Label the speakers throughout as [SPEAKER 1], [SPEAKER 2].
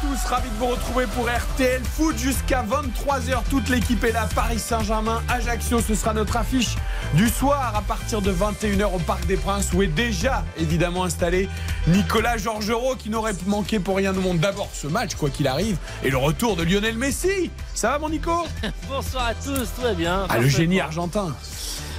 [SPEAKER 1] Tous, ravi de vous retrouver pour RTL Foot jusqu'à 23h. Toute l'équipe est là, Paris Saint-Germain, Ajaccio, ce sera notre affiche du soir à partir de 21h au Parc des Princes où est déjà évidemment installé Nicolas Georgerot qui n'aurait manqué pour rien au monde. D'abord ce match, quoi qu'il arrive, et le retour de Lionel Messi. Ça va mon Nico?
[SPEAKER 2] Bonsoir à tous, tout va bien.
[SPEAKER 1] Ah le génie argentin.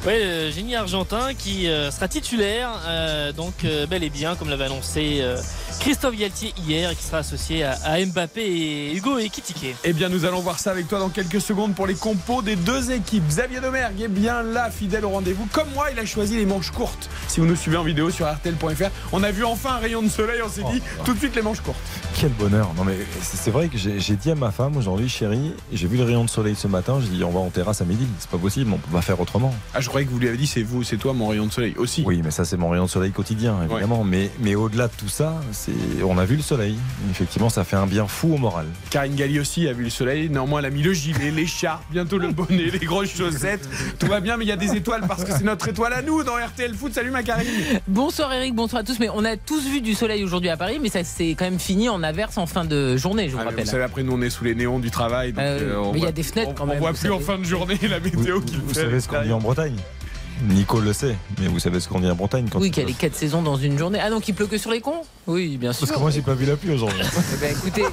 [SPEAKER 2] Oui, le génie argentin qui euh, sera titulaire, euh, donc euh, bel et bien, comme l'avait annoncé euh, Christophe Galtier hier, et qui sera associé à, à Mbappé et Hugo Ekitike.
[SPEAKER 1] Eh bien, nous allons voir ça avec toi dans quelques secondes pour les compos des deux équipes. Xavier Domergue est bien là, fidèle au rendez-vous. Comme moi, il a choisi les manches courtes. Si vous nous suivez en vidéo sur RTL.fr, on a vu enfin un rayon de soleil, on s'est dit tout de suite les manches courtes.
[SPEAKER 3] Quel bonheur. Non mais c'est vrai que j'ai j'ai dit à ma femme aujourd'hui, chérie, j'ai vu le rayon de soleil ce matin, j'ai dit on va en terrasse à midi. C'est pas possible, on peut pas faire autrement.
[SPEAKER 1] Ah, je croyais que vous lui avez dit c'est vous, c'est toi mon rayon de soleil aussi.
[SPEAKER 3] Oui, mais ça c'est mon rayon de soleil quotidien, évidemment. Mais, mais au-delà de tout ça, c'est on a vu le soleil. Effectivement, ça fait un bien fou au moral.
[SPEAKER 1] Karine Galli aussi a vu le soleil. Néanmoins, elle a mis le gilet, l'écharpe, bientôt le bonnet, les grosses chaussettes. Tout va bien, mais il y a des étoiles parce que c'est notre étoile à nous dans RTL Foot. Salut ma Karine.
[SPEAKER 4] Bonsoir Eric, bonsoir à tous. Mais on a tous vu du soleil aujourd'hui à Paris, mais ça s'est quand même fini en averse en fin de journée, je vous
[SPEAKER 1] Ah,
[SPEAKER 4] rappelle.
[SPEAKER 1] vous savez, après nous on est sous les néons du travail. donc,
[SPEAKER 4] Euh,
[SPEAKER 1] on
[SPEAKER 4] mais il y a des fenêtres
[SPEAKER 1] on-
[SPEAKER 4] quand même,
[SPEAKER 1] On voit plus en fin de journée la météo
[SPEAKER 3] Vous,
[SPEAKER 1] qui
[SPEAKER 3] vous savez ce qu'on dit en Bretagne Nico le sait, mais vous savez ce qu'on dit en Bretagne quand
[SPEAKER 4] Oui,
[SPEAKER 3] il
[SPEAKER 4] qu'il y a les
[SPEAKER 3] pleut.
[SPEAKER 4] quatre saisons dans une journée. Ah non, qu'il pleut que sur les cons? Oui, bien sûr.
[SPEAKER 3] Parce que moi j'ai pas vu la pluie aujourd'hui.
[SPEAKER 4] Eh ben, écoutez,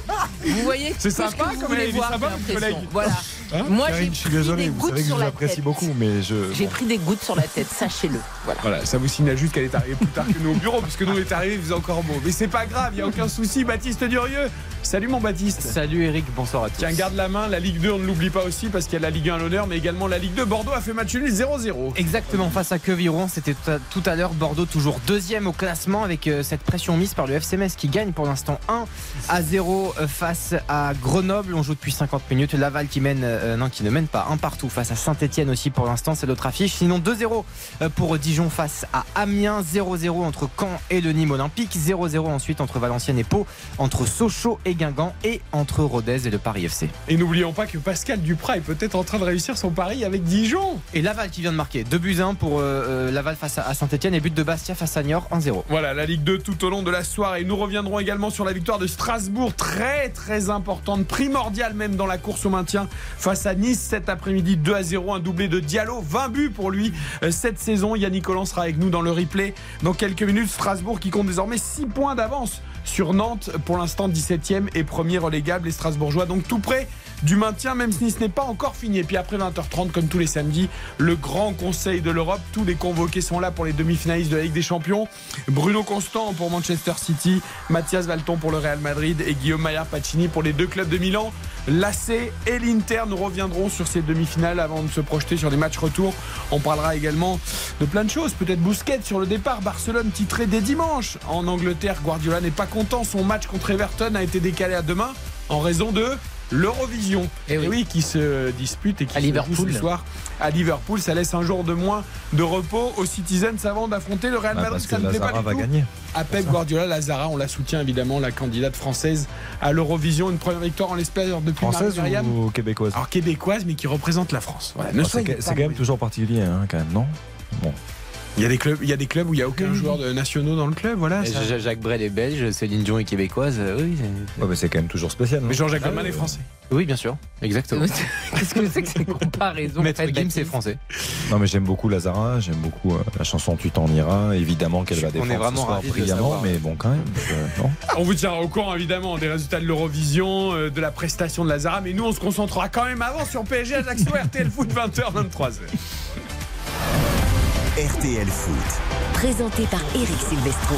[SPEAKER 4] vous voyez
[SPEAKER 1] C'est sympa
[SPEAKER 4] que vous
[SPEAKER 1] comme elle est
[SPEAKER 4] voir,
[SPEAKER 1] sympa, collègue.
[SPEAKER 4] Voilà.
[SPEAKER 3] Hein
[SPEAKER 4] Moi, j'ai
[SPEAKER 3] Karine, je suis
[SPEAKER 4] pris
[SPEAKER 3] désolé,
[SPEAKER 4] des
[SPEAKER 3] vous
[SPEAKER 4] gouttes
[SPEAKER 3] savez que je
[SPEAKER 4] sur
[SPEAKER 3] vous
[SPEAKER 4] la
[SPEAKER 3] apprécie
[SPEAKER 4] tête.
[SPEAKER 3] beaucoup, mais je.
[SPEAKER 4] J'ai
[SPEAKER 3] bon.
[SPEAKER 4] pris des gouttes sur la tête, sachez-le. Voilà.
[SPEAKER 1] Voilà, ça vous signale juste qu'elle est arrivée plus tard que nous au bureau, puisque nous on est arrivés, il faisait encore beau. Mais c'est pas grave, il n'y a aucun souci. Baptiste Durieux, salut mon Baptiste.
[SPEAKER 5] Salut Eric, bonsoir à tous.
[SPEAKER 1] Tiens, garde la main, la Ligue 2, on ne l'oublie pas aussi, parce qu'il y a la Ligue 1 à l'honneur, mais également la Ligue 2. Bordeaux a fait match nul 0-0.
[SPEAKER 5] Exactement, face à Queviron, c'était tout à- l'heure Bordeaux toujours deuxième au classement avec euh, cette pression mise par le FCMS qui gagne pour l'instant 1 à 0 euh, face à Grenoble. On joue depuis 50 minutes. Laval qui mène, euh, non qui ne mène pas, un partout face à Saint-Etienne aussi pour l'instant, c'est l'autre affiche. Sinon 2-0 euh, pour Dijon face à Amiens, 0-0 entre Caen et le Nîmes Olympique, 0-0 ensuite entre Valenciennes et Pau, entre Sochaux et Guingamp et entre Rodez et le Paris FC.
[SPEAKER 1] Et n'oublions pas que Pascal Duprat est peut-être en train de réussir son pari avec Dijon.
[SPEAKER 5] Et Laval qui vient de marquer 2 buts 1 pour euh, euh, Laval face à, Saint-Etienne et but de Bastia face à Niort 1-0.
[SPEAKER 1] Voilà, la Ligue 2 tout au long de la soirée. Nous reviendrons également sur la victoire de Strasbourg, très très importante, primordiale même dans la course au maintien face à Nice cet après-midi, 2 à 0, un doublé de Diallo, 20 buts pour lui euh, cette saison. Yannick Collant sera avec nous dans le replay dans quelques minutes. Strasbourg qui compte désormais 6 points d'avance sur Nantes, pour l'instant 17e et premier relégable. Les Strasbourgeois donc tout près du maintien, même si ce n'est pas encore fini. Et puis après 20h30, comme tous les samedis, le grand conseil de l'Europe. Tous les convoqués sont là pour les demi-finalistes de la Ligue des Champions. Bruno Constant pour Manchester City, Mathias Valton pour le Real Madrid et Guillaume Maillard Pacini pour les deux clubs de Milan. L'AC et l'Inter, nous reviendrons sur ces demi-finales avant de se projeter sur les matchs retour. On parlera également de plein de choses. Peut-être Bousquet sur le départ. Barcelone titré dès dimanche. En Angleterre, Guardiola n'est pas content. Son match contre Everton a été décalé à demain en raison de l'Eurovision.
[SPEAKER 4] Eh
[SPEAKER 1] Et
[SPEAKER 4] oui.
[SPEAKER 1] oui. qui se dispute et qui
[SPEAKER 4] À
[SPEAKER 1] se joue
[SPEAKER 4] Liverpool.
[SPEAKER 1] ce soir à Liverpool. Ça laisse un jour de moins de repos aux Citizens avant d'affronter le Real
[SPEAKER 3] Ah,
[SPEAKER 1] Madrid. Ça ne plaît pas
[SPEAKER 3] Lazara
[SPEAKER 1] du
[SPEAKER 3] va
[SPEAKER 1] tout.
[SPEAKER 3] gagner.
[SPEAKER 1] À Pep Guardiola, Lazara, on la soutient évidemment, la candidate française à l'Eurovision. Une première victoire en l'espace depuis
[SPEAKER 3] Française
[SPEAKER 1] Marie
[SPEAKER 3] ou québécoise
[SPEAKER 1] Alors québécoise, mais qui représente la France. Voilà.
[SPEAKER 3] Ah, C'est quand même toujours particulier, hein, quand même, non? Bon.
[SPEAKER 1] Il y a des clubs, il y a des clubs où il n'y a aucun joueur de nationaux dans le club, voilà. ça.
[SPEAKER 5] Jacques Brel est belge, Céline Dion est québécoise. euh, Oui, c'est-
[SPEAKER 3] Ouais, mais c'est quand même toujours spécial. non
[SPEAKER 1] Mais Jean-Jacques Goldman est français.
[SPEAKER 5] oui, bien sûr, exactement.
[SPEAKER 4] Qu'est-ce que c'est que ces comparaisons
[SPEAKER 5] Maître Gims c'est français.
[SPEAKER 3] Non, mais j'aime beaucoup Lazara, j'aime beaucoup euh, la chanson Tu t'en iras. Évidemment qu'elle va
[SPEAKER 5] On est
[SPEAKER 3] défendre
[SPEAKER 5] vraiment
[SPEAKER 3] brillamment, mais bon, quand même. non
[SPEAKER 1] On vous tiendra au courant évidemment des résultats de l'Eurovision, euh, de la prestation de Lazara, mais nous on se concentrera quand même avant sur PSG Ajaccio RTL Foot 20h 23h.
[SPEAKER 6] RTL Foot.
[SPEAKER 7] Présenté par Eric Silvestro.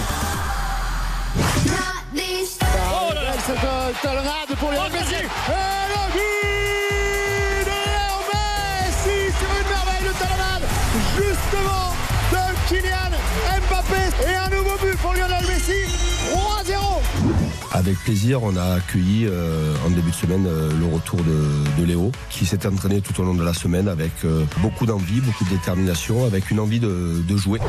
[SPEAKER 8] Oh là là, pour Lionel Messi.
[SPEAKER 9] Avec plaisir, on a accueilli euh, en début de semaine euh, le retour de, Léo, qui s'est entraîné tout au long de la semaine avec euh, beaucoup d'envie, beaucoup de détermination, avec une envie de jouer.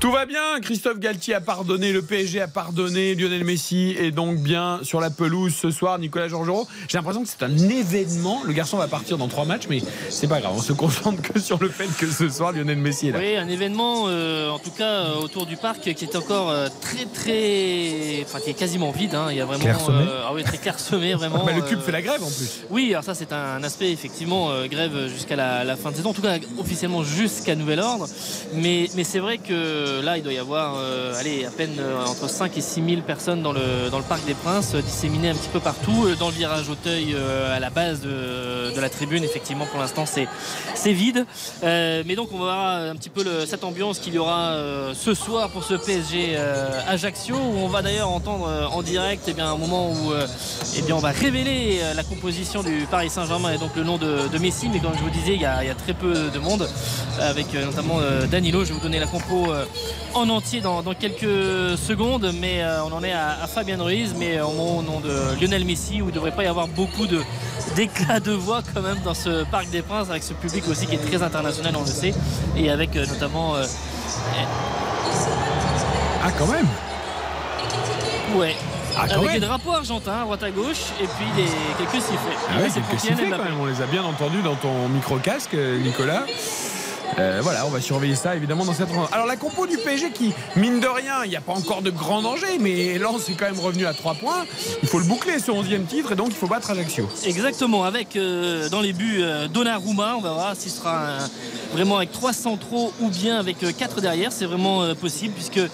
[SPEAKER 1] Tout va bien, Christophe Galtier a pardonné, le PSG a pardonné, Lionel Messi est donc bien sur la pelouse ce soir, Nicolas Georgerot. J'ai l'impression que c'est un événement, le garçon va partir dans trois matchs, mais c'est pas grave, on se concentre que sur le fait que ce soir Lionel Messi est là.
[SPEAKER 2] Oui, un événement, euh, en tout cas euh, autour du parc, qui est encore euh, très très, enfin qui est quasiment vide. hein. Il y a vraiment,
[SPEAKER 3] Clairsemé.
[SPEAKER 2] ah oui, très clairsemé vraiment.
[SPEAKER 1] Mais le cube
[SPEAKER 2] euh,
[SPEAKER 1] fait la grève en plus.
[SPEAKER 2] Oui, alors ça c'est un aspect effectivement euh, grève jusqu'à la, la fin de saison, en tout cas officiellement jusqu'à nouvel ordre. Mais, mais c'est vrai que là il doit y avoir euh, allez, à peine euh, entre 5 et 6 000 personnes dans le, dans le Parc des Princes, euh, disséminées un petit peu partout. Euh, Dans le virage Auteuil, euh, à la base de, de la tribune, effectivement pour l'instant c'est vide. Mais donc on voir un petit peu le- cette ambiance qu'il y aura ce soir pour ce PSG Ajaccio, où on va d'ailleurs entendre en direct eh bien, un moment où eh bien, on va révéler la composition du Paris Saint-Germain et donc le nom de, de Messi. Mais comme je vous disais, il y a, il y a très peu de monde, avec notamment Danilo. Je vais vous donner la compo en entier dans, dans quelques secondes, mais euh, on en est à, à Fabien Ruiz, mais euh, au nom de Lionel Messi, où il ne devrait pas y avoir beaucoup de d'éclat de voix quand même dans ce Parc des Princes, avec ce public aussi qui est très international, on le sait, et avec euh, notamment euh,
[SPEAKER 1] Ah quand même.
[SPEAKER 2] Ouais,
[SPEAKER 1] Ah quand
[SPEAKER 2] avec des drapeaux argentins à droite à gauche, et puis des, quelques sifflets.
[SPEAKER 1] Ah
[SPEAKER 2] Ouais,
[SPEAKER 1] quelques sifflets quand même, on les a bien entendus dans ton micro-casque, Nicolas. Euh, voilà, on va surveiller ça évidemment dans cette rencontre. Alors la compo du PSG qui, mine de rien, il n'y a pas encore de grand danger, mais Lens est quand même revenu à 3 points. Il faut le boucler ce 11e titre et donc il faut battre Ajaccio.
[SPEAKER 2] Exactement, avec euh, dans les buts euh, Donnarumma, on va voir s'il sera un- vraiment avec trois centraux ou bien avec euh, quatre derrière, c'est vraiment euh, possible puisque euh,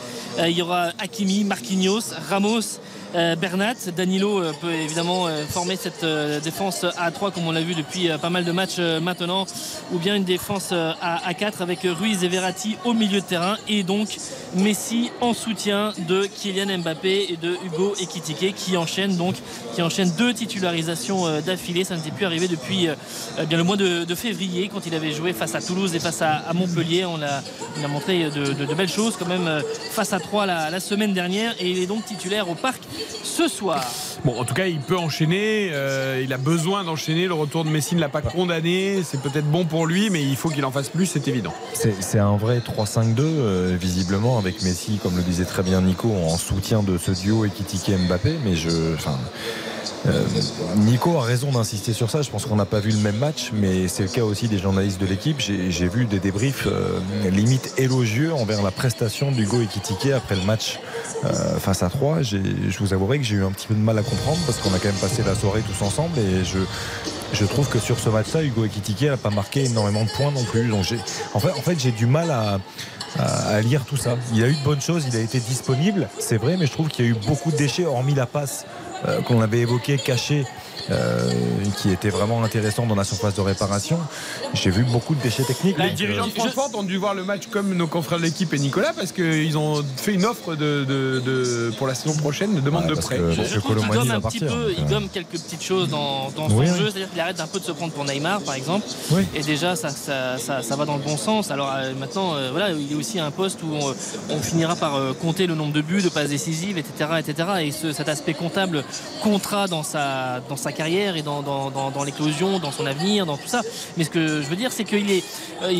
[SPEAKER 2] il y aura Hakimi, Marquinhos, Ramos. Euh, Bernat, Danilo euh, peut évidemment euh, former cette défense à 3 comme on l'a vu depuis pas mal de matchs maintenant, ou bien une défense à, à 4 avec Ruiz et Verratti au milieu de terrain et donc Messi en soutien de Kylian Mbappé et de Hugo Ekitike qui enchaînent donc qui enchaînent deux titularisations d'affilée. Ça n'était plus arrivé depuis bien le mois de, février quand il avait joué face à Toulouse et face à, Montpellier. On a, il a montré de, belles choses quand même face à 3 la, la semaine dernière et il est donc titulaire au parc ce soir.
[SPEAKER 1] Bon, en tout cas, il peut enchaîner. euh, il a besoin d'enchaîner. Le retour de Messi ne l'a pas condamné. C'est peut-être bon pour lui, mais il faut qu'il en fasse plus, c'est évident.
[SPEAKER 3] C'est un vrai 3-5-2, euh, visiblement, avec Messi, comme le disait très bien Nico, en soutien de ce duo Ekitike Mbappé. Mais je. Enfin. Euh, Nico a raison d'insister sur ça. Je pense qu'on n'a pas vu le même match, mais c'est le cas aussi des journalistes de l'équipe. J'ai vu des débriefs euh, limite élogieux envers la prestation d'Hugo Ekitike après le match euh, face à 3. Je vous avouerai que j'ai eu un petit peu de mal à comprendre parce qu'on a quand même passé la soirée tous ensemble et je, trouve que sur ce match-là, Hugo Ekitike n'a pas marqué énormément de points non plus. En fait, j'ai du mal à, à- lire tout ça. Il a eu de bonnes choses, il a été disponible, c'est vrai, mais je trouve qu'il y a eu beaucoup de déchets, hormis la passe qu'on avait évoquée, cachée. Euh, qui était vraiment intéressant dans la surface de réparation. J'ai vu beaucoup de déchets techniques.
[SPEAKER 1] Les
[SPEAKER 3] donc,
[SPEAKER 1] dirigeants
[SPEAKER 3] euh,
[SPEAKER 1] de Francfort ont dû voir le match comme nos confrères de l'équipe et Nicolas parce qu'ils ont fait une offre de, de- de- pour la saison prochaine de demande
[SPEAKER 3] Ouais,
[SPEAKER 1] de prêt.
[SPEAKER 3] que-
[SPEAKER 2] Je, je trouve qu'il gomme un petit peu,
[SPEAKER 3] donc,
[SPEAKER 2] il
[SPEAKER 3] euh.
[SPEAKER 2] gomme quelques petites choses dans, dans son
[SPEAKER 3] Oui,
[SPEAKER 2] jeu,
[SPEAKER 3] oui.
[SPEAKER 2] c'est-à-dire qu'il arrête un peu de se prendre pour Neymar par exemple.
[SPEAKER 3] Oui.
[SPEAKER 2] Et déjà ça, ça, ça- ça va dans le bon sens. Alors euh, maintenant, euh, voilà, il est aussi à un poste où on, on finira par euh, compter le nombre de buts, de passes décisives, etc. etc. Et ce- cet aspect comptable comptera dans sa, dans sa carrière et dans, dans, dans- dans l'éclosion, dans son avenir, dans tout ça. Mais ce que je veux dire, c'est qu'il est, euh,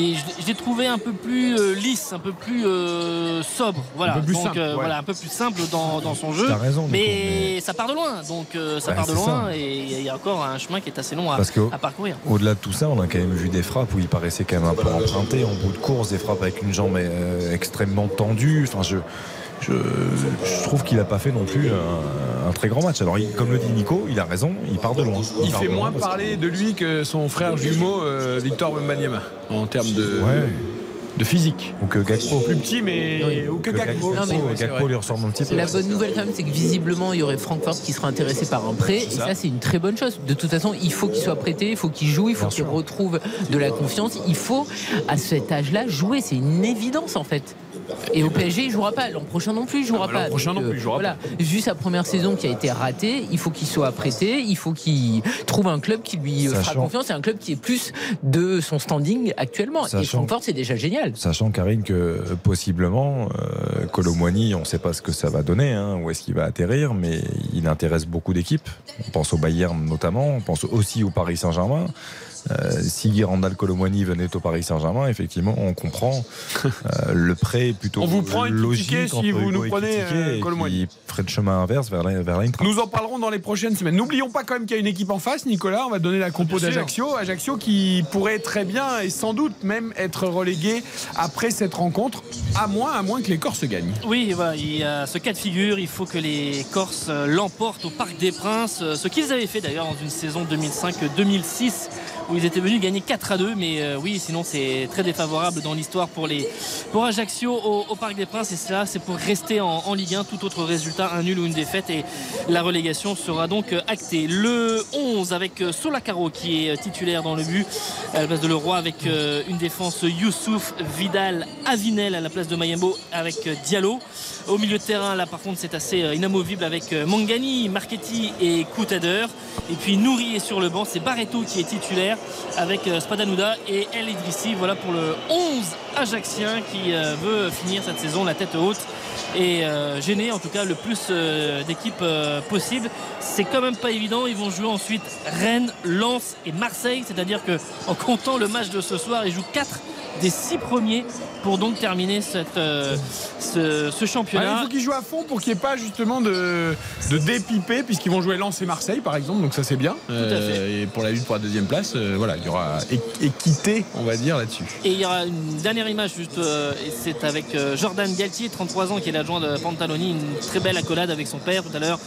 [SPEAKER 2] je, l'ai trouvé un peu plus euh, lisse, un peu plus euh, sobre. Voilà,
[SPEAKER 1] peu plus
[SPEAKER 2] donc
[SPEAKER 1] simple, ouais.
[SPEAKER 2] voilà, un peu plus simple dans, dans son jeu.
[SPEAKER 3] Raison,
[SPEAKER 2] mais,
[SPEAKER 3] mais-
[SPEAKER 2] ça part de loin, donc euh, ça part de loin
[SPEAKER 3] ça.
[SPEAKER 2] et il y a encore un chemin qui est assez long à,
[SPEAKER 3] Parce que-
[SPEAKER 2] à parcourir.
[SPEAKER 3] Au-delà de tout ça, on a quand même vu des frappes où il paraissait quand même un peu emprunté en bout de course, des frappes avec une jambe extrêmement tendue. Enfin, je, je, je trouve qu'il n'a pas fait non plus un, un très grand match. Alors, il- comme le dit Nico, il a raison, il part de loin.
[SPEAKER 1] Il fait
[SPEAKER 3] loin
[SPEAKER 1] moins
[SPEAKER 3] que-
[SPEAKER 1] parler de lui que son frère jumeau euh, Victor Wembanyama en termes de,
[SPEAKER 3] Ouais.
[SPEAKER 1] de physique.
[SPEAKER 3] Ou que Gakpo.
[SPEAKER 1] Plus petit, mais ou que
[SPEAKER 3] que
[SPEAKER 1] Gakpo.
[SPEAKER 4] Non, mais-
[SPEAKER 3] Gakpo, lui ressemble un petit peu.
[SPEAKER 4] La bonne nouvelle quand même, c'est que visiblement il y aurait Francfort qui sera intéressé par un prêt. Et ça, c'est une très bonne chose. De toute façon, il faut qu'il soit prêté, il faut qu'il joue, il faut qu'il retrouve de la confiance. Il faut, à cet âge-là, jouer. C'est une évidence en fait. Et au PSG, il jouera pas. L'an prochain non plus, il jouera
[SPEAKER 1] Ah, bah, l'an
[SPEAKER 4] pas.
[SPEAKER 1] prochain
[SPEAKER 4] Donc,
[SPEAKER 1] non plus, il jouera
[SPEAKER 4] voilà. Vu sa première saison qui a été ratée, il faut qu'il soit prêté. Il faut qu'il trouve un club qui lui euh, fera confiance et un club qui est plus de son standing actuellement. Et
[SPEAKER 3] Sachant-
[SPEAKER 4] Francfort, c'est déjà génial.
[SPEAKER 3] Sachant, Karine, que euh, possiblement, euh, Colomboigny, on ne sait pas ce que ça va donner, hein, où est-ce qu'il va atterrir, mais il intéresse beaucoup d'équipes. On pense au Bayern notamment, on pense aussi au Paris Saint-Germain. Euh, si Randall Colomwani venait au Paris Saint-Germain, effectivement, on comprend euh, le prêt est plutôt
[SPEAKER 1] On vous prend
[SPEAKER 3] logique
[SPEAKER 1] ticket si vous
[SPEAKER 3] Hugo
[SPEAKER 1] nous prenez, euh, Colomwani.
[SPEAKER 3] ferait le chemin inverse vers la- vers l'Eintracht.
[SPEAKER 1] Nous en parlerons dans les prochaines semaines. N'oublions pas quand même qu'il y a une équipe en face, Nicolas. On va donner la compo
[SPEAKER 2] sûr.
[SPEAKER 1] d'Ajaccio. Ajaccio qui pourrait très bien et sans doute même être relégué après cette rencontre, à moins, à moins que les Corses gagnent.
[SPEAKER 2] Oui, il y a ce cas de figure. Il faut que les Corses euh, l'emportent au Parc des Princes. euh, Ce qu'ils avaient fait d'ailleurs dans une saison 2005-2006 où ils étaient venus gagner 4 à 2. Mais euh, oui, sinon c'est très défavorable dans l'histoire pour, pour Ajaccio au, Parc des Princes. Et cela, c'est pour rester en, Ligue 1. Tout autre résultat, un nul ou une défaite. Et la relégation sera donc euh, actée. Le 11 avec euh, Solacaro qui est titulaire dans le but à la place de Leroy avec une défense Youssouf, Vidal, Avinel à la place de Mayembo avec Diallo. Au milieu de terrain, là par contre, c'est assez inamovible avec Mangani, Marchetti et Koutader. Et puis Nouri est sur le banc, c'est Barreto qui est titulaire avec euh, Spadanouda et El. Voilà pour le 11 ajaxien qui euh, veut finir cette saison la tête haute et euh, gêner en tout cas le plus d'équipes possible. C'est quand même pas évident. Ils vont jouer ensuite Rennes, Lens et Marseille. C'est-à-dire que en comptant le match de ce soir, ils jouent 4 des 6 premiers pour donc terminer cette, euh, ce, ce
[SPEAKER 1] Ah,
[SPEAKER 2] championnat.
[SPEAKER 1] il faut qu'ils jouent à fond pour qu'il n'y ait pas justement de, de dépiper, puisqu'ils vont jouer Lens et Marseille par exemple, donc ça c'est bien. Euh, et pour la lutte pour la deuxième place, euh, voilà, il y aura équité, on va dire, là-dessus.
[SPEAKER 2] Et il y aura une dernière image juste, et c'est avec Jordan Galtier, 33 ans, qui est l'adjoint de Pantaloni, une très belle accolade avec son père tout à l'heure.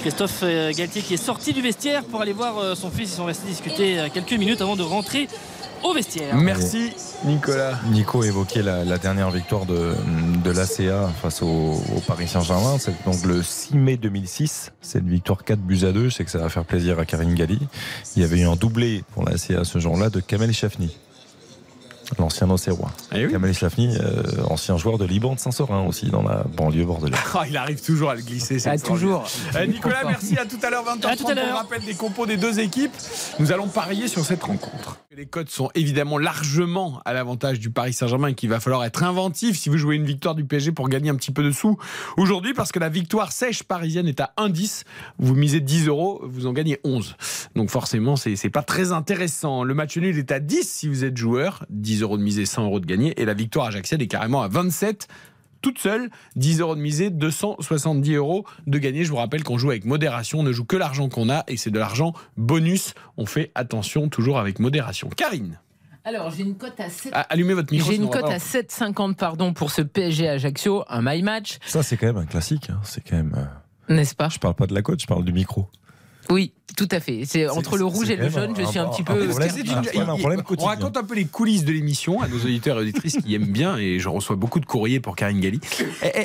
[SPEAKER 2] Christophe Galtier qui est sorti du vestiaire pour aller voir son fils. Ils sont restés discuter quelques minutes avant de rentrer au vestiaire.
[SPEAKER 1] Merci Nicolas.
[SPEAKER 3] Nico évoquait la, la dernière victoire de, de l'ACA face au, au Paris Saint-Germain. C'est donc le 6 mai 2006. C'est une victoire 4 buts à 2. Je sais que ça va faire plaisir à Karine Galli. Il y avait eu un doublé pour l'ACA ce jour-là de Kamel Chafni. L'ancien Auxerrois.
[SPEAKER 1] Eh oui.
[SPEAKER 3] Kamel Chafni, euh, ancien joueur de Liban de Saint-Saurin aussi, dans la banlieue bordelaise.
[SPEAKER 1] Ah, il arrive toujours à le glisser. c'est
[SPEAKER 5] Ah, toujours.
[SPEAKER 1] Euh, Nicolas, merci. À tout à l'heure, 20h30.
[SPEAKER 2] À tout à l'heure.
[SPEAKER 1] On rappelle des compos des deux équipes. Nous allons parier sur cette rencontre. Les codes sont évidemment largement à l'avantage du Paris Saint-Germain et qu'il va falloir être inventif si vous jouez une victoire du PSG pour gagner un petit peu de sous aujourd'hui parce que la victoire sèche parisienne est à 1,10. Vous misez 10 euros, vous en gagnez 11. Donc forcément, c'est c'est pas très intéressant. Le match nul est à 10 si vous êtes joueur. 10 euros de misée, 100 euros de gagné. Et la victoire ajaxienne est carrément à 27 toute seule, 10 euros de misée, 270 euros de gagné. Je vous rappelle qu'on joue avec modération, on ne joue que l'argent qu'on a et c'est de l'argent bonus. On fait attention toujours avec modération. Karine,
[SPEAKER 4] Alors, j'ai une cote à 7.
[SPEAKER 1] ah, allumez votre micro.
[SPEAKER 4] J'ai une cote à 7,50 pardon pour ce PSG Ajaccio, un my match,
[SPEAKER 3] Ça, c'est quand même un classique. hein. C'est quand même. euh,
[SPEAKER 4] n'est-ce pas?
[SPEAKER 3] Je parle pas de la cote, je parle du micro.
[SPEAKER 4] Oui, tout à fait. C'est entre le rouge et le jaune, je suis un petit peu.
[SPEAKER 1] on raconte un peu les coulisses de l'émission à nos auditeurs et auditrices qui aiment bien et je reçois beaucoup de courriers pour Karine Galli.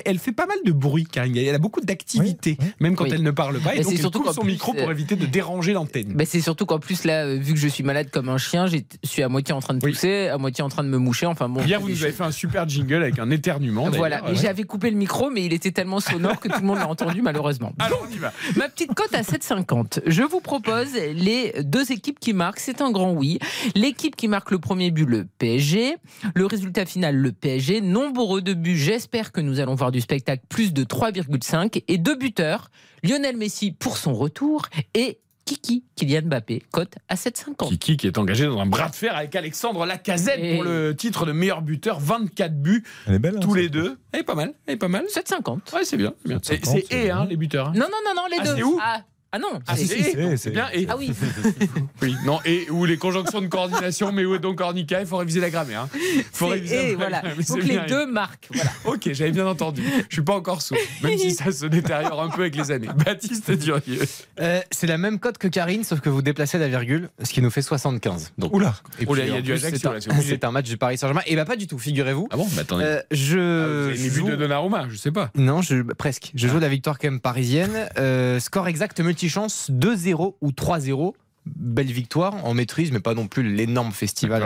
[SPEAKER 1] Elle, fait pas mal de bruit, Karine Galli. Elle a beaucoup
[SPEAKER 3] Oui, oui.
[SPEAKER 1] même quand
[SPEAKER 4] Oui.
[SPEAKER 1] elle ne parle pas. Et donc
[SPEAKER 4] c'est
[SPEAKER 1] elle
[SPEAKER 4] surtout
[SPEAKER 1] coupe son
[SPEAKER 4] plus,
[SPEAKER 1] micro pour
[SPEAKER 4] euh,
[SPEAKER 1] éviter de déranger l'antenne.
[SPEAKER 4] C'est surtout qu'en plus là, euh, vu que je suis malade comme un chien, je suis à moitié en train de pousser, à moitié en train de me moucher. Enfin bon.
[SPEAKER 1] Hier, vous nous avez fait un super jingle avec un éternuement.
[SPEAKER 4] Voilà, j'avais coupé le micro, mais il était tellement sonore que tout le monde l'a entendu malheureusement.
[SPEAKER 1] Alors on y va.
[SPEAKER 4] Ma petite cote à 7,50. Je vous propose les deux équipes qui marquent. C'est un grand oui. L'équipe qui marque le premier but, le PSG. Le résultat final, le PSG. Nombreux de buts. J'espère que nous allons voir du spectacle. Plus de 3,5. Et deux buteurs. Lionel Messi pour son retour. Et Kiki, Kylian Mbappé. Cote à 7,50.
[SPEAKER 1] Kiki qui est engagé dans un bras de fer avec Alexandre Lacazette
[SPEAKER 4] Et-
[SPEAKER 1] pour le titre de meilleur buteur, 24 buts
[SPEAKER 3] Elle est belle. hein,
[SPEAKER 1] tous les deux. Elle est pas mal, elle est pas mal.
[SPEAKER 4] 7,50.
[SPEAKER 1] Ouais, c'est bien. c'est bien. C'est
[SPEAKER 3] 50,
[SPEAKER 1] c'est
[SPEAKER 3] c'est
[SPEAKER 1] et hein, les buteurs. hein.
[SPEAKER 4] Non, non, non, non, les
[SPEAKER 1] Ah,
[SPEAKER 4] deux.
[SPEAKER 1] c'est où?
[SPEAKER 4] Ah, ah non.
[SPEAKER 1] Ah,
[SPEAKER 4] c'est-
[SPEAKER 1] c'est
[SPEAKER 3] si,
[SPEAKER 1] et,
[SPEAKER 3] c'est-
[SPEAKER 1] donc
[SPEAKER 3] c'est-
[SPEAKER 1] c'est bien et.
[SPEAKER 4] Ah oui.
[SPEAKER 1] Oui, non, et ou les conjonctions de coordination, mais où est donc Ornica Il faut réviser la grammaire. hein. Faut réviser
[SPEAKER 4] et,
[SPEAKER 1] la
[SPEAKER 4] voilà. Donc les
[SPEAKER 1] bien.
[SPEAKER 4] deux marquent. Voilà.
[SPEAKER 1] Ok, j'avais bien entendu. Je suis pas encore sourd, même si ça se détériore un peu avec les années. Baptiste Durieux.
[SPEAKER 5] Euh, c'est la même cote que Karine, sauf que vous déplacez la virgule, ce qui nous fait 75. Donc,
[SPEAKER 3] Oula
[SPEAKER 5] et
[SPEAKER 1] Oula,
[SPEAKER 5] puis,
[SPEAKER 1] il y a du Ajaccio,
[SPEAKER 5] c'est un- match du Paris Saint-Germain. Et bah pas du tout, figurez-vous.
[SPEAKER 1] Ah bon Bah attendez.
[SPEAKER 5] Euh,
[SPEAKER 1] Ah,
[SPEAKER 5] je
[SPEAKER 1] vous avez
[SPEAKER 5] joue-
[SPEAKER 1] de Donnarumma, je sais pas.
[SPEAKER 5] Non, je, bah, presque. Je joue la victoire quand même parisienne. Euh, score exact multichance 2-0 ou 3-0. Belle victoire en maîtrise, mais pas non plus l'énorme festival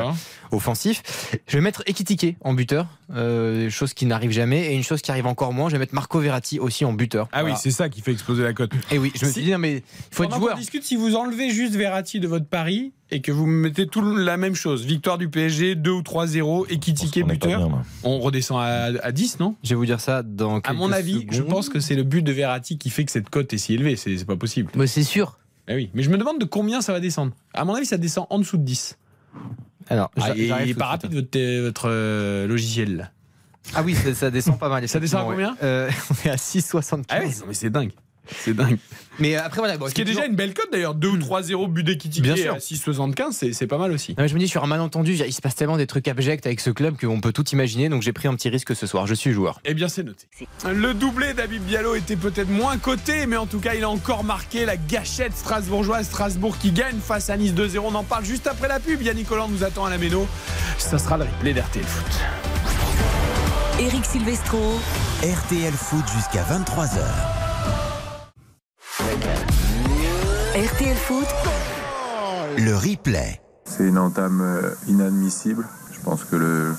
[SPEAKER 5] offensif. Je vais mettre Ekitike en buteur, euh, chose qui n'arrive jamais, et une chose qui arrive encore moins, je vais mettre Marco Verratti aussi en buteur.
[SPEAKER 1] Ah oui, c'est ça qui fait exploser la cote.
[SPEAKER 5] Et oui, je me suis dit, non mais il faut être joueur.
[SPEAKER 1] qu'on discute si vous enlevez juste Verratti de votre pari et que vous mettez tout la même chose. Victoire du PSG, 2 ou 3-0, et qui
[SPEAKER 3] On est pas
[SPEAKER 1] buteur.
[SPEAKER 3] bien.
[SPEAKER 1] On redescend à, à 10, non?
[SPEAKER 5] Je vais vous dire ça dans
[SPEAKER 1] À mon avis, je pense que c'est le but de Verratti qui fait que cette cote est si élevée. C'est c'est pas possible.
[SPEAKER 4] Mais c'est sûr.
[SPEAKER 1] Eh oui. Mais je me demande de combien ça va descendre. À mon avis, ça descend en dessous de 10.
[SPEAKER 5] Alors,
[SPEAKER 1] Ah, il est pas
[SPEAKER 5] de
[SPEAKER 1] rapide votre, votre euh, logiciel. là.
[SPEAKER 5] Ah oui, ça, ça descend pas mal.
[SPEAKER 1] Ça descend à
[SPEAKER 5] effectivement,
[SPEAKER 1] combien?
[SPEAKER 5] Euh, On est à 6,75.
[SPEAKER 1] Ah ouais, non, mais c'est dingue. C'est dingue.
[SPEAKER 5] Mais euh, après, voilà. bon,
[SPEAKER 1] Ce qui est déjà une belle cote d'ailleurs. 2 ou 3-0 but d'équitiqué
[SPEAKER 5] Bien sûr.
[SPEAKER 1] à 6,75, c'est- c'est pas mal aussi.
[SPEAKER 5] Non, mais je me dis, sur un malentendu, il se passe tellement des trucs abjects avec ce club qu'on peut tout imaginer. Donc j'ai pris un petit risque ce soir. Je suis joueur.
[SPEAKER 1] Eh bien, c'est noté. Le doublé d'Abib Diallo était peut-être moins coté, mais en tout cas, il a encore marqué la gâchette strasbourgeoise. Strasbourg qui gagne face à Nice 2-0. On en parle juste après la pub. Yannick Collant nous attend à la méno. Ça sera le replay d'RTL Foot.
[SPEAKER 7] Eric Silvestro.
[SPEAKER 6] RTL Foot jusqu'à 23h.
[SPEAKER 7] RTL Foot.
[SPEAKER 6] Le replay.
[SPEAKER 10] C'est une entame euh, inadmissible. Je pense que le,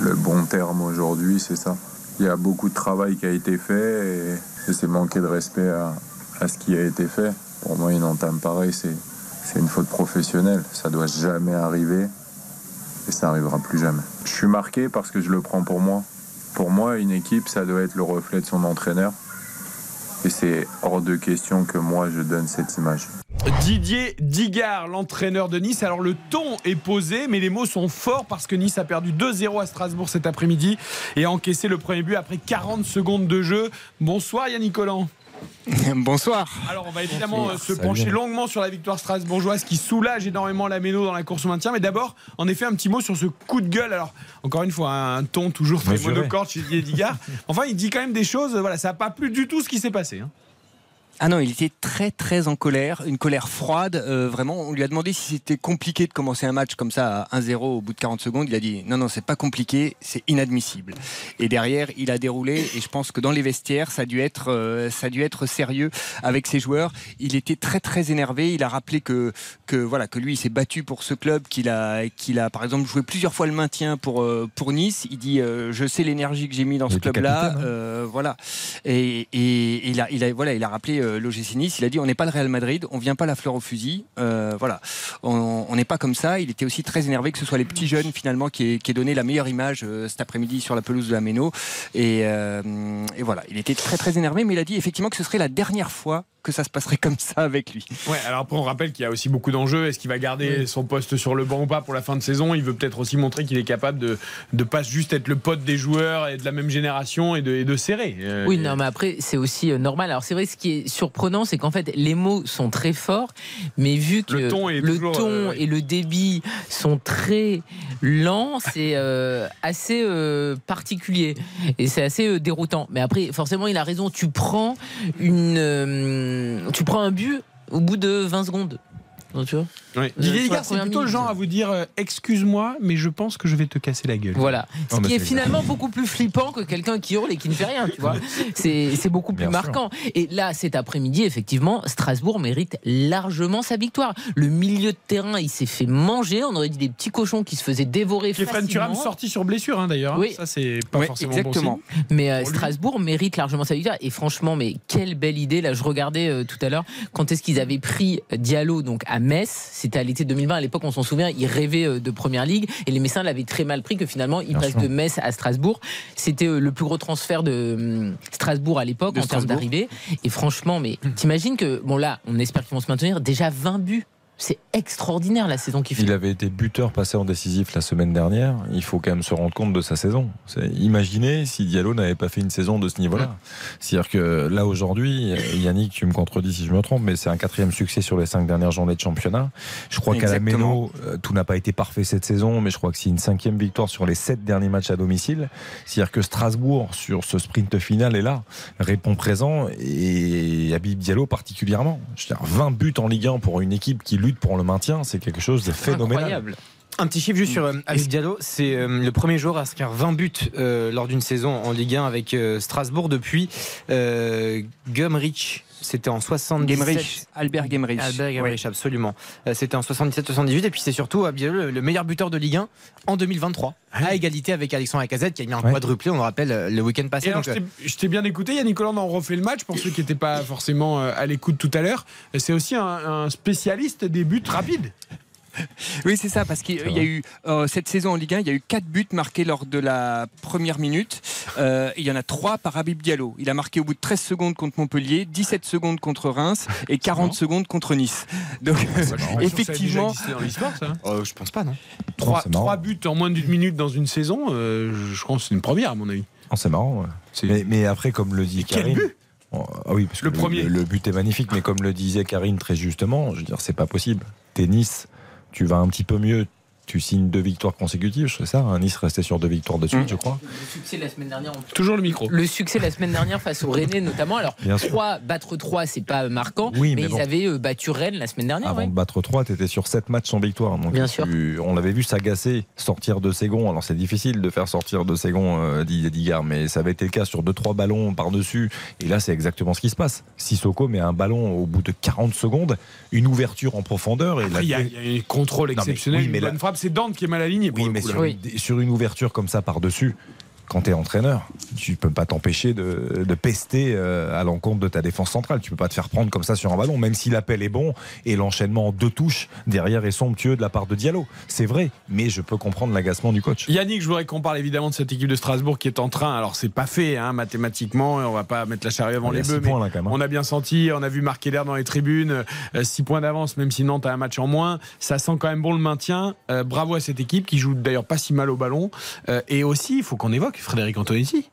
[SPEAKER 10] le bon terme aujourd'hui, c'est ça. Il y a beaucoup de travail qui a été fait et, et c'est manquer de respect à, à ce qui a été fait. Pour moi, une entame pareille, c'est, c'est une faute professionnelle. Ça doit jamais arriver et ça arrivera plus jamais. Je suis marqué parce que je le prends pour moi. Pour moi, une équipe, ça doit être le reflet de son entraîneur. Et c'est hors de question que moi, je donne cette image.
[SPEAKER 1] Didier Digard, l'entraîneur de Nice. Alors le ton est posé, mais les mots sont forts parce que Nice a perdu 2-0 à Strasbourg cet après-midi et a encaissé le premier but après 40 secondes de jeu. Bonsoir Yannick Collant.
[SPEAKER 11] Bonsoir.
[SPEAKER 1] Alors on va évidemment euh, se
[SPEAKER 3] Salut.
[SPEAKER 1] pencher longuement sur la victoire strasbourgeoise qui soulage énormément la Méno dans la course au maintien. Mais d'abord, en effet, un petit mot sur ce coup de gueule. Alors encore une fois, un ton toujours très monocorde chez Didier Digard. Enfin, il dit quand même des choses. Voilà, ça n'a pas plu du tout ce qui s'est passé. hein.
[SPEAKER 11] Ah non, il était très très en colère, une colère froide. euh, vraiment, on lui a demandé si c'était compliqué de commencer un match comme ça à 1-0 au bout de 40 secondes. Il a dit non non, c'est pas compliqué, c'est inadmissible. Et derrière, il a déroulé. Et je pense que dans les vestiaires, ça a dû être euh, ça a dû être sérieux avec ses joueurs. Il était très très énervé. Il a rappelé que que voilà que lui il s'est battu pour ce club, qu'il a qu'il a par exemple joué plusieurs fois le maintien pour euh, pour Nice. Il dit je sais l'énergie que j'ai mis dans ce club-là.
[SPEAKER 3] hein.
[SPEAKER 11] Voilà. Et, et il a, il a, voilà, il a rappelé euh. Il a dit on n'est pas le Real Madrid, on vient pas la fleur au fusil. Euh, voilà, on n'est pas comme ça. Il était aussi très énervé que ce soit les petits jeunes finalement qui aient, qui aient donné la meilleure image euh, cet après-midi sur la pelouse de la Méno. Et, euh, et voilà, il était très très énervé, mais il a dit effectivement que ce serait la dernière fois que ça se passerait comme ça avec lui.
[SPEAKER 1] Ouais, alors après, on rappelle qu'il y a aussi beaucoup d'enjeux. Est-ce qu'il va garder son poste sur le banc ou pas pour la fin de saison? Il veut peut-être aussi montrer qu'il est capable de ne pas juste être le pote des joueurs et de la même génération et de, et de serrer. Euh,
[SPEAKER 4] Oui, non, mais après, c'est aussi euh, normal. Alors, c'est vrai, ce qui est surprenant, c'est qu'en fait, les mots sont très forts, mais vu que
[SPEAKER 1] Le ton est
[SPEAKER 4] le
[SPEAKER 1] toujours,
[SPEAKER 4] ton
[SPEAKER 1] euh,
[SPEAKER 4] et le débit sont très lents, c'est euh, assez euh, particulier et c'est assez euh, déroutant. Mais après, forcément, il a raison. Tu prends une, euh, tu prends un but au bout de 20 secondes. Tu vois. Euh,
[SPEAKER 1] Didier Ligard, c'est plutôt le genre à vous dire euh, excuse-moi, mais je pense que je vais te casser la gueule.
[SPEAKER 4] Voilà. Ce
[SPEAKER 3] Non, mais
[SPEAKER 4] qui est finalement beaucoup plus flippant que quelqu'un qui hurle et qui ne fait rien, tu vois. C'est c'est beaucoup plus
[SPEAKER 3] Bien sûr.
[SPEAKER 4] marquant. Et là, cet après-midi, effectivement, Strasbourg mérite largement sa victoire. Le milieu de terrain, il s'est fait manger. On aurait dit des petits cochons qui se faisaient dévorer
[SPEAKER 1] Turam
[SPEAKER 4] facilement.
[SPEAKER 1] sorti sur blessure hein, d'ailleurs. hein.
[SPEAKER 4] Oui.
[SPEAKER 1] Ça, c'est pas
[SPEAKER 11] Ouais,
[SPEAKER 1] forcément
[SPEAKER 11] exactement.
[SPEAKER 1] bon signe.
[SPEAKER 4] Mais euh. Strasbourg mérite largement sa victoire. Et franchement, mais quelle belle idée. Là, je regardais euh, tout à l'heure quand est-ce qu'ils avaient pris Diallo donc à Metz. C'était à l'été 2020. À l'époque, on s'en souvient, ils rêvaient euh, de première ligue et les Messins l'avaient très mal pris que finalement,
[SPEAKER 3] Bien
[SPEAKER 4] passent
[SPEAKER 3] sûr.
[SPEAKER 4] de Metz à Strasbourg. C'était euh, le plus gros transfert de hum, Strasbourg à l'époque en termes d'arrivée. Et franchement, mais t'imagines que, bon là, on espère qu'ils vont se maintenir. Déjà 20 buts. C'est extraordinaire la saison qu'il fait.
[SPEAKER 3] Il avait été buteur passé en décisif la semaine dernière. Il faut quand même se rendre compte de sa saison. Imaginez si Diallo n'avait pas fait une saison de ce niveau-là. C'est-à-dire que là aujourd'hui, Yannick, tu me contredis si je me trompe, mais c'est un quatrième succès sur les cinq dernières journées de championnat. Je crois qu'à la. Méno, euh, tout n'a pas été parfait cette saison, mais je crois que c'est une cinquième victoire sur les sept derniers matchs à domicile. C'est-à-dire que Strasbourg, sur ce sprint final, est là, répond présent, et Habib Diallo particulièrement. Je veux dire, 20 buts en Ligue 1 pour une équipe qui lutte pour le maintien, c'est quelque chose de phénoménal.
[SPEAKER 4] Incroyable.
[SPEAKER 5] Un petit chiffre juste sur euh, Habib Diallo, c'est euh, le premier joueur à inscrire 20 buts euh, lors d'une saison en Ligue 1 avec euh, Strasbourg depuis euh, Gumrich. C'était en 77.
[SPEAKER 11] Gemrich, Albert Gemrich.
[SPEAKER 5] Albert
[SPEAKER 11] Ouais.
[SPEAKER 5] Gemrich, absolument. Euh, C'était en 77-78 et puis c'est surtout le- le meilleur buteur de Ligue 1 en 2023, à égalité avec Alexandre Lacazette qui a mis un
[SPEAKER 3] Ouais.
[SPEAKER 5] quadruplé, on le rappelle, euh, le week-end passé.
[SPEAKER 1] Et alors,
[SPEAKER 5] Donc,
[SPEAKER 1] je
[SPEAKER 5] euh,
[SPEAKER 1] t'ai- je t'ai bien écouté, Yannick Hollande en refait le match pour ceux qui n'étaient pas forcément à l'écoute tout à l'heure. C'est aussi un, un spécialiste des buts rapides.
[SPEAKER 11] Oui, c'est ça, parce qu'il y a eu euh, cette saison en Ligue 1, il y a eu 4 buts marqués lors de la première minute. Euh, il y en a 3 par Habib Diallo. Il a marqué au bout de 13 secondes contre Montpellier, 17 secondes contre Reims et 40 secondes contre Nice. Donc, effectivement.
[SPEAKER 5] Euh, je pense pas, non.
[SPEAKER 1] Trois,
[SPEAKER 3] c'est marrant.
[SPEAKER 1] trois buts en moins d'une minute dans une saison, euh, je pense que c'est une première à mon avis.
[SPEAKER 3] Non, c'est marrant. ouais. Mais, mais après, comme le dit
[SPEAKER 1] quel
[SPEAKER 3] Karine.
[SPEAKER 1] but?
[SPEAKER 3] Oh, ah oui, parce que
[SPEAKER 1] Le premier.
[SPEAKER 3] Le, but est magnifique, mais comme le disait Karine très justement, je veux dire, c'est pas possible. Tennis, tu vas un petit peu mieux. Tu signes deux victoires consécutives, c'est ça hein Nice restait sur deux victoires de suite,
[SPEAKER 11] Mm.
[SPEAKER 3] je crois.
[SPEAKER 4] Le succès la semaine dernière.
[SPEAKER 1] Toujours le micro.
[SPEAKER 4] Le succès la semaine dernière face au Rennais notamment. Alors
[SPEAKER 3] Bien sûr.
[SPEAKER 4] 3 battre 3 c'est pas marquant,
[SPEAKER 3] Oui,
[SPEAKER 4] mais,
[SPEAKER 3] mais
[SPEAKER 4] ils
[SPEAKER 3] bon.
[SPEAKER 4] avaient euh, battu Rennes la semaine dernière.
[SPEAKER 3] Avant
[SPEAKER 4] ouais.
[SPEAKER 3] de battre 3, tu étais sur 7 matchs sans victoire. Donc
[SPEAKER 4] Bien
[SPEAKER 3] tu-
[SPEAKER 4] sûr.
[SPEAKER 3] On l'avait vu s'agacer, sortir de Ségon. Alors c'est difficile de faire sortir de Ségon euh, Digard, mais ça avait été le cas sur 2-3 ballons par-dessus. Et là, c'est exactement ce qui se passe. Sissoko met un ballon au bout de 40 secondes, une ouverture en profondeur. Et
[SPEAKER 1] Après, il y, a il y a un contrôle
[SPEAKER 3] Non, mais
[SPEAKER 1] exceptionnel,
[SPEAKER 3] oui, mais
[SPEAKER 1] une
[SPEAKER 3] là-
[SPEAKER 1] bonne frappe. C'est Dante qui est mal aligné. Pour
[SPEAKER 3] Oui,
[SPEAKER 1] le
[SPEAKER 3] mais
[SPEAKER 1] coup,
[SPEAKER 3] sur,
[SPEAKER 1] là.
[SPEAKER 3] une, sur une ouverture comme ça par-dessus, quand tu es entraîneur, tu peux pas t'empêcher de, de pester euh, à l'encontre de ta défense centrale. Tu peux pas te faire prendre comme ça sur un ballon, même si l'appel est bon et l'enchaînement en deux touches derrière est somptueux de la part de Diallo. C'est vrai, mais je peux comprendre l'agacement du coach.
[SPEAKER 1] Yannick, je voudrais qu'on parle évidemment de cette équipe de Strasbourg qui est en train. Alors, c'est pas fait hein, mathématiquement, on va pas mettre la charrue avant les bœufs,
[SPEAKER 3] points, là, hein.
[SPEAKER 1] on a bien senti, on a vu marquer l'air dans les tribunes, 6 points d'avance, même si Nantes a un match en moins. Ça sent quand même bon le maintien. Euh, bravo à cette équipe qui joue d'ailleurs pas si mal au ballon. Euh, et aussi, il faut qu'on évoque Frédéric Antonetti.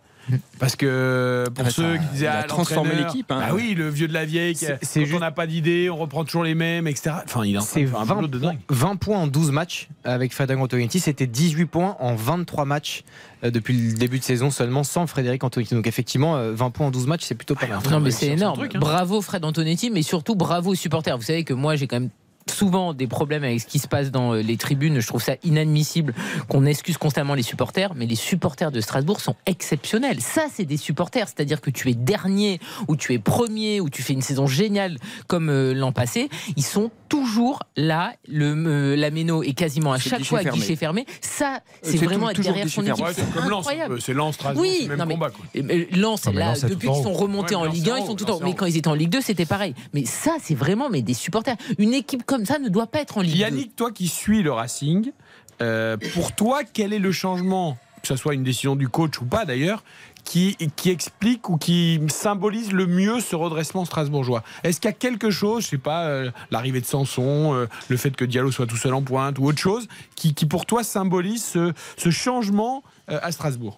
[SPEAKER 1] Parce que pour
[SPEAKER 11] Ah bah,
[SPEAKER 1] ceux
[SPEAKER 11] ça-
[SPEAKER 1] qui disaient
[SPEAKER 11] il a
[SPEAKER 1] ah,
[SPEAKER 11] transformé
[SPEAKER 1] l'entraîneur,
[SPEAKER 11] l'équipe, hein.
[SPEAKER 1] bah oui, le vieux de la vieille, qui- quand
[SPEAKER 5] juste-
[SPEAKER 1] on n'a pas d'idée, on reprend toujours les mêmes, etc. Enfin, il
[SPEAKER 5] C'est
[SPEAKER 1] de faire un
[SPEAKER 5] 20,
[SPEAKER 1] boulot de dingue.
[SPEAKER 5] 20 points en 12 matchs avec Frédéric Antonetti. C'était 18 points en 23 matchs euh, depuis le début de saison seulement sans Frédéric Antonetti. Donc effectivement, euh, 20 points en 12 matchs, c'est plutôt pas mal.
[SPEAKER 4] Non, mais c'est énorme.
[SPEAKER 1] truc, hein.
[SPEAKER 4] Bravo Fred Antonetti, mais surtout bravo aux supporters. Vous savez que moi, j'ai quand même souvent des problèmes avec ce qui se passe dans euh, les tribunes. Je trouve ça inadmissible qu'on excuse constamment les supporters, mais les supporters de Strasbourg sont exceptionnels. Ça, c'est des supporters, c'est-à-dire que tu es dernier ou tu es premier ou tu fais une saison géniale comme euh, l'an passé, ils sont toujours là. Le euh, la méno est quasiment à chaque fois à
[SPEAKER 11] fermé.
[SPEAKER 4] guichet fermé. Ça, c'est vraiment
[SPEAKER 11] tout-
[SPEAKER 4] être derrière son équipe.
[SPEAKER 1] Ouais, comme
[SPEAKER 4] incroyable.
[SPEAKER 1] c'est Lens, Strasbourg,
[SPEAKER 4] Oui, non,
[SPEAKER 1] même
[SPEAKER 4] mais-
[SPEAKER 1] combat. quoi.
[SPEAKER 4] Et, mais Lens,
[SPEAKER 3] Non, mais
[SPEAKER 4] là,
[SPEAKER 3] Lens, tout
[SPEAKER 4] depuis qu'ils sont remontés
[SPEAKER 1] Ouais,
[SPEAKER 4] en Ligue
[SPEAKER 1] Lens,
[SPEAKER 4] 1, ils sont tout le temps.
[SPEAKER 1] Lens, en
[SPEAKER 4] Mais quand ils étaient en Ligue 2, c'était pareil. Mais ça, c'est vraiment mais des supporters. Une équipe comme ça ne doit pas être en Ligue 2.
[SPEAKER 1] Yannick, toi qui suis le Racing, euh, pour toi, quel est le changement, que ce soit une décision du coach ou pas d'ailleurs, qui, explique ou qui symbolise le mieux ce redressement strasbourgeois? Est-ce qu'il y a quelque chose, je sais pas, euh, l'arrivée de Sanson, euh, le fait que Diallo soit tout seul en pointe ou autre chose, qui, pour toi symbolise ce, changement à Strasbourg?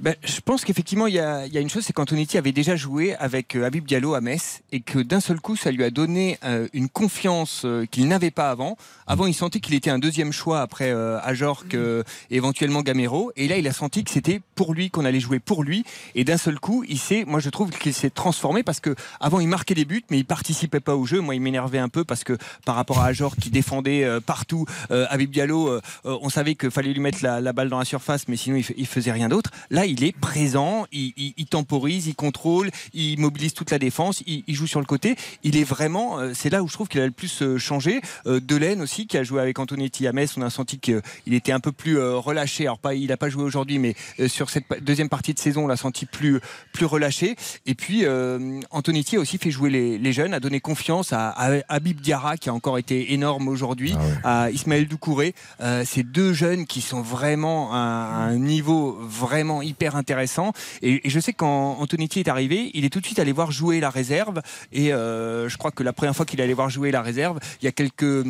[SPEAKER 11] Ben, je pense qu'effectivement, il y, y a une chose, c'est qu'Antonetti avait déjà joué avec euh, Habib Diallo à Metz et que d'un seul coup, ça lui a donné euh, une confiance euh, qu'il n'avait pas avant. Avant, il sentait qu'il était un deuxième choix après euh, Ajorc, euh, éventuellement Gamero. Et là, il a senti que c'était pour lui qu'on allait jouer pour lui. Et d'un seul coup, il s'est, moi, je trouve qu'il s'est transformé parce que avant, il marquait des buts, mais il participait pas au jeu. Moi, il m'énervait un peu parce que par rapport à Ajorc qui défendait euh, partout, euh, Habib Diallo, on savait qu'il fallait lui mettre la, la balle dans la surface, mais sinon, il, il faisait rien d'autre. Là, il est présent, il, il- il temporise, il contrôle, il mobilise toute la défense, il, il joue sur le côté. Il est vraiment, euh, c'est là où je trouve qu'il a le plus euh, changé. Euh, Delaine aussi, qui a joué avec Antonetti à Metz, on a senti qu'il était un peu plus relâché. Alors pas, il n'a pas joué aujourd'hui, mais sur cette deuxième partie de saison, on l'a senti plus plus relâché. Et puis euh, Antonetti a aussi fait jouer les, les jeunes, a donné confiance à, à Habib Diarra, qui a encore été énorme aujourd'hui, à Ismaël Doucouré. Euh, ces deux jeunes qui sont vraiment à un niveau vraiment hyper intéressant. Et, je sais quand Antonetti est arrivé, il est tout de suite allé voir jouer la réserve. Et euh, je crois que la première fois qu'il allait voir jouer la réserve, il y a quelques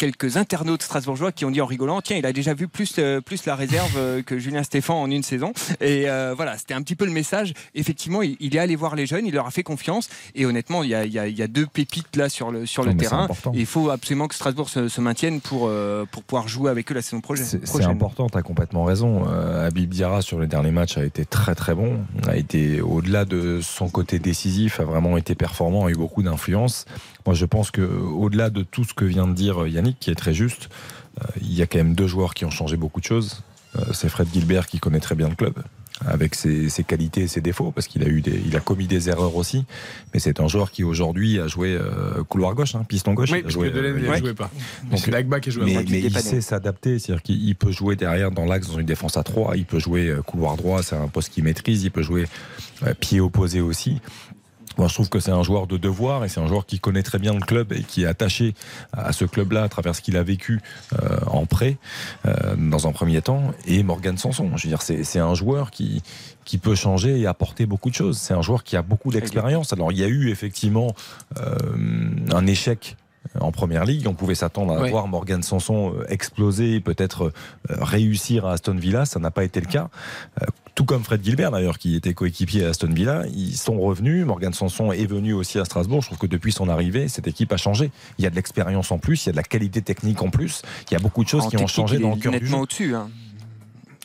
[SPEAKER 11] quelques internautes strasbourgeois qui ont dit en rigolant tiens il a déjà vu plus euh, plus la réserve euh, que Julien Stéphan en une saison. Et euh, voilà c'était un petit peu le message. Effectivement il, il est allé voir les jeunes il leur a fait confiance. Et honnêtement il y a, il y a- il y a deux pépites là sur le sur
[SPEAKER 3] Non,
[SPEAKER 11] le terrain. il faut absolument que Strasbourg se, se maintienne pour pour pouvoir jouer avec eux la saison prochaine.
[SPEAKER 3] C'est important, tu as complètement raison. Habib Diarra sur les derniers matchs a été très très bon, a été au-delà de son côté décisif, a vraiment été performant, a eu beaucoup d'influence. Moi je pense que au-delà de tout ce que vient de dire Yannick, qui est très juste, euh, il y a quand même deux joueurs qui ont changé beaucoup de choses. Euh, C'est Fred Gilbert qui connaît très bien le club avec ses, ses qualités et ses défauts parce qu'il a eu des, il a commis des erreurs aussi mais c'est un joueur qui aujourd'hui a joué euh, couloir gauche hein, piston gauche
[SPEAKER 1] Oui,
[SPEAKER 3] il a
[SPEAKER 1] parce
[SPEAKER 3] joué,
[SPEAKER 1] Delaine,
[SPEAKER 3] euh,
[SPEAKER 1] il ne
[SPEAKER 3] Yannick.
[SPEAKER 1] jouait pas.
[SPEAKER 3] Donc,
[SPEAKER 1] C'est Dagba qui a joué
[SPEAKER 3] mais, mais il sait s'adapter, c'est-à-dire qu'il peut jouer derrière dans l'axe dans une défense à 3, il peut jouer euh, couloir droit, c'est un poste qu'il maîtrise, il peut jouer euh, pied opposé aussi. Moi, je trouve que c'est un joueur de devoir et c'est un joueur qui connaît très bien le club et qui est attaché à ce club-là à travers ce qu'il a vécu euh, en prêt euh, dans un premier temps. Et Morgan Sanson, je veux dire, c'est c'est un joueur qui qui peut changer et apporter beaucoup de choses. C'est un joueur qui a beaucoup d'expérience. Alors, il y a eu effectivement euh, un échec en première ligue. On pouvait s'attendre à voir Morgan Sanson euh, exploser, peut-être euh, réussir à Aston Villa. Ça n'a pas été le cas. Euh, Tout comme Fred Gilbert d'ailleurs, qui était coéquipier à Aston Villa, ils sont revenus. Morgan Sanson est venu aussi à Strasbourg. Je trouve que depuis son arrivée, cette équipe a changé. Il y a de l'expérience en plus, il y a de la qualité technique en plus. Il y a beaucoup de choses
[SPEAKER 11] En
[SPEAKER 3] qui ont changé
[SPEAKER 11] il
[SPEAKER 3] dans le cœur du jeu.
[SPEAKER 11] au-dessus. hein.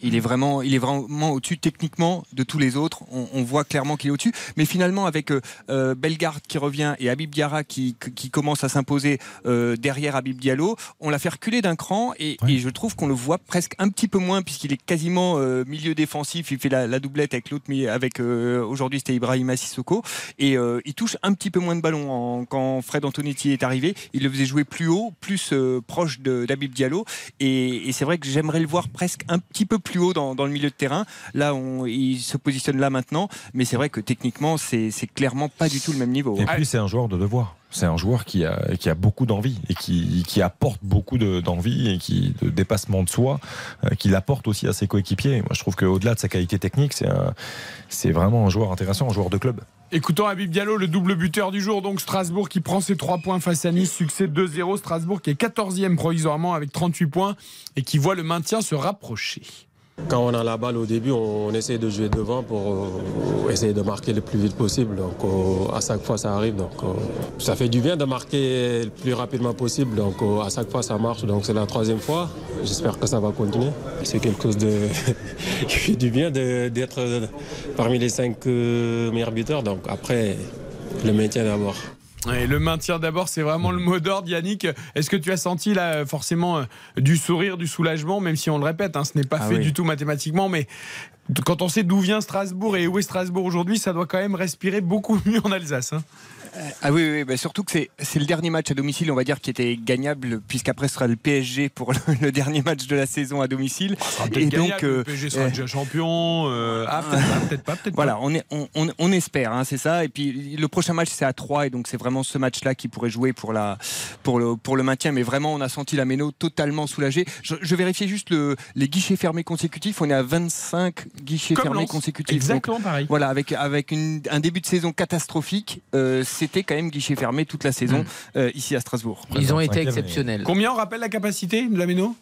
[SPEAKER 11] Il est vraiment, il est vraiment au-dessus techniquement de tous les autres. On, on voit clairement qu'il est au-dessus. Mais finalement, avec euh, euh, Bellegarde qui revient et Habib Diarra qui, qui commence à s'imposer euh, derrière Habib Diallo, on l'a fait reculer d'un cran et, et je trouve qu'on le voit presque un petit peu moins puisqu'il est quasiment euh, milieu défensif. Il fait la, la doublette avec l'autre, mais avec aujourd'hui c'était Ibrahima Sissoko et il touche un petit peu moins de ballon. En- quand Fred Antonetti est arrivé, il le faisait jouer plus haut, plus proche d'Habib Diallo. Et, et c'est vrai que j'aimerais le voir presque un petit peu plus haut dans, dans le milieu de terrain. Là, on, il se positionne là maintenant, mais c'est vrai que techniquement, c'est clairement pas du tout le même niveau.
[SPEAKER 3] Et puis c'est un joueur de devoir. C'est un joueur qui a, qui a beaucoup d'envie et qui, qui apporte beaucoup de- d'envie et qui de dépassement de soi, euh, qu'il apporte aussi à ses coéquipiers. Moi, je trouve qu'au-delà de sa qualité technique, c'est vraiment un joueur intéressant, un joueur de club.
[SPEAKER 1] Écoutons Habib Diallo, le double buteur du jour. Donc Strasbourg qui prend ses 3 points face à Nice. Succès 2-0. Strasbourg qui est 14e provisoirement avec 38 points et qui voit le maintien se rapprocher.
[SPEAKER 12] Quand on a la balle au début, on essaie de jouer devant pour euh, essayer de marquer le plus vite possible. Donc euh, à chaque fois ça arrive. Donc euh, ça fait du bien de marquer le plus rapidement possible. Donc à chaque fois ça marche. Donc c'est la troisième fois. J'espère que ça va continuer. C'est quelque chose de qui fait du bien d'être parmi les cinq meilleurs buteurs. Donc après le maintien d'abord.
[SPEAKER 1] Et le maintien d'abord, c'est vraiment le mot d'ordre, Yannick. Est-ce que tu as senti là forcément euh, du sourire, du soulagement, même si on le répète, hein, ce n'est pas
[SPEAKER 11] Ah
[SPEAKER 1] fait
[SPEAKER 11] oui.
[SPEAKER 1] du tout mathématiquement, mais quand on sait d'où vient Strasbourg et où est Strasbourg aujourd'hui, ça doit quand même respirer beaucoup mieux en Alsace. hein.
[SPEAKER 11] Ah oui, oui bah surtout que c'est- le dernier match à domicile, on va dire, qui était gagnable, puisqu'après ce sera le PSG pour le, le dernier match de la saison à domicile.
[SPEAKER 1] Peut-être gagnable, le PSG sera
[SPEAKER 11] euh,
[SPEAKER 1] déjà champion. euh, ah, peut-être pas, peut-être pas,
[SPEAKER 11] Voilà,
[SPEAKER 1] pas.
[SPEAKER 11] on, est, on, on- on espère, hein, c'est ça. Et puis le prochain match, c'est à 3, et donc c'est vraiment ce match-là qui pourrait jouer pour, la, pour, le, pour le maintien. Mais vraiment, on a senti la Méno totalement soulagée. Je, je vérifiais juste le, les guichets fermés consécutifs. On est à 25 guichets
[SPEAKER 1] Comme
[SPEAKER 11] fermés
[SPEAKER 1] Lens.
[SPEAKER 11] consécutifs.
[SPEAKER 1] Exactement pareil.
[SPEAKER 11] Voilà, avec, avec une- un début de saison catastrophique, euh, c'était quand même guichet fermé toute la saison
[SPEAKER 1] Mm.
[SPEAKER 11] euh, ici à Strasbourg.
[SPEAKER 4] Ils ont été exceptionnels.
[SPEAKER 1] Combien on rappelle la capacité de la Méno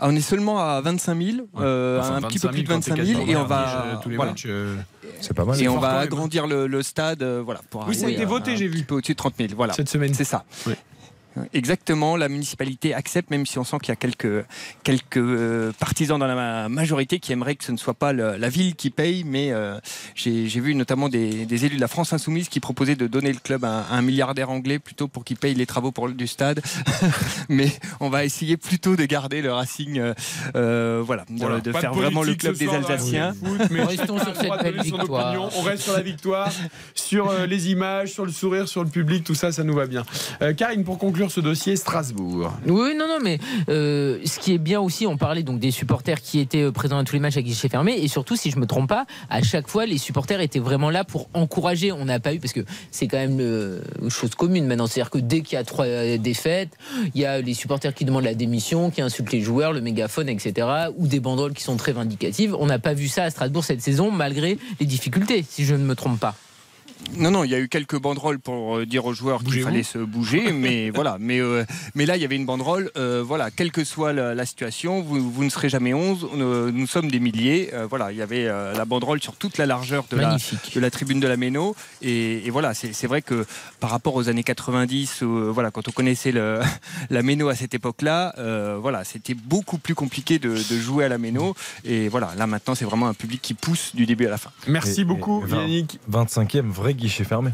[SPEAKER 11] Ah, on est seulement à 25 000, euh,
[SPEAKER 1] Enfin,
[SPEAKER 11] un petit peu
[SPEAKER 1] 25
[SPEAKER 11] plus de
[SPEAKER 1] quand t'es
[SPEAKER 11] 25 000,
[SPEAKER 1] quasiment
[SPEAKER 11] et on va,
[SPEAKER 1] euh, tous les
[SPEAKER 11] voilà.
[SPEAKER 1] matchs, euh,
[SPEAKER 3] C'est pas mal.
[SPEAKER 11] et on va agrandir le, le stade, euh, voilà, pour
[SPEAKER 1] Oui, ça a été voté,
[SPEAKER 11] un
[SPEAKER 1] j'ai
[SPEAKER 11] petit
[SPEAKER 1] vu.
[SPEAKER 11] peu au-dessus de 30 000, voilà.
[SPEAKER 1] cette semaine.
[SPEAKER 11] C'est ça.
[SPEAKER 1] Oui.
[SPEAKER 11] Exactement, la municipalité accepte, même si on sent qu'il y a quelques, quelques euh, partisans dans la ma- majorité qui aimeraient que ce ne soit pas le- la ville qui paye, mais euh, j'ai vu notamment des, des élus de la France Insoumise qui proposaient de donner le club à, à un milliardaire anglais plutôt pour qu'il paye les travaux pour le, du stade. mais on va essayer plutôt de garder le Racing, euh, voilà, de, faire vraiment le club des
[SPEAKER 1] la
[SPEAKER 11] Alsaciens.
[SPEAKER 1] foot, mais
[SPEAKER 4] Restons sur
[SPEAKER 1] chacun a le droit
[SPEAKER 4] cette
[SPEAKER 1] de
[SPEAKER 4] belle
[SPEAKER 1] donner son
[SPEAKER 4] victoire.
[SPEAKER 1] opinion. On reste sur la victoire, sur euh, les images, sur le sourire, sur le public, tout ça, ça nous va bien. Euh, Karine, pour conclure ce dossier, Strasbourg.
[SPEAKER 4] Oui, non, non, mais euh, ce qui est bien aussi, on parlait donc des supporters qui étaient euh, présents à tous les matchs à guichet fermé, et surtout, si je me trompe pas, à chaque fois, les supporters étaient vraiment là pour encourager. On n'a pas eu, parce que c'est quand même euh, une chose commune maintenant, c'est-à-dire que dès qu'il y a trois défaites, il y a les supporters qui demandent la démission, qui insultent les joueurs, le mégaphone, etc., ou des banderoles qui sont très vindicatives. On n'a pas vu ça à Strasbourg cette saison, malgré les difficultés, si je ne me trompe pas.
[SPEAKER 11] Non, non, il y a eu quelques banderoles pour euh, dire aux joueurs qu'il fallait se bouger, mais voilà. Mais, euh, mais là, il y avait une banderole. euh, voilà, quelle que soit la, la situation, vous, vous ne serez jamais 11. euh, nous sommes des milliers. euh, voilà, il y avait euh, la banderole sur toute la largeur de la,
[SPEAKER 4] Magnifique.
[SPEAKER 11] de la tribune de la Méno. Et, et voilà, c'est vrai que par rapport aux années 90, euh, voilà, quand on connaissait le, la Méno à cette époque-là, euh, voilà, c'était beaucoup plus compliqué de, de jouer à la Méno. Et voilà, là maintenant, c'est vraiment un public qui pousse du début à la fin.
[SPEAKER 1] Merci
[SPEAKER 3] Et-
[SPEAKER 1] beaucoup,
[SPEAKER 3] et
[SPEAKER 1] Yannick.
[SPEAKER 3] 25e vrai guichet fermé.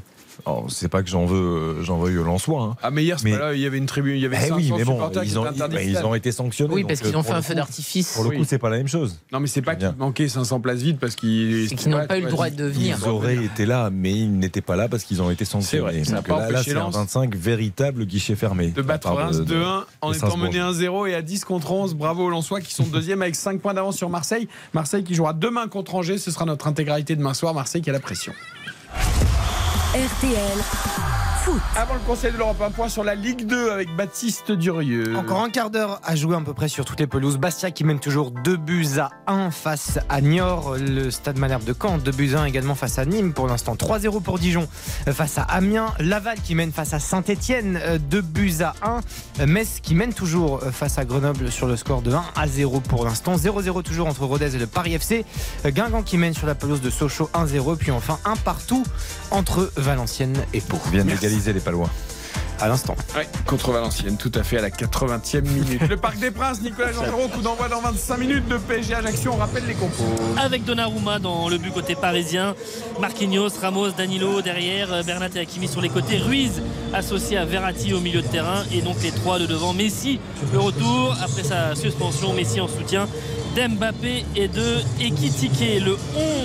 [SPEAKER 3] Alors, c'est pas que j'en veux, euh, j'en veuille au Lensois. Hein.
[SPEAKER 1] Ah, mais hier, c'est
[SPEAKER 3] Mais-
[SPEAKER 1] pas là, il y avait une tribune, il y avait
[SPEAKER 3] Eh
[SPEAKER 1] 500
[SPEAKER 3] oui, mais bon,
[SPEAKER 1] supporters qui
[SPEAKER 3] ils ont,
[SPEAKER 1] étaient interdits.
[SPEAKER 3] bah,
[SPEAKER 1] de
[SPEAKER 3] ils
[SPEAKER 1] stade.
[SPEAKER 3] ont été sanctionnés.
[SPEAKER 4] Oui, parce qu'ils
[SPEAKER 3] euh,
[SPEAKER 4] ont
[SPEAKER 3] pour
[SPEAKER 4] fait un feu d'artifice.
[SPEAKER 3] Pour le
[SPEAKER 1] Oui.
[SPEAKER 3] coup, c'est pas la même chose.
[SPEAKER 1] Non, mais c'est pas
[SPEAKER 3] Bien.
[SPEAKER 1] qu'ils manquaient 500 places vides parce qu'ils.
[SPEAKER 4] C'est qu'ils n'ont pas eu le droit de venir.
[SPEAKER 3] Ils auraient été là, mais ils n'étaient pas là parce qu'ils ont été
[SPEAKER 1] C'est vrai,
[SPEAKER 3] sanctionnés. Donc
[SPEAKER 1] pas
[SPEAKER 3] là, là, c'est un
[SPEAKER 1] Lens
[SPEAKER 3] 25 véritable guichet fermé.
[SPEAKER 1] de battre Reims
[SPEAKER 3] de- de-
[SPEAKER 1] 2-1 en étant mené 1-0 et à 10 contre 11. Bravo aux Lensois qui sont deuxième avec 5 points d'avance sur Marseille. Marseille qui jouera demain contre Angers. Ce sera notre intégralité demain soir. Marseille qui a la pression.
[SPEAKER 7] RTL Foot.
[SPEAKER 1] Avant le Conseil de l'Europe, un point sur la Ligue 2 avec Baptiste Durieux.
[SPEAKER 5] Encore un quart d'heure à jouer à peu près sur toutes les pelouses. Bastia qui mène toujours 2 buts à 1 face à Niort. Le Stade Malherbe de Caen, 2 buts à 1 également face à Nîmes. Pour l'instant, 3-0 pour Dijon euh, face à Amiens. Laval qui mène face à Saint-Etienne, 2 buts à 1. Metz qui mène toujours euh, face à Grenoble sur le score de 1 à 0 pour l'instant. 0-0 toujours entre Rodez et le Paris FC. Euh, Guingamp qui mène sur la pelouse de Sochaux 1-0. Puis enfin, un partout entre Valenciennes et Pau.
[SPEAKER 3] Les Palois.
[SPEAKER 5] À l'instant.
[SPEAKER 1] Ouais, contre Valenciennes, tout à fait à la 80e minute. Le Parc des Princes, Nicolas Jean coup d'envoi dans 25 minutes de PSG Ajaccio. On rappelle les compos.
[SPEAKER 2] Avec Donnarumma dans le but côté parisien, Marquinhos, Ramos, Danilo derrière, Bernat et Hakimi sur les côtés, Ruiz associé à Verratti au milieu de terrain et donc les trois de devant. Messi, le retour après sa suspension, Messi en soutien d'Mbappé et de Ekitike. Le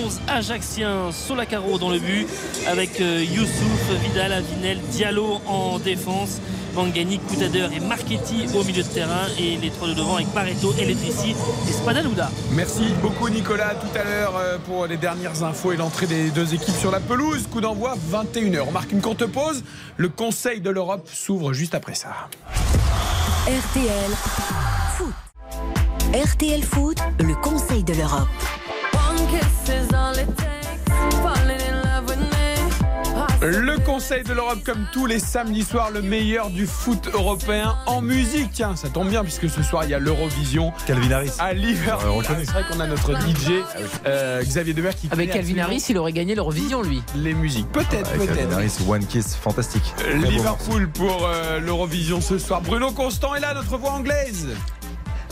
[SPEAKER 2] 11 Ajaxien Solacaro dans le but avec euh, Youssouf, Vidal, Avinel, Diallo en défense. Mangani, Coutader et Marchetti au milieu de terrain et les trois de devant avec Pareto, Eletrici et Spadalouda.
[SPEAKER 1] Merci beaucoup Nicolas. Tout à l'heure euh, pour les dernières infos et l'entrée des deux équipes sur la pelouse. Coup d'envoi 21h. On marque une courte pause. Le Conseil de l'Europe s'ouvre juste après ça.
[SPEAKER 7] RTL Foot. RTL Foot, le Conseil de l'Europe.
[SPEAKER 1] Le Conseil de l'Europe, comme tous les samedis soirs, le meilleur du foot européen en musique. Tiens, ça tombe bien puisque ce soir il y a l'Eurovision.
[SPEAKER 3] Calvin Harris.
[SPEAKER 1] À Liverpool. C'est vrai qu'on a notre DJ euh, Xavier Demer qui
[SPEAKER 4] Avec Calvin Harris, il aurait gagné l'Eurovision, lui.
[SPEAKER 1] les musiques. Peut-être,
[SPEAKER 3] Avec Calvin
[SPEAKER 1] peut-être.
[SPEAKER 3] Harris, One Kiss, fantastique.
[SPEAKER 1] Liverpool pour euh, l'Eurovision ce soir. Bruno Constant est là, notre voix anglaise.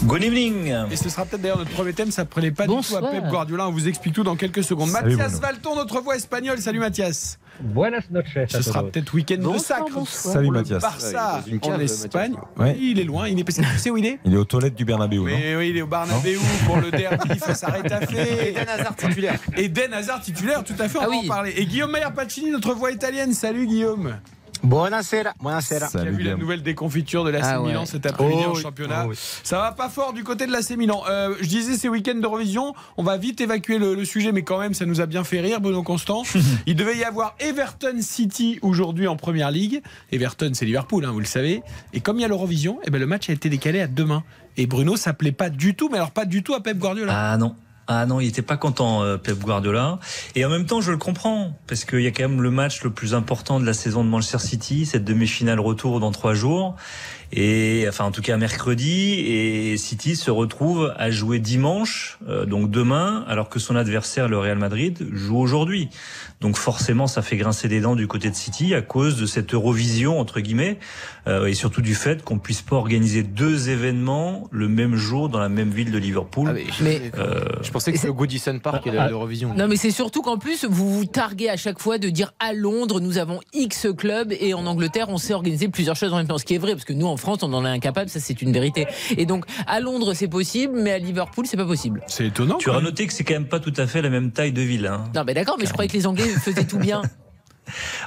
[SPEAKER 13] Good evening.
[SPEAKER 1] Et ce sera peut-être d'ailleurs notre premier thème. Ça ne prenait pas du
[SPEAKER 4] Bonsoir.
[SPEAKER 1] tout à Pep Guardiola. On vous explique tout dans quelques secondes.
[SPEAKER 3] Salut,
[SPEAKER 1] Mathias
[SPEAKER 3] Bruno.
[SPEAKER 1] Valton, notre voix espagnole. Salut Mathias.
[SPEAKER 14] Buenas noches.
[SPEAKER 1] Ce sera peut-être week-end de sacre.
[SPEAKER 4] bonsoir.
[SPEAKER 3] Salut, Mathias.
[SPEAKER 1] Barça
[SPEAKER 5] dans une
[SPEAKER 1] en Espagne.
[SPEAKER 3] Ouais.
[SPEAKER 1] Oui, Il est loin. Il est parce que tu sais où il est
[SPEAKER 3] Il est aux toilettes du
[SPEAKER 1] Mais oui, il est au Barnabéu pour le derby face à Retafe.
[SPEAKER 5] Eden Hazard titulaire.
[SPEAKER 1] Eden Hazard titulaire, tout à fait, on
[SPEAKER 4] Ah
[SPEAKER 1] va
[SPEAKER 4] oui.
[SPEAKER 1] en parler. Et Guillaume Mayer Pacini, notre voix italienne. Salut Guillaume.
[SPEAKER 8] Buonasera. Buonasera.
[SPEAKER 1] Qui a
[SPEAKER 3] Salut,
[SPEAKER 1] vu la nouvelle déconfiture de l'AC
[SPEAKER 4] Ah ouais.
[SPEAKER 1] Milan cet après-midi
[SPEAKER 8] Oh
[SPEAKER 1] en championnat?
[SPEAKER 8] Oh oui.
[SPEAKER 1] Ça va pas fort du côté de l'AC Milan. Euh, je disais ces week-ends d'Eurovision, on va vite évacuer le, le sujet, mais quand même ça nous a bien fait rire, Bruno Constant. Il devait y avoir Everton City aujourd'hui en Première Ligue. Everton c'est Liverpool, hein, vous le savez. Et comme il y a l'Eurovision, eh ben, le match a été décalé à demain. Et Bruno ça plaît pas du tout, mais alors pas du tout à Pep Guardiola.
[SPEAKER 13] Ah non. Ah non, il était pas content, euh, Pep Guardiola. Et en même temps, je le comprends, parce qu'il y a quand même le match le plus important de la saison de Manchester City, cette demi-finale retour dans trois jours. Et enfin, en tout cas mercredi, et City se retrouve à jouer dimanche, euh, donc demain, alors que son adversaire, le Real Madrid, joue aujourd'hui. Donc forcément, ça fait grincer des dents du côté de City à cause de cette Eurovision entre guillemets, euh, et surtout du fait qu'on puisse pas organiser deux événements le même jour dans la même ville de Liverpool.
[SPEAKER 5] Ah, mais euh, je pensais que c'était au Goodison Park et l'Eurovision.
[SPEAKER 4] Non, mais c'est surtout qu'en plus, vous vous targuez à chaque fois de dire à Londres, nous avons X clubs et en Angleterre, on sait organiser plusieurs choses en même temps. Ce qui est vrai, parce que nous, en France, on en est incapable, ça c'est une vérité. Et donc, à Londres, c'est possible, mais à Liverpool, c'est pas possible.
[SPEAKER 1] C'est étonnant.
[SPEAKER 13] Tu auras noté que c'est quand même pas tout à fait la même taille de ville. Hein.
[SPEAKER 4] Non, mais d'accord, mais je croyais que les Anglais faisaient tout bien.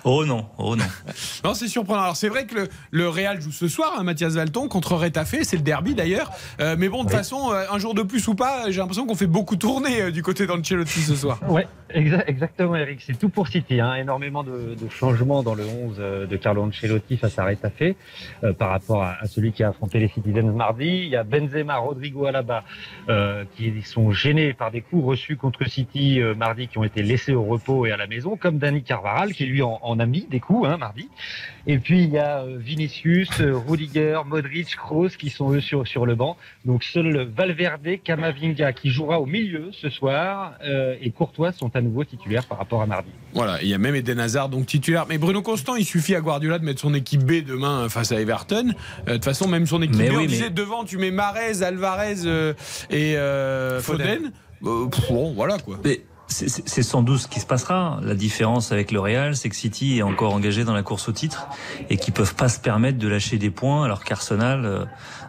[SPEAKER 13] Oh non, oh non.
[SPEAKER 1] Non, c'est surprenant. Alors, c'est vrai que le, le Real joue ce soir, hein, Mathias Valton, contre Retafe. C'est le derby d'ailleurs. Euh, mais bon, de toute façon, euh, un jour de plus ou pas, j'ai l'impression qu'on fait beaucoup tourner euh, du côté d'Ancelotti ce soir.
[SPEAKER 14] Ouais, exa- exactement, Eric. C'est tout pour City. Hein. Énormément de, de changements dans le 11 euh, de Carlo Ancelotti face à Retafe euh, par rapport à, à celui qui a affronté les Citizens mardi. Il y a Benzema, Rodrigo Alaba euh, qui sont gênés par des coups reçus contre City euh, mardi qui ont été laissés au repos et à la maison, comme Dani Carvaral qui lui en, en a mis des coups hein, mardi. Et puis il y a euh, Vinicius, euh, Rudiger, Modric, Kroos qui sont eux sur, sur le banc. Donc seul Valverde, Camavinga qui jouera au milieu ce soir euh, et Courtois sont à nouveau titulaires par rapport à mardi.
[SPEAKER 1] Voilà, il y a même Eden Hazard, donc titulaire. Mais Bruno Constant, il suffit à Guardiola de mettre son équipe B demain face à Everton. Euh, De toute façon, même son équipe
[SPEAKER 13] Mais
[SPEAKER 1] B,
[SPEAKER 13] oui,
[SPEAKER 1] on
[SPEAKER 13] mais-
[SPEAKER 1] disait devant, tu mets Marez, Alvarez euh, et euh, Foden. Euh, pff, bon, voilà quoi.
[SPEAKER 13] Mais c'est- c'est c'est sans doute ce qui se passera. La différence avec le Real, c'est que City est encore engagé dans la course au titre et qu'ils peuvent pas se permettre de lâcher des points alors qu'Arsenal euh,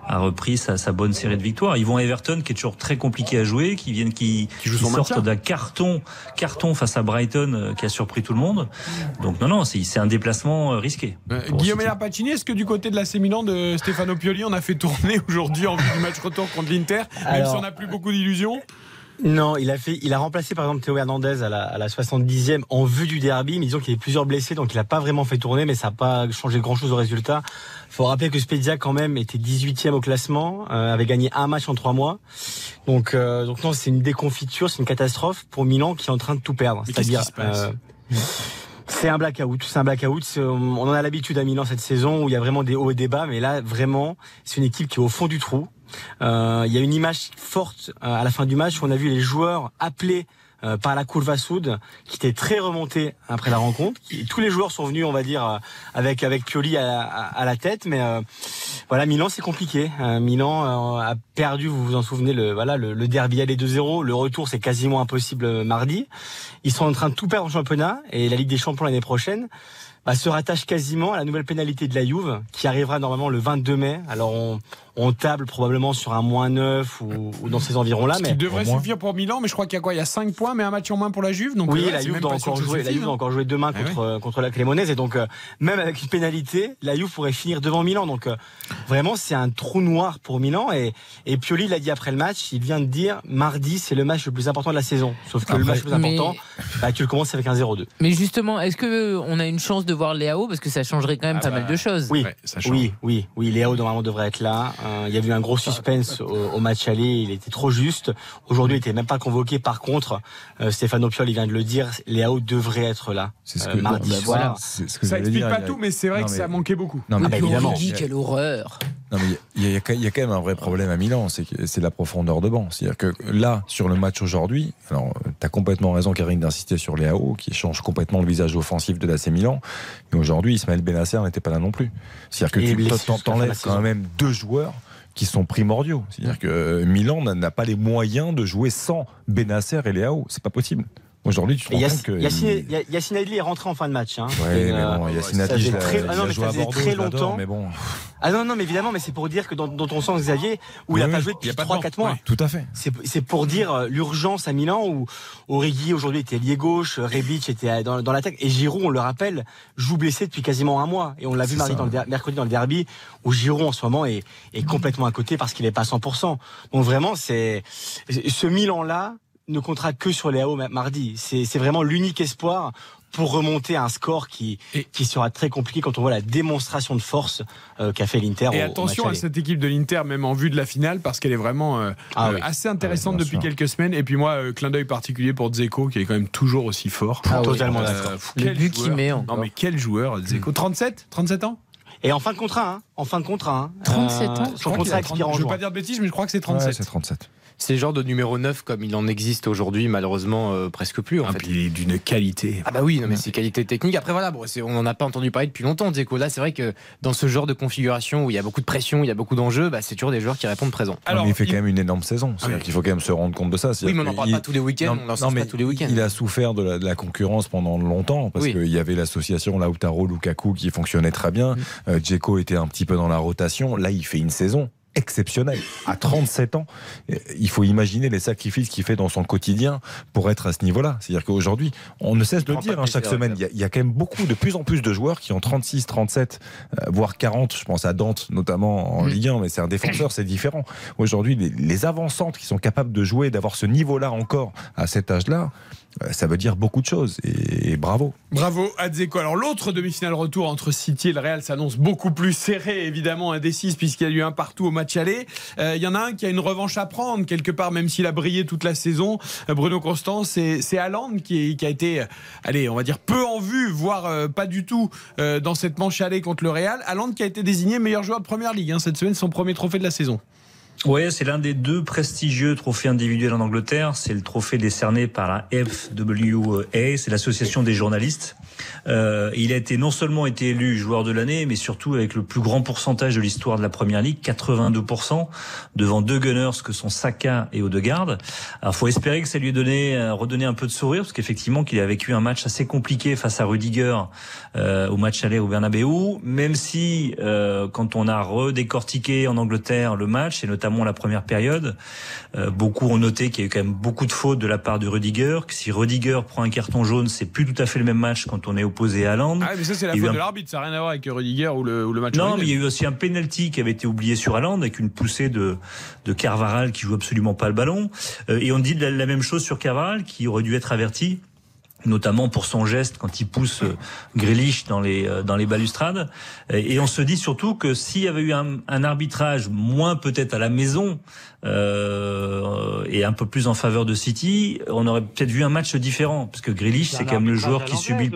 [SPEAKER 13] a repris sa, sa bonne série de victoires. Ils vont à Everton qui est toujours très compliqué à jouer, qui viennent qui, sortent d'un carton carton face à Brighton euh, qui a surpris tout le monde. Donc non non, c'est c'est un déplacement euh, risqué.
[SPEAKER 1] Euh, Guillaume Pacini, est-ce que du côté de la Milan de Stefano Pioli, on a fait tourner aujourd'hui en vue du match retour contre l'Inter, même
[SPEAKER 14] Alors-
[SPEAKER 1] si on n'a plus beaucoup d'illusions?
[SPEAKER 15] Non, il a fait, il a remplacé par exemple Théo Hernandez à la, à la 70e en vue du derby, mais disons qu'il y avait plusieurs blessés, donc il n'a pas vraiment fait tourner, mais ça n'a pas changé grand chose au résultat. Faut rappeler que Spedia quand même était 18e au classement, euh, avait gagné un match en trois mois, donc euh, donc non, c'est une déconfiture, c'est une catastrophe pour Milan qui est en train de tout perdre. C'est-à-dire, euh, c'est un blackout, c'est un blackout. On en a l'habitude à Milan cette saison où il y a vraiment des hauts et des bas, mais là vraiment, c'est une équipe qui est au fond du trou. Euh, il y a une image forte euh, à la fin du match où on a vu les joueurs appelés euh, par la Curva Sud, qui était très remonté après la rencontre. Tous les joueurs sont venus, on va dire, avec avec Pioli à, la tête, mais voilà, Milan c'est compliqué. Milan a perdu, vous vous en souvenez, le voilà le, le derby aller 2-0. Le retour c'est quasiment impossible mardi. Ils sont en train de tout perdre en championnat et la Ligue des Champions l'année prochaine. Bah, se rattache quasiment à la nouvelle pénalité de la Juve qui arrivera normalement le 22 mai. Alors on table probablement sur un moins 9 ou, ou dans ces environs-là.
[SPEAKER 1] Ce
[SPEAKER 15] mais
[SPEAKER 1] qui devrait suffire pour Milan, mais je crois qu'il y a quoi Il y a 5 points, mais un match en moins pour la Juve. Donc
[SPEAKER 15] oui,
[SPEAKER 1] euh,
[SPEAKER 15] la Juve doit
[SPEAKER 1] pas sûr
[SPEAKER 15] encore
[SPEAKER 1] ça
[SPEAKER 15] jouer. La Juve doit
[SPEAKER 1] hein.
[SPEAKER 15] encore jouer demain
[SPEAKER 1] Ah ouais.
[SPEAKER 15] contre euh, contre la Cremonese et donc euh, même avec une pénalité, la Juve pourrait finir devant Milan. Donc euh, vraiment, c'est un trou noir pour Milan et et Pioli l'a dit après le match. Il vient de dire mardi, c'est le match le plus important de la saison. Sauf que le match le plus
[SPEAKER 4] mais-
[SPEAKER 15] important, bah, tu le commences avec un 0-2.
[SPEAKER 4] Mais justement, est-ce que euh, on a une chance de voir Léao? Parce que ça changerait quand même
[SPEAKER 15] Ah
[SPEAKER 4] pas
[SPEAKER 15] bah,
[SPEAKER 4] mal de choses.
[SPEAKER 15] Oui, oui, oui, oui. Léo normalement devrait être là. Euh, il y a eu un gros suspense au, au match aller. Il était trop juste. Aujourd'hui, il était même pas convoqué. Par contre, euh, Stéphano Pioli vient de le dire. Léo devrait être là.
[SPEAKER 3] C'est ce
[SPEAKER 15] euh,
[SPEAKER 3] que-
[SPEAKER 15] mardi
[SPEAKER 3] non, bah,
[SPEAKER 15] soir.
[SPEAKER 3] voilà, c'est ce que
[SPEAKER 1] Ça explique
[SPEAKER 3] dire,
[SPEAKER 1] pas
[SPEAKER 3] il a-
[SPEAKER 1] tout, mais c'est vrai
[SPEAKER 3] Non,
[SPEAKER 1] que
[SPEAKER 3] mais-
[SPEAKER 1] ça manquait beaucoup.
[SPEAKER 3] Non, mais
[SPEAKER 4] puis
[SPEAKER 3] évidemment.
[SPEAKER 4] Origi, quelle horreur.
[SPEAKER 3] Non, mais il y, a- il y a- il y a quand même un vrai problème à Milan, c'est que c'est la profondeur de banc. C'est-à-dire que là, sur le match aujourd'hui, alors tu as complètement raison, Karine, d'insister sur les AO, qui change complètement le visage offensif de l'AC Milan. Mais aujourd'hui, Ismaël Benasser n'était pas là non plus. C'est-à-dire que
[SPEAKER 15] Et
[SPEAKER 3] tu t'enlèves quand même deux joueurs qui sont primordiaux. C'est-à-dire que Milan n'a- pas les moyens de jouer sans Benasser et les AO. C'est pas possible. Aujourd'hui, tu te rends compte que.
[SPEAKER 15] Yassine, Ya- Yassine Adli est rentré en fin de match. Hein.
[SPEAKER 3] Ouais,
[SPEAKER 15] Et,
[SPEAKER 3] mais
[SPEAKER 15] euh,
[SPEAKER 3] bon, Yassine
[SPEAKER 15] ça
[SPEAKER 3] Adli,
[SPEAKER 15] faisait
[SPEAKER 3] il a-
[SPEAKER 15] très, ah non, mais ça
[SPEAKER 3] à
[SPEAKER 15] faisait
[SPEAKER 3] Bordeaux,
[SPEAKER 15] très longtemps.
[SPEAKER 3] mais bon.
[SPEAKER 15] Ah non, non, mais évidemment, mais c'est pour dire que dans, dans ton sens, Xavier, où il
[SPEAKER 3] Oui,
[SPEAKER 15] n'a pas
[SPEAKER 3] oui,
[SPEAKER 15] joué depuis
[SPEAKER 3] a pas de
[SPEAKER 15] 3-4
[SPEAKER 3] banc,
[SPEAKER 15] mois.
[SPEAKER 3] ouais, tout à fait.
[SPEAKER 15] C'est pour dire euh, l'urgence à Milan où Origi aujourd'hui était lié gauche, Rebic était euh, dans, dans l'attaque et Giroud, on le rappelle, joue blessé depuis quasiment un mois. Et on l'a vu mardi
[SPEAKER 3] ça.
[SPEAKER 15] dans le der- mercredi dans le derby où Giroud en ce moment est, est complètement à côté parce qu'il n'est pas à 100%. Donc vraiment, c'est ce Milan-là ne comptera que sur les AO ma- mardi. C'est vraiment l'unique espoir pour remonter à un score qui, qui sera très compliqué quand on voit la démonstration de force euh, qu'a fait l'Inter.
[SPEAKER 1] Et
[SPEAKER 15] au- au
[SPEAKER 1] attention
[SPEAKER 15] match
[SPEAKER 1] à cette équipe de l'Inter, même en vue de la finale, parce qu'elle est vraiment euh,
[SPEAKER 15] Ah
[SPEAKER 1] euh,
[SPEAKER 15] oui.
[SPEAKER 1] assez intéressante
[SPEAKER 15] Ah oui,
[SPEAKER 1] depuis
[SPEAKER 15] sûr.
[SPEAKER 1] quelques semaines. Et puis moi, euh, clin d'œil particulier pour Dzeko, qui est quand même toujours aussi fort.
[SPEAKER 15] Ah oui, Totalement d'accord.
[SPEAKER 1] pff,
[SPEAKER 15] Le
[SPEAKER 1] quel
[SPEAKER 15] but qu'il met
[SPEAKER 1] Non
[SPEAKER 15] encore.
[SPEAKER 1] mais quel joueur, Dzeko 37 37 ans?
[SPEAKER 15] Et en fin de contrat, hein, en fin de contrat. Hein,
[SPEAKER 4] 37 ans
[SPEAKER 15] Euh,
[SPEAKER 1] Je
[SPEAKER 15] Son
[SPEAKER 1] crois qu'il
[SPEAKER 15] contrat
[SPEAKER 1] a
[SPEAKER 15] expire
[SPEAKER 1] 30
[SPEAKER 15] en
[SPEAKER 1] Je veux
[SPEAKER 15] juin.
[SPEAKER 1] pas dire de bêtises, mais je crois que c'est 37.
[SPEAKER 3] c'est 37.
[SPEAKER 5] C'est le genre de numéro 9 comme il en existe aujourd'hui, malheureusement euh, presque plus. En
[SPEAKER 1] Ah,
[SPEAKER 5] fait.
[SPEAKER 1] puis il est d'une qualité.
[SPEAKER 5] Ah bah oui, non, mais c'est qualité technique. Après voilà, bon, c'est- on n'en a pas entendu parler depuis longtemps. Dzeko, là, c'est vrai que dans ce genre de configuration où il y a beaucoup de pression, il y a beaucoup d'enjeux, bah, c'est toujours des joueurs qui répondent présents.
[SPEAKER 3] Alors, il fait quand même une énorme saison. C'est-à-dire qu'il faut quand même se rendre compte de ça.
[SPEAKER 5] Oui, mais on n'en
[SPEAKER 3] en
[SPEAKER 5] parle pas tous les week-ends, on n'en sort pas tous les week-ends.
[SPEAKER 3] Il a souffert de la, de la concurrence pendant longtemps parce
[SPEAKER 5] Oui.
[SPEAKER 3] qu'il y avait l'association Lautaro Lukaku qui fonctionnait très bien. Euh, Dzeko était un petit peu dans la rotation. Là, il fait une saison exceptionnelle. À 37 ans, il faut imaginer les sacrifices qu'il fait dans son quotidien pour être à ce niveau-là. C'est-à-dire qu'aujourd'hui, on ne cesse de le dire hein, chaque semaine, il y, a, il y a quand même beaucoup, de plus en plus de joueurs qui ont 36, 37, euh, voire 40. Je pense à Dante notamment en Ligue 1, mais c'est un défenseur, c'est différent. Aujourd'hui, les, les avancantes qui sont capables de jouer, d'avoir ce niveau-là encore à cet âge-là, ça veut dire beaucoup de choses. Et, et bravo.
[SPEAKER 1] Bravo à Dzeko. Alors l'autre demi-finale retour entre City et le Real s'annonce beaucoup plus serré, évidemment indécise puisqu'il y a eu un partout au match aller. Euh, Il y en a un qui a une revanche à prendre quelque part, même s'il a brillé toute la saison. Euh, Bruno Constant, c'est Haaland qui, a été, euh, allez, on va dire peu en vue, voire euh, pas du tout euh, dans cette manche aller contre le Real. Haaland qui a été désigné meilleur joueur de Première Ligue hein, cette semaine, son premier trophée de la saison.
[SPEAKER 13] Ouais, c'est l'un des deux prestigieux trophées individuels en Angleterre. C'est le trophée décerné par la FWA, c'est l'association des journalistes. Euh, il a été non seulement été élu joueur de l'année, mais surtout avec le plus grand pourcentage de l'histoire de la Première Ligue, 82%, devant deux gunners que sont Saka et Odegaard. Alors, faut espérer que ça lui ait donné, euh, redonné un peu de sourire, parce qu'effectivement, qu'il a vécu un match assez compliqué face à Rudiger euh, au match aller au Bernabeu, même si euh, quand on a redécortiqué en Angleterre le match, et notamment la première période. Euh, beaucoup ont noté qu'il y a eu quand même beaucoup de fautes de la part de Rudiger. Que si Rudiger prend un carton jaune, c'est plus tout à fait le même match quand on est opposé à Haaland.
[SPEAKER 1] Ah, mais ça, c'est la faute
[SPEAKER 13] un-
[SPEAKER 1] de l'arbitre, ça n'a rien à voir avec Rudiger ou le, ou le match.
[SPEAKER 13] non, mais il y a eu aussi un penalty qui avait été oublié sur Haaland avec une poussée de, de Carvaral qui joue absolument pas le ballon. Euh, et on dit la, la même chose sur Carvaral qui aurait dû être averti notamment pour son geste quand il pousse euh, Grealish dans les euh, dans les balustrades. Et, on se dit surtout que s'il y avait eu un, un arbitrage moins peut-être à la maison euh, et un peu plus en faveur de City on aurait peut-être vu un match différent parce que Grealish c'est quand même le joueur qui subit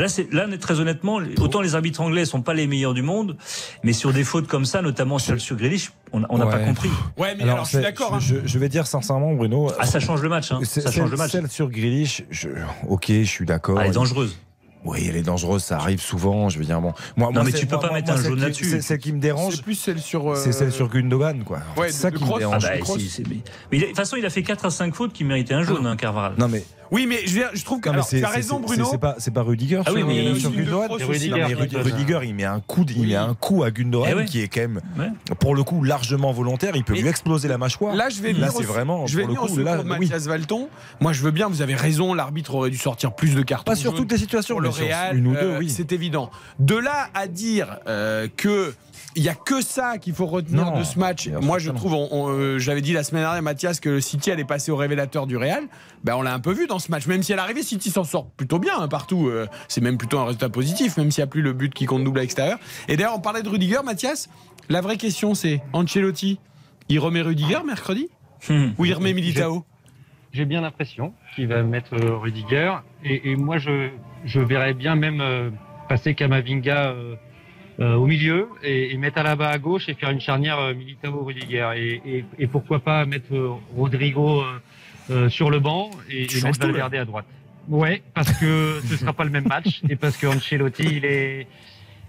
[SPEAKER 13] là, c'est, là, très honnêtement, autant les arbitres anglais sont pas les meilleurs du monde, mais sur des fautes comme ça, notamment celle sur Grealish, on n'a pas compris.
[SPEAKER 1] Ouais, mais
[SPEAKER 3] Alors,
[SPEAKER 1] alors, je suis
[SPEAKER 3] c'est-
[SPEAKER 1] d'accord. hein.
[SPEAKER 3] Je, je vais dire sincèrement, Bruno.
[SPEAKER 13] Ah, ça change le match, hein. Ça change
[SPEAKER 3] celle-
[SPEAKER 13] le match.
[SPEAKER 3] Celle sur Grealish, je- ok, je suis d'accord.
[SPEAKER 13] Ah, elle est dangereuse.
[SPEAKER 3] Oui, elle est dangereuse, ça arrive souvent. Je veux dire, bon. Moi,
[SPEAKER 13] Non,
[SPEAKER 3] moi,
[SPEAKER 13] mais tu peux
[SPEAKER 3] moi-
[SPEAKER 13] pas
[SPEAKER 3] moi,
[SPEAKER 13] mettre un jaune là-dessus.
[SPEAKER 3] C'est celle qui me dérange.
[SPEAKER 1] C'est plus celle sur. euh,
[SPEAKER 3] C'est celle sur Gundogan, quoi.
[SPEAKER 1] Ouais,
[SPEAKER 3] c'est ça
[SPEAKER 1] de
[SPEAKER 3] qui
[SPEAKER 1] Kroos.
[SPEAKER 3] me dérange.
[SPEAKER 13] Ah bah, si, c'est- mais, mais de toute façon, il a fait 4 à 5 fautes qui méritaient un jaune, hein, Carvaral.
[SPEAKER 3] Non, mais.
[SPEAKER 1] Oui, mais je, je trouve que.
[SPEAKER 3] Non,
[SPEAKER 1] alors,
[SPEAKER 3] c'est-
[SPEAKER 1] tu as raison, Bruno.
[SPEAKER 3] C'est pas, pas Rudiger
[SPEAKER 13] Ah oui, mais il y a
[SPEAKER 3] sur Gundogan.
[SPEAKER 13] Rudiger,
[SPEAKER 3] il met un coup, de- il met un coup à Gundogan
[SPEAKER 13] Eh ouais.
[SPEAKER 3] qui est quand même,
[SPEAKER 13] Ouais.
[SPEAKER 3] pour le coup, largement volontaire. Il peut lui exploser la mâchoire.
[SPEAKER 1] Là, je vais
[SPEAKER 3] Là, c'est
[SPEAKER 1] au-
[SPEAKER 3] vraiment.
[SPEAKER 1] Je vais venir au
[SPEAKER 3] coup,
[SPEAKER 1] secours
[SPEAKER 3] là,
[SPEAKER 1] de
[SPEAKER 3] oui.
[SPEAKER 1] Mathias Valton. Moi, je veux bien. Vous avez raison. L'arbitre aurait dû sortir plus de cartons.
[SPEAKER 3] Pas sur toutes les situations,
[SPEAKER 1] Pour le
[SPEAKER 3] mais sur
[SPEAKER 1] Real,
[SPEAKER 3] une ou deux,
[SPEAKER 1] euh,
[SPEAKER 3] oui.
[SPEAKER 1] c'est évident. De là à dire euh, que. Il y a que ça qu'il faut retenir
[SPEAKER 3] Non,
[SPEAKER 1] de ce match. Moi, je trouve, on- on, euh, j'avais dit la semaine dernière, Mathias, que le City allait passer au révélateur du Real. Ben, on l'a un peu vu dans ce match. Même si à l'arrivée, City s'en sort plutôt bien hein, partout. euh, c'est même plutôt un résultat positif, même s'il n'y a plus le but qui compte double à l'extérieur. Et d'ailleurs, on parlait de Rudiger, Mathias. La vraie question, c'est Ancelotti, il remet Rudiger mercredi ou il remet Militao?
[SPEAKER 14] J'ai bien l'impression qu'il va mettre euh, Rudiger. Et, et moi, je, je verrais bien même euh, passer Kamavinga euh, au milieu et, et mettre Alaba à gauche et faire une charnière euh, Militao-Rudiger. Et, et, et pourquoi pas mettre euh, Rodrigo euh, sur le banc et, mettre
[SPEAKER 1] tout, là.
[SPEAKER 14] Valverde à droite. Ouais, parce que ce sera pas le même match et parce que Ancelotti, il est...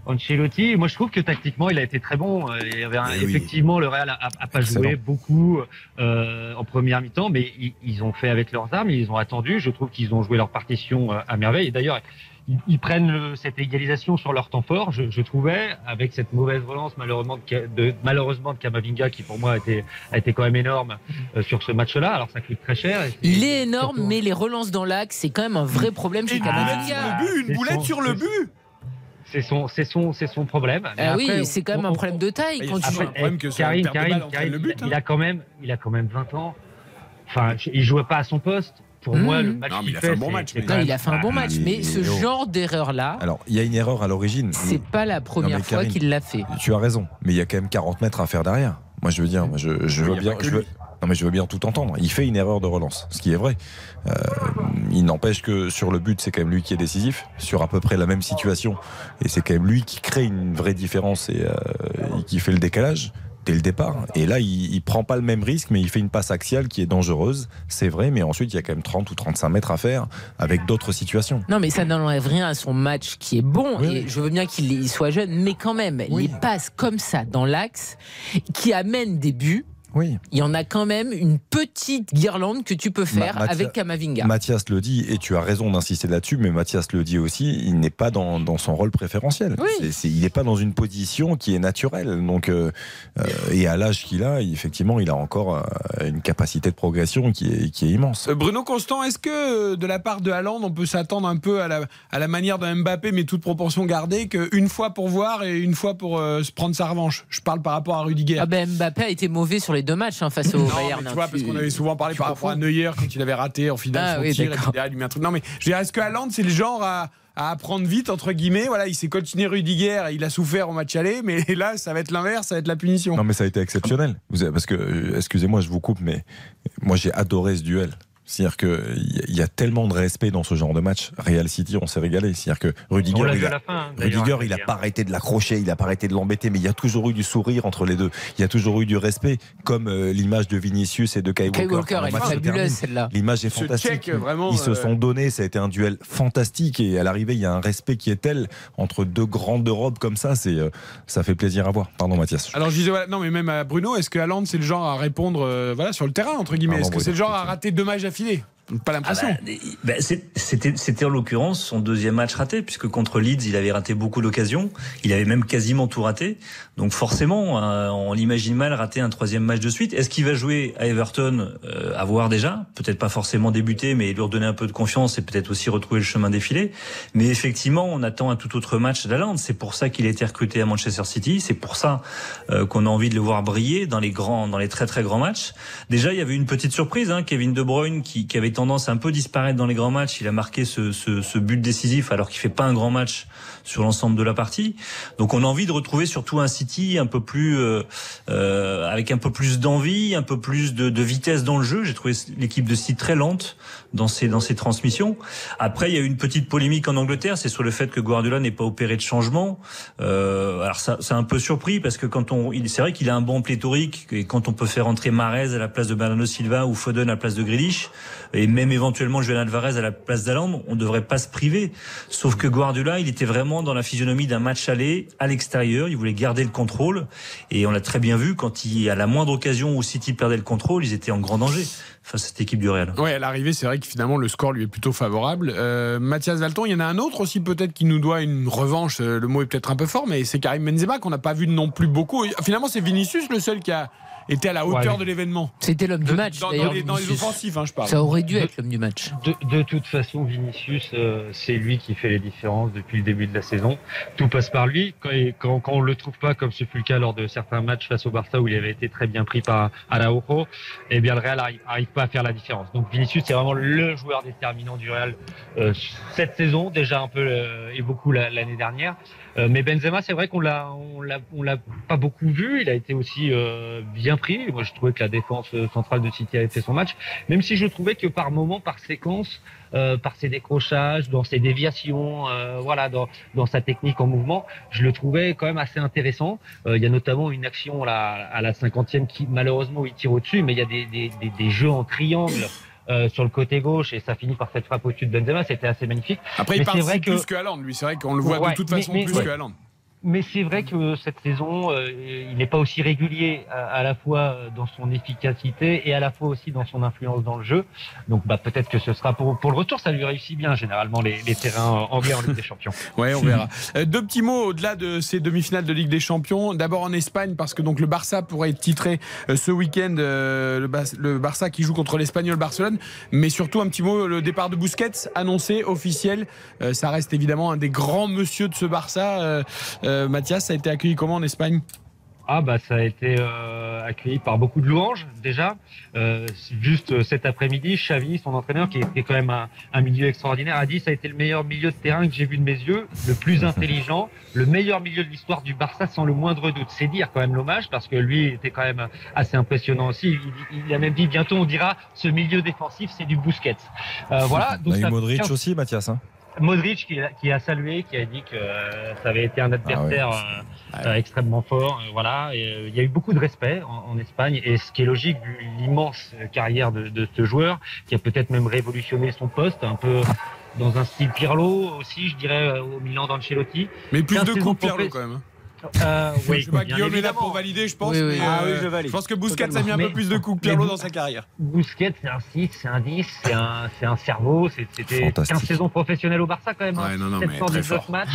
[SPEAKER 14] Ancelotti, moi je trouve que tactiquement il a été très bon. Il y avait un-
[SPEAKER 3] Eh oui.
[SPEAKER 14] effectivement le Real a, pas
[SPEAKER 3] Excellent.
[SPEAKER 14] joué beaucoup euh, en première mi-temps, mais ils, ils ont fait avec leurs armes, ils ont attendu. Je trouve qu'ils ont joué leur partition à merveille. Et d'ailleurs, ils, ils prennent le- cette égalisation sur leur temps fort. Je, je trouvais avec cette mauvaise relance malheureusement de, Ka- de- malheureusement de Kamavinga qui pour moi a été, a été quand même énorme euh, sur ce match-là. Alors ça coûte très cher. et
[SPEAKER 4] Il est énorme,
[SPEAKER 14] surtout-
[SPEAKER 4] mais les relances dans l'axe, c'est quand même un vrai problème chez Kamavinga.
[SPEAKER 1] le but, une boulette sur le but.
[SPEAKER 14] C'est son, c'est son, c'est son problème. Mais
[SPEAKER 4] Ah
[SPEAKER 14] après,
[SPEAKER 4] oui, c'est quand même
[SPEAKER 14] on-
[SPEAKER 4] un problème de taille.
[SPEAKER 1] Il
[SPEAKER 4] Quand tu...
[SPEAKER 14] Après,
[SPEAKER 1] problème que on
[SPEAKER 14] Karim,
[SPEAKER 1] prenne le but,
[SPEAKER 14] il
[SPEAKER 1] hein.
[SPEAKER 14] a quand même, il a quand même 20 ans. Enfin, il jouait pas à son poste. Pour
[SPEAKER 4] Mmh.
[SPEAKER 14] moi, le match
[SPEAKER 1] Non, mais il a fait un bon
[SPEAKER 14] c'est-
[SPEAKER 1] match, mais-
[SPEAKER 4] Non, il a fait un bon match, mais ce
[SPEAKER 3] il-
[SPEAKER 4] genre d'erreur-là,
[SPEAKER 3] Alors, il y a une erreur à l'origine.
[SPEAKER 4] c'est pas la première fois qu'il l'a fait.
[SPEAKER 3] Tu as raison, mais il y a quand même 40 mètres à faire derrière. Moi, je veux dire, moi, je, veux bien. je veux- non, mais je veux bien tout entendre. Il fait une erreur de relance, ce qui est vrai. Euh, il n'empêche que sur le but, c'est quand même lui qui est décisif, sur à peu près la même situation. Et c'est quand même lui qui crée une vraie différence et, euh, et qui fait le décalage dès le départ. Et là, il, il prend pas le même risque, mais il fait une passe axiale qui est dangereuse, c'est vrai, mais ensuite, il y a quand même 30 ou 35 mètres à faire avec d'autres situations.
[SPEAKER 4] Non, mais ça n'enlève rien à son match qui est bon.
[SPEAKER 3] Oui,
[SPEAKER 4] et
[SPEAKER 3] oui.
[SPEAKER 4] je veux bien qu'il il soit jeune, mais quand même,
[SPEAKER 3] Oui.
[SPEAKER 4] les passes comme ça dans l'axe qui amènent des buts,
[SPEAKER 3] Oui.
[SPEAKER 4] il y en a quand même une petite guirlande que tu peux faire
[SPEAKER 3] Ma-
[SPEAKER 4] avec Kamavinga.
[SPEAKER 3] Mathias le dit, et tu as raison d'insister là-dessus, mais Mathias le dit aussi, il n'est pas dans, dans son rôle préférentiel.
[SPEAKER 4] Oui.
[SPEAKER 3] Il n'est pas dans une position qui est naturelle. Donc, euh, euh, et à l'âge qu'il a, effectivement, il a encore euh, une capacité de progression qui est, qui est immense.
[SPEAKER 1] Bruno Constant, est-ce que de la part de Haaland, on peut s'attendre un peu à la, à la manière de Mbappé, mais toute proportion gardée, qu'une fois pour voir et une fois pour euh, se prendre sa revanche? Je parle par rapport à Rudiger.
[SPEAKER 4] Ah ben Mbappé a été mauvais sur les deux matchs hein, face au
[SPEAKER 1] Non,
[SPEAKER 4] Bayern.
[SPEAKER 1] mais
[SPEAKER 4] hein.
[SPEAKER 1] tu vois, parce
[SPEAKER 4] Tu-
[SPEAKER 1] qu'on avait souvent parlé
[SPEAKER 4] tu
[SPEAKER 1] par rapport à. Neuer quand il avait raté en finale
[SPEAKER 4] Ah
[SPEAKER 1] son
[SPEAKER 4] oui,
[SPEAKER 1] tir, et il lui met un truc. Non, mais je dirais, est-ce que Haaland, c'est le genre à, à apprendre vite, entre guillemets? Voilà, il s'est continué Rudiger, il a souffert au match aller, mais là, ça va être l'inverse, ça va être la punition.
[SPEAKER 3] Non, mais ça a été exceptionnel. Vous avez- parce que, euh, excusez-moi, je vous coupe, mais moi, j'ai adoré ce duel. C'est-à-dire qu'il y, a- il y a tellement de respect dans ce genre de match. Real City, on s'est régalé. C'est-dire que Rudiger, il a,
[SPEAKER 14] à fin. hein,
[SPEAKER 3] Rudiger, il n'a
[SPEAKER 14] Rudiger.
[SPEAKER 3] pas arrêté de l'accrocher, il n'a pas arrêté de l'embêter, mais il y a toujours eu du sourire entre les deux. Il y a toujours eu du respect, comme euh, l'image de Vinicius et de Kai
[SPEAKER 4] Kyle
[SPEAKER 3] Walker.
[SPEAKER 4] Walker, elle est fabuleuse celle-là.
[SPEAKER 3] L'image est fantastique.
[SPEAKER 1] check, vraiment,
[SPEAKER 3] Ils se
[SPEAKER 1] euh,
[SPEAKER 3] sont donnés, ça a été un duel fantastique et à l'arrivée, il y a un respect qui est tel entre deux grandes robes comme ça, c'est euh, ça fait plaisir à voir. Pardon Mathias.
[SPEAKER 1] Alors je disais, voilà, non mais même à Bruno, est-ce que Haaland c'est le genre à répondre euh, voilà, sur le terrain, entre guillemets? Est-ce que c'est le genre à rater deux matchs affilés Pas l'impression.
[SPEAKER 13] Ah bah, bah, c'était en l'occurrence son deuxième match raté, puisque contre Leeds, il avait raté beaucoup d'occasions. Il avait même quasiment tout raté. Donc forcément, euh, on l'imagine mal rater un troisième match de suite. Est-ce qu'il va jouer à Everton euh, À voir déjà? Peut-être pas forcément débuter, mais lui redonner un peu de confiance et peut-être aussi retrouver le chemin défilé. Mais effectivement, on attend un tout autre match d'Aland. C'est pour ça qu'il a été recruté à Manchester City. C'est pour ça euh, qu'on a envie de le voir briller dans les grands, dans les très très grands matchs. Déjà, il y avait une petite surprise, hein, Kevin De Bruyne qui, qui avait à un peu disparaître dans les grands matchs. Il a marqué ce but décisif alors qu'il fait pas un grand match sur l'ensemble de la partie. Donc, on a envie de retrouver surtout un City un peu plus euh, euh, avec un peu plus d'envie, un peu plus de, de vitesse dans le jeu. J'ai trouvé l'équipe de City très lente dans ses dans ses transmissions. Après, il y a eu une petite polémique en Angleterre, c'est sur le fait que Guardiola n'ait pas opéré de changement. Euh, alors ça, ça a un peu surpris parce que quand on, c'est vrai qu'il a un bon pléthorique et quand on peut faire entrer Marez à la place de Bernardo Silva ou Foden à la place de Grealish et même éventuellement Julian Alvarez à la place d'Aland, on devrait pas se priver. Sauf que Guardiola, il était vraiment dans la physionomie d'un match aller à l'extérieur. Il voulait garder le contrôle et on l'a très bien vu quand il, à la moindre occasion où City perdait le contrôle, ils étaient en grand danger face à cette équipe du Real.
[SPEAKER 1] Ouais, à l'arrivée, c'est vrai que finalement le score lui est plutôt favorable. Euh, Mathias Valton, il y en a un autre aussi peut-être qui nous doit une revanche. euh, Le mot est peut-être un peu fort, mais c'est Karim Benzema qu'on n'a pas vu non plus beaucoup. Finalement, c'est Vinicius le seul qui a été à la hauteur
[SPEAKER 14] Ouais.
[SPEAKER 1] de l'événement.
[SPEAKER 4] C'était l'homme du match.
[SPEAKER 1] Dans, les, dans les
[SPEAKER 4] Vinicius.
[SPEAKER 1] offensifs, hein, je parle.
[SPEAKER 4] Ça aurait dû être l'homme du match.
[SPEAKER 14] De, de toute façon, Vinicius, euh, c'est lui qui fait les différences depuis le début de la saison. Tout passe par lui. Quand, et quand, quand on le trouve pas, comme ce fut le cas lors de certains matchs face au Barça où il avait été très bien pris par Araujo, eh bien le Real arrive, arrive pas à faire la différence. Donc Vinicius, c'est vraiment le joueur déterminant du Real euh, cette saison, déjà un peu euh, et beaucoup la- l'année dernière. Euh, mais Benzema, c'est vrai qu'on l'a, on l'a, on l'a pas beaucoup vu. Il a été aussi euh, bien pris. Moi, je trouvais que la défense euh, centrale de City avait fait son match, même si je trouvais que par moment, par séquence, euh, par ses décrochages, dans ses déviations, euh, voilà, dans, dans sa technique en mouvement, je le trouvais quand même assez intéressant. Euh, il y a notamment une action là, à la cinquantième qui malheureusement il tire au-dessus, mais il y a des, des, des, des jeux en triangle. euh, sur le côté gauche et ça finit par cette frappe au-dessus de Benzema, c'était assez magnifique.
[SPEAKER 1] Après, il
[SPEAKER 14] vrai
[SPEAKER 1] participe
[SPEAKER 14] que
[SPEAKER 1] plus que Haaland, lui. C'est vrai qu'on le voit
[SPEAKER 14] Ouais,
[SPEAKER 1] de toute façon
[SPEAKER 14] mais-
[SPEAKER 1] plus
[SPEAKER 14] ouais.
[SPEAKER 1] que Haaland.
[SPEAKER 14] Mais c'est vrai que cette saison, euh, il n'est pas aussi régulier à, la fois dans son efficacité et à la fois aussi dans son influence dans le jeu. Donc bah, peut-être que ce sera pour, le retour, ça lui réussit bien généralement les, terrains anglais en Ligue des Champions.
[SPEAKER 1] Ouais, on verra. Euh, deux petits mots au-delà de ces demi-finales de Ligue des Champions. D'abord en Espagne, parce que donc le Barça pourrait être titré euh, ce week-end. le, Barça qui joue contre l'Espagnol Barcelone. Mais surtout un petit mot, le départ de Busquets annoncé, officiel. Ça reste évidemment un des grands monsieur de ce Barça. Euh, Mathias, ça a été accueilli comment en Espagne?
[SPEAKER 14] Ah bah ça a été euh, accueilli par beaucoup de louanges déjà. Euh, juste cet après-midi, Xavi, son entraîneur, qui est quand même un, un milieu extraordinaire, a dit ça a été le meilleur milieu de terrain que j'ai vu de mes yeux, le plus intelligent, le meilleur milieu de l'histoire du Barça sans le moindre doute. C'est dire quand même l'hommage parce que lui était quand même assez impressionnant aussi. Il, il a même dit bientôt on dira ce milieu défensif c'est du Busquets. Euh, voilà.
[SPEAKER 3] On a eu Modric aussi, Mathias. hein.
[SPEAKER 14] Modric qui, a- qui a salué, qui a dit que euh, ça avait été un adversaire
[SPEAKER 3] Ah
[SPEAKER 14] euh, euh, extrêmement fort. euh, voilà, et, euh, il y a eu beaucoup de respect en, en Espagne, et ce qui est logique vu l'immense carrière de, de ce joueur, qui a peut-être même révolutionné son poste, un peu dans un style Pirlo aussi, je dirais, au Milan d'Ancelotti.
[SPEAKER 1] Mais plus
[SPEAKER 14] 15
[SPEAKER 1] de coups Pirlo quand même.
[SPEAKER 14] Euh, oui,
[SPEAKER 1] je sais pas, Guillaume est là pour valider, je pense.
[SPEAKER 14] Oui, oui.
[SPEAKER 1] mais,
[SPEAKER 14] Ah oui,
[SPEAKER 1] euh,
[SPEAKER 14] je valide.
[SPEAKER 1] pense que Busquets a mis un peu plus de coups que Pirlo dans sa carrière.
[SPEAKER 14] Busquets, c'est un 6, c'est un 10, c'est un, c'est un cerveau. C'était
[SPEAKER 1] Fantastique.
[SPEAKER 14] 15 saisons professionnelles au Barça quand même. hein.
[SPEAKER 1] Ouais, non, non, mais très
[SPEAKER 14] 719
[SPEAKER 1] fort.
[SPEAKER 14] matchs,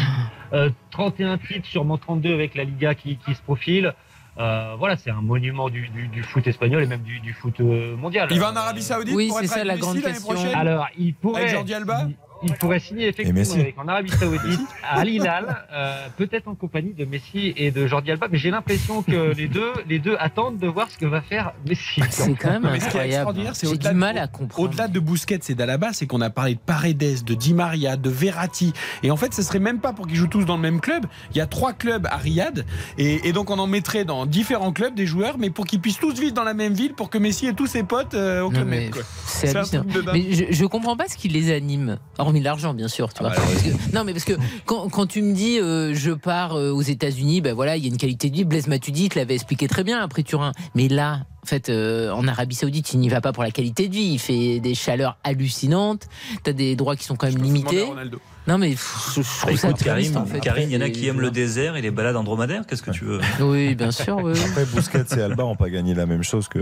[SPEAKER 14] euh, 31 titres, sûrement 32 avec la Liga qui, qui se profile. Euh, voilà, c'est un monument du, du, du foot espagnol et même du, du foot euh, mondial.
[SPEAKER 1] Il va en Arabie Saoudite
[SPEAKER 4] Oui,
[SPEAKER 1] pour
[SPEAKER 4] c'est
[SPEAKER 1] être
[SPEAKER 4] ça, la grande question.
[SPEAKER 1] prochaine
[SPEAKER 14] Alors, il pourrait.
[SPEAKER 1] Avec Jordi Alba
[SPEAKER 14] il pourrait signer
[SPEAKER 3] Et
[SPEAKER 14] effectivement avec, en Arabie Saoudite à Al Hilal, euh, peut-être en compagnie de Messi et de Jordi Alba, mais j'ai l'impression que les deux, les deux attendent de voir ce que va faire Messi.
[SPEAKER 4] C'est quand même
[SPEAKER 1] Non, mais ce qui est
[SPEAKER 4] incroyable.
[SPEAKER 1] extraordinaire, c'est
[SPEAKER 4] du mal à comprendre.
[SPEAKER 1] Au-delà de Busquets et d'Alaba, c'est qu'on a parlé de Paredes, de Di Maria, de Verratti. Et en fait, ce serait même pas pour qu'ils jouent tous dans le même club. Il y a trois clubs à Riyad. Et, et donc, on en mettrait dans différents clubs des joueurs, mais pour qu'ils puissent tous vivre dans la même ville, pour que Messi ait tous ses potes euh, au club même.
[SPEAKER 4] C'est hallucinant. Mais je, je comprends pas ce qui les anime, hormis l'argent, bien sûr. Tu vois. Parce que- non, mais parce que quand, quand tu me dis euh, je pars euh, aux États-Unis, ben voilà, il y a une qualité de vie. Blaise Matuidi te l'avait expliqué très bien après Turin. Mais là, en fait, euh, en Arabie Saoudite, il n'y va pas pour la qualité de vie. Il fait des chaleurs hallucinantes. T'as des droits qui sont quand même limités. Non, mais pff, je, je trouve
[SPEAKER 13] Bah,
[SPEAKER 4] ça
[SPEAKER 13] Karim,
[SPEAKER 4] en fait.
[SPEAKER 13] Karim, il y en a qui aiment le désert et les balades en dromadaire. Qu'est-ce que tu veux?
[SPEAKER 4] Oui, bien sûr. oui, oui.
[SPEAKER 3] Après, Busquets et Alba n'ont pas gagné la même chose que,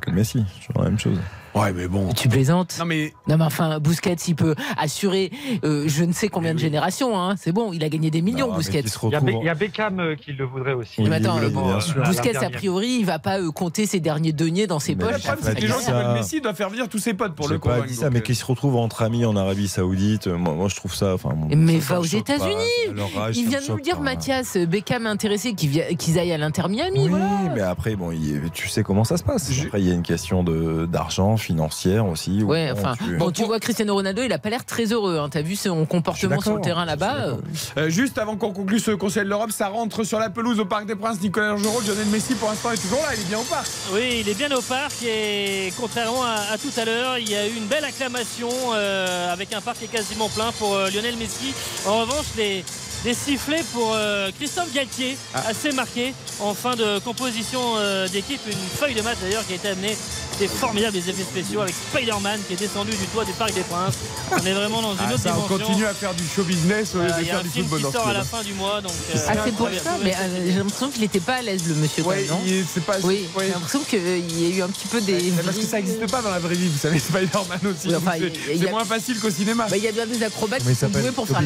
[SPEAKER 3] que Messi. Toujours la même chose.
[SPEAKER 1] Ouais, mais bon.
[SPEAKER 4] Tu plaisantes
[SPEAKER 1] Non, mais.
[SPEAKER 4] Non, mais enfin, Busquets, il peut assurer euh, je ne sais combien de générations. Hein. C'est bon, il a gagné des millions, Busquets.
[SPEAKER 14] Il y, a il y a Beckham euh, qui le voudrait aussi.
[SPEAKER 4] Mais attends,
[SPEAKER 14] à
[SPEAKER 4] Busquets, a priori, il va pas euh, compter ses derniers deniers dans ses
[SPEAKER 3] Mais
[SPEAKER 4] poches.
[SPEAKER 3] le problème, c'est
[SPEAKER 1] Les gens qui veulent Messi doivent faire venir tous ses potes pour le
[SPEAKER 3] dit ça,
[SPEAKER 1] donc,
[SPEAKER 3] mais
[SPEAKER 1] euh,
[SPEAKER 3] qui se retrouvent entre amis en Arabie Saoudite, moi, moi, je trouve ça. Enfin, bon,
[SPEAKER 4] Mais
[SPEAKER 3] ça
[SPEAKER 4] va aux. États-Unis. Il vient de nous le dire. Mathias, Beckham est intéressé qu'ils qu'ils aillent à l'Inter Miami.
[SPEAKER 3] Oui, mais après, bon, il- tu sais comment ça se passe. Après, il y a une question de- d'argent financière aussi. où,
[SPEAKER 4] Ouais,
[SPEAKER 3] bon,
[SPEAKER 4] enfin,
[SPEAKER 3] tu-
[SPEAKER 4] bon, tu vois Cristiano Ronaldo, il a pas l'air très heureux. Hein. T'as vu son comportement sur le terrain là-bas euh,
[SPEAKER 1] Euh, juste avant qu'on conclue ce Conseil de l'Europe, ça rentre sur la pelouse au Parc des Princes. Nicolas Joro, Lionel Messi pour l'instant est toujours là, il est bien au parc.
[SPEAKER 2] Oui, il est bien au parc et contrairement à, à tout à l'heure, il y a eu une belle acclamation euh, avec un parc qui est quasiment plein pour euh, Lionel Messi. En revanche, les, les sifflets pour euh, Christophe Galtier, assez marqués en fin de composition euh, d'équipe. Une feuille de match d'ailleurs qui a été amenée. C'était formidable les effets spéciaux avec Spider-Man qui est descendu du toit du Parc des Princes. On est vraiment dans une
[SPEAKER 1] Ah,
[SPEAKER 2] autre
[SPEAKER 1] ça, on
[SPEAKER 2] dimension.
[SPEAKER 1] continue à faire du show business au lieu de
[SPEAKER 2] Il y a
[SPEAKER 1] faire
[SPEAKER 2] un
[SPEAKER 1] du
[SPEAKER 2] film
[SPEAKER 1] football ce
[SPEAKER 2] sort à la fin du mois. Donc, euh,
[SPEAKER 4] Ah, c'est pour ça, mais euh, j'ai l'impression qu'il n'était pas à l'aise, le monsieur. quand
[SPEAKER 1] Ouais,
[SPEAKER 4] même, non
[SPEAKER 1] il- c'est pas-
[SPEAKER 4] Oui,
[SPEAKER 1] ouais.
[SPEAKER 4] j'ai l'impression qu'il y a eu un petit peu des.
[SPEAKER 1] Mais Parce que ça n'existe pas dans la vraie vie, vous savez, Spider-Man aussi.
[SPEAKER 4] Oui, enfin, il
[SPEAKER 1] c'est
[SPEAKER 4] a- il y
[SPEAKER 1] c'est
[SPEAKER 4] a-
[SPEAKER 1] moins facile qu'au cinéma.
[SPEAKER 4] Bah, Il y a bien des acrobates
[SPEAKER 3] il
[SPEAKER 4] qui sont doués pour faire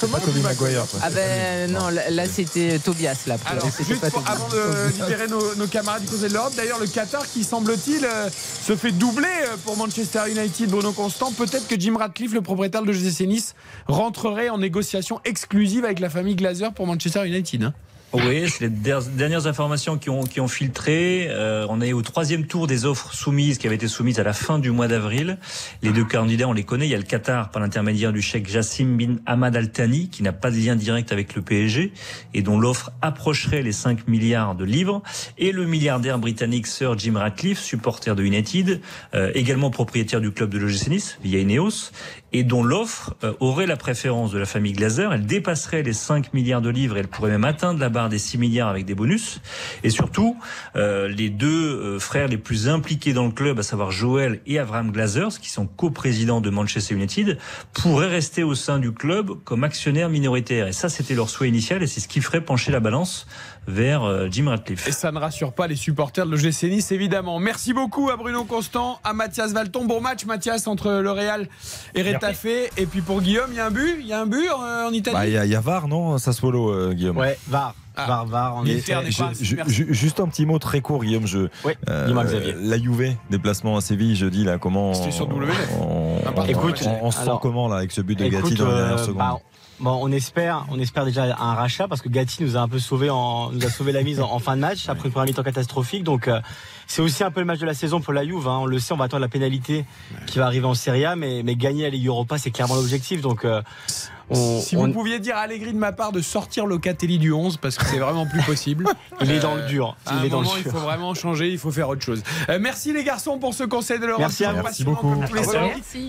[SPEAKER 4] Comment
[SPEAKER 3] pas Tobey Maguire.
[SPEAKER 4] Ah ben non, là, c'était Tobias là.
[SPEAKER 1] Alors, juste
[SPEAKER 4] pas
[SPEAKER 1] pour-
[SPEAKER 4] Tobias.
[SPEAKER 1] avant de libérer nos, nos camarades du Conseil de l'Europe, d'ailleurs, le Qatar qui semble-t-il euh, se fait doubler euh, pour Manchester United, Bruno Constant. Peut-être que Jim Radcliffe, le propriétaire de GC Nice, rentrerait en négociation exclusive avec la famille Glazer pour Manchester United. hein.
[SPEAKER 13] Oui, c'est les der- dernières informations qui ont, qui ont filtré. Euh, on est au troisième tour des offres soumises qui avaient été soumises à la fin du mois d'avril. Les deux candidats, on les connaît. Il y a le Qatar par l'intermédiaire du chèque Jassim bin Ahmad Al Thani, qui n'a pas de lien direct avec le PSG et dont l'offre approcherait les 5 milliards de livres. Et le milliardaire britannique Sir Jim Ratcliffe, supporter de United, euh, également propriétaire du club de l'OGC via Ineos, et dont l'offre euh, aurait la préférence de la famille Glazer. Elle dépasserait les 5 milliards de livres et elle pourrait même atteindre la barre des 6 milliards avec des bonus. Et surtout, euh, les deux euh, frères les plus impliqués dans le club, à savoir Joel et Abraham Glazers, qui sont coprésidents de Manchester United, pourraient rester au sein du club comme actionnaires minoritaires. Et ça, c'était leur souhait initial et c'est ce qui ferait pencher la balance vers euh, Jim Ratcliffe.
[SPEAKER 1] Et ça ne rassure pas les supporters de l'OGC Nice, évidemment. Merci beaucoup à Bruno Constant, à Mathias Valton. Bon match, Mathias, entre le Real et Retafe. Et puis pour Guillaume, il y a un but Il y a un but en Italie
[SPEAKER 3] Bah, Il y, a- il y a VAR, non Sassuolo, euh, Guillaume?
[SPEAKER 15] Ouais, VAR. VAR, VAR. En effet.
[SPEAKER 3] euh, juste un petit mot très court, Guillaume. Je, euh,
[SPEAKER 15] dis-moi, Xavier.
[SPEAKER 3] la Juve, déplacement à Séville, jeudi, là, comment
[SPEAKER 15] C'était sur
[SPEAKER 3] on,
[SPEAKER 15] W9.
[SPEAKER 3] on,
[SPEAKER 15] Ah. Écoute,
[SPEAKER 3] on- on se sent
[SPEAKER 15] alors,
[SPEAKER 3] comment là avec ce but de
[SPEAKER 15] Écoute,
[SPEAKER 3] Gatti dans la dernière
[SPEAKER 15] euh,
[SPEAKER 3] seconde
[SPEAKER 15] bah, Bon, on espère, on espère déjà un rachat parce que Gatti nous a un peu sauvé en, nous a sauvé la mise en, en fin de match après une première mi-temps catastrophique. Donc, euh, c'est aussi un peu le match de la saison pour la Juve. hein. On le sait, on va attendre la pénalité qui va arriver en Serie A, mais, mais gagner la Ligue Europa, c'est clairement l'objectif. Donc, euh, on,
[SPEAKER 1] Si
[SPEAKER 15] on-
[SPEAKER 1] vous pouviez dire à Allegri de ma part de sortir Locatelli du 11 parce que c'est vraiment plus possible.
[SPEAKER 15] Il est dans le dur.
[SPEAKER 1] À
[SPEAKER 15] Il
[SPEAKER 1] un
[SPEAKER 15] est dans le
[SPEAKER 1] moment, il faut vraiment changer, il faut faire autre chose. Euh, merci les garçons pour ce conseil de l'Europe.
[SPEAKER 15] Merci à vous. Merci beaucoup.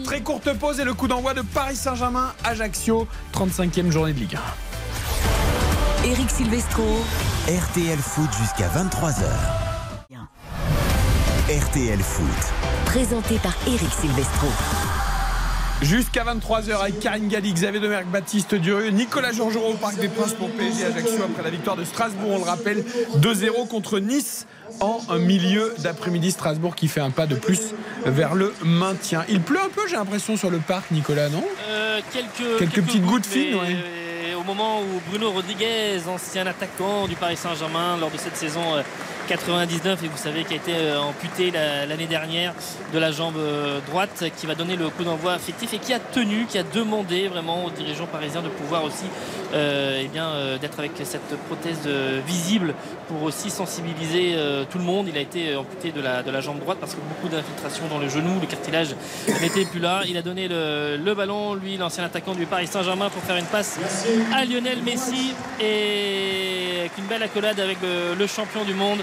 [SPEAKER 1] Très courte pause et le coup d'envoi de Paris Saint-Germain Ajaccio, 35e journée de Ligue 1.
[SPEAKER 7] Eric Silvestro.
[SPEAKER 6] RTL Foot jusqu'à 23h. RTL Foot.
[SPEAKER 7] Présenté par Eric Silvestro.
[SPEAKER 1] Jusqu'à 23h avec Karine Galli, Xavier Demerck, Baptiste Durieux, Nicolas Georgerot au Parc des Princes pour PSG Ajaccio après la victoire de Strasbourg, on le rappelle, 2-0 contre Nice en milieu d'après-midi. Strasbourg qui fait un pas de plus vers le maintien. Il pleut un peu, j'ai l'impression, sur le parc, Nicolas, non?
[SPEAKER 2] Euh, quelques,
[SPEAKER 1] Quelques petites gouttes fines,
[SPEAKER 2] mais,
[SPEAKER 1] ouais.
[SPEAKER 2] euh, Au moment où Bruno Rodriguez, ancien attaquant du Paris Saint-Germain, lors de cette saison euh, 99, et vous savez, qui a été euh, amputé la- l'année dernière de la jambe euh, droite, qui va donner le coup d'envoi fictif et qui a tenu, qui a demandé vraiment aux dirigeants parisiens de pouvoir aussi, euh, eh bien, euh, d'être avec cette prothèse euh, visible pour aussi sensibiliser tout le monde. Il a été amputé de la, de la jambe droite parce que beaucoup d'infiltration dans le genou, le cartilage n'était plus là. Il a donné le, le ballon, lui, l'ancien attaquant du Paris Saint-Germain, pour faire une passe à Lionel Messi et avec une belle accolade avec le, le champion du monde.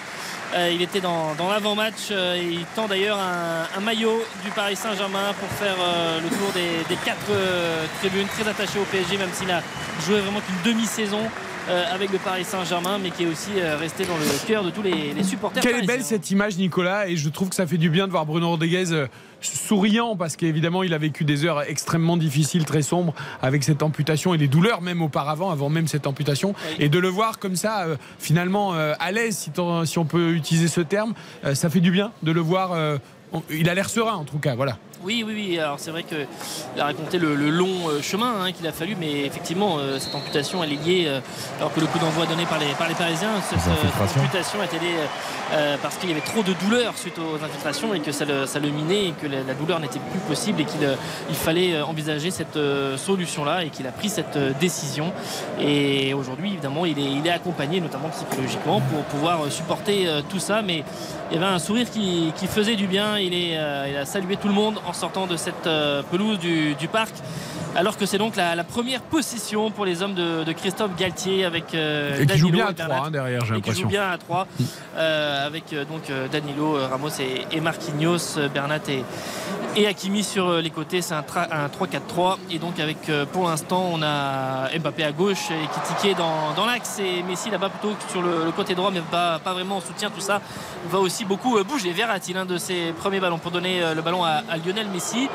[SPEAKER 2] Euh, il était dans, l'avant-match. Euh, il tend d'ailleurs un, maillot du Paris Saint-Germain pour faire euh, le tour des, des quatre euh, tribunes, très attaché au PSG, même s'il a joué vraiment qu'une demi-saison euh, avec le Paris Saint-Germain, mais qui est aussi euh, resté dans le cœur de tous les, les supporters.
[SPEAKER 1] Quelle est belle cette image, Nicolas, et je trouve que ça fait du bien de voir Bruno Rodriguez euh, souriant parce qu'évidemment il a vécu des heures extrêmement difficiles, très sombres avec cette amputation et des douleurs même auparavant, avant même cette amputation, et de le voir comme ça, euh, finalement euh, à l'aise, si, on peut utiliser ce terme, euh, ça fait du bien de le voir. on- il a l'air serein en tout cas. Voilà.
[SPEAKER 2] Oui, oui, oui. Alors c'est vrai qu'il a raconté le, le long euh, chemin hein, qu'il a fallu, mais effectivement, euh, cette amputation, elle est liée, euh, alors que le coup d'envoi donné par les, par les Parisiens, cette, amputation est aidée euh, parce qu'il y avait trop de douleur suite aux infiltrations et que ça le, ça le minait et que la, la douleur n'était plus possible et qu'il il fallait envisager cette solution-là et qu'il a pris cette décision. Et aujourd'hui, évidemment, il est, il est accompagné, notamment psychologiquement, pour pouvoir supporter tout ça. Mais il y avait un sourire qui, qui faisait du bien. Il, est, il a salué tout le monde en sortant de cette euh, pelouse du, du parc. Alors que c'est donc la, la première possession pour les hommes de, de Christophe Galtier avec euh,
[SPEAKER 1] Et qui joue
[SPEAKER 2] Danilo
[SPEAKER 1] bien à
[SPEAKER 2] et Bernat.
[SPEAKER 1] 3 derrière, j'ai
[SPEAKER 2] Et qui joue
[SPEAKER 1] l'impression.
[SPEAKER 2] bien à 3 avec euh, donc euh, Danilo, Ramos et, et Marquinhos, Bernat et, et Hakimi sur les côtés. C'est un, tra- un 3-4-3 et donc avec pour l'instant on a Mbappé à gauche et Kitike dans, dans l'axe et Messi là-bas plutôt que sur le, le côté droit mais pas, pas vraiment en soutien. Tout ça va aussi beaucoup bouger. Verratti, l'un de ses premiers ballons pour donner le ballon à, à Lionel Messi.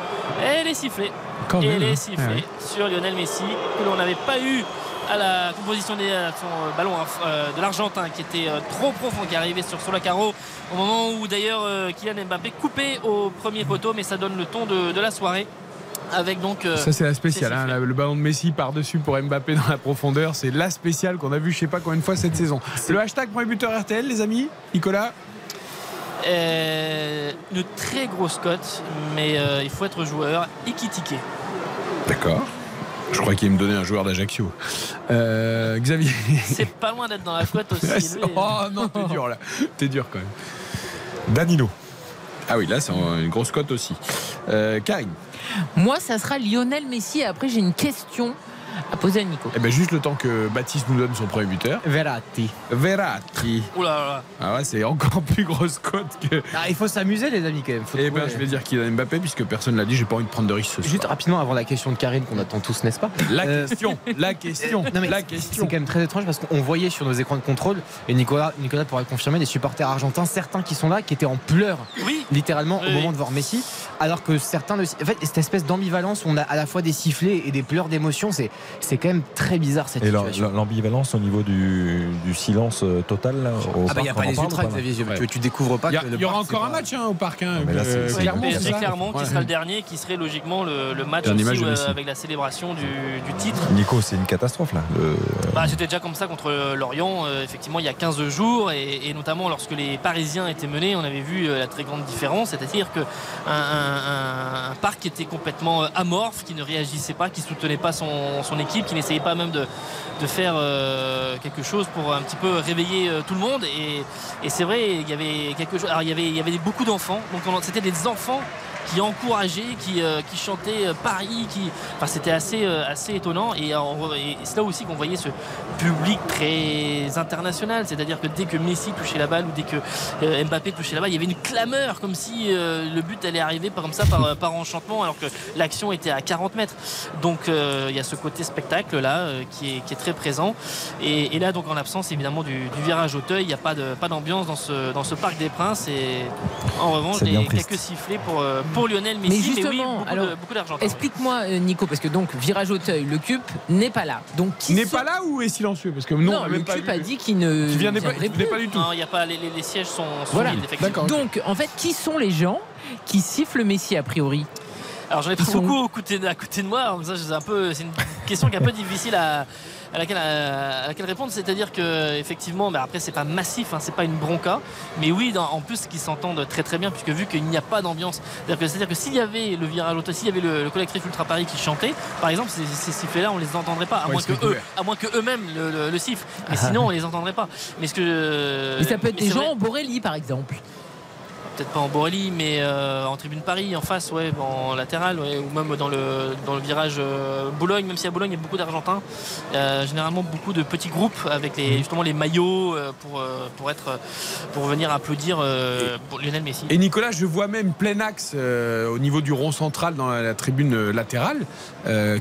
[SPEAKER 2] Et.
[SPEAKER 1] Quand
[SPEAKER 2] et
[SPEAKER 1] même,
[SPEAKER 2] les
[SPEAKER 1] hein.
[SPEAKER 2] sifflets
[SPEAKER 1] Ouais.
[SPEAKER 2] sur Lionel Messi que l'on n'avait pas eu à la composition des, à son euh, ballon euh, de l'Argentin qui était euh, trop profond qui est arrivé sur Solacaro au moment où d'ailleurs euh, Kylian Mbappé coupait au premier poteau mais ça donne le ton de, de la soirée avec donc euh,
[SPEAKER 1] Ça c'est la spéciale, hein, la- le ballon de Messi par-dessus pour Mbappé dans la profondeur, c'est la spéciale qu'on a vu je sais pas combien de fois cette saison. Le hashtag premier buteur RTL les amis, Nicolas
[SPEAKER 2] Euh, une très grosse cote mais euh, il faut être joueur Ikitike
[SPEAKER 1] D'accord. Je crois qu'il me donnait un joueur d'Ajaccio. Euh, Xavier.
[SPEAKER 2] c'est pas loin d'être dans la cote aussi
[SPEAKER 1] oh non, t'es dur là. T'es dur quand même. Danilo. Ah oui, là c'est une grosse cote aussi. Euh, Karine.
[SPEAKER 4] Moi, ça sera Lionel Messi. Et après, j'ai une question à poser à Nico.
[SPEAKER 1] Eh ben juste le temps que Baptiste nous donne son premier buteur.
[SPEAKER 5] Verratti.
[SPEAKER 1] Verratti.
[SPEAKER 2] Ouh là là.
[SPEAKER 1] Ah ouais, c'est encore plus grosse cote que.
[SPEAKER 5] Ah, il faut s'amuser, les amis, quand même. Faut
[SPEAKER 1] Eh ben
[SPEAKER 5] trouver-
[SPEAKER 1] je vais dire qu'il a Mbappé puisque personne l'a dit, j'ai pas envie de prendre de risques ce soir.
[SPEAKER 5] Juste rapidement avant la question de Karine qu'on attend tous, n'est-ce pas
[SPEAKER 1] La
[SPEAKER 5] Euh,
[SPEAKER 1] question, la question,
[SPEAKER 5] Non, mais
[SPEAKER 1] la
[SPEAKER 5] C'est
[SPEAKER 1] question.
[SPEAKER 5] quand même très étrange parce qu'on voyait sur nos écrans de contrôle, et Nicolas, Nicolas pourra confirmer, des supporters argentins, certains qui sont là, qui étaient en pleurs,
[SPEAKER 2] Oui.
[SPEAKER 5] littéralement,
[SPEAKER 2] Oui,
[SPEAKER 5] au moment de voir Messi, alors que certains. En fait, cette espèce d'ambivalence où on a à la fois des sifflets et des pleurs d'émotion, c'est c'est quand même très bizarre cette
[SPEAKER 3] Et
[SPEAKER 5] situation.
[SPEAKER 3] l'ambivalence au niveau du, du silence euh, total là, au
[SPEAKER 5] Ah bah il n'y a pas les ultras, Xavier.
[SPEAKER 1] Ouais.
[SPEAKER 5] Tu, tu découvres pas
[SPEAKER 1] Il y, a-
[SPEAKER 5] que le
[SPEAKER 1] il y aura encore un
[SPEAKER 5] pas-
[SPEAKER 1] match hein, au parc. Hein,
[SPEAKER 3] Non, mais là, c'est-
[SPEAKER 1] euh,
[SPEAKER 3] c'est-
[SPEAKER 1] Clermont,
[SPEAKER 2] qui sera le dernier qui serait logiquement le, le match euh, avec la célébration du, du titre
[SPEAKER 3] Nico, c'est une catastrophe là. Le-
[SPEAKER 2] Bah, C'était déjà comme ça contre euh, Lorient, euh, effectivement, il y a 15 jours, et, et notamment lorsque les Parisiens étaient menés, on avait vu la très grande différence, c'est-à-dire qu'un un, un- un parc était complètement amorphe, qui ne réagissait pas, qui soutenait pas son, son équipe, qui n'essayait pas même de, faire euh, quelque chose pour un petit peu réveiller euh, tout le monde. Et, et c'est vrai, il y avait quelque chose. Alors il y avait, il y avait beaucoup d'enfants, donc on- c'était des enfants qui encourageaient, qui, euh, qui chantaient euh, Paris, qui, enfin c'était assez, euh, assez étonnant. Et, euh, et c'est là aussi qu'on voyait ce public très international, c'est-à-dire que dès que Messi touchait la balle ou dès que Mbappé touchait la balle, il y avait une clameur comme si le but allait arriver par, comme ça par, par enchantement, alors que l'action était à 40 mètres. Donc il y a ce côté spectacle là qui, est, qui est très présent. Et, et là donc en l'absence évidemment du, du virage Auteuil, il n'y a pas de pas d'ambiance dans ce dans ce parc des Princes. Et en revanche,
[SPEAKER 3] bien
[SPEAKER 2] des,
[SPEAKER 3] triste.
[SPEAKER 2] quelques sifflets pour pour Lionel Messi.
[SPEAKER 4] Mais
[SPEAKER 2] oui,
[SPEAKER 4] justement,
[SPEAKER 2] beaucoup,
[SPEAKER 4] alors,
[SPEAKER 2] de, beaucoup d'argent.
[SPEAKER 4] Explique-moi, euh, Nico, parce que donc, virage Auteuil, le CUP n'est pas là. Donc, qui
[SPEAKER 1] N'est
[SPEAKER 4] sont-
[SPEAKER 1] pas là ou est silencieux Parce que non,
[SPEAKER 4] Non,
[SPEAKER 1] on
[SPEAKER 4] le
[SPEAKER 1] vu.
[SPEAKER 4] a dit qu'il ne.
[SPEAKER 1] Qui viendrait pas, pas du tout.
[SPEAKER 2] Non, il y a pas les, les- les sièges sont, sont
[SPEAKER 4] Voilà.
[SPEAKER 2] vides, effectivement.
[SPEAKER 4] Donc, en fait, qui sont les gens qui sifflent Messi a priori
[SPEAKER 2] Alors j'en ai pas
[SPEAKER 4] sont
[SPEAKER 2] beaucoup à côté, à côté de moi. ça, c'est un peu, c'est une question qui est un peu difficile à, à laquelle, à, laquelle répondre. C'est-à-dire que effectivement, mais après c'est pas massif, hein, c'est pas une bronca, mais oui, dans- en plus qu'ils s'entendent très très bien, puisque vu qu'il n'y a pas d'ambiance, c'est-à-dire que, s'il y avait le virage auto, s'il y avait le, le collectif Ultra Paris qui chantait, par exemple, ces, ces sifflets-là, on les entendrait pas, à
[SPEAKER 1] Ouais,
[SPEAKER 2] moins que eux, à moins que eux-mêmes le, le, le sifflent. Mais sinon, on les entendrait pas. Mais ce que
[SPEAKER 4] Mais ça peut être
[SPEAKER 2] mais
[SPEAKER 4] des gens
[SPEAKER 2] vrai-
[SPEAKER 4] en Borelli, par exemple.
[SPEAKER 2] Peut-être pas en Borelli, mais euh, en tribune Paris, en face, ouais, en latéral, ouais, ou même dans le, dans le virage euh, Boulogne, même si à Boulogne il y a beaucoup d'Argentins, euh, généralement beaucoup de petits groupes avec les, justement les maillots pour, pour, être, pour venir applaudir pour Lionel Messi.
[SPEAKER 1] Et Nicolas, je vois même plein axe au niveau du rond central dans la, la tribune latérale,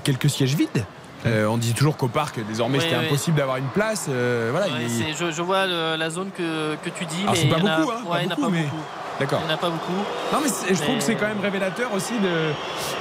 [SPEAKER 1] quelques sièges vides. Euh, on dit toujours qu'au parc, désormais,
[SPEAKER 2] Oui,
[SPEAKER 1] c'était
[SPEAKER 2] oui.
[SPEAKER 1] impossible d'avoir une place. euh, voilà, il-
[SPEAKER 2] je, je vois le- la zone que, que tu dis,
[SPEAKER 1] Ah,
[SPEAKER 2] mais
[SPEAKER 1] c'est pas
[SPEAKER 2] il y en a-
[SPEAKER 1] beaucoup, hein,
[SPEAKER 2] ouais,
[SPEAKER 1] pas
[SPEAKER 2] il n'y en a
[SPEAKER 1] beaucoup,
[SPEAKER 2] pas
[SPEAKER 1] mais-
[SPEAKER 2] beaucoup.
[SPEAKER 1] D'accord.
[SPEAKER 2] Il n'y en a pas beaucoup.
[SPEAKER 1] Non, mais c'est- je trouve que c'est quand même révélateur aussi de.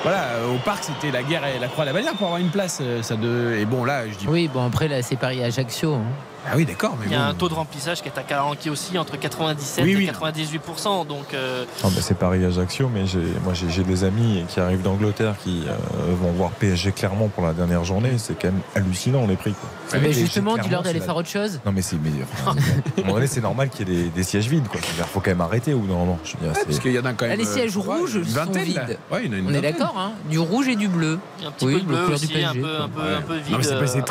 [SPEAKER 1] Voilà, euh, au parc, c'était la guerre et la croix à la bannière pour avoir une place. Ça de... Et bon, là, je dis.
[SPEAKER 4] Oui, bon, après, là, c'est Paris-Ajaccio. hein.
[SPEAKER 1] Ah oui, d'accord.
[SPEAKER 2] Il y a un taux de remplissage qui est, à, qui est aussi entre 97
[SPEAKER 1] Oui,
[SPEAKER 2] et
[SPEAKER 1] oui.
[SPEAKER 2] 98%. Donc, euh,
[SPEAKER 3] Ah, bah, c'est Paris Ajaccio, mais j'ai- moi j'ai des amis qui arrivent d'Angleterre qui euh, vont voir PSG clairement pour la dernière journée. C'est quand même hallucinant les prix. Quoi.
[SPEAKER 4] Mais
[SPEAKER 3] PSG,
[SPEAKER 4] justement, dis-leur d'aller faire autre chose.
[SPEAKER 3] Non mais c'est mais, enfin, à un moment donné, c'est normal qu'il y ait des, des sièges vides quoi. Il faut quand même arrêter d'un moment. Je veux dire, c'est-
[SPEAKER 1] parce qu'il y en a quand
[SPEAKER 4] Ah,
[SPEAKER 1] même.
[SPEAKER 4] les sièges
[SPEAKER 1] euh, ouais,
[SPEAKER 4] rouges
[SPEAKER 1] une
[SPEAKER 4] sont vides.
[SPEAKER 1] Ouais, il y en a une
[SPEAKER 4] On est d'accord, hein Du rouge et du bleu.
[SPEAKER 2] un petit
[SPEAKER 4] Oui,
[SPEAKER 2] peu de bleu
[SPEAKER 4] du
[SPEAKER 2] aussi, un
[SPEAKER 4] PSG,
[SPEAKER 2] peu,
[SPEAKER 4] quoi.
[SPEAKER 2] un peu,
[SPEAKER 1] Ouais.
[SPEAKER 2] un peu vide.
[SPEAKER 1] Non,
[SPEAKER 2] euh,
[SPEAKER 1] c'est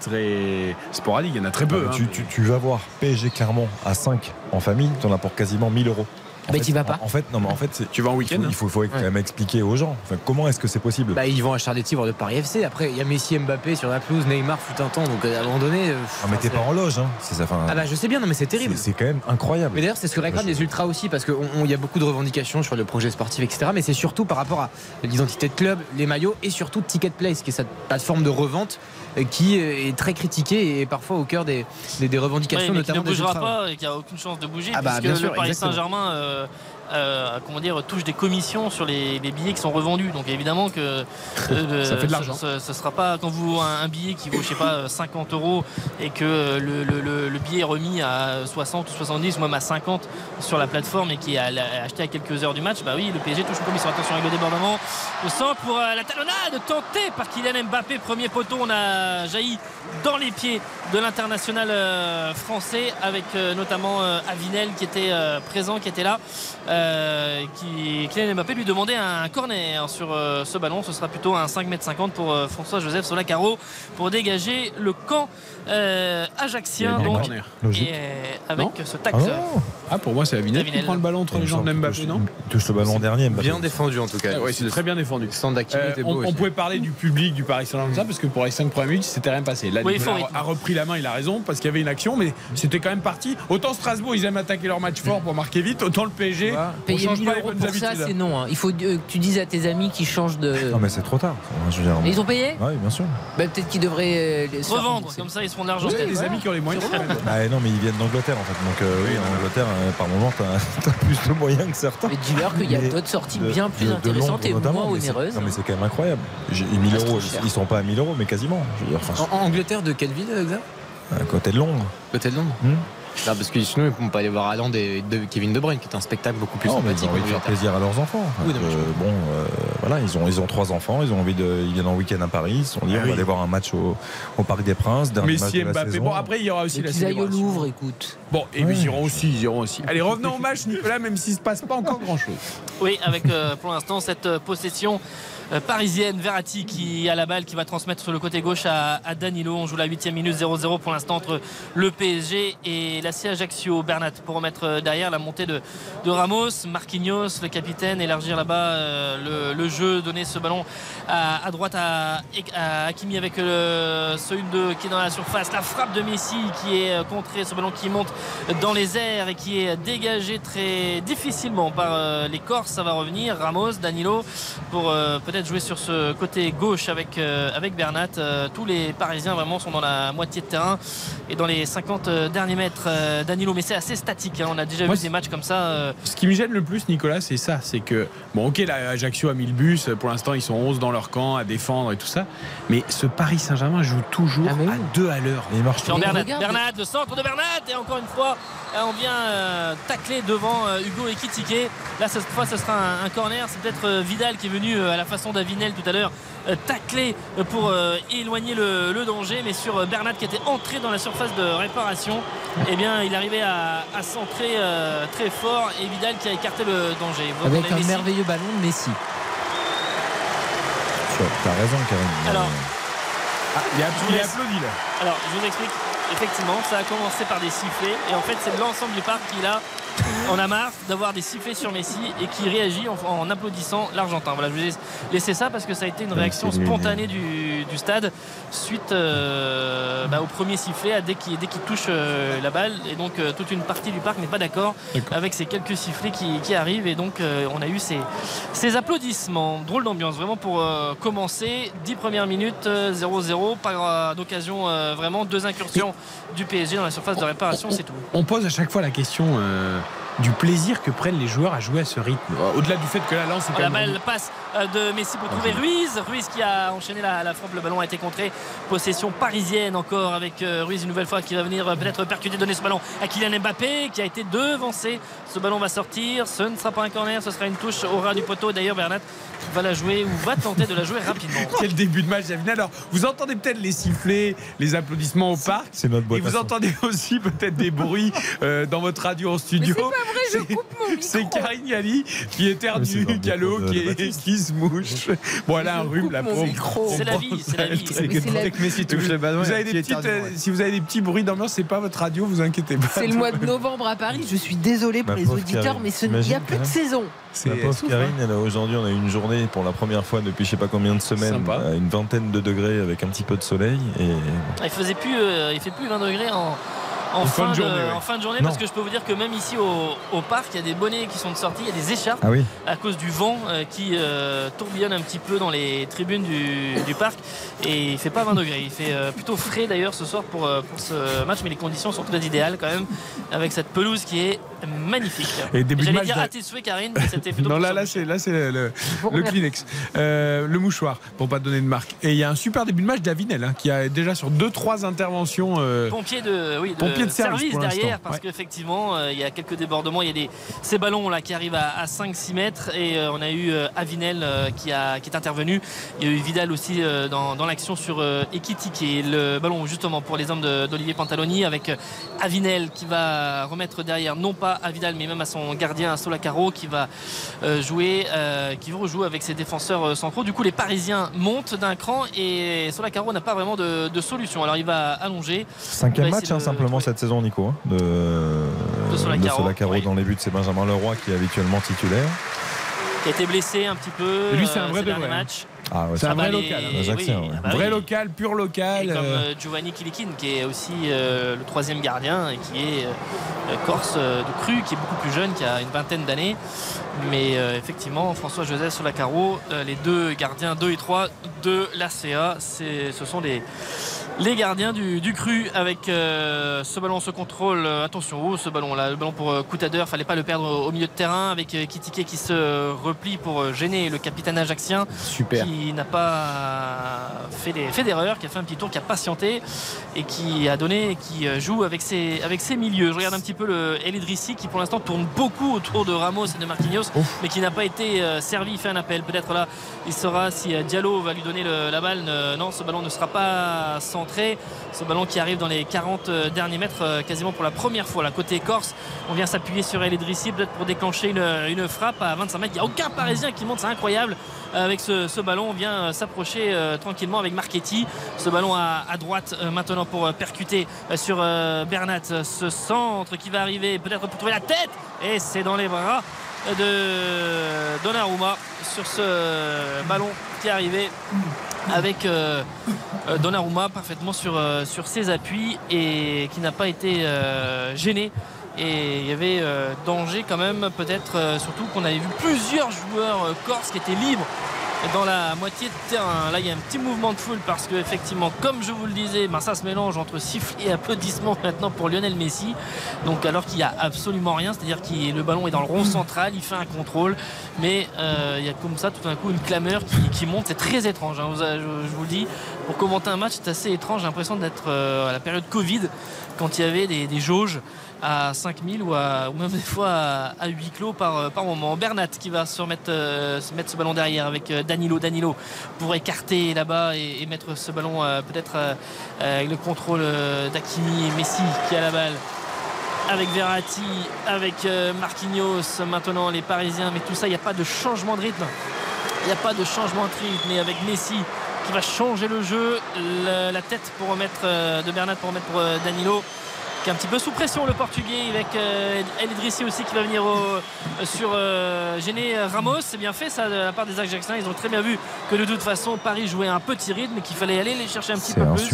[SPEAKER 1] très sporadique. Il y en a très peu.
[SPEAKER 3] Ah,
[SPEAKER 1] hein.
[SPEAKER 3] tu, tu- tu vas voir PSG clairement à 5 en famille, t'en as pour quasiment 1000 euros. En
[SPEAKER 4] Bah,
[SPEAKER 3] fait-
[SPEAKER 4] t'y vas pas.
[SPEAKER 3] En, en fait, non, mais en fait, c'est-
[SPEAKER 1] Tu vas en week-end
[SPEAKER 3] il faut, il faut quand
[SPEAKER 4] Ouais.
[SPEAKER 3] même expliquer aux gens. Enfin, comment est-ce que c'est possible?
[SPEAKER 5] Bah, ils vont acheter des titres de Paris FC. Après, il y a Messi, Mbappé sur la pelouse, Neymar fut un temps. Donc, à un moment donné. euh,
[SPEAKER 3] Ah, mais t'es pas en loge, hein. C'est ça.
[SPEAKER 5] Ah, bah, je sais bien, non, mais c'est terrible.
[SPEAKER 3] c'est- c'est quand même incroyable.
[SPEAKER 5] Mais d'ailleurs, c'est ce que réclament les ultras aussi, parce qu'il y a beaucoup de revendications sur le projet sportif, etc. Mais c'est surtout par rapport à l'identité de club, les maillots et surtout Ticket Place, qui est cette plateforme de revente euh, qui est très critiquée et parfois au cœur des, des, des revendications,
[SPEAKER 2] mais qui ne
[SPEAKER 5] notamment des
[SPEAKER 2] bougera
[SPEAKER 5] ultras.
[SPEAKER 2] pas et qui a aucune chance de bouger
[SPEAKER 5] Ah bah,
[SPEAKER 2] puisque
[SPEAKER 5] bien sûr,
[SPEAKER 2] le Paris. Saint-Germain euh, euh, comment dire touche des commissions sur les, les billets qui sont revendus donc évidemment que euh,
[SPEAKER 1] Ça fait de
[SPEAKER 2] ce-
[SPEAKER 1] l'argent.
[SPEAKER 2] ce, ce sera pas quand vous un, un billet qui vaut je sais pas 50 euros et que le, le- le- le billet est remis à 60 ou 70 ou même à 50 sur la plateforme et qui est acheté à quelques heures du match bah oui le PSG touche une commission attention avec le débordement le centre pour euh, la talonnade tentée par Kylian Mbappé premier poteau on a jailli dans les pieds de l'international euh, français avec euh, notamment euh, Avinel qui était euh, présent, qui était là. Euh, qui, Kylian Mbappé lui demandait un corner sur euh, ce ballon. Ce sera plutôt un 5m50 pour euh, François-Joseph Solacaro pour dégager le camp euh, ajaxien.
[SPEAKER 1] Il y a bien
[SPEAKER 2] Donc,
[SPEAKER 1] corner.
[SPEAKER 3] Logique.
[SPEAKER 2] et euh, avec
[SPEAKER 1] Non
[SPEAKER 2] ce
[SPEAKER 3] Ah
[SPEAKER 2] taxe.
[SPEAKER 3] non
[SPEAKER 1] Ah, pour moi, c'est Avinel qui prend le ballon entre les jambes de Mbappé, non
[SPEAKER 3] Il touche le ballon dernier, Mbappé.
[SPEAKER 5] Bien défendu en tout cas.
[SPEAKER 1] Ah ouais, c'est très bien défendu. Euh, on,
[SPEAKER 5] beau.
[SPEAKER 1] on pouvait parler du public du Paris Saint-Germain ça parce que pour les 5 premières minutes c'était rien passé. Là,
[SPEAKER 2] Oui,
[SPEAKER 1] Nicolas
[SPEAKER 2] il faut
[SPEAKER 1] a repris la main, il a raison parce qu'il y avait une action, mais c'était quand même parti. Autant Strasbourg ils aiment attaquer leur match fort pour marquer vite, autant le PSG on
[SPEAKER 4] Payer
[SPEAKER 1] change
[SPEAKER 4] 1000
[SPEAKER 1] pas les
[SPEAKER 4] euros pour ça, c'est non. hein. Il faut euh, que tu dises à tes amis qui changent de.
[SPEAKER 3] Non mais c'est trop tard.
[SPEAKER 4] Ils ont payé
[SPEAKER 3] Oui, bien sûr.
[SPEAKER 4] Bah, Peut-être qu'ils devraient euh,
[SPEAKER 2] Revendre, comme ça ils font de l'argent.
[SPEAKER 1] Vous avez
[SPEAKER 2] peut-être.
[SPEAKER 1] des amis qui ont les moyens.
[SPEAKER 3] Ah non, mais ils viennent d'Angleterre en fait. Donc euh, oui, en Angleterre, euh, par moment, t'as plus de moyens que certains.
[SPEAKER 4] Mais dis-leur qu'il y a d'autres sorties
[SPEAKER 3] de-
[SPEAKER 4] bien plus
[SPEAKER 3] de- de
[SPEAKER 4] intéressantes et moins onéreuses.
[SPEAKER 3] Non mais c'est quand même incroyable. J'ai- et 1000
[SPEAKER 4] Ah,
[SPEAKER 3] euros, ils sont pas à 1000 euros, mais quasiment. Je veux dire, enfin,
[SPEAKER 5] En, en Angleterre, de quelle ville, exact
[SPEAKER 3] à côté de Londres.
[SPEAKER 5] Peut-être Londres?
[SPEAKER 3] Hmm?
[SPEAKER 5] Non, parce que sinon, ils ne vont pas aller voir Haaland et de Kevin De Bruyne, qui est un spectacle beaucoup plus
[SPEAKER 3] Non, mais ils
[SPEAKER 5] sympathique.
[SPEAKER 3] ont envie de faire plaisir à leurs enfants.
[SPEAKER 5] Oui, non,
[SPEAKER 3] Euh, bon, euh, voilà, ils ont, ils ont trois enfants, ils ont envie de, ils viennent en week-end à Paris, ils se sont dit,
[SPEAKER 1] Ah
[SPEAKER 3] on
[SPEAKER 1] oui.
[SPEAKER 3] va aller voir un match au, au Parc des Princes, dernier match
[SPEAKER 1] Messi
[SPEAKER 3] de la
[SPEAKER 1] Mbappé.
[SPEAKER 3] saison.
[SPEAKER 1] Bon après il y aura aussi
[SPEAKER 4] Et
[SPEAKER 1] la
[SPEAKER 4] aillent au
[SPEAKER 1] célébration.
[SPEAKER 4] Louvre, écoute.
[SPEAKER 1] Bon, et
[SPEAKER 3] Ouais.
[SPEAKER 1] ils iront aussi, ils iront aussi. Allez, revenons au match, Nicolas, même s'il se passe pas encore grand chose.
[SPEAKER 2] Oui, avec euh, pour l'instant cette possession parisienne. Verratti qui a la balle, qui va transmettre sur le côté gauche à, Danilo. On joue la 8 minute 0-0 pour l'instant entre le PSG et la Ajaccio. Bernat pour remettre euh, derrière la montée de, Ramos, Marquinhos, le capitaine, élargir là-bas euh, le, le jeu, donner ce ballon à, droite à, à Hakimi avec euh, ce 1-2 qui est dans la surface. La frappe de Messi qui est euh, contrée, ce ballon qui monte dans les airs et qui est dégagé très difficilement par euh, les Corses. Ça va revenir. Ramos, Danilo pour euh, peut-être jouer sur ce côté gauche avec, euh, avec Bernat. Euh, tous les Parisiens vraiment sont dans la moitié de terrain et dans les 50 derniers mètres. euh, Danilo, mais c'est assez statique. hein. On a déjà
[SPEAKER 1] Moi,
[SPEAKER 2] vu des matchs comme ça. euh,
[SPEAKER 1] Ce qui me gêne le plus, Nicolas, c'est ça. C'est que, bon, ok, là, Ajaccio a mis le bus. Pour l'instant, ils sont 11 dans leur camp à défendre et tout ça. Mais ce Paris Saint-Germain joue toujours
[SPEAKER 4] Ah,
[SPEAKER 1] à deux à l'heure.
[SPEAKER 2] Bernat. Bernat, le centre de Bernat et encore une fois euh, on vient euh, tacler devant euh, Hugo Ekitike. Là cette fois ce sera un, un corner, c'est peut-être euh, Vidal qui est venu euh, à la façon d'Avinel tout à l'heure euh, tacler pour euh, éloigner le, le danger mais sur euh, Bernat qui était entré dans la surface de réparation eh bien il arrivait à, à centrer euh, très fort et Vidal qui a écarté le danger. Donc,
[SPEAKER 4] Avec
[SPEAKER 2] a
[SPEAKER 4] un
[SPEAKER 2] Messi.
[SPEAKER 4] merveilleux ballon de Messi.
[SPEAKER 3] T'as raison, Karim.
[SPEAKER 2] Alors,
[SPEAKER 1] Il, a, il est
[SPEAKER 2] laisse.
[SPEAKER 1] applaudi là.
[SPEAKER 2] Alors, je vous explique. Effectivement, ça a commencé par des sifflets. Et en fait, c'est l'ensemble du parc qui, là, en a marre d'avoir des sifflets sur Messi et qui réagit en, en applaudissant l'Argentin. Voilà, je vous ai laissé ça parce que ça a été une réaction spontanée du, du stade suite euh, bah, au premier sifflet dès qu'il dès touche euh, la balle. Et donc, euh, toute une partie du parc n'est pas d'accord avec ces quelques sifflets qui, qui arrivent. Et donc, on a eu ces, ces applaudissements. Drôle d'ambiance, vraiment pour commencer. 10 premières minutes, euh, 0-0. Pas euh, d'occasion, vraiment. Deux incursions du PSG dans la surface de réparation, c'est tout.
[SPEAKER 1] On pose à chaque fois la question. euh, du plaisir que prennent les joueurs à jouer à ce rythme. Au-delà du fait que la lance est quand
[SPEAKER 2] La
[SPEAKER 1] même-
[SPEAKER 2] balle passe euh, de Messi pour trouver Ruiz. Ruiz qui a enchaîné la, la frappe. Le ballon a été contré. Possession parisienne encore avec euh, Ruiz une nouvelle fois qui va venir euh, peut-être percuter, donner ce ballon à Kylian Mbappé qui a été devancé. Ce ballon va sortir. Ce ne sera pas un corner, ce sera une touche au ras du poteau. D'ailleurs, Bernat va la jouer ou va tenter de la jouer rapidement.
[SPEAKER 1] Quel début de match, David. Alors, vous entendez peut-être les sifflets, les applaudissements au parc.
[SPEAKER 3] C'est notre boîte
[SPEAKER 1] Et vous entendez aussi peut-être des bruits euh, dans votre radio en studio. C'est C'est Karine Galli qui éternue, qui a le haut, qui, est- qui se mouche. Bon, a un rhume, la
[SPEAKER 4] mon
[SPEAKER 1] pauvre.
[SPEAKER 4] micro.
[SPEAKER 2] C'est la vie, c'est la vie.
[SPEAKER 1] euh, si vous avez des petits bruits d'ambiance, c'est pas votre radio, vous inquiétez pas.
[SPEAKER 4] C'est le mois de novembre à Paris. Je suis désolée pour les auditeurs, mais il n'y a plus de saison.
[SPEAKER 3] La pauvre Karine, aujourd'hui, on a eu une journée pour la première fois depuis je sais pas combien de semaines,
[SPEAKER 1] Sympa.
[SPEAKER 3] à une vingtaine de degrés avec un petit peu de soleil. Et
[SPEAKER 2] Il faisait plus, euh, il fait plus 20 degrés en, en,
[SPEAKER 1] fin de journée, ouais.
[SPEAKER 2] en fin de journée
[SPEAKER 3] Non.
[SPEAKER 2] parce que je peux vous dire que même ici au, au parc, il y a des bonnets qui sont de sortie, il y a des écharpes
[SPEAKER 3] ah oui,
[SPEAKER 2] à cause du vent euh, qui euh, tourbillonne un petit peu dans les tribunes du, du parc et il fait pas 20 degrés. Il fait euh, plutôt frais d'ailleurs ce soir pour, pour ce match, mais les conditions sont très idéales quand même avec cette pelouse qui est magnifique.
[SPEAKER 1] Et début de
[SPEAKER 2] J'allais dire à tes souhaits, Karine, mais c'était plutôt
[SPEAKER 1] Non, là, là, c'est là, c'est le, le- le Kleenex, Euh, le mouchoir, pour pas donner de marque. Et il y a un super début de match d'Avinel, hein, qui a déjà sur deux, trois interventions. euh,
[SPEAKER 2] Pompier de, oui, de,
[SPEAKER 1] Pompier de service
[SPEAKER 2] derrière parce
[SPEAKER 1] ouais.
[SPEAKER 2] qu'effectivement euh, il y a quelques débordements il y a des, ces ballons là qui arrivent à, 5-6 mètres et euh, on a eu euh, Avinel euh, qui, a, qui est intervenu il y a eu Vidal aussi euh, dans, dans l'action sur euh, Ekitike et le ballon justement pour les hommes d'Olivier Pantaloni avec Avinel qui va remettre derrière non pas à Vidal mais même à son gardien à Solacaro qui va euh, jouer euh, qui va rejouer avec ses défenseurs euh, centraux du coup les Parisiens montent d'un cran et Solacaro n'a pas vraiment de, de solution alors il va allonger
[SPEAKER 3] cinquième match hein,
[SPEAKER 2] de-
[SPEAKER 3] simplement cette saison, Nico, hein, de,
[SPEAKER 2] De Solacaro, oui.
[SPEAKER 3] dans les buts. C'est Benjamin Leroy qui est habituellement titulaire.
[SPEAKER 2] qui a été blessé un petit peu
[SPEAKER 1] Et lui, c'est un
[SPEAKER 2] euh,
[SPEAKER 1] vrai
[SPEAKER 2] ces
[SPEAKER 1] de hein.
[SPEAKER 3] Ah ouais,
[SPEAKER 1] C'est un
[SPEAKER 2] Ah bah,
[SPEAKER 1] vrai
[SPEAKER 2] les-
[SPEAKER 1] local. hein.
[SPEAKER 2] Oui,
[SPEAKER 3] ouais.
[SPEAKER 2] ah bah
[SPEAKER 1] vrai
[SPEAKER 2] oui.
[SPEAKER 1] local, pur
[SPEAKER 2] Et
[SPEAKER 1] local.
[SPEAKER 2] comme
[SPEAKER 1] euh,
[SPEAKER 2] euh, Giovanni Kilikin qui est aussi euh, le troisième gardien et qui est euh, corse de cru qui est beaucoup plus jeune qui a une vingtaine d'années mais effectivement François Joseph Solacaro les deux gardiens 2 et 3 de l'ACA c'est- ce sont les les gardiens du, du cru avec euh, ce ballon ce contrôle euh, attention oh, ce ballon là le ballon pour euh, Coutader fallait pas le perdre au, au milieu de terrain avec euh, Kitike qui se replie pour gêner le capitaine ajaxien
[SPEAKER 5] Super.
[SPEAKER 2] qui n'a pas fait des- fait d'erreur, qui a fait un petit tour, qui a patienté et qui a donné, qui joue avec ses, avec ses milieux. Je regarde un petit peu le El Idrissi qui pour l'instant tourne beaucoup autour de Ramos et de Marquinhos, mais qui n'a pas été servi. Il fait un appel. Peut-être là, il saura si Diallo va lui donner le- la balle. Non, ce ballon ne sera pas centré. Ce ballon qui arrive dans les 40 derniers mètres, euh, quasiment pour la première fois. Là, côté Corse, on vient s'appuyer sur El Idrissi, peut-être pour déclencher une, une frappe à 25 mètres. Il n'y a aucun Parisien qui monte, c'est incroyable. Avec ce, ballon, on vient euh, s'approcher euh, tranquillement avec Marchetti. Ce ballon à, droite euh, maintenant pour euh, percuter euh, sur euh, Bernat. Ce centre qui va arriver peut-être pour trouver la tête. Et c'est dans les bras de Donnarumma sur ce ballon qui est arrivé avec euh, euh, Donnarumma parfaitement sur, euh, sur ses appuis et qui n'a pas été euh, gêné. Et il y avait euh, danger quand même, peut-être euh, surtout qu'on avait vu plusieurs joueurs euh, corses qui étaient libres dans la moitié de terrain. Là, il y a un petit mouvement de foule parce que, effectivement, comme je vous le disais, ben, ça se mélange entre sifflet et applaudissements maintenant pour Lionel Messi. Donc, alors qu'il n'y a absolument rien, c'est-à-dire que le ballon est dans le rond central, il fait un contrôle, mais euh, il y a comme ça tout d'un coup une clameur qui, qui monte. C'est très étrange, hein, je, je vous le dis. Pour commenter un match, c'est assez étrange. J'ai l'impression d'être euh, à la période Covid quand il y avait des, des jauges à 5000 ou, à- ou même des fois à, à 8 clos par, par moment. Bernat qui va se remettre euh, se mettre ce ballon derrière avec euh, Danilo. Danilo pour écarter là-bas et, et mettre ce ballon euh, peut-être euh, avec le contrôle euh, d'Akimi et Messi qui a la balle avec Verratti, avec euh, Marquinhos maintenant les Parisiens. Mais tout ça, il n'y a pas de changement de rythme. Il n'y a pas de changement de rythme. Mais avec Messi qui va changer le jeu, la tête pour remettre euh, de Bernat pour remettre pour euh, Danilo qui est un petit peu sous pression le portugais avec euh, El Idrissi aussi qui va venir au- sur euh, gêner Ramos c'est bien fait ça de la part des Ajaxiens ils ont très bien vu que de toute façon Paris jouait un petit rythme et qu'il fallait aller les chercher un petit peu plus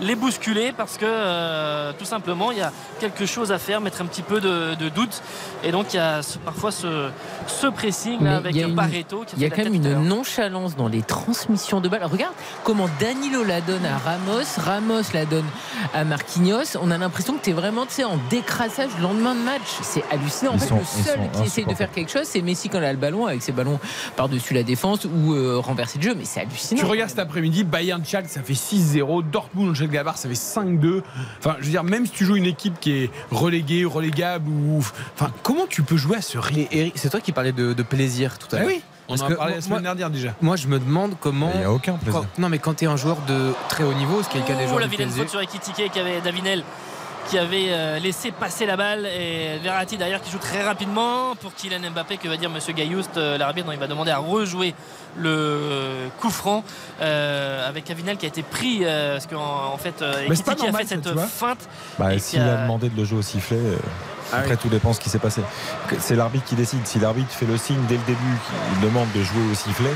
[SPEAKER 2] les bousculer parce que euh, tout simplement il y a quelque chose à faire, mettre un petit peu de, de doute. Et donc il y a ce- parfois ce, ce pressing là, avec
[SPEAKER 4] une-
[SPEAKER 2] Pareto
[SPEAKER 4] Il y a quand même une nonchalance dans les transmissions de balles. Regarde comment Danilo la donne à Ramos, Ramos la donne à Marquinhos. On a l'impression que es vraiment tu sais, en décrassage le lendemain de match. C'est hallucinant. En
[SPEAKER 3] Ils
[SPEAKER 4] fait,
[SPEAKER 3] sont-
[SPEAKER 4] le seul qui essaye de faire quelque chose, c'est Messi quand il a le ballon, avec ses ballons par-dessus la défense ou euh, renverser le jeu. Mais c'est hallucinant.
[SPEAKER 1] Tu regardes cet après-midi, Bayern Schalke ça fait 6-0, Dortmund Schalke ça fait 5-2. Enfin, je veux dire, même si tu joues une équipe qui est reléguée, relégable ou, enfin, comment tu peux jouer à ce rythme?
[SPEAKER 5] Eric, c'est toi qui parlais de, de plaisir tout à
[SPEAKER 1] Ah
[SPEAKER 5] l'heure.
[SPEAKER 1] oui, on
[SPEAKER 5] Parce
[SPEAKER 1] en a parlé la
[SPEAKER 5] moi-
[SPEAKER 1] semaine dernière déjà.
[SPEAKER 5] Moi, je me demande comment.
[SPEAKER 3] Il n'y a aucun plaisir.
[SPEAKER 5] quand- non, mais quand tu es un joueur de très haut niveau, ce qui est le cas des
[SPEAKER 2] Oh,
[SPEAKER 5] joueurs
[SPEAKER 2] la
[SPEAKER 5] du
[SPEAKER 2] vilaine faute sur Ekitike qui avait Davinel qui avait euh, laissé passer la balle et Verratti derrière qui joue très rapidement pour Kylian Mbappé que va dire Monsieur Gailloust euh, l'arbitre dont il va demander à rejouer le coup franc euh, avec Avinel qui a été pris euh, parce qu'en en fait euh,
[SPEAKER 1] Mais pas
[SPEAKER 2] a fait cette feinte
[SPEAKER 3] Bah,
[SPEAKER 2] et
[SPEAKER 3] S'il
[SPEAKER 2] a-
[SPEAKER 3] a demandé de le jouer au sifflet, euh,
[SPEAKER 1] Ah
[SPEAKER 3] après
[SPEAKER 1] oui.
[SPEAKER 3] tout dépend ce qui s'est passé. C'est l'arbitre qui décide. Si l'arbitre fait le signe dès le début qu'il demande de jouer au sifflet,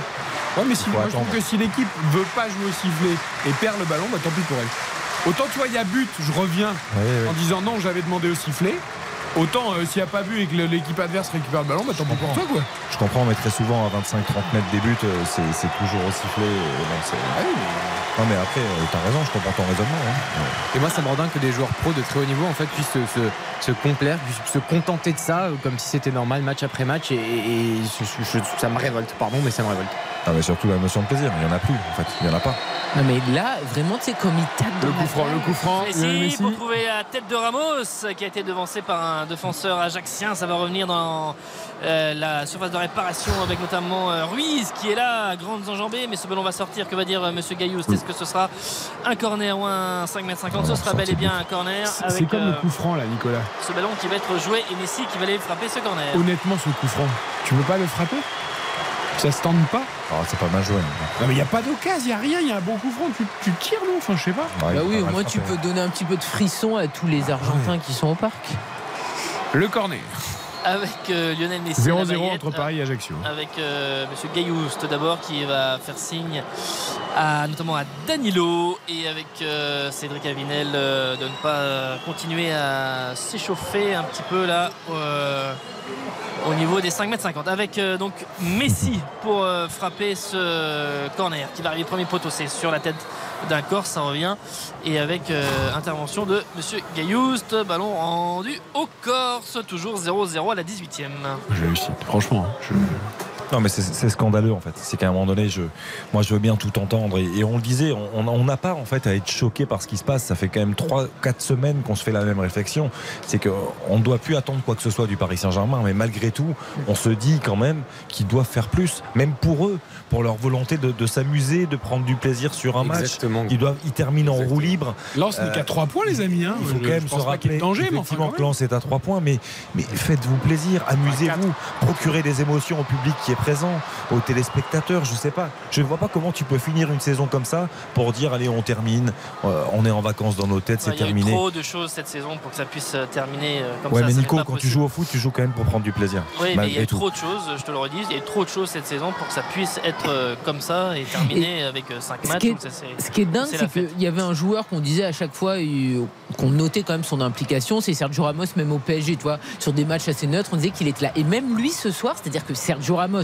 [SPEAKER 1] Ouais, mais si, je trouve que si l'équipe veut pas jouer au sifflet et perd le ballon, bah tant pis pour elle. Autant tu vois, il y a but, je reviens en disant non, j'avais demandé au sifflet. Autant euh, s'il n'y a pas but et que l'équipe adverse récupère le ballon, bah tant pis pour toi quoi.
[SPEAKER 3] je comprends, mais très souvent à 25-30 mètres des buts, euh, c'est c'est toujours au sifflet. euh, non, c'est-
[SPEAKER 1] Ah
[SPEAKER 3] non, mais après, euh, t'as raison, je comprends ton raisonnement. hein.
[SPEAKER 5] Et moi, ça me rend dingue que des joueurs pros de très haut niveau en fait puissent se, se- se complaire, puissent se contenter de ça, comme si c'était normal, match après match. Et, et- et je- je- je- ça me révolte, pardon, mais ça me révolte.
[SPEAKER 3] Ah, mais surtout la notion de plaisir, il n'y en a plus, en fait, il n'y en a pas.
[SPEAKER 4] Non, mais là, vraiment, tu sais, comme il tape dans
[SPEAKER 1] Le coup franc, le coup franc, le
[SPEAKER 2] Messi pour trouver la tête de Ramos qui a été devancé par un défenseur ajaxien. Ça va revenir dans euh, la surface de réparation avec notamment euh, Ruiz qui est là, grandes enjambées. Mais ce ballon va sortir. Que va dire euh, Monsieur Gailloust Est-ce que ce sera un corner ou un 5m50 Ce sera bel et bien un corner.
[SPEAKER 1] C'est
[SPEAKER 2] avec
[SPEAKER 1] comme le
[SPEAKER 2] euh,
[SPEAKER 1] coup franc là, Nicolas.
[SPEAKER 2] ce ballon qui va être joué et Messi qui va aller frapper ce corner.
[SPEAKER 1] Honnêtement, ce coup franc, tu veux pas le frapper? Ça se tente pas
[SPEAKER 3] Alors, c'est pas mal joué.
[SPEAKER 1] Non, mais il n'y a pas d'occasion, il n'y a rien, il y a un bon coup franc. Tu, tu tires, non Enfin, je sais pas.
[SPEAKER 3] Ouais,
[SPEAKER 4] Bah oui,
[SPEAKER 3] pas
[SPEAKER 4] au moins tu peux donner un petit peu de frisson à tous les Argentins qui sont au parc.
[SPEAKER 1] Le corner.
[SPEAKER 2] Avec euh, Lionel Messi. à la
[SPEAKER 1] 0-0
[SPEAKER 2] baguette.
[SPEAKER 1] entre Paris et Ajaccio.
[SPEAKER 2] avec euh, Monsieur Gailloust d'abord qui va faire signe à, notamment à Danilo et avec euh, Cédric Avinel euh, de ne pas euh, continuer à s'échauffer un petit peu là euh, au niveau des 5m50 avec euh, donc Messi pour euh, frapper ce corner qui va arriver premier poteau c'est sur la tête d'un Corse ça revient et avec euh, intervention de Monsieur Gailloust ballon rendu au Corse toujours 0-0 à la 18e
[SPEAKER 1] J'ai réussi, franchement. hein, je-
[SPEAKER 3] Non, mais c'est- scandaleux en fait. C'est qu'à un moment donné, je, moi, je veux bien tout entendre. Et, et on le disait, on n'a pas en fait à être choqué par ce qui se passe. Ça fait quand même 3-4 semaines qu'on se fait la même réflexion. C'est qu'on ne doit plus attendre quoi que ce soit du Paris Saint-Germain. Mais malgré tout, on se dit quand même qu'ils doivent faire plus, même pour eux, pour leur volonté de, de s'amuser, de prendre du plaisir sur un
[SPEAKER 5] Exactement.
[SPEAKER 3] match. Ils, doivent, ils terminent en roue libre.
[SPEAKER 1] Lance n'est
[SPEAKER 3] Euh,
[SPEAKER 1] qu'à 3 points, les amis. Hein.
[SPEAKER 3] Il faut
[SPEAKER 1] Je-
[SPEAKER 3] quand même se rappeler
[SPEAKER 1] danger, mais enfin,
[SPEAKER 3] effectivement que Lens est à 3 points, mais, mais faites-vous plaisir, amusez-vous, procurez des émotions au public qui est présent, aux téléspectateurs, je sais pas. Je ne vois pas comment tu peux finir une saison comme ça pour dire allez on termine, euh, on est en vacances dans nos têtes, c'est
[SPEAKER 2] Ouais, Il y a eu
[SPEAKER 3] terminé.
[SPEAKER 2] trop de choses cette saison pour que ça puisse euh, terminer euh, comme
[SPEAKER 3] Ouais
[SPEAKER 2] ça.
[SPEAKER 3] mais
[SPEAKER 2] ça n'est
[SPEAKER 3] Nico, quand tu joues au foot, tu joues quand même pour prendre du plaisir.
[SPEAKER 2] Oui, mais il y a eu trop de choses, je te le redis, il y a eu trop de choses cette saison pour que ça puisse être euh, comme ça et terminer avec 5
[SPEAKER 4] Ce
[SPEAKER 2] matchs.
[SPEAKER 4] qui,
[SPEAKER 2] ça,
[SPEAKER 4] ce qui est dingue,
[SPEAKER 2] c'est
[SPEAKER 4] qu'il y avait un joueur qu'on disait à chaque fois, qu'on notait quand même son implication, c'est Sergio Ramos, même au PSG, tu vois, sur des matchs assez neutres, on disait qu'il était là. Et même lui ce soir, c'est-à-dire que Sergio Ramos,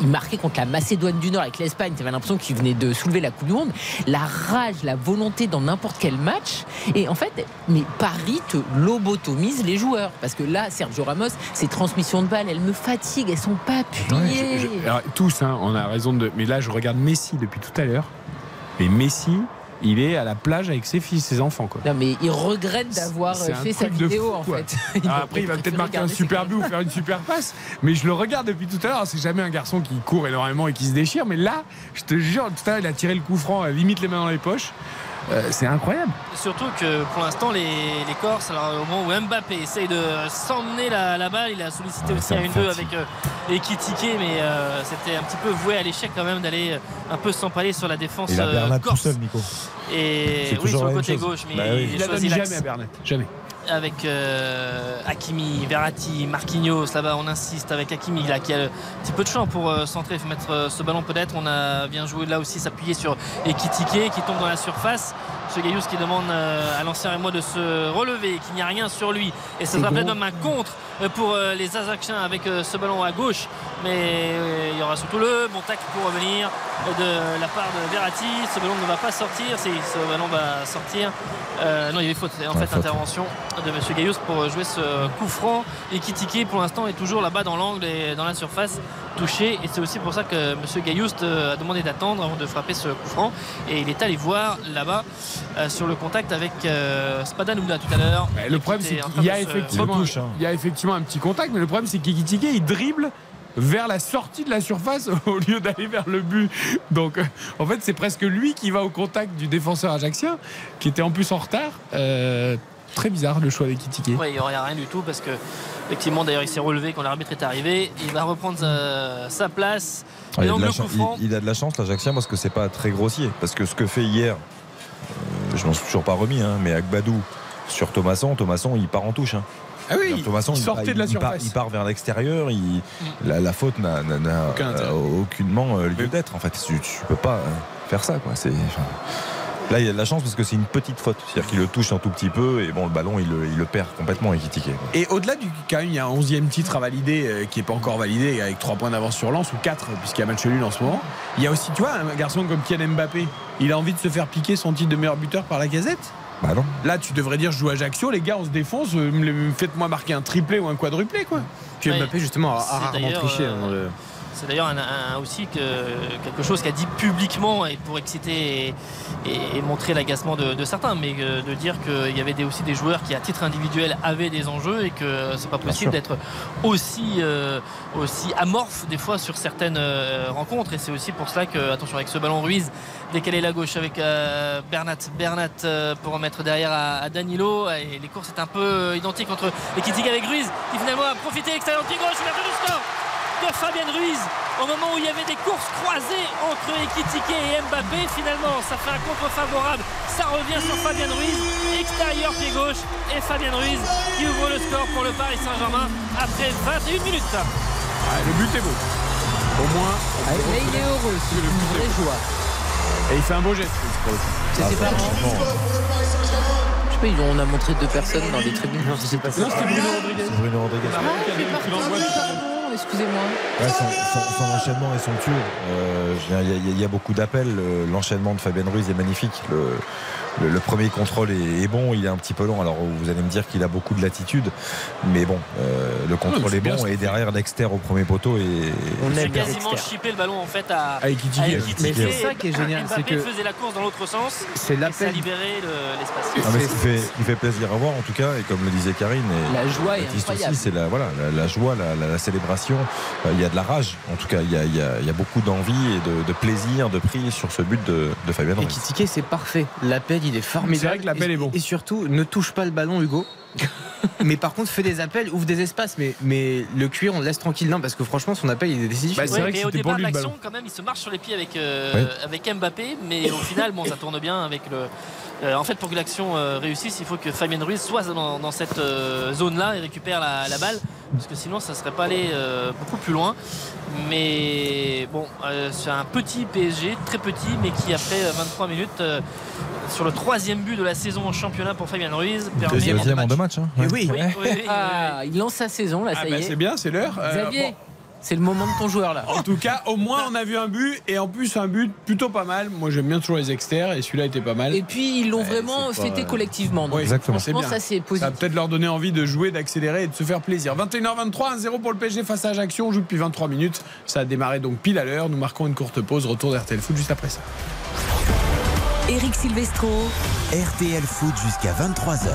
[SPEAKER 4] il, marquait contre la Macédoine du Nord avec l'Espagne, tu avais l'impression qu'il venait de soulever la Coupe du Monde. La rage, la volonté dans n'importe quel match. Et en fait, mais Paris te lobotomise les joueurs. Parce que là, Sergio Ramos, ses transmissions de balles, elles me fatiguent, elles sont pas appuyées.
[SPEAKER 1] Je- alors, tous, hein, on a raison de. Mais là, je regarde Messi depuis tout à l'heure. Et Messi, il est à la plage avec ses fils, ses enfants. Quoi.
[SPEAKER 4] Non, mais il regrette d'avoir
[SPEAKER 1] un
[SPEAKER 4] fait
[SPEAKER 1] de
[SPEAKER 4] vidéo,
[SPEAKER 1] fou,
[SPEAKER 4] en
[SPEAKER 1] quoi.
[SPEAKER 4] fait.
[SPEAKER 1] Alors après, il va peut-être marquer un super but ou faire une super passe. Mais je le regarde depuis tout à l'heure. C'est jamais un garçon qui court énormément et qui se déchire. Mais là, je te jure, tout à l'heure, il a tiré le coup franc, euh, limite les mains dans les poches. Euh, c'est incroyable.
[SPEAKER 2] Surtout que pour l'instant, les, les Corses, alors, au moment où Mbappé essaye de s'emmener la, la balle, il a sollicité aussi
[SPEAKER 3] ça
[SPEAKER 2] à
[SPEAKER 3] me
[SPEAKER 2] une 2
[SPEAKER 3] fatigue.
[SPEAKER 2] avec euh, Ekitike, mais euh, c'était un petit peu voué à l'échec quand même d'aller euh, un peu s'empaler sur la défense
[SPEAKER 3] Il a
[SPEAKER 2] euh,
[SPEAKER 3] Bernat tout
[SPEAKER 2] corse.
[SPEAKER 3] seul, Nico.
[SPEAKER 2] Et
[SPEAKER 3] C'est
[SPEAKER 2] oui,
[SPEAKER 3] toujours
[SPEAKER 2] sur le côté
[SPEAKER 3] chose.
[SPEAKER 2] gauche, mais
[SPEAKER 3] Bah oui.
[SPEAKER 1] Il
[SPEAKER 2] choisit l'axe
[SPEAKER 1] jamais à Bernat. Jamais.
[SPEAKER 2] Avec euh, Hakimi, Verratti, Marquinhos. Là-bas, on insiste avec Hakimi là, qui a un petit peu de champ pour euh, centrer, mettre euh, ce ballon peut-être. On a bien joué là aussi, s'appuyer sur Ekitike qui tombe dans la surface. Monsieur Gaillous qui demande euh, à l'ancien Rémois de se relever, qu'il n'y a rien sur lui. Et ce
[SPEAKER 4] C'est
[SPEAKER 2] sera peut-être même un contre euh, pour les Azaxiens avec ce ballon à gauche. Mais il y aura surtout le bon pour revenir de la part de Verratti. Ce ballon ne va pas sortir. Si ce ballon va sortir. Non, il y avait faute. En fait,
[SPEAKER 3] faute.
[SPEAKER 2] intervention de Monsieur Gaillous pour jouer ce coup franc. Et pour l'instant est toujours là-bas dans l'angle et dans la surface touché. Et c'est aussi pour ça que Monsieur Gaillouste euh, a demandé d'attendre avant de frapper ce coup franc. Et il est allé voir là-bas euh, sur le contact avec euh, Spadanouda tout à l'heure.
[SPEAKER 1] Le problème, c'est qu'il y a
[SPEAKER 2] se
[SPEAKER 1] effectivement, il y a effectivement un petit contact, mais le problème, c'est qu'Ikitike, il dribble vers la sortie de la surface au lieu d'aller vers le but. Donc, en fait, c'est presque lui qui va au contact du défenseur ajaxien, qui était en plus en retard. Euh, très bizarre le choix d'Ikitike.
[SPEAKER 2] Ouais, il n'y aurait rien du tout parce que effectivement d'ailleurs il s'est relevé quand l'arbitre est arrivé. Il va reprendre sa, sa place.
[SPEAKER 3] Ah, il, a de la
[SPEAKER 2] le
[SPEAKER 3] chan-
[SPEAKER 2] coup franc.
[SPEAKER 3] il- il a de la chance, l'Ajaxien, parce que c'est pas très grossier. Parce que ce que fait hier, euh, je m'en suis toujours pas remis, hein, mais Agbadou sur Thomasson, Thomasson, il part en touche. hein.
[SPEAKER 1] Ah oui,
[SPEAKER 3] Alors, Thomasson,
[SPEAKER 1] il sortait
[SPEAKER 3] part-
[SPEAKER 1] de la
[SPEAKER 3] il part-
[SPEAKER 1] surface.
[SPEAKER 3] il part vers l'extérieur. il- La, la faute n'a n'a- n'a,
[SPEAKER 1] Aucun intérêt.
[SPEAKER 3] aucunement euh, lieu d'être. En fait, tu, tu peux pas euh, faire ça. Quoi. C'est, enfin, Là, il y a de la chance parce que c'est une petite faute. C'est-à-dire qu'il le touche un tout petit peu et bon, le ballon, il le, il le perd complètement et Kitike.
[SPEAKER 1] Et au-delà du quand même, il y a un 11e titre à valider euh, qui n'est pas encore validé avec 3 points d'avance sur Lens ou 4 puisqu'il y a match nul en ce moment. Il y a aussi, tu vois, un garçon comme Kylian Mbappé, il a envie de se faire piquer son titre de meilleur buteur par la casette?
[SPEAKER 3] Bah non.
[SPEAKER 1] Là, tu devrais dire je joue à Ajaccio, les gars, on se défonce, euh, faites-moi marquer un triplé ou un quadruplé quoi.
[SPEAKER 5] Puis
[SPEAKER 2] Ouais.
[SPEAKER 5] Mbappé, justement, a, rarement triché.
[SPEAKER 2] euh,
[SPEAKER 5] hein, le-
[SPEAKER 2] C'est d'ailleurs un, un- aussi que, quelque chose qu'a dit publiquement et pour exciter et, et- et montrer l'agacement de, de certains, mais euh, de dire qu'il y avait des- aussi des joueurs qui à titre individuel avaient des enjeux et que c'est pas possible d'être aussi, euh, aussi amorphe des fois sur certaines euh, rencontres. Et c'est aussi pour cela que attention avec ce ballon Ruiz décalé la gauche avec euh, Bernat Bernat euh, pour remettre derrière à, à Danilo. Et les courses est un peu identiques entre Ekitik avec Ruiz qui finalement a profité extérieur pied gauche ouverture du score de Fabien Ruiz au moment où il y avait des courses croisées entre Ekitike et Mbappé finalement ça fait un contre favorable ça revient sur Fabien Ruiz extérieur pied gauche et Fabien Ruiz qui ouvre le score pour le Paris Saint-Germain après 21 minutes
[SPEAKER 1] Ah, le but est beau. Au moins.
[SPEAKER 4] Ah, mais il est heureux, c'est une vraie joie.
[SPEAKER 1] Et il fait un beau geste.
[SPEAKER 4] C'est ses parents. Je sais pas, on a montré deux personnes dans les tribunes. Non,
[SPEAKER 5] c'est pas
[SPEAKER 1] Non, c'était Bruno Rodriguez.
[SPEAKER 3] C'est Bruno Rodriguez.
[SPEAKER 4] Excusez-moi.
[SPEAKER 3] Ouais, son, son- son enchaînement est somptueux. Euh, je veux dire, Il y, a- il y a beaucoup d'appels. Le- L'enchaînement de Fabien Ruiz est magnifique. Le, le- le premier contrôle est, est bon. Il est un petit peu long. Alors vous allez me dire qu'il a beaucoup de latitude. Mais bon, euh, le contrôle est bon. Et derrière Dexter au premier poteau. Et,
[SPEAKER 5] On aime
[SPEAKER 2] quasiment chippé le ballon en fait à,
[SPEAKER 1] À Ekitike.
[SPEAKER 2] à.
[SPEAKER 5] Mais c'est ça qui est génial, c'est que-
[SPEAKER 2] faisait la course dans l'autre sens
[SPEAKER 5] C'est
[SPEAKER 2] et ça a
[SPEAKER 5] l'appel.
[SPEAKER 2] libéré le- l'espace.
[SPEAKER 3] Ah, qui fait, fait plaisir à voir en tout cas. Et comme le disait Karine. Et,
[SPEAKER 4] La joie est incroyable.
[SPEAKER 3] aussi, c'est la, voilà, la, la joie, la, la- la célébration. Euh, Il y a de la rage. En tout cas, il y a, il y a- il y a beaucoup d'envie et de, de plaisir, de prise sur ce but de, de Fabien
[SPEAKER 5] Et
[SPEAKER 3] Ruiz.
[SPEAKER 5] Kitike, c'est parfait. L'appel, il est formidable.
[SPEAKER 1] C'est vrai que l'appel
[SPEAKER 5] Et-
[SPEAKER 1] est bon.
[SPEAKER 5] Et surtout, ne touche pas le ballon, Hugo. mais par contre, fais des appels, ouvre des espaces. Mais, mais le cuir, on le laisse tranquille. Non, parce que franchement, son appel, il est décisif.
[SPEAKER 1] Bah, c'est
[SPEAKER 2] Ouais,
[SPEAKER 1] vrai que
[SPEAKER 2] mais au départ de l'action,
[SPEAKER 1] ballon.
[SPEAKER 2] quand même, il se marche sur les pieds avec, euh, avec Mbappé, mais au final, bon, ça tourne bien avec le. euh, en fait, pour que l'action euh, réussisse, il faut que Fabien Ruiz soit dans, dans cette euh, zone-là et récupère la, la balle, parce que sinon, ça serait pas allé euh, beaucoup plus loin. Mais bon, euh, c'est un petit PSG, très petit, mais qui après euh, 23 minutes, euh, sur le troisième but de la saison en championnat pour Fabien Ruiz, permet.
[SPEAKER 3] Deuxième,
[SPEAKER 5] Deuxième
[SPEAKER 3] en deux matchs. hein.
[SPEAKER 5] Et oui,
[SPEAKER 2] Oui, oui, oui, oui.
[SPEAKER 4] Ah, il lance sa saison là,
[SPEAKER 1] Ah,
[SPEAKER 4] ça
[SPEAKER 1] bah,
[SPEAKER 4] y
[SPEAKER 1] c'est
[SPEAKER 4] est.
[SPEAKER 1] bien, c'est l'heure. Euh,
[SPEAKER 4] Xavier,
[SPEAKER 1] bon.
[SPEAKER 4] c'est le moment de ton joueur là.
[SPEAKER 1] En tout cas, au moins on a vu un but et en plus un but plutôt pas mal. Moi j'aime bien toujours les extérieurs et celui-là était pas mal.
[SPEAKER 4] Et puis ils l'ont
[SPEAKER 1] Ouais,
[SPEAKER 4] vraiment
[SPEAKER 1] c'est pas-
[SPEAKER 4] fêté collectivement. Donc
[SPEAKER 1] Oui,
[SPEAKER 3] Exactement.
[SPEAKER 1] c'est
[SPEAKER 4] franchement,
[SPEAKER 1] bien.
[SPEAKER 4] ça c'est
[SPEAKER 1] Ça va
[SPEAKER 4] positif.
[SPEAKER 1] peut-être leur donner envie de jouer, d'accélérer et de se faire plaisir. 21h23, 1-0 pour le PSG face à Ajaccio. On joue depuis 23 minutes. Ça a démarré donc pile à l'heure. Nous marquons une courte pause. Retour d'RTL Foot juste après ça.
[SPEAKER 7] Eric Silvestro.
[SPEAKER 6] RTL Foot jusqu'à 23h.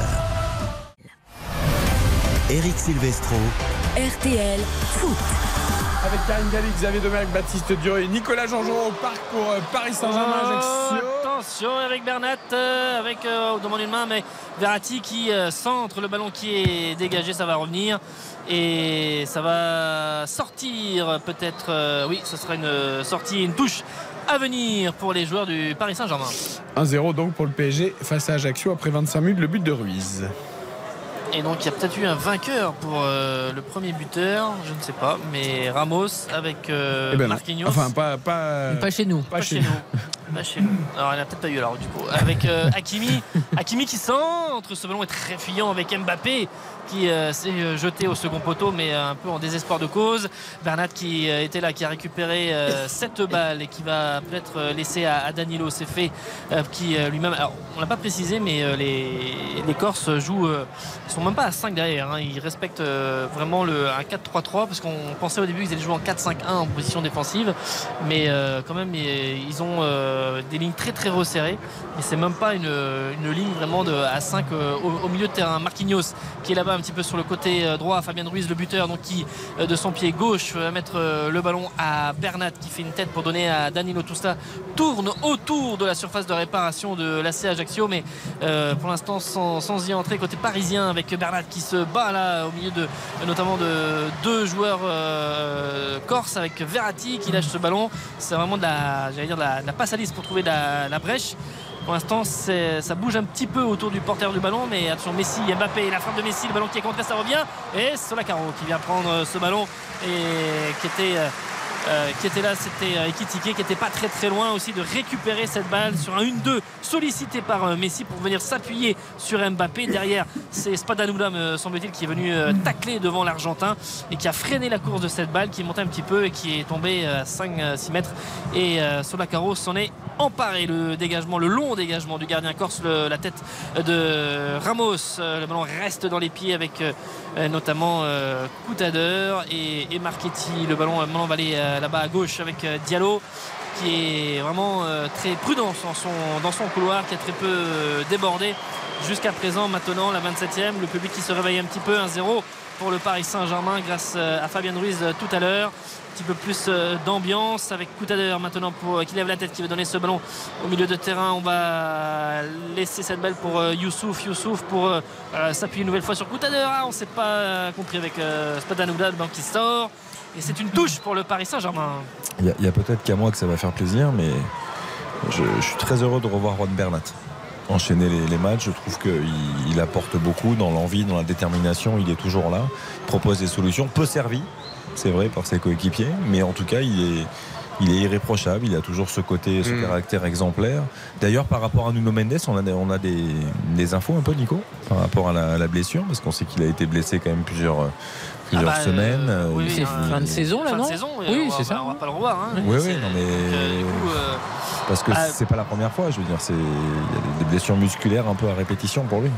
[SPEAKER 6] Eric Silvestro.
[SPEAKER 7] RTL Foot.
[SPEAKER 1] Avec Karine Galli, Xavier Domergue, Baptiste Durieux et Nicolas Jean-Jean au parc pour euh, Paris Saint-Germain Ajaccio.
[SPEAKER 2] Attention Eric Bernat euh, avec euh, on demande une main mais Verratti qui euh, centre le ballon qui est dégagé ça va revenir et ça va sortir peut-être euh, oui ce sera une sortie une touche à venir pour les joueurs du Paris Saint-Germain
[SPEAKER 1] 1-0 donc pour le PSG face à Ajaccio après 25 minutes. Le but de Ruiz.
[SPEAKER 2] Et donc il y a peut-être eu un vainqueur pour euh, le premier buteur, je ne sais pas, mais Ramos avec euh,
[SPEAKER 1] Eh ben.
[SPEAKER 2] Marquinhos.
[SPEAKER 1] Enfin, pas, pas,
[SPEAKER 4] Pas chez nous.
[SPEAKER 1] pas
[SPEAKER 2] chez nous. Pas chez nous. Alors, il n'a peut-être pas eu alors du coup. Avec euh, Hakimi. Hakimi qui centre. Ce ballon est très fuyant avec Mbappé qui euh, s'est euh, jeté au second poteau mais euh, un peu en désespoir de cause. Bernat qui était là, qui a récupéré cette balle et qui va peut-être laisser à, à Danilo. Euh, qui lui-même. Alors on l'a pas précisé mais les, les Corses jouent. ils sont même pas à 5 derrière. hein. Ils respectent vraiment le, un 4-3-3 parce qu'on pensait au début qu'ils allaient jouer en 4-5-1 en position défensive. Mais quand même ils, ont des lignes très très resserrées. Et c'est même pas une, une ligne vraiment à 5 euh, au, milieu de terrain. Marquinhos qui est là-bas petit peu sur le côté euh, droit. Fabien Ruiz le buteur donc qui euh, de son pied gauche va mettre euh, le ballon à Bernat qui fait une tête pour donner à Danilo. Cela tourne autour de la surface de réparation de l'AC Ajaccio. Mais euh, pour l'instant sans, y entrer côté parisien avec Bernat qui se bat là au milieu de notamment de deux joueurs euh, corses avec Verratti qui lâche ce ballon. C'est vraiment de la, dire passe à lisse pour trouver la brèche. Pour l'instant, ça bouge un petit peu autour du porteur du ballon, mais attention, Messi, Mbappé, la frappe de Messi, le ballon qui est contré, ça revient. Et Solacaro qui vient prendre euh, ce ballon et qui était. Euh, euh, qui était là, c'était euh, Ekitike qui était pas très très loin aussi de récupérer cette balle sur un 1-2 sollicité par euh, Messi pour venir s'appuyer sur Mbappé. Derrière, c'est Spadanoula, me semble-t-il, qui est venu euh, tacler devant l'Argentin et qui a freiné la course de cette balle, qui est montée un petit peu et qui est tombée à 5-6 mètres. Et euh, Solacaro s'en est emparé. Le dégagement, le long dégagement du gardien corse, le- la tête de Ramos. Euh, Le ballon reste dans les pieds avec euh, euh, notamment euh, Coutader et, et. Le ballon, euh, maintenant va aller euh, là-bas à gauche avec euh, Diallo qui est vraiment euh, très prudent dans son, dans son couloir, qui a très peu euh, débordé jusqu'à présent. Maintenant, la 27e, le public qui se réveille un petit peu, 1-0 pour le Paris Saint-Germain grâce euh, à Fabien Ruiz euh, tout à l'heure. Peu plus euh, d'ambiance avec Coutader maintenant pour, euh, qui lève la tête, qui va donner ce ballon au milieu de terrain. On va laisser cette balle pour euh, Youssouf. Youssouf pour s'appuyer une nouvelle fois sur Coutader. Ah, on ne s'est pas compris avec Spadanoula, le banc qui sort. Et c'est une touche pour le Paris Saint-Germain.
[SPEAKER 3] Il y a, peut-être qu'à moi que ça va faire plaisir, mais je, suis très heureux de revoir Juan Bernat. Enchaîner les, matchs, je trouve qu'il il apporte beaucoup dans l'envie, dans la détermination. Il est toujours là, propose des solutions, peu servi, c'est vrai, par ses coéquipiers, mais en tout cas, il est, il est irréprochable. Il a toujours ce côté, ce
[SPEAKER 1] Mm.
[SPEAKER 3] caractère exemplaire. D'ailleurs, par rapport à Nuno Mendes, on a, des- on a des, des infos un peu, Nico, par rapport à la, à la blessure, parce qu'on sait qu'il a été blessé quand même plusieurs, euh, plusieurs
[SPEAKER 2] Ah bah,
[SPEAKER 3] semaines.
[SPEAKER 2] euh,
[SPEAKER 3] Euh,
[SPEAKER 2] oui,
[SPEAKER 3] il-
[SPEAKER 4] fin de saison, là,
[SPEAKER 2] Fin de
[SPEAKER 4] non
[SPEAKER 2] saison,
[SPEAKER 4] Oui, c'est ça.
[SPEAKER 2] On va pas le revoir. hein.
[SPEAKER 3] Oui,
[SPEAKER 2] C'est-
[SPEAKER 3] oui, non, mais.
[SPEAKER 2] euh, du coup, euh,
[SPEAKER 3] Parce que
[SPEAKER 2] ah,
[SPEAKER 3] c'est pas la première fois, je veux dire, c'est il y a des blessures musculaires un peu à répétition pour lui.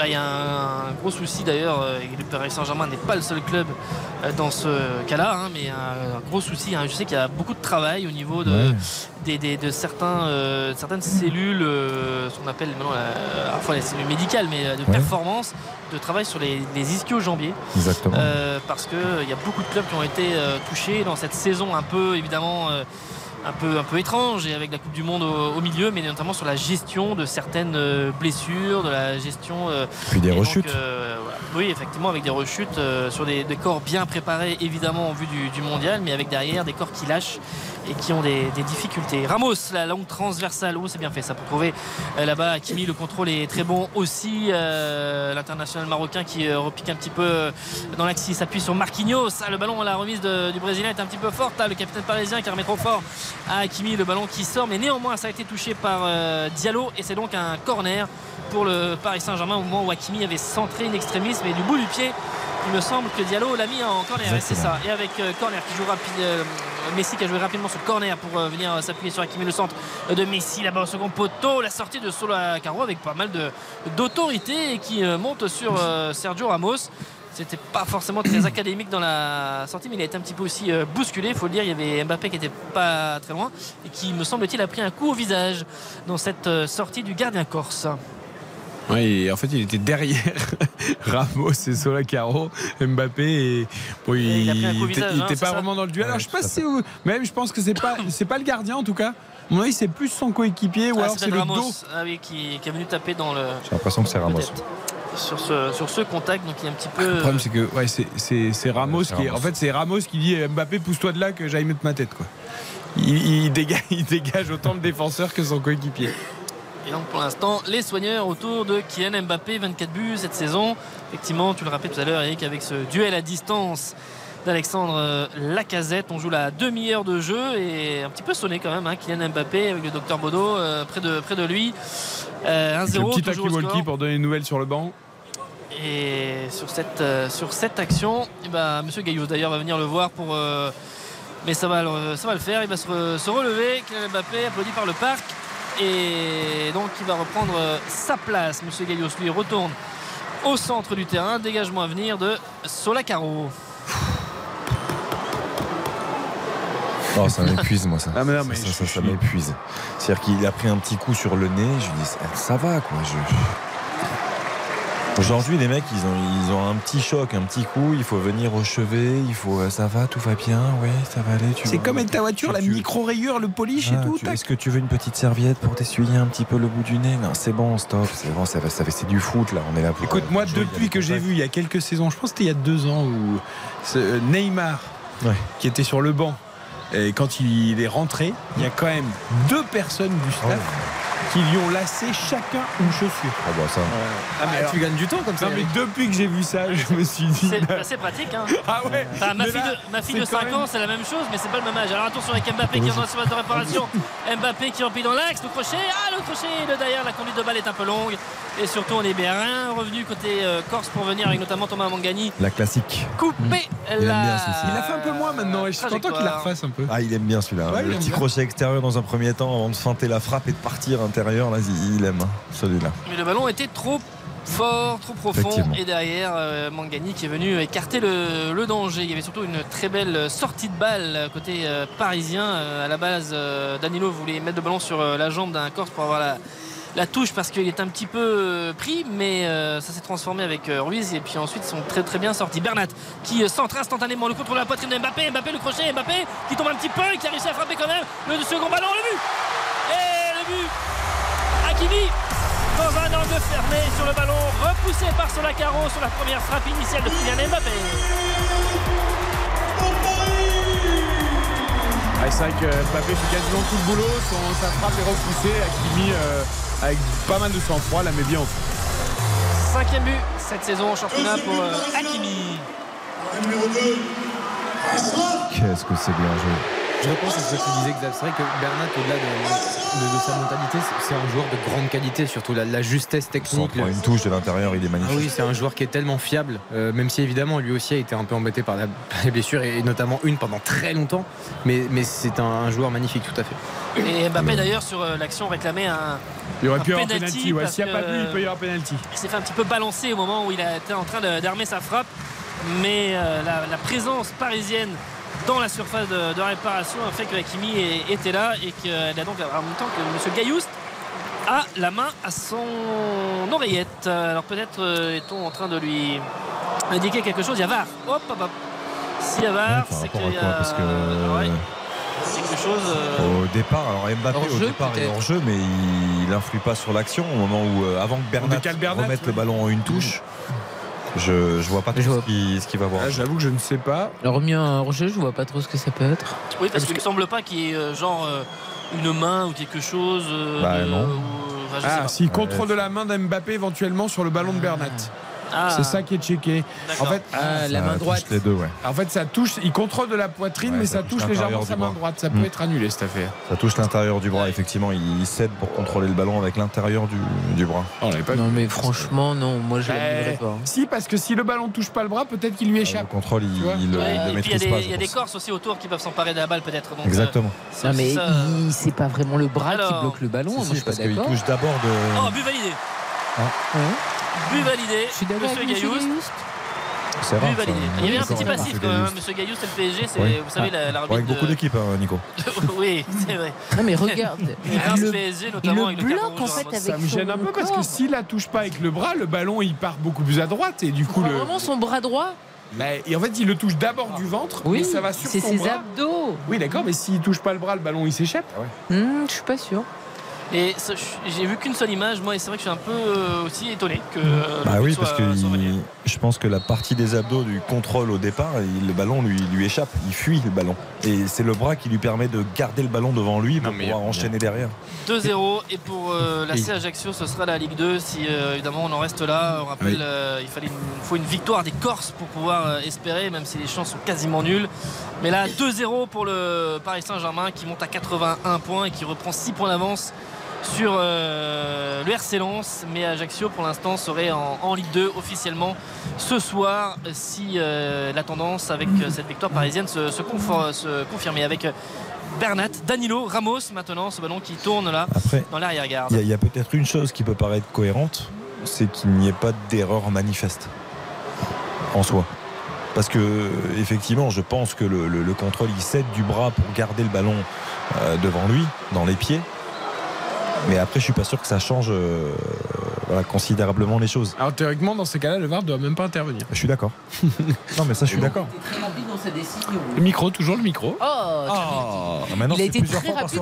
[SPEAKER 2] Bah, Il y a un, un gros souci d'ailleurs, euh, et le Paris Saint-Germain n'est pas le seul club euh, dans ce cas-là, hein, mais un, un gros souci. hein. Je sais qu'il y a beaucoup de travail au niveau de,
[SPEAKER 3] Ouais.
[SPEAKER 2] des, des- de certains, euh, certaines cellules, euh, ce qu'on appelle maintenant la, à la fois les cellules médicales, mais de
[SPEAKER 3] Ouais.
[SPEAKER 2] performance, de travail sur les, les ischio-jambiers.
[SPEAKER 3] Exactement.
[SPEAKER 2] Euh, parce qu'il y a beaucoup de clubs qui ont été touchés dans cette saison un peu évidemment un peu, un peu étrange et avec la Coupe du Monde au, au milieu, mais notamment sur la gestion de certaines euh, blessures, de la gestion. euh,
[SPEAKER 3] Puis des
[SPEAKER 2] donc,
[SPEAKER 3] rechutes.
[SPEAKER 2] euh, voilà. Oui, effectivement, avec des rechutes euh, sur des, des corps bien préparés, évidemment, en vue du, du mondial, mais avec derrière des corps qui lâchent et qui ont des, difficultés. Ramos, la longue transversale, oh, c'est bien fait ça pour trouver euh, là-bas. Hakimi, le contrôle est très bon aussi. euh, L'international marocain qui euh, repique un petit peu dans l'axe, il s'appuie sur Marquinhos. Ah, le ballon, la remise du Brésilien est un petit peu forte. là. le capitaine parisien qui remet trop fort à Hakimi, le ballon qui sort, mais néanmoins ça a été touché par Diallo et c'est donc un corner pour le Paris Saint-Germain au moment où Hakimi avait centré une extrémisme et du bout du pied. Il me semble que Diallo l'a mis en corner, et c'est ça. Et avec euh, corner qui joue rapide, euh, Messi qui a joué rapidement sur corner pour euh, venir euh, s'appuyer sur Hakimi, le centre de Messi là-bas au second poteau, la sortie de Sola Caro avec pas mal de- d'autorité et qui euh, monte sur euh, Sergio Ramos. C'était pas forcément très académique dans la sortie, mais il a été un petit peu aussi euh, bousculé. Il faut le dire, il y avait Mbappé qui était pas très loin et qui, me semble-t-il, a pris un coup au visage dans cette euh, sortie du gardien corse.
[SPEAKER 1] Ouais, et en fait, il était derrière Ramos et Solacaro, Mbappé. Et bon, il,
[SPEAKER 2] il a pris un coup au
[SPEAKER 1] était-
[SPEAKER 2] visage,
[SPEAKER 1] il
[SPEAKER 2] hein,
[SPEAKER 1] était
[SPEAKER 2] c'est
[SPEAKER 1] pas
[SPEAKER 2] ça
[SPEAKER 1] vraiment dans le duel.
[SPEAKER 3] Ouais,
[SPEAKER 1] Alors, je sais pas si vous- même, je pense que c'est pas, c'est pas le gardien en tout cas. À mon avis, c'est plus son coéquipier ou
[SPEAKER 2] Ah,
[SPEAKER 1] alors
[SPEAKER 2] c'est
[SPEAKER 1] le
[SPEAKER 2] Ramos
[SPEAKER 1] dos.
[SPEAKER 2] ah oui, qui, qui est venu taper dans le.
[SPEAKER 3] J'ai l'impression que c'est Ramos.
[SPEAKER 2] Sur ce, sur ce contact, donc il y a un petit peu.
[SPEAKER 1] Le problème, c'est que ouais, c'est- Ramos qui. est-
[SPEAKER 3] Ramos.
[SPEAKER 1] En fait, c'est Ramos qui dit Mbappé, pousse-toi de là que j'aille mettre ma tête. Quoi. Il, il dégage, il dégage autant le défenseur que son coéquipier.
[SPEAKER 2] Et donc pour l'instant, les soigneurs autour de Kylian Mbappé, 24 buts cette saison. Effectivement, tu le rappelais tout à l'heure, Eric, avec ce duel à distance d'Alexandre euh, Lacazette. On joue la demi-heure de jeu et un petit peu sonné quand même, hein, Kylian Mbappé avec le docteur Bodo euh, près, de, près de lui. Euh,
[SPEAKER 1] Avec
[SPEAKER 2] 1-0
[SPEAKER 1] le petit walkie pour donner une nouvelle sur le banc.
[SPEAKER 2] Et sur cette, euh, sur cette action, eh ben, Monsieur Gaillot d'ailleurs va venir le voir pour. mais ça va, le- ça va le faire. Il va se, re- se relever. Kylian Mbappé applaudi par le parc. Et donc il va reprendre euh, sa place. Monsieur Gaillot lui retourne au centre du terrain. Dégagement à venir de Solacaro.
[SPEAKER 3] Oh, ça m'épuise, moi, ça.
[SPEAKER 1] Ah, mais non, mais
[SPEAKER 3] ça, ça, m'épuise. C'est-à-dire qu'il a pris un petit coup sur le nez. Je lui dis, ça, ça va, quoi. Je... Aujourd'hui, les mecs, ils ont, ils ont un petit choc, un petit coup. Il faut venir au chevet. Il faut, ça va, tout va bien. Oui, ça va aller. tu
[SPEAKER 1] C'est comme avec ta voiture, la
[SPEAKER 3] tu-
[SPEAKER 1] micro-rayure, le polish
[SPEAKER 3] Ah,
[SPEAKER 1] et tout.
[SPEAKER 3] tu-
[SPEAKER 1] tac.
[SPEAKER 3] Est-ce que tu veux une petite serviette pour t'essuyer un petit peu le bout du nez? Non, c'est bon, stop. C'est bon, ça va, ça va, c'est du foot là. On est là pour.
[SPEAKER 1] Écoute,
[SPEAKER 3] euh,
[SPEAKER 1] moi,
[SPEAKER 3] jouer,
[SPEAKER 1] depuis que j'ai vu il y a quelques saisons, je pense que c'était il y a deux ans, où euh, Neymar,
[SPEAKER 3] Ouais.
[SPEAKER 1] qui était sur le banc, et quand il est rentré, il y a quand même deux personnes du staff qui lui ont lassé chacun une chaussure.
[SPEAKER 3] Ah bah ça.
[SPEAKER 5] Ah, mais
[SPEAKER 1] Alors-
[SPEAKER 5] tu gagnes du temps comme ça.
[SPEAKER 1] Non, mais depuis que j'ai vu ça, je me suis dit.
[SPEAKER 2] C'est assez pratique. Hein.
[SPEAKER 1] Ah ouais
[SPEAKER 2] Enfin, ma fille
[SPEAKER 1] là,
[SPEAKER 2] de, ma fille
[SPEAKER 1] c'est
[SPEAKER 2] de
[SPEAKER 1] quand
[SPEAKER 2] 5
[SPEAKER 1] même-
[SPEAKER 2] ans, c'est la même chose, mais c'est pas le même âge. Alors attention avec Mbappé qui est dans la surface de réparation. Mbappé qui remplit dans l'axe, le crochet. Ah, le crochet, le derrière, la conduite de balle est un peu longue. Et surtout, on est bien revenu côté euh, Corse pour venir avec notamment Thomas Mangani.
[SPEAKER 3] La classique.
[SPEAKER 2] Couper
[SPEAKER 3] Il
[SPEAKER 2] la.
[SPEAKER 3] aime bien celui-ci.
[SPEAKER 1] Il a fait un peu moins maintenant, et je suis content qu'il la refasse un peu.
[SPEAKER 3] Ah, il aime bien celui-là.
[SPEAKER 1] Ouais,
[SPEAKER 3] le petit
[SPEAKER 1] bien.
[SPEAKER 3] crochet extérieur dans un premier temps avant de feinter la frappe et de partir Là, il aime hein, celui-là.
[SPEAKER 2] Mais le ballon était trop fort, trop profond. Et derrière, euh, Mangani qui est venu écarter le, le danger. Il y avait surtout une très belle sortie de balle côté euh, parisien. Euh, à la base, euh, Danilo voulait mettre le ballon sur la jambe d'un Corse pour avoir la, la touche parce qu'il est un petit peu pris, mais ça s'est transformé avec Ruiz. Et puis ensuite, ils sont très très bien sortis. Bernat qui centre instantanément le contrôle de la poitrine de Mbappé. Mbappé, le crochet, Mbappé qui tombe un petit peu et qui a réussi à frapper quand même le second ballon. Le but Et le but Hakimi dans un angle fermé sur le ballon, repoussé par Solacaro sur la première frappe initiale de Kylian Mbappé.
[SPEAKER 1] Ah, c'est vrai que Mbappé fait quasiment tout le boulot, son- sa frappe est repoussée, Hakimi euh, avec pas mal de sang-froid, la met bien au fond.
[SPEAKER 2] Cinquième but cette saison en championnat pour euh, Hakimi.
[SPEAKER 3] Qu'est-ce que c'est bien joué.
[SPEAKER 5] Je repense à ce que tu disais, Xav. C'est vrai que Bernat, au-delà de, de- de sa mentalité, c'est- un joueur de grande qualité, surtout la, la justesse technique. le-
[SPEAKER 3] une touche de l'intérieur, il est
[SPEAKER 5] Ah
[SPEAKER 3] magnifique.
[SPEAKER 5] oui, c'est un joueur qui est tellement fiable, euh, même si évidemment lui aussi a été un peu embêté par la, par les blessures et notamment une pendant très longtemps. Mais, mais c'est un, un joueur magnifique, tout à fait.
[SPEAKER 2] Et Mbappé d'ailleurs sur euh, l'action réclamait un.
[SPEAKER 1] Il aurait
[SPEAKER 2] un
[SPEAKER 1] pu y avoir un
[SPEAKER 2] penalty
[SPEAKER 1] ouais. S'il n'y a pas de but, il peut y avoir penalty.
[SPEAKER 2] Il s'est fait un petit peu balancer au moment où il été en train d'armer sa frappe. Mais euh, la, la présence parisienne dans la surface de, de réparation a fait que Hakimi était là et qu'il a donc en même temps que M. Gailloust a la main à son oreillette. Alors peut-être euh, est-on en train de lui indiquer quelque chose? Il y a VAR. Hop, hop, hop. S'il y a VAR, c'est qu'il y a
[SPEAKER 3] Parce que
[SPEAKER 2] ouais, quelque chose. euh,
[SPEAKER 3] au départ, alors Mbappé au départ est hors jeu, mais il n'influe pas sur l'action au moment où, euh, avant que Bernat,
[SPEAKER 1] Bernat,
[SPEAKER 3] remette
[SPEAKER 1] ouais.
[SPEAKER 3] le ballon en une touche. Je, je vois pas trop
[SPEAKER 4] Je vois-
[SPEAKER 3] ce qu'il va voir.
[SPEAKER 1] Ah, J'avoue que je ne sais pas.
[SPEAKER 4] Alors, mis un hors-jeu, je vois pas trop ce que ça peut être.
[SPEAKER 2] Oui, parce qu'il ne me semble pas qu'il y ait euh, genre euh, une main ou quelque chose. euh,
[SPEAKER 3] Bah,
[SPEAKER 2] de-
[SPEAKER 3] non.
[SPEAKER 2] ou- enfin, je sais
[SPEAKER 1] Ah,
[SPEAKER 2] pas.
[SPEAKER 1] si, contrôle de la main d'Mbappé éventuellement sur le ballon de Bernat.
[SPEAKER 2] Ah,
[SPEAKER 1] C'est ça qui est checké. En fait,
[SPEAKER 4] Ah, la main droite.
[SPEAKER 3] Les deux, ouais.
[SPEAKER 1] en fait, ça touche, il contrôle de la poitrine,
[SPEAKER 3] Ouais,
[SPEAKER 1] mais
[SPEAKER 3] ça
[SPEAKER 1] ça,
[SPEAKER 3] touche
[SPEAKER 1] touche légèrement sa main droite. Ça peut être annulé cette affaire.
[SPEAKER 3] Ça touche l'intérieur du bras, effectivement. Il cède pour contrôler le ballon avec l'intérieur du, du bras.
[SPEAKER 1] on l'avait pas
[SPEAKER 4] Non, mais franchement, non, moi je
[SPEAKER 1] Eh,
[SPEAKER 4] pas.
[SPEAKER 1] Si, parce que si le ballon touche pas le bras, peut-être qu'il lui
[SPEAKER 3] Le
[SPEAKER 1] échappe.
[SPEAKER 3] contrôle, il, il le-
[SPEAKER 2] Ouais,
[SPEAKER 3] il le
[SPEAKER 2] il y a
[SPEAKER 3] maîtrise
[SPEAKER 2] des,
[SPEAKER 3] pas.
[SPEAKER 2] il y a
[SPEAKER 3] je
[SPEAKER 2] des
[SPEAKER 3] pense.
[SPEAKER 2] Corses aussi autour qui peuvent s'emparer de la balle peut-être.
[SPEAKER 3] Exactement.
[SPEAKER 2] euh,
[SPEAKER 4] Non, mais c'est pas vraiment le bras qui bloque le ballon. Je suis pas
[SPEAKER 3] parce qu'il
[SPEAKER 4] d'accord.
[SPEAKER 3] touche d'abord de.
[SPEAKER 2] Oh, but validé.
[SPEAKER 4] Hein
[SPEAKER 2] But validé.
[SPEAKER 4] Je suis d'accord
[SPEAKER 2] Monsieur.
[SPEAKER 3] C'est rare. ça.
[SPEAKER 2] validé. Il y avait un petit
[SPEAKER 3] ouais,
[SPEAKER 2] passif
[SPEAKER 3] Monsieur
[SPEAKER 2] quand même. hein,
[SPEAKER 3] Gailloust.
[SPEAKER 2] Monsieur Gailloust, c'est le PSG. C'est,
[SPEAKER 3] Oui.
[SPEAKER 2] vous savez, la, la
[SPEAKER 3] Bon, avec beaucoup d'équipes, hein, Nico.
[SPEAKER 2] oui, c'est vrai.
[SPEAKER 4] Non, mais regarde.
[SPEAKER 2] Reims
[SPEAKER 4] le-
[SPEAKER 2] PSG,
[SPEAKER 4] il
[SPEAKER 2] notamment
[SPEAKER 4] le
[SPEAKER 2] avec le
[SPEAKER 4] bloque en fait avec
[SPEAKER 1] Ça me gêne un peu parce que s'il la touche pas avec le bras, le ballon il part beaucoup plus à droite et du coup le.
[SPEAKER 4] Vraiment son bras droit
[SPEAKER 1] Bah, et en fait, il le touche d'abord du ventre,
[SPEAKER 4] Oui,
[SPEAKER 1] mais ça va sur
[SPEAKER 4] c'est ses abdos.
[SPEAKER 1] Oui, d'accord, mais s'il touche pas le bras, le ballon il s'échappe.
[SPEAKER 4] Hmm, je suis pas sûr.
[SPEAKER 2] Et j'ai vu qu'une seule image, moi, et c'est vrai que je suis un peu euh, aussi étonné que. euh,
[SPEAKER 3] Bah oui,
[SPEAKER 2] but
[SPEAKER 3] parce
[SPEAKER 2] soit-
[SPEAKER 3] que
[SPEAKER 2] soit
[SPEAKER 3] il-
[SPEAKER 2] validé.
[SPEAKER 3] je pense que la partie des abdos du contrôle au départ, il- le ballon lui, lui échappe, il fuit le ballon. Et c'est le bras qui lui permet de garder le ballon devant lui pour pouvoir enchaîner derrière.
[SPEAKER 2] 2-0 et pour euh, la
[SPEAKER 3] Et-
[SPEAKER 2] C Ajaccio ce sera la Ligue 2 si euh, évidemment on en reste là on rappelle
[SPEAKER 3] Oui.
[SPEAKER 2] euh, il fallait une, faut une victoire des Corses pour pouvoir euh, espérer même si les chances sont quasiment nulles mais là 2-0 pour le Paris Saint-Germain qui monte à 81 points et qui reprend 6 points d'avance sur euh, le RC Lens mais Ajaccio pour l'instant serait en, en Ligue 2 officiellement ce soir si euh, la tendance avec euh, cette victoire parisienne se, se, confirmait avec Bernat, Danilo, Ramos maintenant, ce ballon qui tourne là
[SPEAKER 3] Après,
[SPEAKER 2] dans l'arrière-garde.
[SPEAKER 3] Il y a, peut-être une chose qui peut paraître cohérente, c'est qu'il n'y ait pas d'erreur manifeste en soi. Parce que effectivement, je pense que le, le- le contrôle, il cède du bras pour garder le ballon euh, devant lui, dans les pieds. Mais après, je suis pas sûr que ça change euh, voilà, considérablement les choses.
[SPEAKER 1] Alors théoriquement, dans ces cas-là, le VAR doit même pas intervenir.
[SPEAKER 3] Je suis d'accord. non, mais ça, je suis d'accord.
[SPEAKER 4] Très rapide dans sa décision.
[SPEAKER 1] Le micro, toujours le micro.
[SPEAKER 4] Oh,
[SPEAKER 3] Ah, maintenant,
[SPEAKER 4] Il a
[SPEAKER 3] c'est
[SPEAKER 4] été très rapide.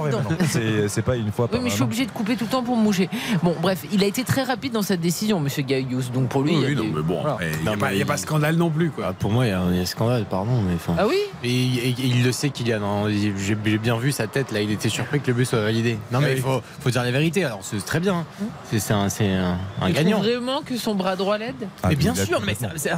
[SPEAKER 3] C'est c'est pas une fois
[SPEAKER 4] Oui,
[SPEAKER 3] par
[SPEAKER 4] mais je suis obligé de couper tout le temps pour me moucher. Bon, bref, il a été très rapide dans sa décision, monsieur Gaïus. Donc pour lui.
[SPEAKER 1] Oui,
[SPEAKER 4] il y a
[SPEAKER 1] non,
[SPEAKER 4] des-
[SPEAKER 1] mais bon,
[SPEAKER 4] Voilà.
[SPEAKER 1] n'y a, pas- il y a pas scandale non plus. Quoi.
[SPEAKER 5] Ah, Pour moi, il y, a un y a scandale, pardon. Mais.
[SPEAKER 4] Ah oui
[SPEAKER 5] Et, et- et il le sait, Kylian. hein. J'ai j'ai bien vu sa tête, là. Il était surpris que le but soit validé. Non, mais il faut, faut dire la vérité. Alors, c'est très bien. C'est un, c'est un, un
[SPEAKER 4] Tu
[SPEAKER 5] gagnant.
[SPEAKER 4] vraiment que son bras droit l'aide
[SPEAKER 3] Ah,
[SPEAKER 5] mais bien sûr, mais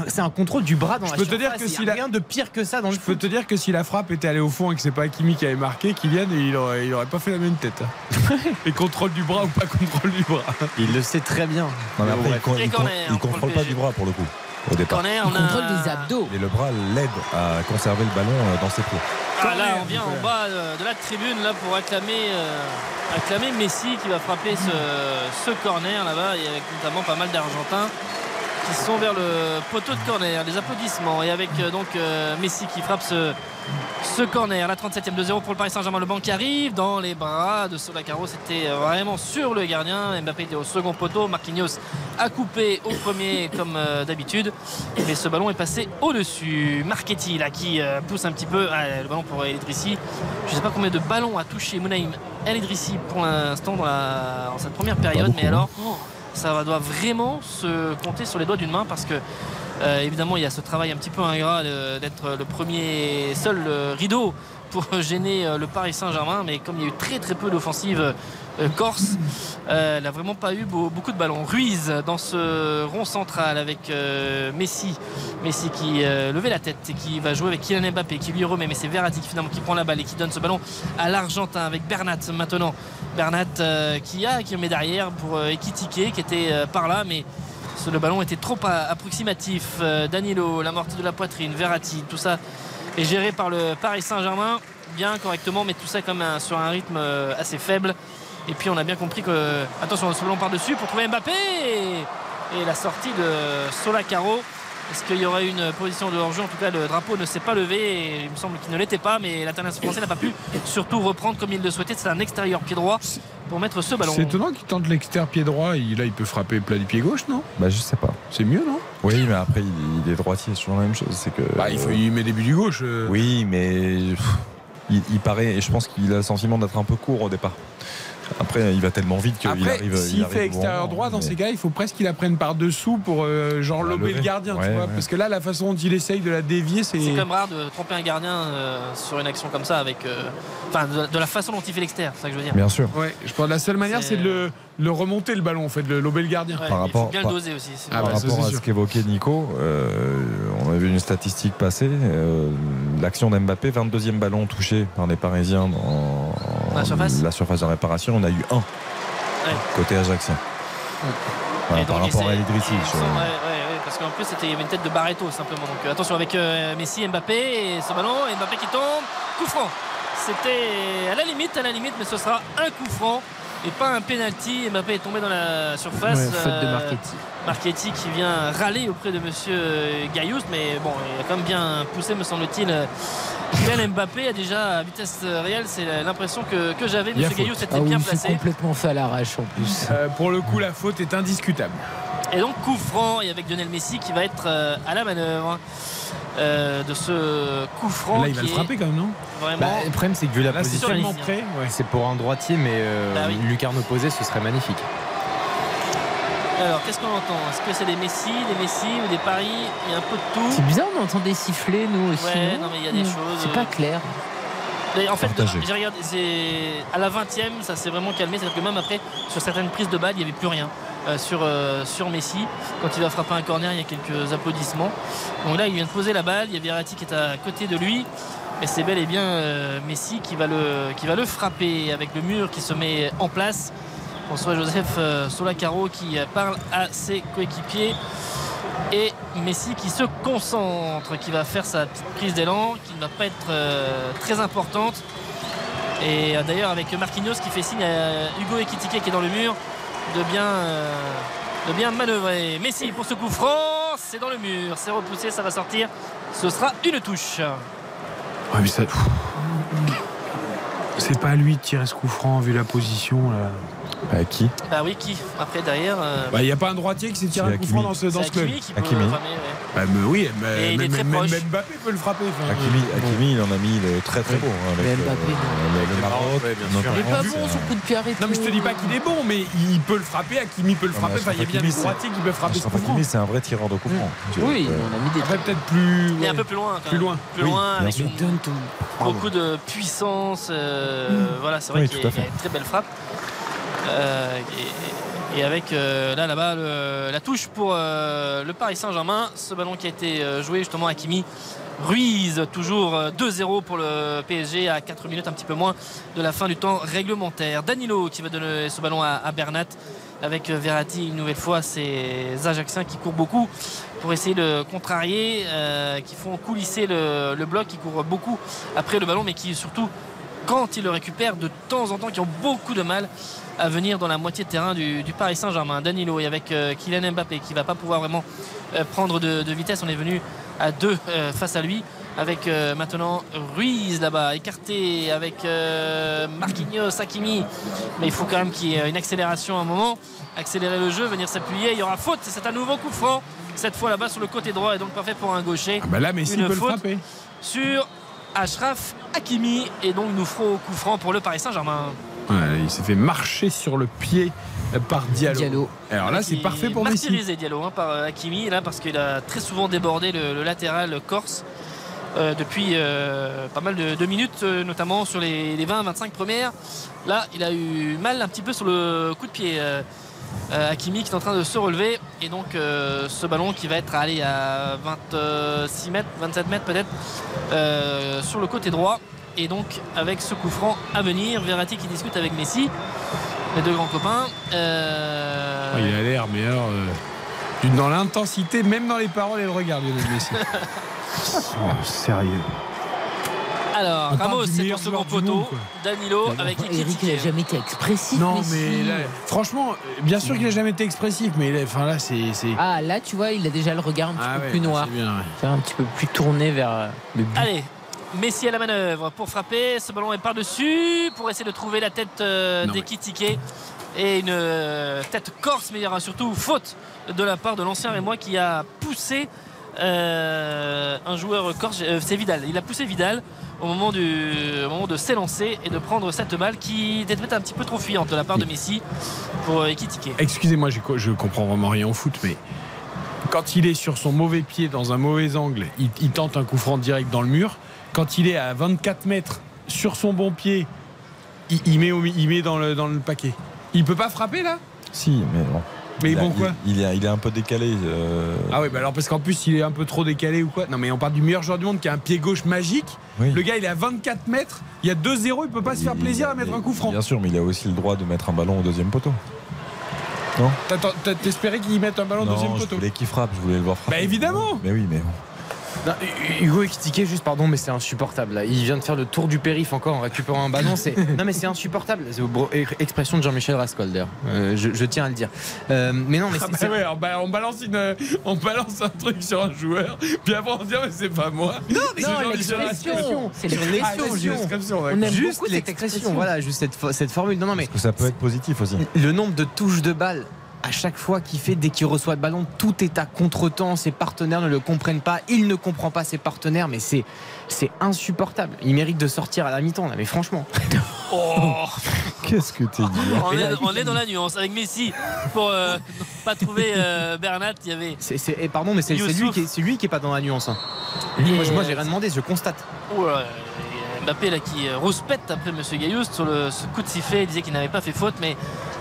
[SPEAKER 5] c'est un, contrôle du bras dans
[SPEAKER 1] Je
[SPEAKER 5] la
[SPEAKER 1] peux te dire que
[SPEAKER 5] rien de pire que ça dans le
[SPEAKER 1] Je peux te dire que si la frappe était allée au fond et que c'est pas Hakimi qui avait marqué, Kylian, il aurait, il aurait pas fait la même tête. hein. Et contrôle du bras ou pas contrôle du bras.
[SPEAKER 5] Il le sait très bien.
[SPEAKER 3] Non, mais après, il, il
[SPEAKER 2] le
[SPEAKER 3] contrôle pas du bras pour le coup, au départ.
[SPEAKER 2] Corner, on a-
[SPEAKER 4] contrôle des abdos.
[SPEAKER 3] Et le bras l'aide à conserver le ballon euh, dans ses pieds.
[SPEAKER 2] Ah, là, on vient en bas euh, de la tribune là pour acclamer, euh, acclamer Messi qui va frapper ce, ce corner là-bas et avec notamment pas mal d'Argentins qui sont vers le poteau de corner. Des applaudissements et avec euh, donc euh, Messi qui frappe ce, ce corner. La 37e de 0 pour le Paris Saint-Germain. Le banc qui arrive dans les bras de Solacaro. C'était euh, vraiment sur le gardien. Mbappé était au second poteau. Marquinhos a coupé au premier comme d'habitude. Mais ce ballon est passé au-dessus. Marchetti là qui pousse un petit peu Ah, le ballon pour El Idrissi. Je ne sais pas combien de ballons a touché Mounaïm El Idrissi pour l'instant dans, dans cette première période. mais
[SPEAKER 3] hein.
[SPEAKER 2] alors, ça doit vraiment se compter sur les doigts d'une main parce que euh, évidemment, il y a ce travail un petit peu ingrat d'être le premier seul euh, rideau pour gêner euh, le Paris Saint-Germain. Mais comme il y a eu très très peu d'offensive euh, corse, euh, n'a vraiment pas eu beau- beaucoup de ballons. Ruiz dans ce rond central avec euh, Messi. Messi qui euh, levait la tête et qui va jouer avec Kylian Mbappé qui lui remet. Mais c'est Verratti qui, finalement qui prend la balle et qui donne ce ballon à l'Argentin avec Bernat maintenant. Bernat euh, qui a qui met derrière pour euh, Ekitike qui était euh, par là. Mais le ballon était trop approximatif. Euh, Danilo, l'amorti de la poitrine, Verratti, tout ça est géré par le Paris Saint-Germain bien correctement, mais tout ça comme un- sur un rythme euh, assez faible. Et puis on a bien compris que attention, ce ballon par dessus pour trouver Mbappé et, et la sortie de Solacaro. Est-ce qu'il y aurait une position de hors-jeu? En tout cas, le drapeau ne s'est pas levé et il me semble qu'il ne l'était pas, mais l'international français n'a pas pu surtout reprendre comme il le souhaitait. C'est un extérieur pied droit pour mettre ce ballon.
[SPEAKER 1] C'est étonnant qu'il tente l'extérieur pied droit. Il, là, il peut frapper plat du pied gauche, non?
[SPEAKER 3] Bah, je sais pas.
[SPEAKER 1] C'est mieux, non?
[SPEAKER 3] Oui, mais après, il, est droitier, c'est toujours la même chose. C'est que.
[SPEAKER 1] Bah, il, faut, il met des buts du gauche. euh.
[SPEAKER 3] Oui, mais il, il paraît, et je pense qu'il a le sentiment d'être un peu court au départ. Après, il va tellement vite qu'il arrive. il
[SPEAKER 1] s'il
[SPEAKER 3] arrive
[SPEAKER 1] fait extérieur droit, dans
[SPEAKER 3] mais-
[SPEAKER 1] ces cas, il faut presque qu'il la prenne par dessous pour euh, genre lober
[SPEAKER 3] lever.
[SPEAKER 1] le gardien, tu vois.
[SPEAKER 3] ouais.
[SPEAKER 1] Parce que là, la façon dont il essaye de la dévier, c'est.
[SPEAKER 2] C'est quand même rare de tromper un gardien euh, sur une action comme ça avec. euh, Enfin, de, de la façon dont il fait l'extérieur, c'est ça que je veux dire.
[SPEAKER 3] Bien sûr.
[SPEAKER 1] Ouais, je pense que la seule manière, c'est de le, le remonter le ballon, en fait, de le lober le gardien.
[SPEAKER 2] Ouais,
[SPEAKER 3] Par
[SPEAKER 2] il
[SPEAKER 3] rapport-
[SPEAKER 2] faut bien
[SPEAKER 3] par-
[SPEAKER 2] le doser aussi. c'est-
[SPEAKER 1] Ah
[SPEAKER 3] Par
[SPEAKER 1] bah,
[SPEAKER 3] rapport à
[SPEAKER 1] sûr.
[SPEAKER 3] ce qu'évoquait Nico, euh, on a vu une statistique passer. euh, L'action d'Mbappé, 22e ballon touché par les Parisiens
[SPEAKER 2] La surface
[SPEAKER 3] la surface de réparation. On a eu un
[SPEAKER 2] Ouais.
[SPEAKER 3] côté. Voilà,
[SPEAKER 2] Et
[SPEAKER 3] par rapport à Idrissi. je-
[SPEAKER 2] ouais, parce qu'en plus c'était il y avait une tête de Barreto simplement. Donc euh, attention avec euh, Messi, Mbappé et ce ballon, Mbappé qui tombe, coup franc. C'était à la limite, à la limite, mais ce sera un coup franc et pas un penalty. Mbappé est tombé dans la surface.
[SPEAKER 4] Ouais, faute de
[SPEAKER 2] Euh,
[SPEAKER 4] Marchetti.
[SPEAKER 2] Marchetti qui vient râler auprès de Monsieur Gaillous, mais bon, il a quand même bien poussé, me semble-t-il. Kylian Mbappé a déjà à vitesse réelle, c'est l'impression que, que j'avais. Monsieur
[SPEAKER 1] faute.
[SPEAKER 2] Gaillous était
[SPEAKER 4] Ah oui,
[SPEAKER 2] bien
[SPEAKER 4] il s'est
[SPEAKER 2] placé.
[SPEAKER 4] complètement fait à l'arrache en plus.
[SPEAKER 1] Euh, pour le coup, la faute est indiscutable.
[SPEAKER 2] Et donc coup franc et avec Lionel Messi qui va être euh, à la manœuvre euh, de ce coup franc.
[SPEAKER 1] Là, il va
[SPEAKER 2] qui
[SPEAKER 1] le
[SPEAKER 2] est-
[SPEAKER 1] frapper quand même, non
[SPEAKER 2] Vraiment.
[SPEAKER 5] Bah, le problème, c'est que vu la
[SPEAKER 1] Là,
[SPEAKER 5] position,
[SPEAKER 1] ouais.
[SPEAKER 5] c'est pour un droitier, mais euh,
[SPEAKER 2] Bah oui.
[SPEAKER 5] lucarne opposée, ce serait magnifique.
[SPEAKER 2] Alors, qu'est-ce qu'on entend? Est-ce que c'est des Messi, des Messi ou des paris? Il y a un peu de tout.
[SPEAKER 4] C'est bizarre, on entend des sifflets, nous aussi.
[SPEAKER 2] Ouais, non, mais il y a des
[SPEAKER 4] Mm.
[SPEAKER 2] choses,
[SPEAKER 4] C'est
[SPEAKER 2] euh,
[SPEAKER 4] pas clair.
[SPEAKER 2] Mais en fait, j'ai regardé, c'est à la 20e, ça s'est vraiment calmé. C'est-à-dire que même après, sur certaines prises de balles, il n'y avait plus rien. Euh, sur, euh, sur Messi, quand il va frapper un corner, il y a quelques applaudissements. Donc là, il vient de poser la balle. Il y a Verratti qui est à côté de lui. Et c'est bel et bien euh, Messi qui va, le, qui va le frapper avec le mur qui se met en place. François-Joseph Solacaro qui parle à ses coéquipiers. Et Messi qui se concentre, qui va faire sa petite prise d'élan, qui ne va pas être très importante. Et d'ailleurs avec Marquinhos qui fait signe à Hugo Ekitike qui est dans le mur de bien, euh, de bien manœuvrer. Messi pour ce coup franc, c'est dans le mur, c'est repoussé, ça va sortir. Ce sera une touche.
[SPEAKER 1] Ouais, mais ça. C'est pas à lui de tirer ce coup franc vu la position.
[SPEAKER 3] Bah, qui
[SPEAKER 2] Bah oui, qui Après derrière. euh,
[SPEAKER 1] Bah, il n'y a pas un droitier qui s'est tiré un coup franc dans ce, dans ce club.
[SPEAKER 2] Hakimi qui peut
[SPEAKER 3] Hakimi.
[SPEAKER 2] framer, ouais.
[SPEAKER 1] Bah, mais oui, mais, même, même- même Mbappé peut le frapper. enfin.
[SPEAKER 3] Hakimi, Hakimi, il en a mis le très très beau. hein, avec,
[SPEAKER 4] Mais Mbappé,
[SPEAKER 3] euh, le, le Maroc,
[SPEAKER 1] Ouais, bien sûr.
[SPEAKER 4] Il est pas bon son coup de pied arrêté.
[SPEAKER 1] Non, mais je te dis pas qu'il est bon, mais il peut le frapper. Hakimi peut le frapper. Enfin, il y a bien des droitiers qui peuvent frapper ce
[SPEAKER 3] Achraf
[SPEAKER 1] coup franc.
[SPEAKER 3] Hakimi, c'est un vrai tireur de coup franc.
[SPEAKER 4] Oui,
[SPEAKER 3] euh,
[SPEAKER 4] on a mis des
[SPEAKER 1] Après, peut-être plus.
[SPEAKER 2] Mais un peu plus loin.
[SPEAKER 1] Plus loin.
[SPEAKER 2] Plus
[SPEAKER 3] Oui,
[SPEAKER 2] loin, avec beaucoup de puissance. euh, Voilà, c'est vrai
[SPEAKER 3] Oui,
[SPEAKER 2] qu'il y a une très belle frappe. Euh, et, avec euh, là là-bas la touche pour euh, le Paris Saint-Germain. Ce ballon qui a été joué justement à Kimi. Ruiz, toujours euh, 2-0 pour le PSG à 4 minutes, un petit peu moins de la fin du temps réglementaire. Danilo qui va donner ce ballon à, Bernat avec Verratti une nouvelle fois. Ces Ajaxiens qui courent beaucoup pour essayer de contrarier, qui font coulisser le, le bloc, qui courent beaucoup après le ballon, mais qui surtout, quand ils le récupèrent, de temps en temps, qui ont beaucoup de mal à venir dans la moitié de terrain du, du Paris Saint-Germain. Danilo et avec euh, Kylian Mbappé qui va pas pouvoir vraiment euh, prendre de, de vitesse. On est venu à deux euh, face à lui. Avec maintenant Ruiz là-bas, écarté avec Marquinhos, Hakimi. Mais il faut quand même qu'il y ait une accélération à un moment. Accélérer le jeu, venir s'appuyer. Il y aura faute. C'est un nouveau coup franc. Cette fois là-bas sur le côté droit et donc parfait pour un gaucher.
[SPEAKER 1] Ah bah là, Messi
[SPEAKER 2] Une
[SPEAKER 1] peut le frapper.
[SPEAKER 2] Sur Ashraf Hakimi. Et donc nous ferons coup franc pour le Paris Saint-Germain.
[SPEAKER 1] Ouais, il s'est fait marcher sur le pied par Diallo.
[SPEAKER 4] Diallo.
[SPEAKER 1] Alors là, c'est parfait pour Messi.
[SPEAKER 2] martyrisé Diallo hein, par euh, Hakimi là parce qu'il a très souvent débordé le, le latéral corse euh, depuis euh, pas mal de, de minutes euh, notamment sur les, les 20-25 premières là il a eu mal un petit peu sur le coup de pied Hakimi qui est en train de se relever et donc euh, ce ballon qui va être allé à 26 mètres 27 mètres peut-être euh, sur le côté droit et donc avec ce coup franc à venir Verratti qui discute avec Messi les deux grands copains Euh,
[SPEAKER 1] Oh, il a l'air, mais alors. euh, dans l'intensité, même dans les paroles et le regard, Lionel Messi. oh, sérieux.
[SPEAKER 2] Alors, Ramos, c'est ton second poteau. Danilo
[SPEAKER 4] Bah,
[SPEAKER 2] avec
[SPEAKER 4] Eric, il a
[SPEAKER 2] Ekitike.
[SPEAKER 4] jamais été expressif.
[SPEAKER 1] Non, mais là, franchement, euh, bien sûr qu'il a jamais été expressif, mais là, enfin, là, c'est. c'est-
[SPEAKER 4] Ah, là, tu vois, il a déjà le regard un petit
[SPEAKER 1] Ah
[SPEAKER 4] peu
[SPEAKER 1] ouais,
[SPEAKER 4] plus noir.
[SPEAKER 1] bien, ouais.
[SPEAKER 4] Un petit peu plus tourné vers euh, le but.
[SPEAKER 2] Allez, Messi à la manœuvre pour frapper. Ce ballon est par-dessus pour essayer de trouver la tête euh, d'Ekitike. Et une euh, tête corse, mais il y aura surtout faute de la part de l'ancien Rémois qui a poussé euh, un joueur corse. euh, c'est Vidal. Il a poussé Vidal au moment, du, au moment de s'élancer et de prendre cette balle qui était peut-être un petit peu trop fuyante de la part de Messi pour euh, Ekitike.
[SPEAKER 1] Excusez-moi, je comprends vraiment rien au foot, mais quand il est sur son mauvais pied dans un mauvais angle, il, il tente un coup franc direct dans le mur. Quand il est à 24 mètres sur son bon pied, il, il met, au il met dans, le, dans le paquet. Il peut pas frapper là?
[SPEAKER 3] Si, mais bon.
[SPEAKER 1] Mais
[SPEAKER 3] il a-
[SPEAKER 1] bon, quoi
[SPEAKER 3] il, il est, il est un peu décalé. euh,
[SPEAKER 1] Ah oui, bah alors parce qu'en plus il est un peu trop décalé ou quoi Non mais on parle du meilleur joueur du monde qui a un pied gauche magique.
[SPEAKER 3] Oui.
[SPEAKER 1] Le gars il est à 24 mètres, il y a 2-0, il peut pas se faire plaisir à mettre un coup franc.
[SPEAKER 3] Bien sûr, mais il a aussi le droit de mettre un ballon au deuxième poteau. Non?
[SPEAKER 1] T'espérais qu'il mette un ballon au
[SPEAKER 3] Non,
[SPEAKER 1] deuxième
[SPEAKER 3] je
[SPEAKER 1] poteau?
[SPEAKER 3] voulais qu'il frappe, je voulais le voir frapper.
[SPEAKER 1] Bah évidemment
[SPEAKER 3] Mais oui, mais bon.
[SPEAKER 5] Non, Hugo Ekitike, juste pardon, mais c'est insupportable. là. Il vient de faire le tour du périph' encore en récupérant un ballon. C'est... Non, mais c'est insupportable. C'est bro- expression de Jean-Michel Rascolder. Euh, je, je tiens à le dire. Euh, mais non, mais
[SPEAKER 1] Ah
[SPEAKER 5] c'est,
[SPEAKER 1] bah
[SPEAKER 5] c'est-
[SPEAKER 1] ouais, on, ba- on balance une, on balance un truc sur un joueur, puis après on se dit ah, mais c'est pas moi. Non,
[SPEAKER 5] mais non, l'expression.
[SPEAKER 4] C'est l'expression.
[SPEAKER 1] Ah, c'est
[SPEAKER 5] Gio.
[SPEAKER 1] l'expression,
[SPEAKER 4] On
[SPEAKER 1] d'accord.
[SPEAKER 4] aime
[SPEAKER 5] juste
[SPEAKER 4] beaucoup cette expression.
[SPEAKER 5] Voilà, juste cette, cette formule. Non, non, mais
[SPEAKER 3] Parce que ça peut être positif aussi.
[SPEAKER 5] le nombre de touches de balles à chaque fois qu'il fait, dès qu'il reçoit le ballon, tout est à contre-temps. Ses partenaires ne le comprennent pas. Il ne comprend pas ses partenaires, mais c'est, c'est insupportable. Il mérite de sortir à la mi-temps, là, mais franchement.
[SPEAKER 2] Oh
[SPEAKER 3] Qu'est-ce que t'es dit
[SPEAKER 2] on, est, on est dans la nuance avec Messi pour euh, pas trouver euh, Bernat. Il y avait.
[SPEAKER 5] C'est, c'est- et pardon, mais c'est, c'est lui qui est, c'est lui qui est pas dans la nuance. hein. Moi, je- moi, j'ai
[SPEAKER 2] euh,
[SPEAKER 5] rien demandé, je constate.
[SPEAKER 2] Oh là, Mbappé là qui euh, rouspète après Monsieur Gailloust sur le, ce coup de sifflet. Il disait qu'il n'avait pas fait faute, mais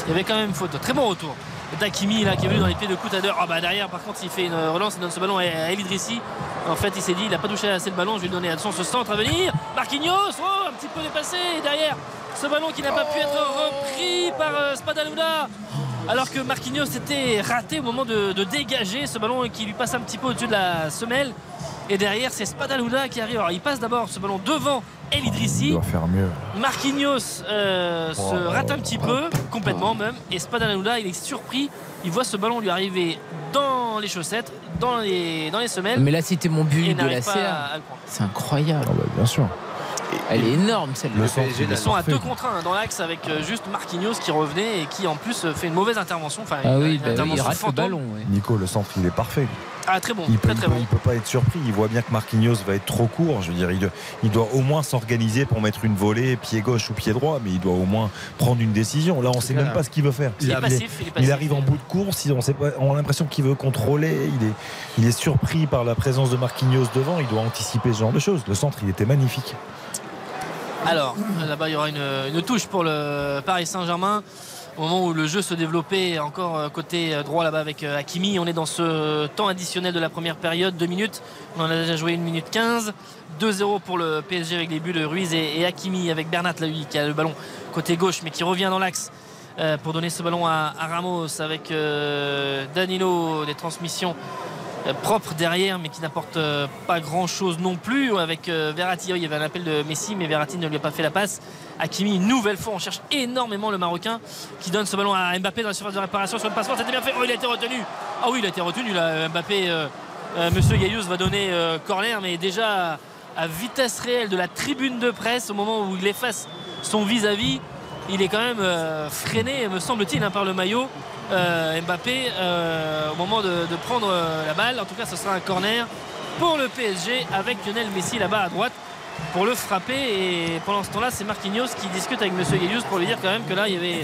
[SPEAKER 2] il y avait quand même faute. Très bon retour. Dakimi là qui est venu dans les pieds de Coutadeur. Ah bah derrière par contre il fait une relance, il donne ce ballon à à El Idrissi. En fait il s'est dit il n'a pas touché assez le ballon, je vais lui donner attention ce centre à venir. Marquinhos, oh un petit peu dépassé Et derrière ce ballon qui n'a pas pu être repris par euh, Spadaluna. Alors que Marquinhos était raté au moment de, de dégager ce ballon qui lui passe un petit peu au-dessus de la semelle. Et derrière, c'est Spadaluna qui arrive. Alors, il passe d'abord ce ballon devant El
[SPEAKER 3] Il
[SPEAKER 2] Idrissi.
[SPEAKER 3] doit faire mieux.
[SPEAKER 2] Marquinhos euh, se
[SPEAKER 3] Oh.
[SPEAKER 2] rate un petit peu, complètement même. Et Spadaluna, il est surpris. Il voit ce ballon lui arriver dans les chaussettes, dans les, dans les semelles.
[SPEAKER 4] Mais là, c'était mon but de la CA.
[SPEAKER 2] à le prendre.
[SPEAKER 4] C'est incroyable.
[SPEAKER 3] Ah bah, bien sûr.
[SPEAKER 4] Elle est énorme celle-là.
[SPEAKER 3] Le centre, il
[SPEAKER 2] Ils sont à
[SPEAKER 3] parfait.
[SPEAKER 2] deux contre un dans l'axe avec euh, juste Marquinhos qui revenait et qui en plus euh, fait une mauvaise intervention. Enfin,
[SPEAKER 4] Ah
[SPEAKER 2] une-
[SPEAKER 4] oui,
[SPEAKER 2] une
[SPEAKER 4] bah oui, il
[SPEAKER 2] intervention
[SPEAKER 4] rate le
[SPEAKER 2] fantôme.
[SPEAKER 4] ballon. ouais.
[SPEAKER 3] Nico, le centre, il est parfait.
[SPEAKER 2] Ah, très bon,
[SPEAKER 3] Il peut,
[SPEAKER 2] très
[SPEAKER 3] il
[SPEAKER 2] très
[SPEAKER 3] peut-
[SPEAKER 2] bon.
[SPEAKER 3] il peut pas être surpris. Il voit bien que Marquinhos va être trop court. Je veux dire, il, doit- il doit au moins s'organiser pour mettre une volée pied gauche ou pied droit, mais il doit au moins prendre une décision. Là, on sait
[SPEAKER 5] cas,
[SPEAKER 3] même pas ce qu'il veut faire.
[SPEAKER 2] Il est
[SPEAKER 3] Il,
[SPEAKER 2] passif, il est
[SPEAKER 3] il
[SPEAKER 2] passif.
[SPEAKER 3] arrive en bout de course. On, sait pas, on a l'impression qu'il veut contrôler. Il est, il est surpris par la présence de Marquinhos devant. Il doit anticiper ce genre de choses. Le centre, il était magnifique.
[SPEAKER 2] Alors, là-bas, il y aura une, une touche pour le Paris Saint-Germain. Au moment où le jeu se développait encore euh, côté euh, droit là-bas avec euh, Hakimi, on est dans ce temps additionnel de la première période, 2 minutes. On en a déjà joué 1 minute 15. 2-0 pour le PSG avec les buts de Ruiz et, Hakimi avec Bernat là, qui a le ballon côté gauche mais qui revient dans l'axe pour donner ce ballon à, Ramos avec Danilo, des transmissions euh, propres derrière mais qui n'apportent euh, pas grand chose non plus. Avec euh, Verratti il y avait un appel de Messi mais Verratti ne lui a pas fait la passe. Hakimi une nouvelle fois on cherche énormément le Marocain qui donne ce ballon à Mbappé dans la surface de réparation sur une passe forte c'était bien fait. Oh il a été retenu. Ah oui il a été retenu Mbappé Monsieur va donner corner mais déjà à vitesse réelle de la tribune de presse au moment où il efface son vis-à-vis il est quand même freiné me semble-t-il hein, par le maillot euh, Mbappé euh, au moment de, prendre euh, la balle. En tout cas, ce sera un corner pour le PSG avec Lionel Messi là-bas à droite pour le frapper. Et pendant ce temps-là, c'est Marquinhos qui discute avec Monsieur Gaillus pour lui dire quand même que là, il y avait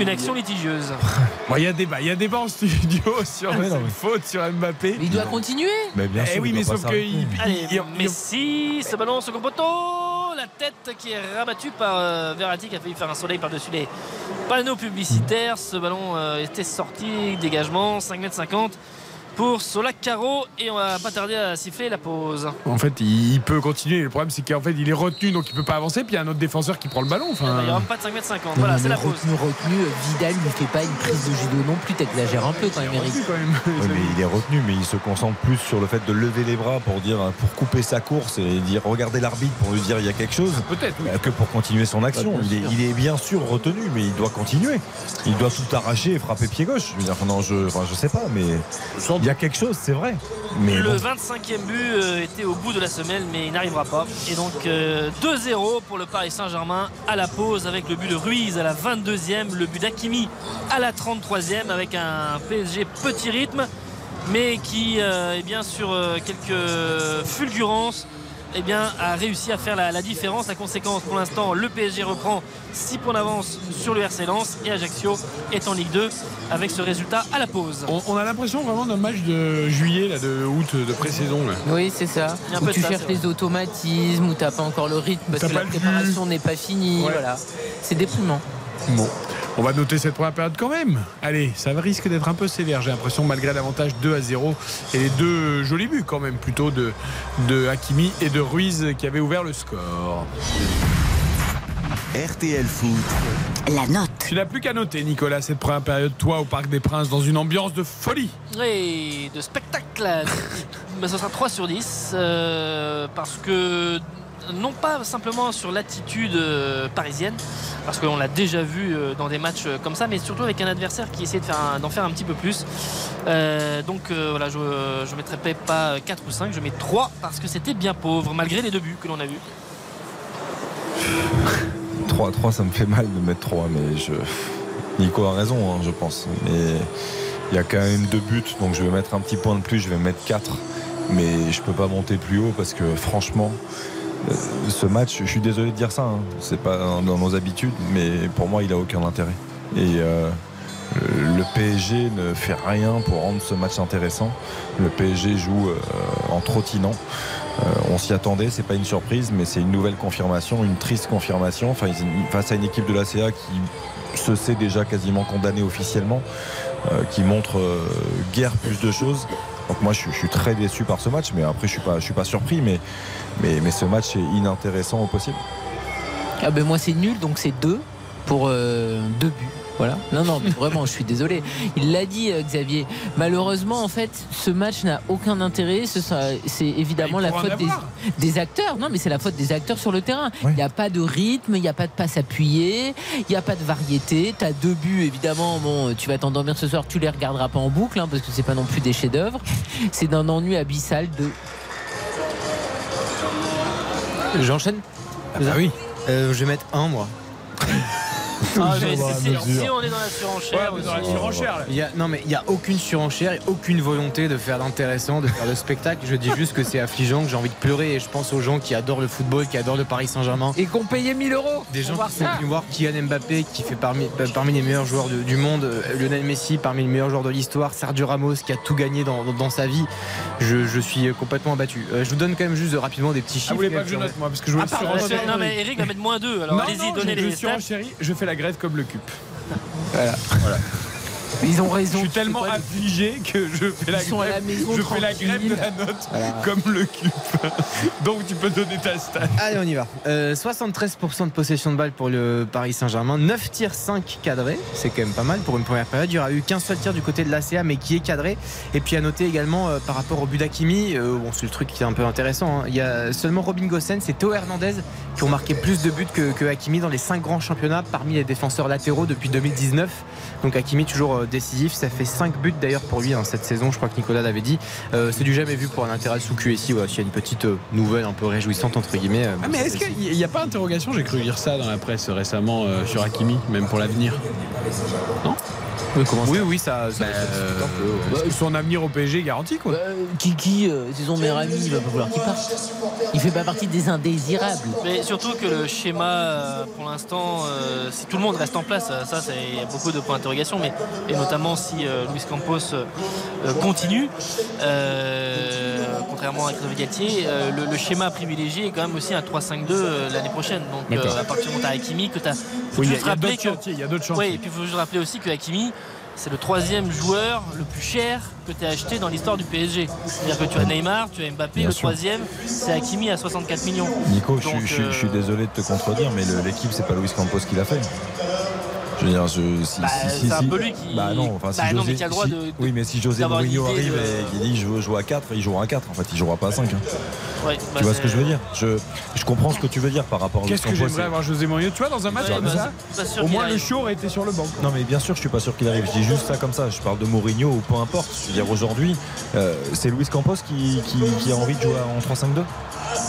[SPEAKER 2] une action litigieuse.
[SPEAKER 1] Bon, il y a débat, il y a débat en studio sur
[SPEAKER 3] Ah, mais non,
[SPEAKER 1] cette
[SPEAKER 3] mais-
[SPEAKER 1] faute sur Mbappé.
[SPEAKER 4] Mais il doit continuer.
[SPEAKER 3] Mais bien
[SPEAKER 1] Eh
[SPEAKER 3] sûr,
[SPEAKER 1] oui,
[SPEAKER 3] il
[SPEAKER 1] mais sauf que il-.
[SPEAKER 2] Allez,
[SPEAKER 1] il-
[SPEAKER 2] Messi, ce ballon, second poteau, la tête qui est rabattue par euh, Verratti qui a failli faire un soleil par-dessus les panneaux publicitaires. Ce ballon euh, était sorti, dégagement, 5 m 50 pour Solak Caro et on va pas tarder à siffler la pause.
[SPEAKER 1] En fait, il peut continuer. Le problème, c'est qu'en fait, il est retenu, donc il peut pas avancer. Puis il y a un autre défenseur qui prend le ballon.
[SPEAKER 2] Il n'y aura pas de 5 m 50.
[SPEAKER 4] Non,
[SPEAKER 2] Voilà, c'est la
[SPEAKER 4] le
[SPEAKER 2] pause.
[SPEAKER 4] retenu, retenu, Vidal lui fait pas une prise de judo non plus. T'exagères un peu quand même, Eric.
[SPEAKER 1] quand même.
[SPEAKER 3] Oui, mais il est retenu, mais il se concentre plus sur le fait de lever les bras pour dire, pour couper sa course et dire regardez l'arbitre pour lui dire il y a quelque chose,
[SPEAKER 1] Peut-être. oui.
[SPEAKER 3] euh, que pour continuer son action.
[SPEAKER 4] Bah,
[SPEAKER 3] il, est,
[SPEAKER 4] sûr.
[SPEAKER 3] il est bien sûr retenu, mais il doit continuer. Il doit tout arracher et frapper pied gauche. Je veux dire, non, je, enfin, je sais pas, mais il y a quelque chose, c'est vrai. Mais
[SPEAKER 2] Le
[SPEAKER 3] bon,
[SPEAKER 2] 25e but euh, était au bout de la semelle, mais il n'arrivera pas. Et donc euh, 2-0 pour le Paris Saint-Germain à la pause avec le but de Ruiz à la 22e, le but d'Akimi à la 33e avec un PSG petit rythme, mais qui euh, est bien sur euh, quelques fulgurances. Eh bien, a réussi à faire la, la différence. La conséquence, pour l'instant, le PSG reprend 6 points d'avance sur le RC Lens et Ajaccio est en Ligue 2 avec ce résultat à la pause.
[SPEAKER 1] On, on a l'impression vraiment d'un match de juillet, là, de août, de pré-saison. là.
[SPEAKER 4] Oui, c'est ça. Où tu
[SPEAKER 2] ça,
[SPEAKER 4] cherches les automatismes, où t'as pas encore le rythme parce
[SPEAKER 1] T'as
[SPEAKER 4] que la préparation n'est pas finie.
[SPEAKER 1] Ouais.
[SPEAKER 4] Voilà. C'est déprimant.
[SPEAKER 1] Bon. On va noter cette première période quand même. Allez, ça risque d'être un peu sévère, j'ai l'impression, malgré l'avantage 2 à 0 et les deux jolis buts quand même, plutôt de, de Hakimi et de Ruiz qui avaient ouvert le score.
[SPEAKER 6] RTL Foot,
[SPEAKER 7] La note.
[SPEAKER 1] Tu n'as plus qu'à noter, Nicolas, cette première période, toi, au Parc des Princes, dans une ambiance de folie.
[SPEAKER 2] Et de spectacle, Ben, ce sera 3 sur 10 euh, parce que non pas simplement sur l'attitude euh, parisienne, parce qu'on l'a déjà vu euh, dans des matchs euh, comme ça, mais surtout avec un adversaire qui essaie d'en faire un petit peu plus. Donc voilà, je ne mettrai pas 4 ou 5, je mets 3 parce que c'était bien pauvre, malgré les deux buts que l'on a vus.
[SPEAKER 3] 3 3 ça me fait mal de mettre 3, mais je. Nico a raison, hein, je pense. Mais il y a quand même deux buts, donc je vais mettre un petit point de plus, je vais mettre 4. Mais je peux pas monter plus haut parce que franchement, ce match, je suis désolé de dire ça, hein, c'est pas dans nos habitudes, mais pour moi, il a aucun intérêt. Et euh, le PSG ne fait rien pour rendre ce match intéressant. Le PSG joue euh, en trottinant. Euh, on s'y attendait, c'est pas une surprise, mais c'est une nouvelle confirmation, une triste confirmation. Face à une équipe de l'ACA qui se sait déjà quasiment condamnée officiellement, euh, qui montre euh, guère plus de choses. Donc moi, je, suis- je suis très déçu par ce match, mais après, je suis pas, je suis pas surpris, mais, mais, mais ce match est inintéressant au possible.
[SPEAKER 4] Ah ben moi c'est nul, donc c'est deux pour euh, deux buts. Voilà. Non, non, mais vraiment, je suis désolé. Il l'a dit, euh, Xavier. Malheureusement, en fait, ce match n'a aucun intérêt. Ce C'est évidemment la faute des, acteurs. Non, mais c'est la faute des acteurs sur le terrain. Il n'y a pas de rythme, il n'y a pas de passe appuyée, il n'y a pas de variété. Tu as deux buts, évidemment. Bon, tu vas t'endormir ce soir, tu les regarderas pas en boucle, hein, parce que c'est pas non plus des chefs-d'œuvre. C'est d'un ennui abyssal de.
[SPEAKER 5] J'enchaîne
[SPEAKER 1] Ah bah oui.
[SPEAKER 5] Euh, je vais mettre un, moi.
[SPEAKER 2] Ah, mais
[SPEAKER 5] mesure.
[SPEAKER 2] si on est dans la surenchère.
[SPEAKER 1] Ouais, dans la
[SPEAKER 2] aussi.
[SPEAKER 1] surenchère, là.
[SPEAKER 5] Il y a- non mais il n'y a aucune surenchère et aucune volonté de faire d'intéressant, de faire de spectacle. Je dis juste que c'est affligeant, que j'ai envie de pleurer et je pense aux gens qui adorent le football, qui adorent le Paris Saint-Germain.
[SPEAKER 4] Et qu'on payait 1000 euros.
[SPEAKER 5] Des gens qui sont venus voir Kylian Mbappé qui fait parmi, euh, parmi les meilleurs joueurs de- du monde, euh, Lionel Messi parmi les meilleurs joueurs de l'histoire, Sergio Ramos qui a tout gagné dans, dans- dans sa vie. Je, je suis complètement abattu. Euh, je vous donne quand même juste euh, rapidement des petits chiffres.
[SPEAKER 1] Ah, vous voulez pas que je note, moi, parce que je veux
[SPEAKER 2] Ah, pardon,
[SPEAKER 1] surenchérir.
[SPEAKER 2] non, mais Eric va mettre moins 2. Alors
[SPEAKER 1] Non,
[SPEAKER 2] allez-y,
[SPEAKER 1] non,
[SPEAKER 2] donnez
[SPEAKER 1] je, je
[SPEAKER 2] les stats.
[SPEAKER 1] surenchéris, je fais la grève comme le CUP.
[SPEAKER 4] Voilà. Ils ont raison.
[SPEAKER 1] Je suis tellement
[SPEAKER 4] quoi,
[SPEAKER 1] affligé que je fais la grève.
[SPEAKER 4] la maison
[SPEAKER 1] je fais la grève de la note
[SPEAKER 5] Voilà.
[SPEAKER 1] comme le CUP. Donc tu peux donner ta stat.
[SPEAKER 5] Allez, on y va. Euh, 73% de possession de balle pour le Paris Saint-Germain. 9 tirs, 5 cadrés. C'est quand même pas mal pour une première période. Il y aura eu qu'un seul tir du côté de l'ACA, mais qui est cadré. Et puis à noter également euh, par rapport au but d'Akimi, euh, bon, c'est le truc qui est un peu intéressant. hein. Il y a seulement Robin Gossen et Théo Hernandez qui ont marqué plus de buts que, que Hakimi dans les 5 grands championnats parmi les défenseurs latéraux depuis 2019. Donc Hakimi toujours euh, décisif. Ça fait 5 buts d'ailleurs pour lui hein, cette saison. Je crois que Nicolas l'avait dit. Euh, c'est du jamais vu pour un latéral sous QSI. Voilà, S'il y a une petite euh, nouvelle un peu réjouissante entre guillemets. euh,
[SPEAKER 1] Ah, mais est-ce qu'il n'y a pas interrogation J'ai cru lire ça dans la presse récemment euh, sur Hakimi, même pour l'avenir.
[SPEAKER 5] Oui, oui, oui, ça. ça-
[SPEAKER 1] Bah, euh, son avenir au PSG est garanti quoi.
[SPEAKER 4] Kiki, euh, c'est son meilleur ami, il va pas vouloir qu'il parte. Il fait pas partie des indésirables.
[SPEAKER 2] Mais surtout que le schéma, pour l'instant, euh, si tout le monde reste en place, ça, c'est- il y a beaucoup de points d'interrogation, mais et notamment si euh, Luis Campos euh, euh, continue, contrairement à Christophe Galtier, le, le schéma privilégié est quand même aussi un 3-5-2 euh, l'année prochaine. Donc à partir du moment où tu as Hakimi, que tu as.
[SPEAKER 1] Oui, il y a- d'autres chantiers, il y a d'autres chantiers.
[SPEAKER 2] Oui, et puis il faut juste rappeler aussi que Hakimi. C'est le troisième joueur le plus cher que tu as acheté dans l'histoire du PSG. C'est-à-dire que tu as Neymar, tu as Mbappé,
[SPEAKER 3] Bien
[SPEAKER 2] le
[SPEAKER 3] sûr.
[SPEAKER 2] troisième, c'est Hakimi à 64 millions.
[SPEAKER 3] Nico, je,
[SPEAKER 2] Donc,
[SPEAKER 3] je suis- je suis désolé de te contredire, mais l'équipe, c'est pas Luis Campos qui l'a fait. Je veux dire, je, si,
[SPEAKER 2] Bah,
[SPEAKER 3] si- si-
[SPEAKER 2] c'est un peu lui qui-
[SPEAKER 3] Bah non, enfin, si
[SPEAKER 2] Bah non,
[SPEAKER 3] José,
[SPEAKER 2] mais qui a le droit
[SPEAKER 3] si-
[SPEAKER 2] de- de-
[SPEAKER 3] Oui, mais si José Mourinho arrive
[SPEAKER 2] de-
[SPEAKER 3] et qu'il dit je veux jouer à 4, il jouera à 4. En fait, il jouera pas à 5. hein.
[SPEAKER 2] Ouais, bah,
[SPEAKER 3] tu vois ce que je veux dire? Je, je comprends ce que tu veux dire par rapport à
[SPEAKER 1] Qu'est-ce que j'aimerais avoir José Mourinho? Tu vois, dans un match
[SPEAKER 2] Ouais,
[SPEAKER 1] comme
[SPEAKER 2] bah,
[SPEAKER 1] ça, au moins le
[SPEAKER 2] arrive.
[SPEAKER 1] show aurait été sur le banc.
[SPEAKER 3] Non mais bien sûr je suis pas sûr qu'il arrive, je dis juste ça comme ça, je parle de Mourinho ou peu importe. Je veux dire aujourd'hui, euh, c'est Luis Campos qui, qui- qui a envie de jouer en 3-5-2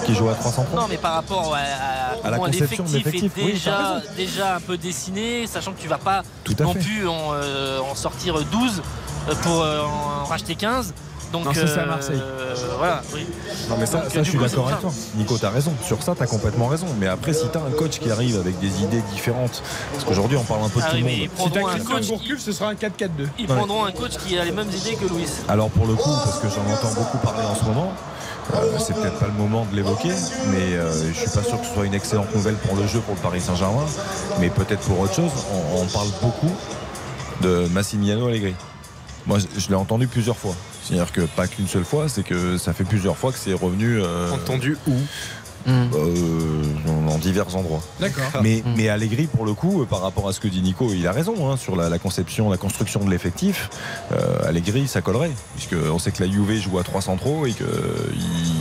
[SPEAKER 3] Qui joue à 303
[SPEAKER 2] Non, mais par rapport à, à,
[SPEAKER 3] À la conception de
[SPEAKER 2] l'effectif
[SPEAKER 3] l'effectif,
[SPEAKER 2] est
[SPEAKER 3] oui,
[SPEAKER 2] déjà, déjà un peu dessiné, sachant que tu vas pas
[SPEAKER 3] Tout à
[SPEAKER 2] non
[SPEAKER 3] fait.
[SPEAKER 2] plus en, euh, en sortir 12 euh, pour euh, en racheter 15. Donc,
[SPEAKER 1] Non, ça, c'est à
[SPEAKER 2] euh,
[SPEAKER 1] Marseille.
[SPEAKER 2] voilà, oui.
[SPEAKER 3] Non mais ça,
[SPEAKER 2] Donc,
[SPEAKER 3] ça, je suis d'accord avec toi. Nico, t'as raison. Sur ça, t'as complètement raison. Mais après, si t'as un coach qui arrive avec des idées différentes, parce qu'aujourd'hui on parle un peu de
[SPEAKER 2] Ah
[SPEAKER 3] tout le
[SPEAKER 2] mais
[SPEAKER 3] monde.
[SPEAKER 2] ils prendront un coach.
[SPEAKER 1] Gourcuff, ce sera un 4-4-2.
[SPEAKER 2] Ils
[SPEAKER 3] Ouais.
[SPEAKER 2] prendront un coach qui a les mêmes idées que Louis.
[SPEAKER 3] Alors pour le coup, parce que j'en entends beaucoup parler en ce moment, c'est peut-être pas le moment de l'évoquer, mais euh, je suis pas sûr que ce soit une excellente nouvelle pour le jeu, pour le Paris Saint-Germain, mais peut-être pour autre chose. On, on parle beaucoup de Massimiliano Allegri. Moi, je, je l'ai entendu plusieurs fois. C'est-à-dire que pas qu'une seule fois, c'est que ça fait plusieurs fois que c'est revenu. euh,
[SPEAKER 5] Entendu où?
[SPEAKER 3] Euh, dans, dans divers endroits.
[SPEAKER 1] D'accord.
[SPEAKER 3] Mais, mais Allegri, pour le coup, euh, par rapport à ce que dit Nico, il a raison hein, sur la, la conception, la construction de l'effectif. Euh, Allegri, ça collerait, puisque on sait que la Juve joue à 3 centraux et qu'il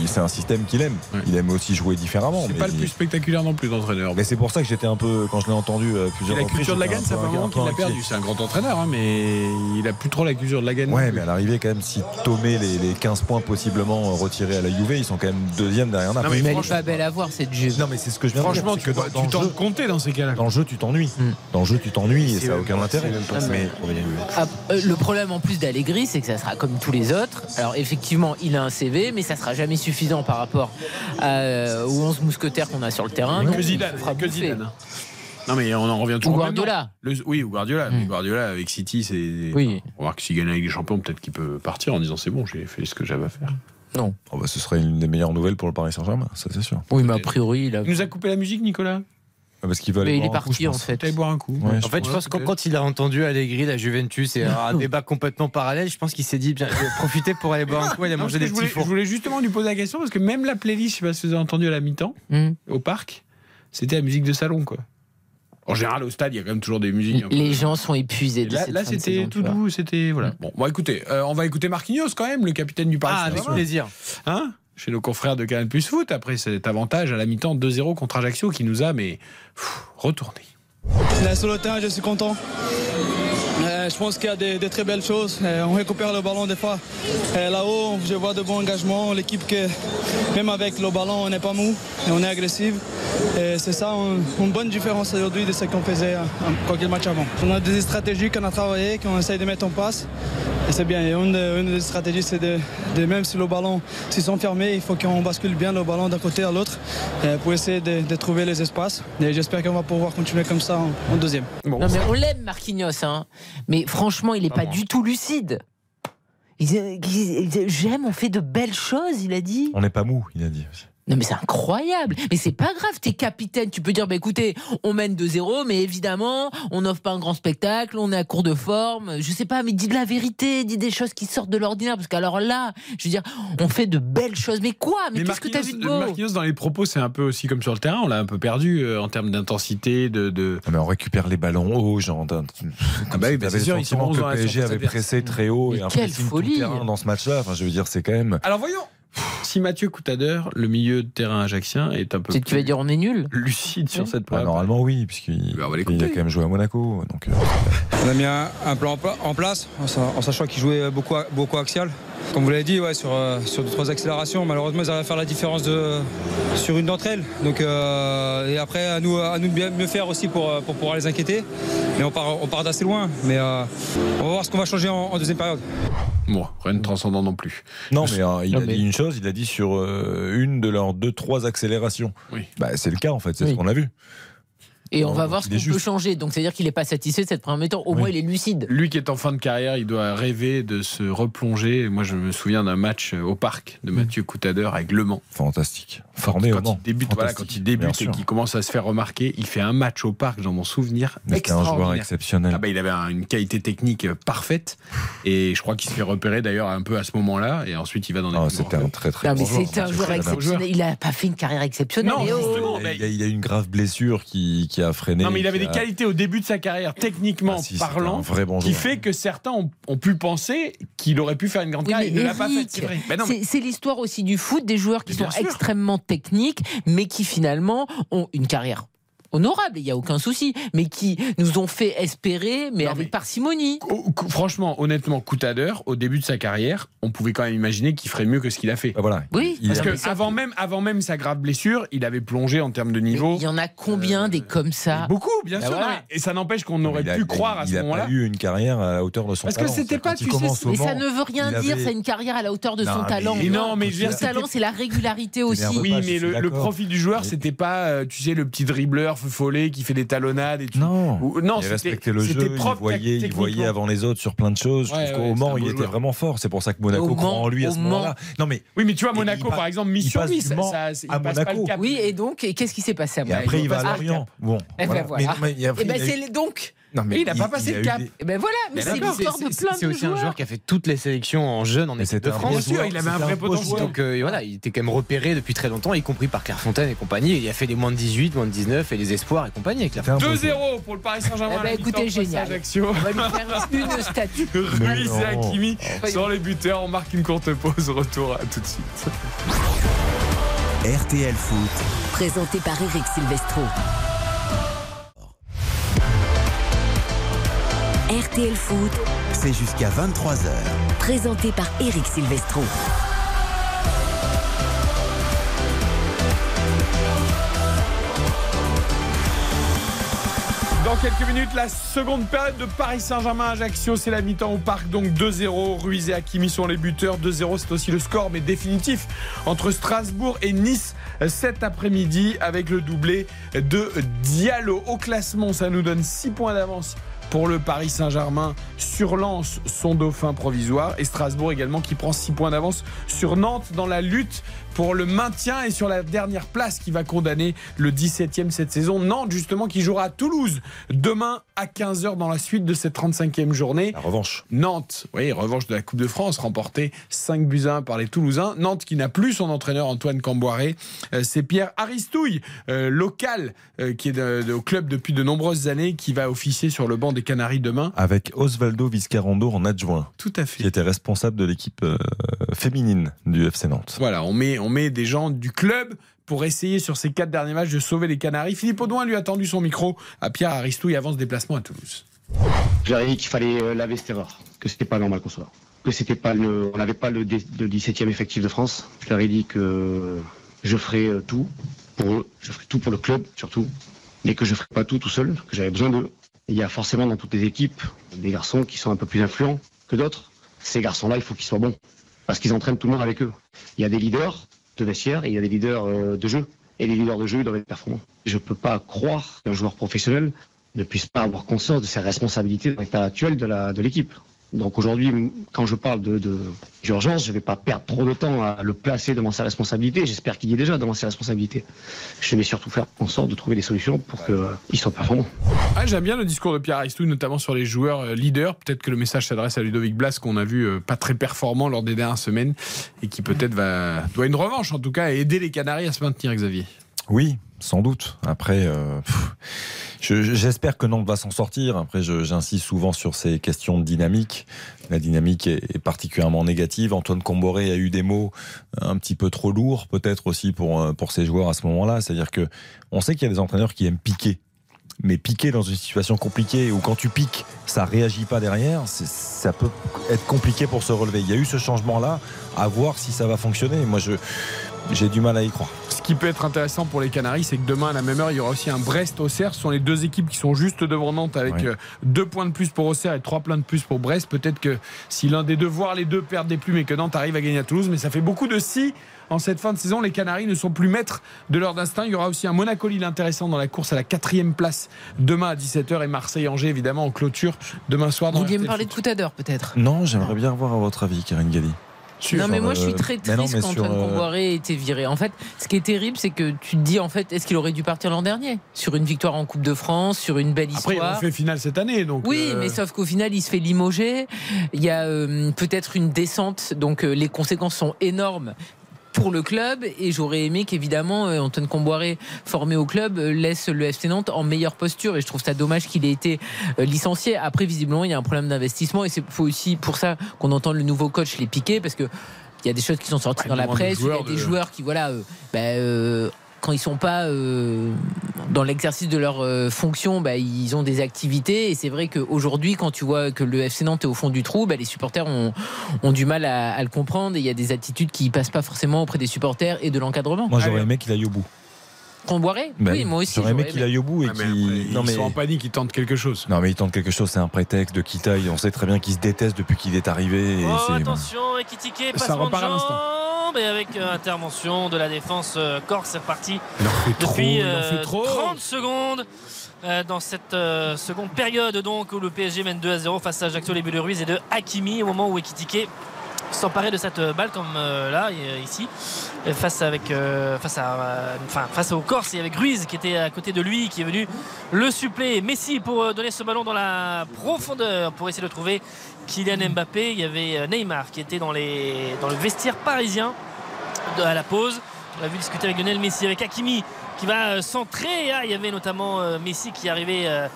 [SPEAKER 3] c'est un système qu'il aime. Il aime aussi jouer différemment.
[SPEAKER 1] C'est
[SPEAKER 3] mais
[SPEAKER 1] pas le
[SPEAKER 3] il-
[SPEAKER 1] plus spectaculaire non plus d'entraîneur.
[SPEAKER 3] Mais c'est pour ça que j'étais un peu, quand je l'ai entendu euh,
[SPEAKER 1] Et
[SPEAKER 3] plusieurs
[SPEAKER 1] la
[SPEAKER 3] reprises,
[SPEAKER 1] culture de la gagne, ça fait un moment qu'il l'a perdu. C'est un grand entraîneur, hein, mais il a plus trop la culture de la gagne.
[SPEAKER 3] Ouais, mais à l'arrivée, quand même, si Tomé les, les 15 points possiblement euh, retirés à la Juve, ils sont quand même deuxième derrière Naples.
[SPEAKER 4] mais elle est pas belle à voir cette Juve.
[SPEAKER 3] Non, mais c'est ce que je viens
[SPEAKER 1] Franchement,
[SPEAKER 3] de dire. c'est
[SPEAKER 1] tu
[SPEAKER 3] que dans,
[SPEAKER 1] tu
[SPEAKER 3] dans le
[SPEAKER 1] t'en
[SPEAKER 3] jeu,
[SPEAKER 1] compter dans ces cas-là.
[SPEAKER 3] dans le jeu, tu t'ennuies. Dans le jeu, tu t'ennuies et ça n'a aucun intérêt.
[SPEAKER 4] Mais- Ah, euh, le problème en plus d'Allegri, c'est que ça sera comme tous les autres. Alors effectivement, il a un CV, mais ça sera jamais suffisant par rapport à- aux 11 mousquetaires qu'on a sur le terrain.
[SPEAKER 1] que Zidane, que. Zidane. Non mais on en revient toujours
[SPEAKER 4] Ou Guardiola.
[SPEAKER 1] Le- oui, ou Guardiola. Mais Guardiola avec City, c'est.
[SPEAKER 4] Oui.
[SPEAKER 1] On va voir que s'il gagne avec les champions, peut-être qu'il peut partir en disant c'est bon, j'ai fait ce que j'avais à faire.
[SPEAKER 4] Non.
[SPEAKER 3] Oh, bah, ce serait une des meilleures nouvelles pour le Paris Saint-Germain, ça c'est sûr.
[SPEAKER 4] Oui, mais a priori, il a.
[SPEAKER 1] Il nous a coupé la musique, Nicolas
[SPEAKER 3] Ah, Parce qu'il va aller
[SPEAKER 4] Mais il
[SPEAKER 3] boire
[SPEAKER 4] est
[SPEAKER 3] un coup,
[SPEAKER 4] parti en fait.
[SPEAKER 1] Allez boire un coup.
[SPEAKER 3] Ouais,
[SPEAKER 5] En fait, je pense que quand il a entendu Allegri, la Juventus et un débat complètement parallèle, je pense qu'il s'est dit bien, je vais profiter pour aller boire un coup et aller manger des
[SPEAKER 1] je,
[SPEAKER 5] petits
[SPEAKER 1] voulais, je
[SPEAKER 5] fours.
[SPEAKER 1] voulais justement lui poser la question parce que même la playlist, je sais pas si vous avez entendu à la mi-temps,
[SPEAKER 4] Hmm.
[SPEAKER 1] au parc, c'était la musique de salon quoi. En général, au stade, il y a quand même toujours des musiques. un peu-
[SPEAKER 4] Les gens sont épuisés. De
[SPEAKER 1] Là,
[SPEAKER 4] cette
[SPEAKER 1] là, c'était tout doux, c'était voilà. Bon, bon, écoutez, euh, on va écouter Marquinhos quand même, le capitaine du Paris.
[SPEAKER 5] Ah, avec plaisir.
[SPEAKER 1] Hein? Chez nos confrères de Canal Plus Foot, après cet avantage à la mi-temps 2-0 contre Ajaccio qui nous a mais pff, retourné.
[SPEAKER 16] Sur le terrain, je suis content. Euh, je pense qu'il y a des, très belles choses. Euh, on récupère le ballon des fois. Euh, Là-haut, je vois de bons engagements. L'équipe, même avec le ballon, on n'est pas mou et on est agressif. C'est ça un- une bonne différence aujourd'hui de ce qu'on faisait en quelques matchs avant. On a des stratégies qu'on a travaillées, qu'on essaye de mettre en place. Et c'est bien. Et une, de- une des stratégies, c'est de, même si le ballon, s'ils sont fermés, il faut qu'on bascule bien le ballon d'un côté à l'autre pour essayer de, trouver les espaces. J'espère qu'on va pouvoir continuer comme ça en, en deuxième.
[SPEAKER 4] Non, mais on l'aime, Marquinhos. Hein. Mais franchement, il n'est pas du tout lucide. J'aime, on fait de belles choses, il a dit.
[SPEAKER 3] On n'est pas mou, il a dit.
[SPEAKER 4] Non mais c'est incroyable. Mais c'est pas grave, t'es capitaine. Tu peux dire, bah écoutez, on mène 2-0, mais évidemment, on n'offre pas un grand spectacle, on est à court de forme. Je sais pas, mais dis de la vérité, dis des choses qui sortent de l'ordinaire. Parce qu'alors là, je veux dire, on fait de belles choses. Mais quoi? Mais, qu'est-ce que t'as vu de beau?
[SPEAKER 1] Marquinhos dans les propos, c'est un peu aussi comme sur le terrain, on l'a un peu perdu euh, en termes d'intensité, de, de...
[SPEAKER 3] Ah, mais on récupère les ballons hauts, genre. d'un-
[SPEAKER 1] Ah bah oui, bah c'est
[SPEAKER 3] le
[SPEAKER 1] sûr, ils sont
[SPEAKER 3] sentiment
[SPEAKER 1] 11
[SPEAKER 3] que le PSG avait pressé très haut
[SPEAKER 4] Mais
[SPEAKER 3] et un
[SPEAKER 4] quelle
[SPEAKER 3] pressing tout
[SPEAKER 4] folie.
[SPEAKER 3] terrain dans ce match-là. Enfin, je veux dire, c'est quand même.
[SPEAKER 1] Alors voyons si Mathieu Coutadeur, le milieu de terrain ajaxien, est un peu
[SPEAKER 4] que tu vas
[SPEAKER 1] plus
[SPEAKER 4] dire on est nul
[SPEAKER 1] lucide sur cette
[SPEAKER 3] Bah,
[SPEAKER 1] preuve.
[SPEAKER 3] normalement, oui, puisqu'il
[SPEAKER 1] Bah,
[SPEAKER 3] a quand même joué à Monaco. Donc, euh,
[SPEAKER 16] On a mis un, un plan en pla- en place en sachant qu'il jouait beaucoup, beaucoup axial. Comme vous l'avez dit, ouais, sur, euh, sur deux, trois accélérations, malheureusement, ils arrivent à faire la différence de, sur une d'entre elles. Donc, euh, et après, à nous, à nous de bien mieux faire aussi pour, euh, pour pouvoir les inquiéter. Mais on part, on part d'assez loin. Mais euh, on va voir ce qu'on va changer en, en deuxième période.
[SPEAKER 1] Bon, rien de transcendant non plus.
[SPEAKER 3] Non, mais il
[SPEAKER 4] Non,
[SPEAKER 3] a
[SPEAKER 4] mais-
[SPEAKER 3] dit une chose, il a dit sur euh, une de leurs deux, trois accélérations.
[SPEAKER 1] Oui.
[SPEAKER 3] Bah, c'est le cas, en fait, c'est
[SPEAKER 4] Oui.
[SPEAKER 3] ce qu'on a vu.
[SPEAKER 4] Et on va voir ce qu'on peut changer. Donc c'est-à-dire qu'il n'est pas satisfait de cette première mi-temps. Au moins, il est lucide.
[SPEAKER 1] Lui qui est en fin de carrière, il doit rêver de se replonger. Moi, je me souviens d'un match au parc de Mathieu Coutadeur avec Le Mans.
[SPEAKER 3] Fantastique. Formé au
[SPEAKER 1] quand
[SPEAKER 3] Mans.
[SPEAKER 1] il débute, voilà, quand il débute et qu'il commence à se faire remarquer, il fait un match au parc, dans mon souvenir,
[SPEAKER 3] Mais C'était un joueur
[SPEAKER 1] extraordinaire.
[SPEAKER 3] exceptionnel.
[SPEAKER 1] Ah bah, il avait un- une qualité technique parfaite et je crois qu'il se fait repérer d'ailleurs un peu à ce moment-là et ensuite il va dans des
[SPEAKER 3] Ah, C'était un très très
[SPEAKER 4] Non, mais
[SPEAKER 3] bon joueur.
[SPEAKER 4] un exceptionnel. Il n'a pas fait une carrière exceptionnelle.
[SPEAKER 1] Non,
[SPEAKER 4] oh,
[SPEAKER 1] justement.
[SPEAKER 3] Il a, il a- il a eu une grave blessure qui, qui a freiné.
[SPEAKER 1] Non mais il avait des
[SPEAKER 3] a-
[SPEAKER 1] qualités au début de sa carrière, techniquement
[SPEAKER 3] Ah, si,
[SPEAKER 1] parlant,
[SPEAKER 3] un vrai bon
[SPEAKER 1] qui fait que certains ont, ont pu penser qu'il aurait pu faire une grande
[SPEAKER 4] Oui,
[SPEAKER 1] carrière.
[SPEAKER 4] mais
[SPEAKER 1] Il ne l'a pas fait, c'est. Mais
[SPEAKER 4] l'histoire aussi du foot, des joueurs qui
[SPEAKER 1] Mais
[SPEAKER 4] sont extrêmement techniques, mais qui finalement ont une carrière honorable, il n'y a aucun souci, mais qui nous ont fait espérer, mais
[SPEAKER 1] Non,
[SPEAKER 4] avec
[SPEAKER 1] mais-
[SPEAKER 4] parcimonie.
[SPEAKER 1] Franchement, honnêtement, Coutadeur, au début de sa carrière, on pouvait quand même imaginer qu'il ferait mieux que ce qu'il a fait.
[SPEAKER 3] Bah, voilà.
[SPEAKER 4] Oui,
[SPEAKER 3] Il
[SPEAKER 1] Parce
[SPEAKER 3] a-
[SPEAKER 4] mais
[SPEAKER 1] que
[SPEAKER 4] ça-
[SPEAKER 1] avant même, avant même sa grave blessure, il avait plongé en termes de
[SPEAKER 4] mais
[SPEAKER 1] niveau.
[SPEAKER 4] il y en a combien des comme ça
[SPEAKER 1] Beaucoup, bien
[SPEAKER 4] Bah
[SPEAKER 1] sûr.
[SPEAKER 4] voilà.
[SPEAKER 1] non, mais- Et ça n'empêche qu'on aurait
[SPEAKER 3] il a-
[SPEAKER 1] pu croire à
[SPEAKER 3] il
[SPEAKER 1] ce
[SPEAKER 3] a
[SPEAKER 1] moment-là.
[SPEAKER 3] pas eu une carrière à la hauteur de son
[SPEAKER 1] Parce que
[SPEAKER 3] talent.
[SPEAKER 1] c'était pas, tu
[SPEAKER 3] il
[SPEAKER 1] sais,
[SPEAKER 3] au
[SPEAKER 4] Mais ça ne veut rien
[SPEAKER 3] il
[SPEAKER 4] dire,
[SPEAKER 3] avait-
[SPEAKER 4] c'est une carrière à la hauteur de
[SPEAKER 3] Non,
[SPEAKER 4] son
[SPEAKER 3] mais-
[SPEAKER 4] talent.
[SPEAKER 1] Mais non, mais
[SPEAKER 4] le talent, c'est la régularité aussi.
[SPEAKER 1] Oui, mais le, profil du joueur, c'était pas, euh, tu sais, le petit dribbleur qui fait des talonnades et tout.
[SPEAKER 3] Non,
[SPEAKER 1] Ou- non,
[SPEAKER 3] il respectait le jeu, il
[SPEAKER 1] propre
[SPEAKER 3] voyait, il voyait avant les autres sur plein de choses.
[SPEAKER 1] Ouais,
[SPEAKER 3] je trouve
[SPEAKER 1] ouais,
[SPEAKER 3] qu'au
[SPEAKER 1] c'est
[SPEAKER 3] Mans, il était vraiment fort. C'est pour ça que Monaco
[SPEAKER 4] Au
[SPEAKER 3] croit en lui à
[SPEAKER 4] au
[SPEAKER 3] ce moment-là. Non, mais
[SPEAKER 1] Oui, mais tu vois, Monaco, par exemple, mis
[SPEAKER 3] il
[SPEAKER 1] sur
[SPEAKER 3] passe
[SPEAKER 1] lui,
[SPEAKER 3] du
[SPEAKER 1] ça,
[SPEAKER 3] Mans
[SPEAKER 1] ça- il
[SPEAKER 3] à
[SPEAKER 1] passe pas le cap.
[SPEAKER 4] Oui, et donc, et qu'est-ce qui s'est passé à
[SPEAKER 3] et
[SPEAKER 4] Monaco
[SPEAKER 3] après, il va à Lorient. Bon,
[SPEAKER 4] Eh ben voilà.
[SPEAKER 3] Mais- mais après,
[SPEAKER 4] Eh ben
[SPEAKER 3] il eu-
[SPEAKER 4] c'est donc.
[SPEAKER 3] Non,
[SPEAKER 1] Mais il a pas passé
[SPEAKER 3] eu
[SPEAKER 1] cap.
[SPEAKER 3] des-
[SPEAKER 4] ben voilà, mais
[SPEAKER 1] Mais
[SPEAKER 4] c'est l'histoire de
[SPEAKER 5] C'est-
[SPEAKER 4] plein
[SPEAKER 5] C'est
[SPEAKER 4] de
[SPEAKER 5] aussi un joueur qui a fait toutes les sélections en jeune en équipe de France.
[SPEAKER 1] Bien sûr, il avait un vrai potentiel.
[SPEAKER 3] joueur.
[SPEAKER 5] Donc euh, voilà, il était quand même repéré depuis très longtemps, y compris par Clairefontaine et compagnie. Il a fait des moins de 18, moins de 19 et les espoirs et compagnie avec
[SPEAKER 3] C'était un beau joueur.
[SPEAKER 1] 2-0 pour le Paris Saint-Germain.
[SPEAKER 4] Eh ben, écoutez, génial. On va lui faire une statue.
[SPEAKER 1] Ruiz et Hakimi sur les buteurs. On marque une courte pause. Retour à tout de suite.
[SPEAKER 6] RTL Foot,
[SPEAKER 7] Présenté par Eric Silvestro. RTL Foot,
[SPEAKER 6] c'est jusqu'à 23h.
[SPEAKER 7] présenté par Eric Silvestro.
[SPEAKER 1] Dans quelques minutes, la seconde période de Paris Saint-Germain-Ajaccio, c'est la mi-temps au parc, donc 2-0. Ruiz et Hakimi sont les buteurs. 2-0, c'est aussi le score, mais définitif entre Strasbourg et Nice cet après-midi avec le doublé de Diallo. Au classement, ça nous donne 6 points d'avance pour le Paris Saint-Germain sur Lens, son dauphin provisoire, et Strasbourg également qui prend 6 points d'avance sur Nantes dans la lutte pour le maintien et sur la dernière place qui va condamner le 17e cette saison. Nantes justement qui jouera à Toulouse demain à 15h dans la suite de cette 35e journée.
[SPEAKER 3] La revanche.
[SPEAKER 1] Nantes, oui, revanche de la Coupe de France, remportée 5 buts à 1 par les Toulousains. Nantes qui n'a plus son entraîneur Antoine Camboiré. Euh, C'est Pierre Aristouille, euh, local, euh, qui est au club depuis de nombreuses années, qui va officier sur le banc des Canaries demain.
[SPEAKER 3] Avec Osvaldo Viscarando en adjoint.
[SPEAKER 1] Tout à fait.
[SPEAKER 3] Qui était responsable de l'équipe féminine du FC Nantes.
[SPEAKER 1] Voilà, on met, on met des gens du club pour essayer sur ces quatre derniers matchs de sauver les Canaries. Philippe Audouin lui a tendu son micro à Pierre Aristouille avant ce déplacement à Toulouse.
[SPEAKER 17] Ai dit qu'il fallait euh, laver cette erreur, que c'était pas normal qu'on soit. Que c'était pas le, on n'avait pas le, le 17e effectif de France. Je leur ai dit que je ferais euh, tout pour eux, je ferais tout pour le club surtout, mais que je ferais pas tout tout seul, que j'avais besoin d'eux. Il y a forcément dans toutes les équipes des garçons qui sont un peu plus influents que d'autres. Ces garçons-là, il faut qu'ils soient bons parce qu'ils entraînent tout le monde avec eux. Il y a des leaders il y a des leaders euh, de jeu. Et les leaders de jeu doivent être performants. Je peux pas croire qu'un joueur professionnel ne puisse pas avoir conscience de ses responsabilités dans l'état actuel de l'équipe. Donc aujourd'hui, quand je parle de de- d'urgence, je ne vais pas perdre trop de temps à le placer devant ses responsabilités. J'espère qu'il y est déjà devant ses responsabilités. Je vais surtout faire en sorte de trouver des solutions pour qu'il soit performant.
[SPEAKER 1] Ah, J'aime bien le discours de Pierre Aristouille, notamment sur les joueurs euh, leaders. Peut-être que le message s'adresse à Ludovic Blas, qu'on a vu euh, pas très performant lors des dernières semaines et qui peut-être va doit une revanche en tout cas et aider les Canaries à se maintenir, Xavier.
[SPEAKER 3] Oui, sans doute. Après, euh, j'espère que Nantes va s'en sortir. Après, j'insiste souvent sur ces questions de dynamique. La dynamique est, particulièrement négative. Antoine Comboré a eu des mots un petit peu trop lourds, peut-être aussi pour, euh, pour ses joueurs à ce moment-là. C'est-à-dire que on sait qu'il y a des entraîneurs qui aiment piquer. Mais piquer dans une situation compliquée où quand tu piques, ça réagit pas derrière, ça peut être compliqué pour se relever. Il y a eu ce changement-là, à voir si ça va fonctionner. Moi, je j'ai du mal à y croire.
[SPEAKER 1] Ce qui peut être intéressant pour les Canaries, c'est que demain à la même heure, il y aura aussi un Brest-Auxerre. Ce sont les deux équipes qui sont juste devant Nantes avec euh, deux points de plus pour Auxerre et trois points de plus pour Brest. Peut-être que si l'un des deux, voire les deux, perdent des plumes et que Nantes arrive à gagner à Toulouse, mais ça fait beaucoup de si. En cette fin de saison, les Canaries ne sont plus maîtres de leur destin. Il y aura aussi un Monaco-Lille intéressant dans la course à la quatrième place demain à 17h et Marseille-Angers évidemment en clôture demain soir dans
[SPEAKER 4] Vous vouliez me parler de tout à l'heure peut-être
[SPEAKER 3] Non, j'aimerais bien avoir à votre avis, Karine Galli.
[SPEAKER 4] Non mais moi je suis
[SPEAKER 3] euh,
[SPEAKER 4] très triste
[SPEAKER 3] mais
[SPEAKER 4] quand
[SPEAKER 3] sur,
[SPEAKER 4] Antoine
[SPEAKER 3] euh,
[SPEAKER 4] Comboiré ait été viré. En fait, ce qui est terrible, c'est que tu te dis en fait, est-ce qu'il aurait dû partir l'an dernier sur une victoire en Coupe de France, sur une belle
[SPEAKER 1] Après,
[SPEAKER 4] histoire
[SPEAKER 1] ont fait finale cette année. Donc,
[SPEAKER 4] Oui,
[SPEAKER 1] euh,
[SPEAKER 4] mais sauf qu'au final, il se fait limoger. Il y a euh, peut-être une descente, donc euh, les conséquences sont énormes pour le club. Et j'aurais aimé qu'évidemment euh, Antoine Comboiré formé au club euh, laisse le FC Nantes en meilleure posture. Et je trouve ça dommage qu'il ait été euh, licencié. Après visiblement il y a un problème d'investissement. Et c'est aussi pour ça qu'on entend le nouveau coach les piquer parce que il y a des choses qui sont sorties
[SPEAKER 1] Ouais,
[SPEAKER 4] dans la presse il y a des
[SPEAKER 1] de-
[SPEAKER 4] joueurs qui voilà euh, bah, euh, quand ils sont pas euh, dans l'exercice de leur euh, fonction, bah, ils ont des activités. Et c'est vrai qu'aujourd'hui, quand tu vois que le FC Nantes est au fond du trou, bah, les supporters ont, ont du mal à, à le comprendre. Et il y a des attitudes qui passent pas forcément auprès des supporters et de l'encadrement.
[SPEAKER 3] Moi, j'aurais aimé qu'il aille au bout.
[SPEAKER 4] Qu'on boirait
[SPEAKER 3] Ben,
[SPEAKER 4] Oui, moi aussi.
[SPEAKER 3] J'aurais aimé qu'il aille au bout et
[SPEAKER 1] Ah, mais
[SPEAKER 3] qu'il.
[SPEAKER 1] ils sont en panique, ils tentent quelque chose.
[SPEAKER 3] Non, mais il tente quelque chose, c'est un prétexte de Kitaï. On sait très bien qu'il se déteste depuis qu'il est arrivé. Et
[SPEAKER 2] Oh,
[SPEAKER 3] c'est-
[SPEAKER 2] attention, Ekitike,
[SPEAKER 1] Ça
[SPEAKER 2] passement de
[SPEAKER 1] repart à l'instant.
[SPEAKER 2] Et avec euh, intervention de la défense euh, corse, c'est reparti depuis euh,
[SPEAKER 1] trop.
[SPEAKER 2] 30 secondes euh, dans cette euh, seconde période donc où le PSG mène 2 à 0 face à Ajaccio, les de Ruiz et de Hakimi au moment où Ekitike s'emparait de cette balle comme euh, là et, ici face avec face à enfin face au Corse et avec Ruiz qui était à côté de lui qui est venu le suppléer. Messi pour donner ce ballon dans la profondeur pour essayer de trouver Kylian Mbappé. Il y avait Neymar qui était dans les dans le vestiaire parisien à la pause. On l'a vu discuter avec Lionel Messi avec Hakimi qui va euh, centrer. Ah, il y avait notamment euh, Messi qui arrivait euh,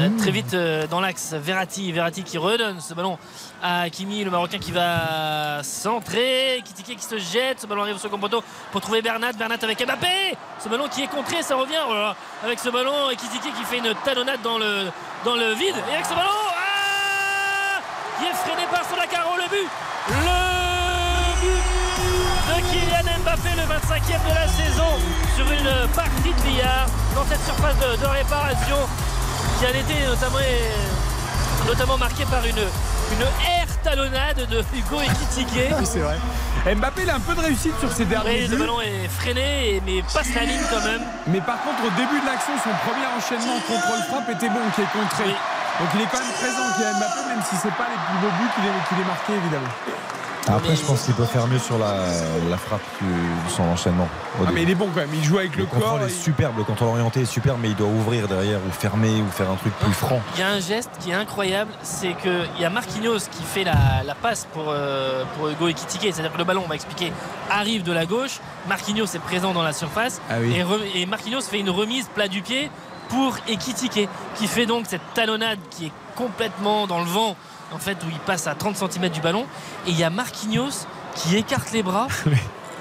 [SPEAKER 2] Euh, Très vite dans l'axe, Verratti, Verratti qui redonne ce ballon à Hakimi, le Marocain qui va centrer, Kitike qui se jette, ce ballon arrive au second poteau pour trouver Bernat, Bernat avec Mbappé, ce ballon qui est contré, ça revient. Oh là là, avec ce ballon et Kitike qui fait une talonnade dans le, dans le vide. Et avec ce ballon, ah qui est freiné par Solacaro, le but, le Mbappé, le 25e de la saison sur une partie de billard dans cette surface de, de réparation qui a été notamment, notamment marquée par une, une air talonnade de Hugo Ekitike.
[SPEAKER 1] c'est vrai. Mbappé il a un peu de réussite sur ses derniers
[SPEAKER 2] Oui, le ballon est freiné, et- mais passe la ligne quand même.
[SPEAKER 1] Mais par contre, au début de l'action, son premier enchaînement contrôle-frappe était bon, qui est contré. Donc il est quand même présent, Kylian Mbappé, même si c'est pas les plus beaux buts qu'il ait, qu'il ait marqué, évidemment.
[SPEAKER 3] Après, je pense qu'il peut faire mieux sur la, la frappe que de son enchaînement.
[SPEAKER 1] Ah, mais il est bon quand même, il joue avec le,
[SPEAKER 3] le contrôle
[SPEAKER 1] corps.
[SPEAKER 3] est
[SPEAKER 1] il-
[SPEAKER 3] superbe, le contrôle orienté est superbe, mais il doit ouvrir derrière ou fermer ou faire un truc plus franc.
[SPEAKER 2] Il y a un geste qui est incroyable, c'est qu'il y a Marquinhos qui fait la, la passe pour, euh, pour Hugo Ekitike, c'est-à-dire que le ballon, on va expliquer, arrive de la gauche, Marquinhos est présent dans la surface,
[SPEAKER 1] Ah oui.
[SPEAKER 2] et, re- et Marquinhos fait une remise plat du pied pour Ekitike, qui fait donc cette talonnade qui est complètement dans le vent, en fait, où il passe à 30 cm du ballon, et il y a Marquinhos qui écarte les bras.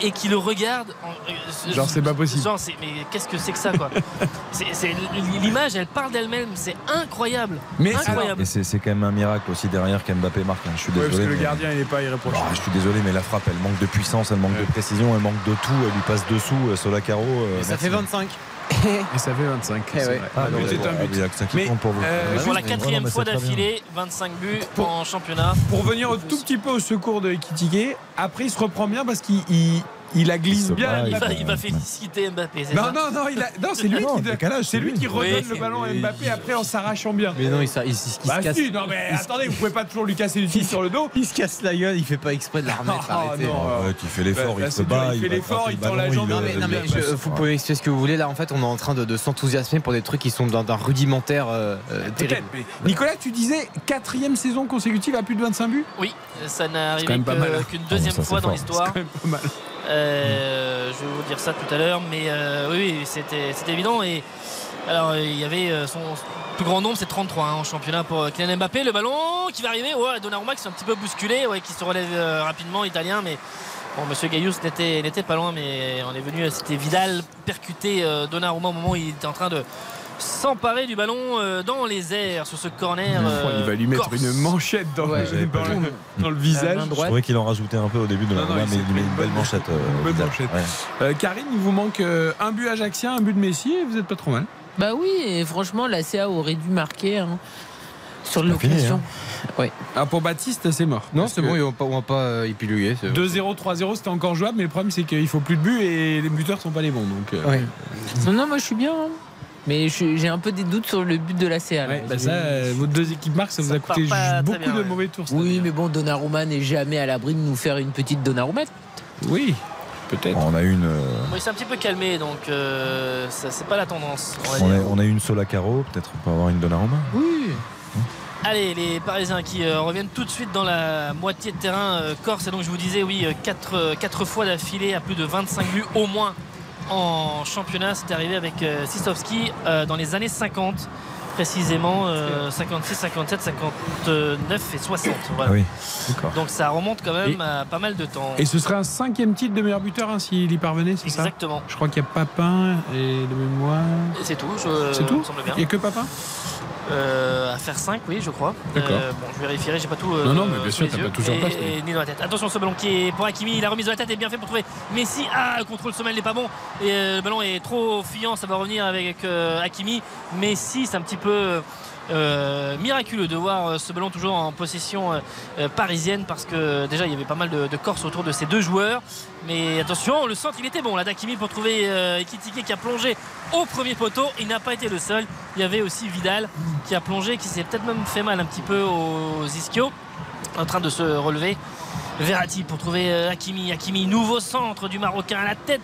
[SPEAKER 2] Et qui le regarde. en- euh,
[SPEAKER 1] Genre, c'est pas possible.
[SPEAKER 2] Genre, c'est- mais qu'est-ce que c'est que ça, quoi L'image, elle parle d'elle-même. C'est incroyable.
[SPEAKER 1] Mais
[SPEAKER 2] incroyable.
[SPEAKER 3] Et c'est quand même un miracle aussi derrière qu'Mbappé marque. hein. Je suis
[SPEAKER 1] Ouais,
[SPEAKER 3] désolé.
[SPEAKER 1] parce que le gardien, il n'est pas irréprochable.
[SPEAKER 3] Ah, je suis désolé, mais la frappe, elle manque de puissance, elle manque de précision, elle manque de tout. Elle lui passe dessous, euh, Solacaro. euh,
[SPEAKER 5] Et ça fait 25.
[SPEAKER 1] Et ça fait 25.
[SPEAKER 5] Eh
[SPEAKER 1] c'est
[SPEAKER 5] ouais.
[SPEAKER 3] Ah,
[SPEAKER 1] Un
[SPEAKER 3] non,
[SPEAKER 1] but un
[SPEAKER 3] Ah,
[SPEAKER 1] but. Mais,
[SPEAKER 3] pour vous.
[SPEAKER 1] euh,
[SPEAKER 2] Pour la quatrième
[SPEAKER 3] non,
[SPEAKER 2] fois d'affilée, 25 buts en championnat.
[SPEAKER 1] Pour venir un tout petit peu au secours de Ekitike, après il se reprend bien parce qu'il il, la glisse
[SPEAKER 3] Il
[SPEAKER 1] bien.
[SPEAKER 2] va, il va féliciter Mbappé.
[SPEAKER 1] Non, non, non, il a- non, c'est lui,
[SPEAKER 3] Non,
[SPEAKER 1] qui,
[SPEAKER 3] décalage,
[SPEAKER 1] c'est lui qui
[SPEAKER 2] Oui.
[SPEAKER 1] redonne le ballon à Mbappé après en s'arrachant bien.
[SPEAKER 5] Mais non, il, il- il- se
[SPEAKER 1] Bah
[SPEAKER 5] casse.
[SPEAKER 1] si, non mais attendez, vous pouvez pas toujours lui casser du pied sur le dos.
[SPEAKER 5] Il se casse la gueule, il fait pas exprès de la remettre.
[SPEAKER 1] Ah,
[SPEAKER 5] arrêtez.
[SPEAKER 1] non.
[SPEAKER 3] Ouais, il fait l'effort,
[SPEAKER 1] Bah, là,
[SPEAKER 3] il se bat,
[SPEAKER 1] il fait l'effort,
[SPEAKER 3] gratter
[SPEAKER 1] il
[SPEAKER 3] le
[SPEAKER 1] tend la jambe.
[SPEAKER 5] Non mais, non, je- vous pouvez expliquer ce que vous voulez là en fait on est en train de, de s'enthousiasmer pour des trucs qui sont d'un rudimentaire euh, euh, terrible.
[SPEAKER 1] Nicolas, tu disais quatrième saison consécutive à plus de 25 buts?
[SPEAKER 2] Oui, ça n'a arrivé qu'une deuxième
[SPEAKER 3] c'est
[SPEAKER 2] fois dans l'histoire. Euh, je vais vous dire ça tout à l'heure, mais euh, oui, c'était évident. Et alors, il y avait euh, son plus grand nombre, c'est 33 hein, en championnat pour euh, Kylian Mbappé. Le ballon qui va arriver, ouais, Donnarumma qui s'est un petit peu bousculé, ouais, qui se relève euh, rapidement, italien, mais. Bon, Monsieur Gaius n'était pas loin, mais on est venu, c'était Vidal percuter euh, Donnarumma au moment où il était en train de s'emparer du ballon euh, dans les airs sur ce corner. euh,
[SPEAKER 1] il va lui mettre
[SPEAKER 2] corse.
[SPEAKER 1] une manchette dans,
[SPEAKER 5] Ouais,
[SPEAKER 1] le-
[SPEAKER 3] j'avais pas
[SPEAKER 1] dans
[SPEAKER 3] vu.
[SPEAKER 1] le, dans le visage.
[SPEAKER 3] Je trouvais qu'il en rajoutait un peu au début de la
[SPEAKER 1] Non, non,
[SPEAKER 3] mais une
[SPEAKER 1] une
[SPEAKER 3] belle manchette. euh,
[SPEAKER 1] une bonne
[SPEAKER 3] visage.
[SPEAKER 1] manchette.
[SPEAKER 3] Ouais.
[SPEAKER 1] Euh, Karine, il vous manque euh, un but Ajaxien, un but de Messi, et vous êtes pas trop mal.
[SPEAKER 4] Bah oui, et franchement, la CA aurait dû marquer hein, sur
[SPEAKER 3] pas fini,
[SPEAKER 4] l'occasion.
[SPEAKER 1] Ah, pour Baptiste, c'est mort.
[SPEAKER 5] Non c'est
[SPEAKER 1] que
[SPEAKER 5] bon, on va pas, on va pas euh, épiluguer. c'est-
[SPEAKER 1] 2-0, 3-0, c'était encore jouable, mais le problème, c'est qu'il faut plus de buts et les buteurs sont pas les bons. Donc, euh,
[SPEAKER 5] Ouais.
[SPEAKER 4] Non, moi je suis bien. hein. Mais j'ai un peu des doutes sur le but de la CA.
[SPEAKER 1] ouais, bah ça, euh, vos deux équipes marquent, ça vous a coûté beaucoup
[SPEAKER 2] bien,
[SPEAKER 1] de
[SPEAKER 2] ouais.
[SPEAKER 1] mauvais tours.
[SPEAKER 4] Oui, mais bon, Donnarumma n'est jamais à l'abri de nous faire une petite Donnarumma.
[SPEAKER 1] Oui, peut-être.
[SPEAKER 3] On a une, euh,
[SPEAKER 2] Bon, il s'est un petit peu calmé, donc euh, ça c'est pas la tendance. on va
[SPEAKER 3] on
[SPEAKER 2] dire.
[SPEAKER 3] a, on a une Solacaro, peut-être on peut avoir une Donnarumma.
[SPEAKER 4] Oui.
[SPEAKER 2] Allez, les Parisiens qui euh, reviennent tout de suite dans la moitié de terrain euh, corse. Et donc je vous disais, oui, 4, fois d'affilée à plus de 25 buts au moins en championnat. C'était arrivé avec euh, Sisovski euh, dans les années 50, précisément euh, 56, 57, 59 et 60. voilà.
[SPEAKER 3] Ah oui.
[SPEAKER 2] Donc ça remonte quand même
[SPEAKER 1] Et-
[SPEAKER 2] à pas mal de temps.
[SPEAKER 1] Et ce serait un cinquième titre de meilleur buteur hein, s'il y parvenait, c'est ça?
[SPEAKER 2] Exactement.
[SPEAKER 1] Je crois qu'il y a Papin et de mémoire.
[SPEAKER 2] C'est tout, je,
[SPEAKER 1] C'est tout? Il n'y a que Papin?
[SPEAKER 2] Euh, à faire 5, oui, je crois. Euh, bon, je vérifierai, j'ai pas tout. euh,
[SPEAKER 1] Non, non, mais bien sûr, t'as pas
[SPEAKER 2] Et-
[SPEAKER 1] place, mais-
[SPEAKER 2] Et, ni dans la tête. Attention, ce ballon qui est pour Hakimi. La remise de la tête est bien fait pour trouver Messi. Ah, le contrôle sommet n'est pas bon. Et euh, le ballon est trop fuyant. Ça va revenir avec euh, Hakimi. Messi, c'est un petit peu. Euh, miraculeux de voir euh, ce ballon toujours en possession euh, parisienne parce que déjà il y avait pas mal de, de Corse autour de ces deux joueurs. Mais attention le centre il était bon là d'Akimi pour trouver euh, qui a plongé au premier poteau. Il n'a pas été le seul. Il y avait aussi Vidal qui a plongé qui s'est peut-être même fait mal un petit peu aux ischios. En train de se relever. Verratti pour trouver Hakimi. Hakimi nouveau centre du Marocain à la tête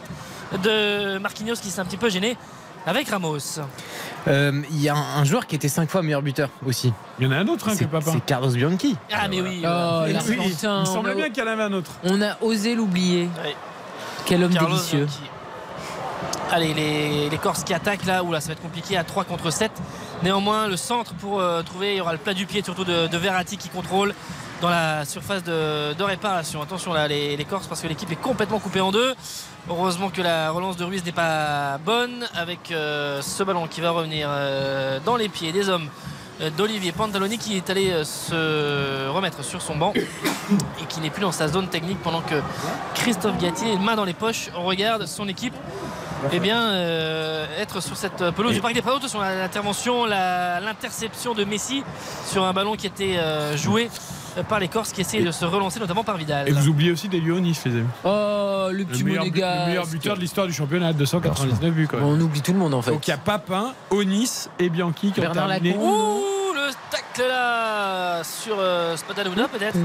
[SPEAKER 2] de Marquinhos qui s'est un petit peu gêné avec Ramos
[SPEAKER 5] Euh, Il y a un, un joueur qui était 5 fois meilleur buteur aussi.
[SPEAKER 1] Il y en a un autre hein, que
[SPEAKER 5] C'est
[SPEAKER 1] Papin.
[SPEAKER 5] c'est Carlos Bianchi.
[SPEAKER 2] ah mais oui
[SPEAKER 4] Oh, l'Argentin,
[SPEAKER 1] Il
[SPEAKER 4] on
[SPEAKER 1] semblait bien qu'il y en avait un autre.
[SPEAKER 4] On a osé l'oublier. Quel homme
[SPEAKER 2] Carlos
[SPEAKER 4] délicieux.
[SPEAKER 2] Bianchi. Allez, les, les Corses qui attaquent là, où là ça va être compliqué à 3 contre 7. Néanmoins, le centre pour euh, trouver, il y aura le plat du pied surtout de, de Verratti qui contrôle dans la surface de, réparation. Attention là, les, Corses, parce que l'équipe est complètement coupée en deux. Heureusement que la relance de Ruiz n'est pas bonne avec euh, ce ballon qui va revenir euh, dans les pieds des hommes euh, d'Olivier Pantaloni qui est allé se remettre sur son banc et qui n'est plus dans sa zone technique pendant que Christophe Gatti, main dans les poches, regarde son équipe eh bien, être sur cette pelouse du Parc des Princes. Sur l'intervention, l'interception de Messi sur un ballon qui était joué par les Corses qui essayaient de se relancer, notamment par Vidal.
[SPEAKER 1] Et vous oubliez aussi des Lyonis, les amis.
[SPEAKER 4] Oh, le petit
[SPEAKER 1] le meilleur, but- le meilleur buteur de l'histoire du championnat, 299 buts. Même.
[SPEAKER 4] On oublie tout le monde en fait.
[SPEAKER 1] Donc il y a Papin, Onis et Bianchi qui
[SPEAKER 4] Bernard
[SPEAKER 1] ont terminé.
[SPEAKER 2] Ouh, le tacle là sur euh, Spadaluna peut-être.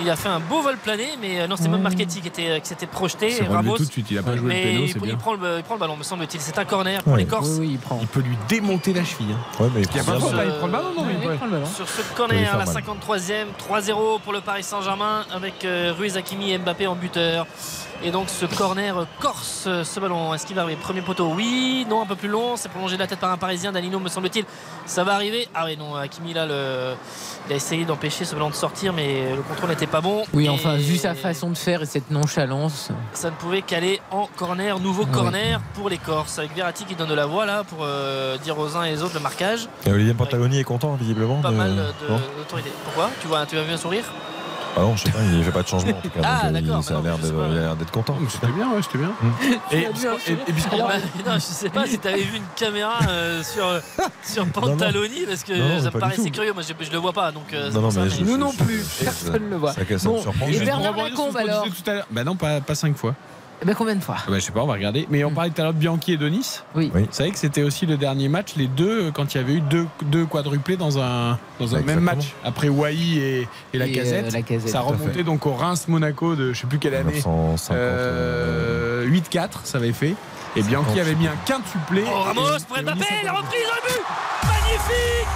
[SPEAKER 2] Il a fait un beau vol plané, mais euh, non, c'était même Marchetti qui, était, qui s'était projeté.
[SPEAKER 1] C'est
[SPEAKER 2] Ramos.
[SPEAKER 1] tout de suite, il a pas joué le
[SPEAKER 2] mais
[SPEAKER 1] péno,
[SPEAKER 2] il,
[SPEAKER 1] c'est
[SPEAKER 2] il
[SPEAKER 1] bien.
[SPEAKER 2] prend le, il prend le ballon, me semble-t-il. C'est un corner pour
[SPEAKER 3] Ouais.
[SPEAKER 2] les Corses.
[SPEAKER 4] Oui, oui, il prend.
[SPEAKER 1] Il peut lui démonter la cheville. hein.
[SPEAKER 3] Ouais, mais
[SPEAKER 1] Il pas là, il prend le ballon, non, mais il
[SPEAKER 4] prend le ballon.
[SPEAKER 2] Sur ce corner, la
[SPEAKER 3] faire mal.
[SPEAKER 2] 53e, 3-0 pour le Paris Saint-Germain avec euh, Ruiz Hakimi et Mbappé en buteur. Et donc ce corner corse, ce ballon, est-ce qu'il va arriver Premier poteau, oui, non, un peu plus long, c'est prolongé de la tête par un Parisien, Danilo me semble-t-il, ça va arriver. Ah oui, non, Hakimi là, le... il a essayé d'empêcher ce ballon de sortir, mais le contrôle n'était pas bon.
[SPEAKER 4] Oui,
[SPEAKER 2] Et
[SPEAKER 4] enfin, vu sa façon de faire et cette nonchalance.
[SPEAKER 2] Ça ne pouvait qu'aller en corner, nouveau
[SPEAKER 4] Oui.
[SPEAKER 2] corner pour les Corses, avec Verratti qui donne de la voix là pour euh, dire aux uns et aux autres le marquage.
[SPEAKER 3] Et Olivier Pantaloni est content, visiblement.
[SPEAKER 2] Pas
[SPEAKER 3] de-
[SPEAKER 2] mal de- d'autorité. Pourquoi? Tu, vois, tu as vu un sourire?
[SPEAKER 3] Ah non, je sais pas, il fait pas de changement en tout cas.
[SPEAKER 2] Ah,
[SPEAKER 3] donc, euh, il- ça a l'air d'être content.
[SPEAKER 1] C'était bien, ouais, c'était bien.
[SPEAKER 4] Tu
[SPEAKER 1] Et,
[SPEAKER 2] non, je sais pas si tu avais vu une caméra euh, sur, sur Pantaloni parce que
[SPEAKER 3] Non, non,
[SPEAKER 2] ça me paraissait curieux. Moi, je, je le vois pas donc. euh,
[SPEAKER 3] Non, non,
[SPEAKER 2] ça,
[SPEAKER 3] mais je-
[SPEAKER 4] Nous
[SPEAKER 3] je-
[SPEAKER 4] non plus, personne ne le voit.
[SPEAKER 3] Ça, ça
[SPEAKER 4] Bon,
[SPEAKER 3] me surprend.
[SPEAKER 4] et Bernard Lacombe, alors.
[SPEAKER 1] Bah non, pas, pas cinq fois.
[SPEAKER 4] Eh ben, combien de fois
[SPEAKER 1] Ah bah, je sais pas, on va regarder. Mais on parlait tout à l'heure de Bianchi et de Nice.
[SPEAKER 4] Oui.
[SPEAKER 3] Oui.
[SPEAKER 1] Vous savez que c'était aussi le dernier match, les deux, euh, quand il y avait eu deux, deux quadruplés dans un, dans un
[SPEAKER 3] Ouais,
[SPEAKER 1] même match. Après Wai et, et la
[SPEAKER 4] Et,
[SPEAKER 1] casette.
[SPEAKER 4] euh, Lacazette,
[SPEAKER 1] ça
[SPEAKER 4] tout à
[SPEAKER 1] remontait donc au Reims-Monaco de je sais plus quelle année.
[SPEAKER 3] 1950.
[SPEAKER 1] Euh, 8-4, ça avait fait. Et Bianchi
[SPEAKER 3] 50,
[SPEAKER 1] avait mis un quintuplé.
[SPEAKER 2] Oh, Ramos Mbappé, la reprise, le but Magnifique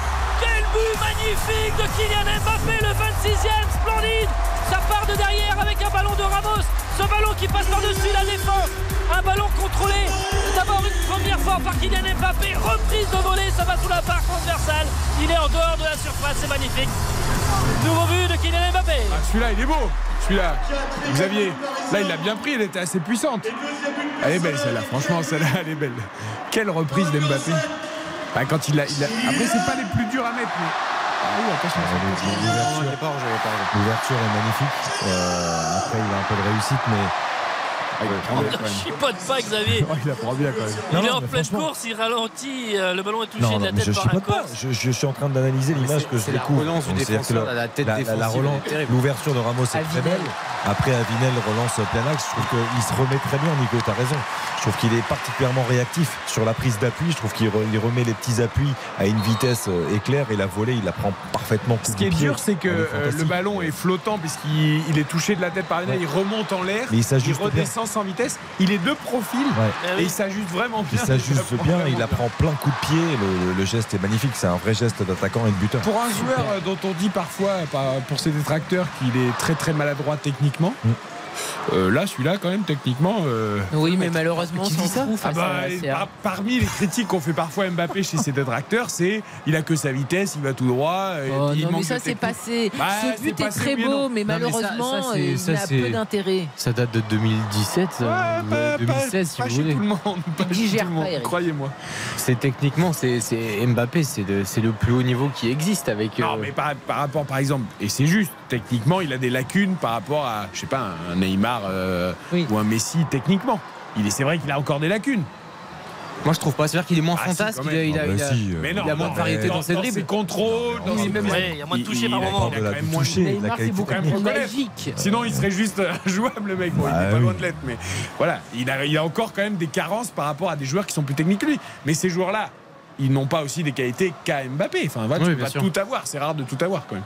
[SPEAKER 2] magnifique de Kylian Mbappé, le 26e, splendide Ça part de derrière avec un ballon de Ramos, ce ballon qui passe par-dessus la défense, un ballon contrôlé, d'abord une première fois par Kylian Mbappé, reprise de volée, ça va sous la barre transversale, il est en dehors de la surface, c'est magnifique. Nouveau but de Kylian Mbappé.
[SPEAKER 1] Ah, celui-là, il est beau. Celui-là, Xavier. Là, il l'a bien pris. Elle était assez puissante. Elle est belle, celle-là. Franchement, celle-là, elle est belle. Quelle reprise d'Mbappé. Bah, quand il a, il a- Après, c'est pas les plus durs à mettre, mais. Ah oui, attention.
[SPEAKER 3] L'ouverture l'ouverture est magnifique. Euh, après, il a un peu de réussite, mais.
[SPEAKER 1] Ah, il même.
[SPEAKER 2] Chipote pas Xavier.
[SPEAKER 1] Il la prend bien quand même.
[SPEAKER 2] Il
[SPEAKER 3] Non,
[SPEAKER 2] est en pleine course, il ralentit, euh, le ballon est touché
[SPEAKER 3] Non,
[SPEAKER 2] de la tête
[SPEAKER 3] je
[SPEAKER 2] par un
[SPEAKER 3] chipote pas.
[SPEAKER 2] corse.
[SPEAKER 3] Je, je suis en train d'analyser l'image que je
[SPEAKER 5] c'est la
[SPEAKER 3] découvre.
[SPEAKER 5] relance du défenseur, la tête
[SPEAKER 3] la, la
[SPEAKER 5] défensive,
[SPEAKER 3] relance-
[SPEAKER 5] elle est terrible.
[SPEAKER 3] l'ouverture de Ramos est très
[SPEAKER 4] Avinel.
[SPEAKER 3] belle. Après, Avinel relance plein axe. Je trouve qu'il se remet très bien, Nico. Tu as raison. Je trouve qu'il est particulièrement réactif sur la prise d'appui. Je trouve qu'il re- il remet les petits appuis à une vitesse euh, éclair et la volée, il la prend parfaitement.
[SPEAKER 1] Ce qui est dur, c'est que euh, le ballon est flottant puisqu'il il est touché de la tête par
[SPEAKER 3] Ouais.
[SPEAKER 1] il remonte en l'air,
[SPEAKER 3] il
[SPEAKER 1] il
[SPEAKER 3] s'ajuste
[SPEAKER 1] redescend sans vitesse. Il est de profil
[SPEAKER 3] Ouais.
[SPEAKER 2] Eh
[SPEAKER 1] et il s'ajuste vraiment
[SPEAKER 3] Il
[SPEAKER 1] bien.
[SPEAKER 3] s'ajuste
[SPEAKER 1] apprend
[SPEAKER 3] bien, il apprend plein coup de pied. Le, le- le geste est magnifique. C'est un vrai geste d'attaquant et de buteur.
[SPEAKER 1] Pour un joueur euh, dont on dit parfois, par- pour ses détracteurs, qu'il est très très maladroit techniquement,
[SPEAKER 3] Mm.
[SPEAKER 1] Euh, là, celui-là, quand même, techniquement. euh,
[SPEAKER 4] Oui, mais malheureusement, s'en
[SPEAKER 1] ça Ah bah, par- parmi les critiques qu'on fait parfois à Mbappé chez ses détracteurs, c'est il a que sa vitesse, il va tout droit.
[SPEAKER 4] Oh,
[SPEAKER 1] il
[SPEAKER 4] non, mais ça c'est passé.
[SPEAKER 1] Bah,
[SPEAKER 4] Ce but est
[SPEAKER 1] passé,
[SPEAKER 4] très beau,
[SPEAKER 1] non.
[SPEAKER 4] mais
[SPEAKER 5] Non, mais ça-
[SPEAKER 4] malheureusement,
[SPEAKER 5] ça,
[SPEAKER 4] il
[SPEAKER 5] c'est-
[SPEAKER 4] peu d'intérêt.
[SPEAKER 5] Ça date de 2017,
[SPEAKER 1] Ouais,
[SPEAKER 5] euh, ou,
[SPEAKER 1] pas- pas-
[SPEAKER 5] 2016 si
[SPEAKER 1] pas
[SPEAKER 5] vous voulez.
[SPEAKER 1] tout le monde, pas chez
[SPEAKER 4] Digère
[SPEAKER 1] tout le monde,
[SPEAKER 4] pas, Eric.
[SPEAKER 1] croyez-moi.
[SPEAKER 5] C'est techniquement, c'est Mbappé, c'est le, c'est le plus haut niveau qui existe avec.
[SPEAKER 1] Non,
[SPEAKER 5] euh,
[SPEAKER 1] mais par, par rapport, par exemple, et c'est juste, techniquement, il a des lacunes par rapport à, je sais pas, un Neymar euh,
[SPEAKER 4] Oui.
[SPEAKER 1] ou un Messi, techniquement. Il est, c'est vrai qu'il a encore des lacunes.
[SPEAKER 5] Moi, je trouve pas. C'est-à-dire qu'il est moins
[SPEAKER 1] Ah,
[SPEAKER 5] fantasque.
[SPEAKER 1] quand
[SPEAKER 5] il a, il a-
[SPEAKER 3] Ah bah
[SPEAKER 5] il a-
[SPEAKER 3] si, euh,
[SPEAKER 5] il a moins de variété
[SPEAKER 1] dans,
[SPEAKER 5] dans ses dribbles.
[SPEAKER 1] ses contrôles, dans
[SPEAKER 5] Oui,
[SPEAKER 1] ses-
[SPEAKER 5] même-
[SPEAKER 2] Ouais, il y a moins de
[SPEAKER 1] il-
[SPEAKER 2] toucher
[SPEAKER 1] il
[SPEAKER 2] par
[SPEAKER 1] a
[SPEAKER 2] moment.
[SPEAKER 1] quand
[SPEAKER 3] de la
[SPEAKER 1] même moins de-
[SPEAKER 3] toucher,
[SPEAKER 4] beaucoup
[SPEAKER 1] quand même
[SPEAKER 4] plus magique.
[SPEAKER 1] Sinon, il serait juste euh, jouable, le mec. Bon, il
[SPEAKER 3] Ah
[SPEAKER 1] est pas
[SPEAKER 3] oui.
[SPEAKER 1] loin de l'être, mais voilà. Il a, il a encore quand même des carences par rapport à des joueurs qui sont plus techniques que lui. Mais ces joueurs-là, ils n'ont pas aussi des qualités qu'a Mbappé. Enfin, voilà,
[SPEAKER 5] Oui,
[SPEAKER 1] tu peux pas
[SPEAKER 5] sûr.
[SPEAKER 1] tout avoir. C'est rare de tout avoir, quand même.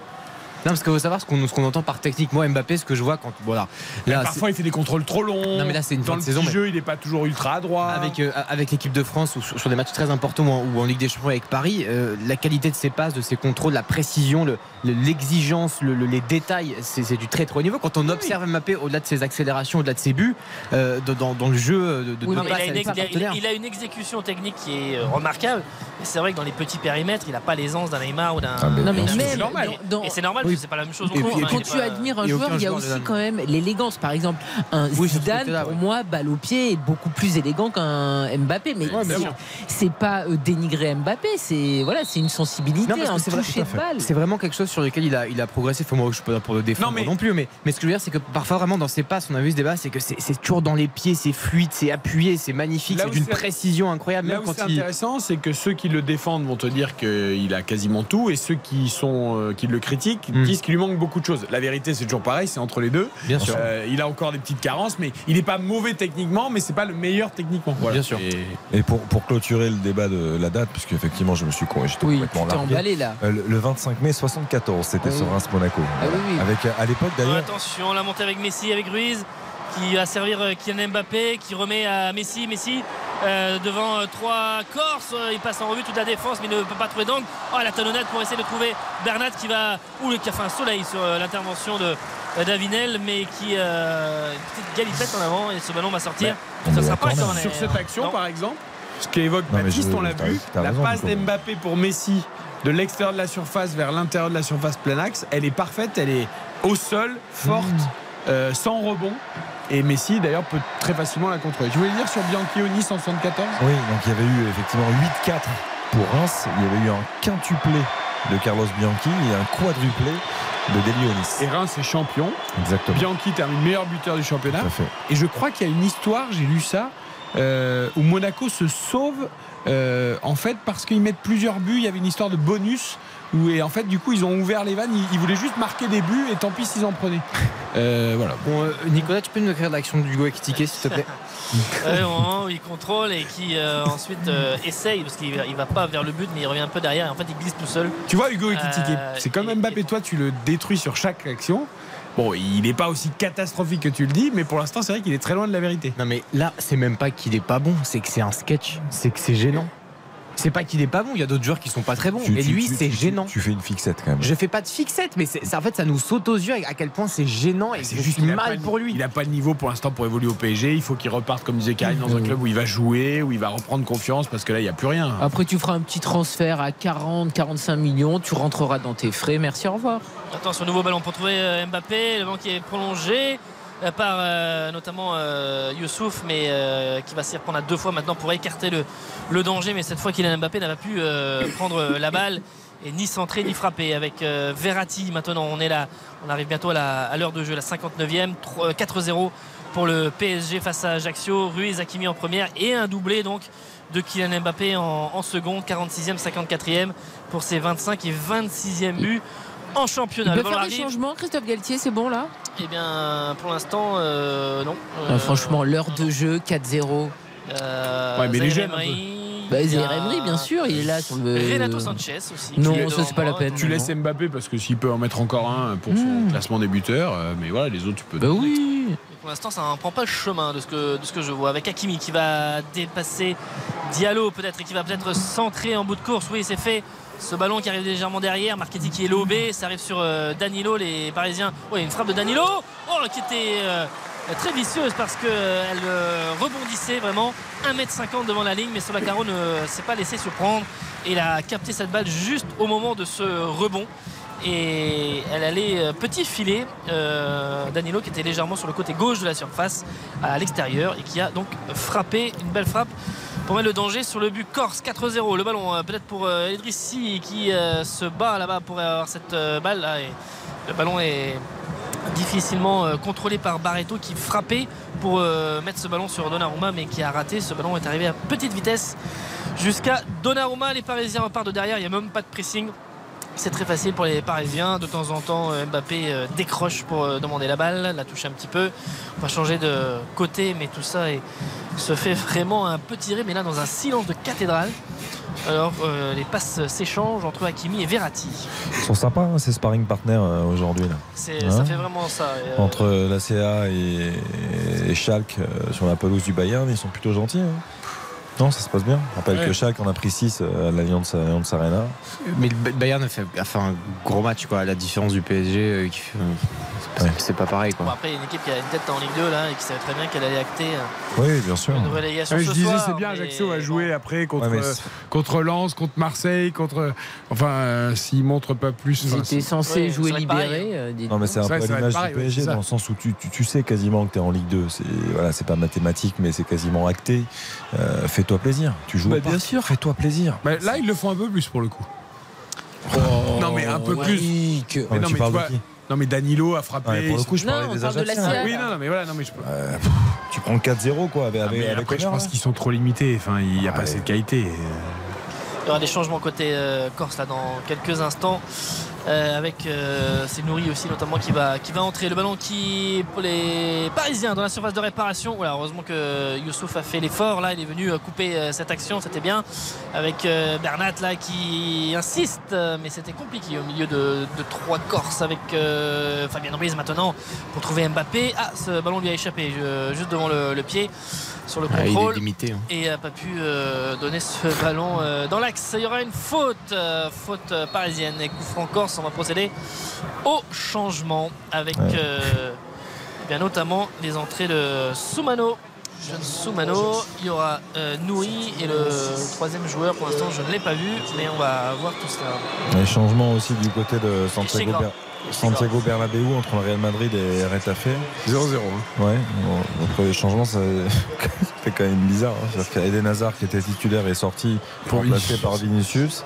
[SPEAKER 5] Parce qu'il faut savoir ce qu'on ce qu'on entend par technique. Moi, Mbappé, ce que je vois quand. Voilà. Là,
[SPEAKER 1] parfois, il fait des contrôles trop longs.
[SPEAKER 5] Non, mais là, c'est une
[SPEAKER 1] Dans
[SPEAKER 5] fin
[SPEAKER 1] le
[SPEAKER 5] de saison,
[SPEAKER 1] petit
[SPEAKER 5] mais-
[SPEAKER 1] jeu, il n'est pas toujours ultra à droit.
[SPEAKER 5] avec, euh, avec l'équipe de France ou sur, sur des matchs très importants ou en, ou en Ligue des Champions avec Paris, euh, la qualité de ses passes, de ses contrôles, la précision, le- le- l'exigence, le- le- les détails, c'est c'est du très très haut niveau. Quand on observe Mbappé au-delà de ses accélérations, au-delà de ses buts, euh, dans, dans le jeu de, de,
[SPEAKER 2] Oui, il, a une, il a-
[SPEAKER 5] partenaires.
[SPEAKER 2] il a une exécution technique qui est remarquable. C'est vrai que dans les petits périmètres, il n'a pas l'aisance d'un Neymar ou d'un.
[SPEAKER 4] Ah, mais Non, mais
[SPEAKER 2] d'un-
[SPEAKER 4] même
[SPEAKER 2] c'est normal.
[SPEAKER 4] dans-
[SPEAKER 2] Et c'est normal,
[SPEAKER 4] Oui.
[SPEAKER 2] C'est pas la même chose.
[SPEAKER 4] Et puis,
[SPEAKER 2] hein,
[SPEAKER 4] quand tu
[SPEAKER 2] pas-
[SPEAKER 4] admires un
[SPEAKER 5] et
[SPEAKER 4] joueur, il y a aussi quand même l'élégance. Par exemple, un
[SPEAKER 5] ce
[SPEAKER 4] Zidane, pour moi, balle au pied, est beaucoup plus élégant qu'un Mbappé. Mais c'est-
[SPEAKER 5] sûr.
[SPEAKER 4] c'est pas euh, dénigrer Mbappé, c'est voilà, c'est une sensibilité, un toucher de balle.
[SPEAKER 5] C'est vraiment quelque chose sur lequel il a, il a progressé. Faut moi, je suis pas là pour le défendre non, plus, mais, mais ce que je veux dire, c'est que parfois, vraiment, dans ses passes, on a vu ce débat, c'est que c'est toujours dans les pieds, c'est fluide, c'est appuyé, c'est magnifique, c'est d'une précision incroyable.
[SPEAKER 1] Là
[SPEAKER 5] Même
[SPEAKER 1] où c'est intéressant, c'est que ceux qui le défendent vont te dire qu'il a quasiment tout, et ceux qui sont euh, qui le critiquent
[SPEAKER 5] Mm.
[SPEAKER 1] disent qu'il lui manque beaucoup de choses. La vérité, c'est toujours pareil, c'est entre les deux.
[SPEAKER 5] Bien sûr.
[SPEAKER 1] Euh, il a encore des petites carences, mais il n'est pas mauvais techniquement, mais c'est pas le meilleur techniquement. Voilà.
[SPEAKER 5] Bien sûr.
[SPEAKER 1] Et-
[SPEAKER 3] Et pour, pour clôturer le débat de la date, puisque effectivement je me suis j'étais
[SPEAKER 4] Oui,
[SPEAKER 3] complètement
[SPEAKER 4] tu emballé, là.
[SPEAKER 3] Euh, le, le 25 mai 74, c'était
[SPEAKER 4] Oui.
[SPEAKER 3] sur Reims Monaco.
[SPEAKER 4] Ah oui, oui.
[SPEAKER 3] Avec euh, à l'époque
[SPEAKER 2] Oh,
[SPEAKER 3] d'ailleurs.
[SPEAKER 2] attention, la montée avec Messi, avec Ruiz, qui va servir euh, Kylian Mbappé, qui remet à Messi. Messi euh, devant euh, trois Corses, il passe en revue toute la défense, mais il ne peut pas trouver d'angle. Oh, la talonnade pour essayer de trouver Bernat qui va. Ou qui a fait un soleil sur l'intervention de Davinel, mais qui. euh, une petite galipette en avant, et ce ballon va sortir.
[SPEAKER 3] on
[SPEAKER 2] Ça sera pas.
[SPEAKER 1] Sur cette action,
[SPEAKER 2] Non.
[SPEAKER 1] par exemple, ce qu'évoque Baptiste,
[SPEAKER 3] je-
[SPEAKER 1] on l'a vu, la
[SPEAKER 3] raison,
[SPEAKER 1] passe d'Mbappé pour Messi de l'extérieur de la surface vers l'intérieur de la surface plein axe, elle est parfaite, elle est au sol, forte,
[SPEAKER 3] Mmh.
[SPEAKER 1] euh, sans rebond. Et Messi, d'ailleurs, peut très facilement la contrôler. Tu voulais dire sur Bianchi Nice en 74
[SPEAKER 3] Oui, donc il y avait eu effectivement 8-4 pour Reims. Il y avait eu un quintuplé de Carlos Bianchi et un quadruplé de Delionis.
[SPEAKER 1] Et Reims est champion.
[SPEAKER 3] Exactement.
[SPEAKER 1] Bianchi termine meilleur buteur du championnat.
[SPEAKER 3] Tout à fait.
[SPEAKER 1] Et je crois qu'il y a une histoire, j'ai lu ça, euh, où Monaco se sauve euh, en fait parce qu'ils mettent plusieurs buts. Il y avait une histoire de bonus où et en fait du coup ils ont ouvert les vannes. Ils, ils voulaient juste marquer des buts et tant pis s'ils en prenaient. Euh, voilà.
[SPEAKER 5] Bon, euh, Nicolas, tu peux nous écrire l'action du Hugo Ekitike, s'il te plaît
[SPEAKER 2] Ouais, au moment où il contrôle et qui euh, ensuite euh, essaye, parce qu'il va, il va pas vers le but, mais il revient un peu derrière. Et en fait, il glisse tout seul.
[SPEAKER 1] Tu vois Hugo Ekitike,
[SPEAKER 2] Euh,
[SPEAKER 1] c'est comme Mbappé, toi tu le détruis sur chaque action. Bon, il n'est pas aussi catastrophique que tu le dis, mais pour l'instant c'est vrai qu'il est très loin de la vérité.
[SPEAKER 5] Non, mais là, c'est même pas qu'il est pas bon, c'est que c'est un sketch, c'est que c'est gênant. C'est pas qu'il est pas bon, il y a d'autres joueurs qui sont pas très bons.
[SPEAKER 3] Tu-
[SPEAKER 5] et
[SPEAKER 3] tu-
[SPEAKER 5] lui, c'est gênant.
[SPEAKER 3] Tu fais une fixette quand même.
[SPEAKER 5] Je fais pas de fixette, mais ça, en fait, ça nous saute aux yeux à quel point c'est gênant et
[SPEAKER 1] C'est juste
[SPEAKER 5] mal
[SPEAKER 1] pas
[SPEAKER 5] pour lui.
[SPEAKER 1] Il n'a pas le niveau pour l'instant pour évoluer au PSG. Il faut qu'il reparte, comme disait Karine, dans un club où il va jouer, où il va reprendre confiance, parce que là, il n'y a plus rien.
[SPEAKER 4] Après, tu feras un petit transfert à 40, 45 millions, tu rentreras dans tes frais. Merci, au revoir.
[SPEAKER 2] Attention, nouveau ballon pour trouver euh, Mbappé. Le qui est prolongé par euh, notamment euh, Youssouf, mais euh, qui va s'y reprendre à deux fois maintenant pour écarter le, danger. Mais cette fois, Kylian Mbappé n'a pas pu euh, prendre euh, la balle et ni centrer ni frapper. Avec euh, Verratti, maintenant, on est là. On arrive bientôt à l'heure de jeu, la 59e. Tro- euh, 4-0 pour le PSG face à Ajaccio. Ruiz Hakimi en première et un doublé donc de Kylian Mbappé en, en seconde, 46e, 54e pour ses 25 et 26e buts en
[SPEAKER 4] Il
[SPEAKER 2] championnat.
[SPEAKER 4] peut
[SPEAKER 2] Le ballon
[SPEAKER 4] faire des changements, Christophe Galtier, c'est bon là?
[SPEAKER 2] Eh bien, pour l'instant, euh, non.
[SPEAKER 4] Ah,
[SPEAKER 2] Euh,
[SPEAKER 4] Franchement, l'heure de jeu, 4-0.
[SPEAKER 2] euh,
[SPEAKER 1] Ouais, mais les jeunes,
[SPEAKER 4] Bah,
[SPEAKER 2] il
[SPEAKER 4] Emery, bien sûr, il est là sur le.
[SPEAKER 2] Renato Sanchez aussi.
[SPEAKER 4] Non, ça, c'est pas la peine.
[SPEAKER 1] Tu laisses Mbappé parce que s'il peut en mettre encore un pour son
[SPEAKER 4] Hmm.
[SPEAKER 1] classement des buteurs, euh, mais voilà, les autres, tu peux.
[SPEAKER 4] Bah oui.
[SPEAKER 2] Pour l'instant, ça ne prend pas le chemin de ce, que, de ce que je vois. Avec Hakimi qui va dépasser Diallo peut-être et qui va peut-être centrer en bout de course. Oui, c'est fait. Ce ballon qui arrive légèrement derrière, Marchetti qui est lobé, ça arrive sur euh, Danilo, les Parisiens. Oui, une frappe de Danilo, oh, qui était euh, très vicieuse parce qu'elle rebondissait vraiment 1m50 devant la ligne, mais Solacaro ne s'est pas laissé surprendre et il a capté cette balle juste au moment de ce rebond. Et elle allait euh, petit filet euh, Danilo qui était légèrement sur le côté gauche de la surface à l'extérieur et qui a donc frappé une belle frappe pour mettre le danger sur le but Corse 4-0 le ballon euh, peut-être pour euh, Edrissi qui se bat là-bas pour avoir cette balle. Là et le ballon est difficilement contrôlé par Barreto qui frappait pour mettre ce ballon sur Donnarumma mais qui a raté. Ce ballon est arrivé à petite vitesse jusqu'à Donnarumma. Les Parisiens repartent de derrière. Il n'y a même pas de pressing c'est très facile pour les Parisiens. De temps en temps, euh, Mbappé euh, décroche pour euh, demander la balle, la touche un petit peu. On va changer de côté, mais tout ça est- se fait vraiment un peu tirer, mais là dans un silence de cathédrale. Alors euh, les passes s'échangent entre Hakimi et Verratti.
[SPEAKER 3] Ils sont sympas, hein, ces sparring partners euh, aujourd'hui. là.
[SPEAKER 2] C'est-
[SPEAKER 3] Hein
[SPEAKER 2] ça fait vraiment ça. Euh,
[SPEAKER 3] Entre la CA et, et Schalke sur la pelouse du Bayern, ils sont plutôt gentils. hein. Non, ça se passe bien. Je rappelle
[SPEAKER 5] Ouais.
[SPEAKER 3] que Schalke en a pris 6 à l'Alliance Arena.
[SPEAKER 5] Mais le Bayern a fait, a fait un gros match, quoi. à La différence du PSG, euh, qui fait- c'est- pas pareil,
[SPEAKER 2] Bon,
[SPEAKER 5] quoi.
[SPEAKER 2] après, il y a une équipe qui a une tête en Ligue 2 là et qui savait très bien qu'elle allait acter euh,
[SPEAKER 3] Oui, bien sûr.
[SPEAKER 2] une relégation
[SPEAKER 1] Ouais,
[SPEAKER 2] ce
[SPEAKER 1] je disais, c'est bien,
[SPEAKER 2] mais-
[SPEAKER 1] Ajaccio a joué après contre,
[SPEAKER 3] mais
[SPEAKER 1] euh, contre Lens, contre Marseille, contre. Enfin, euh, s'ils montrent pas plus.
[SPEAKER 4] Ils étaient censés
[SPEAKER 2] Ouais,
[SPEAKER 4] jouer euh, dites-
[SPEAKER 3] Non, mais c'est un peu l'image du PSG dans le sens où tu, tu- tu sais quasiment que tu es en Ligue 2. C'est voilà, c'est pas mathématique, mais c'est quasiment acté. Euh, fais-toi plaisir. Tu joues
[SPEAKER 1] Bah,
[SPEAKER 3] au
[SPEAKER 1] bien
[SPEAKER 3] parc,
[SPEAKER 1] sûr.
[SPEAKER 3] Fais-toi plaisir.
[SPEAKER 1] Bah, là, ils le font un peu plus pour le coup. non, mais un peu plus. Mais
[SPEAKER 3] Ouais,
[SPEAKER 1] non,
[SPEAKER 3] tu
[SPEAKER 1] mais
[SPEAKER 3] parles
[SPEAKER 1] tu
[SPEAKER 3] de
[SPEAKER 1] vois-
[SPEAKER 3] qui
[SPEAKER 1] non, mais Danilo a frappé.
[SPEAKER 3] Ouais, pour le coup, je
[SPEAKER 4] Non,
[SPEAKER 3] parlais des
[SPEAKER 4] parle de la.
[SPEAKER 1] Oui, non, non, mais voilà, non, mais je.
[SPEAKER 3] Euh, pff, tu prends 4-0 quoi avec,
[SPEAKER 1] Ah,
[SPEAKER 3] avec,
[SPEAKER 1] mais
[SPEAKER 3] avec
[SPEAKER 1] après, je pense
[SPEAKER 3] là.
[SPEAKER 1] qu'ils sont trop limités. Enfin, il n'y a pas assez de qualité.
[SPEAKER 2] Il y aura des changements côté euh, Corse là dans quelques instants. Euh, avec euh, c'est aussi notamment qui va, qui va entrer. Le ballon qui pour les Parisiens dans la surface de réparation. Voilà, heureusement que Youssouf a fait l'effort là, il est venu euh, couper euh, cette action, c'était bien. Avec euh, Bernat là qui insiste, mais c'était compliqué au milieu de, de trois Corses avec Fabien Ruiz maintenant pour trouver Mbappé. Ah, ce ballon lui a échappé juste devant le, le pied sur le
[SPEAKER 5] Ah,
[SPEAKER 2] contrôle
[SPEAKER 5] limité. hein.
[SPEAKER 2] et n'a pas pu euh, donner ce ballon euh, dans l'axe. Il y aura une faute, euh, faute parisienne et coup franc corse. On va procéder au changement avec
[SPEAKER 3] Ouais.
[SPEAKER 2] eh bien notamment les entrées de Soumano. Jeune Soumano, il y aura Nouri et le troisième joueur. Pour l'instant, je ne l'ai pas vu, mais on va voir tout cela.
[SPEAKER 3] Les changements aussi du côté de Santiago, Santiago Bernabéu entre le Real Madrid et Retafe.
[SPEAKER 1] 0-0. hein.
[SPEAKER 3] Ouais, bon, après les changements, ça ça fait quand même bizarre. Hein. C'est-à-dire qu'Eden Hazard, qui était titulaire, est sorti
[SPEAKER 1] Pour
[SPEAKER 3] remplacé
[SPEAKER 1] Vinicius.
[SPEAKER 3] par Vinicius.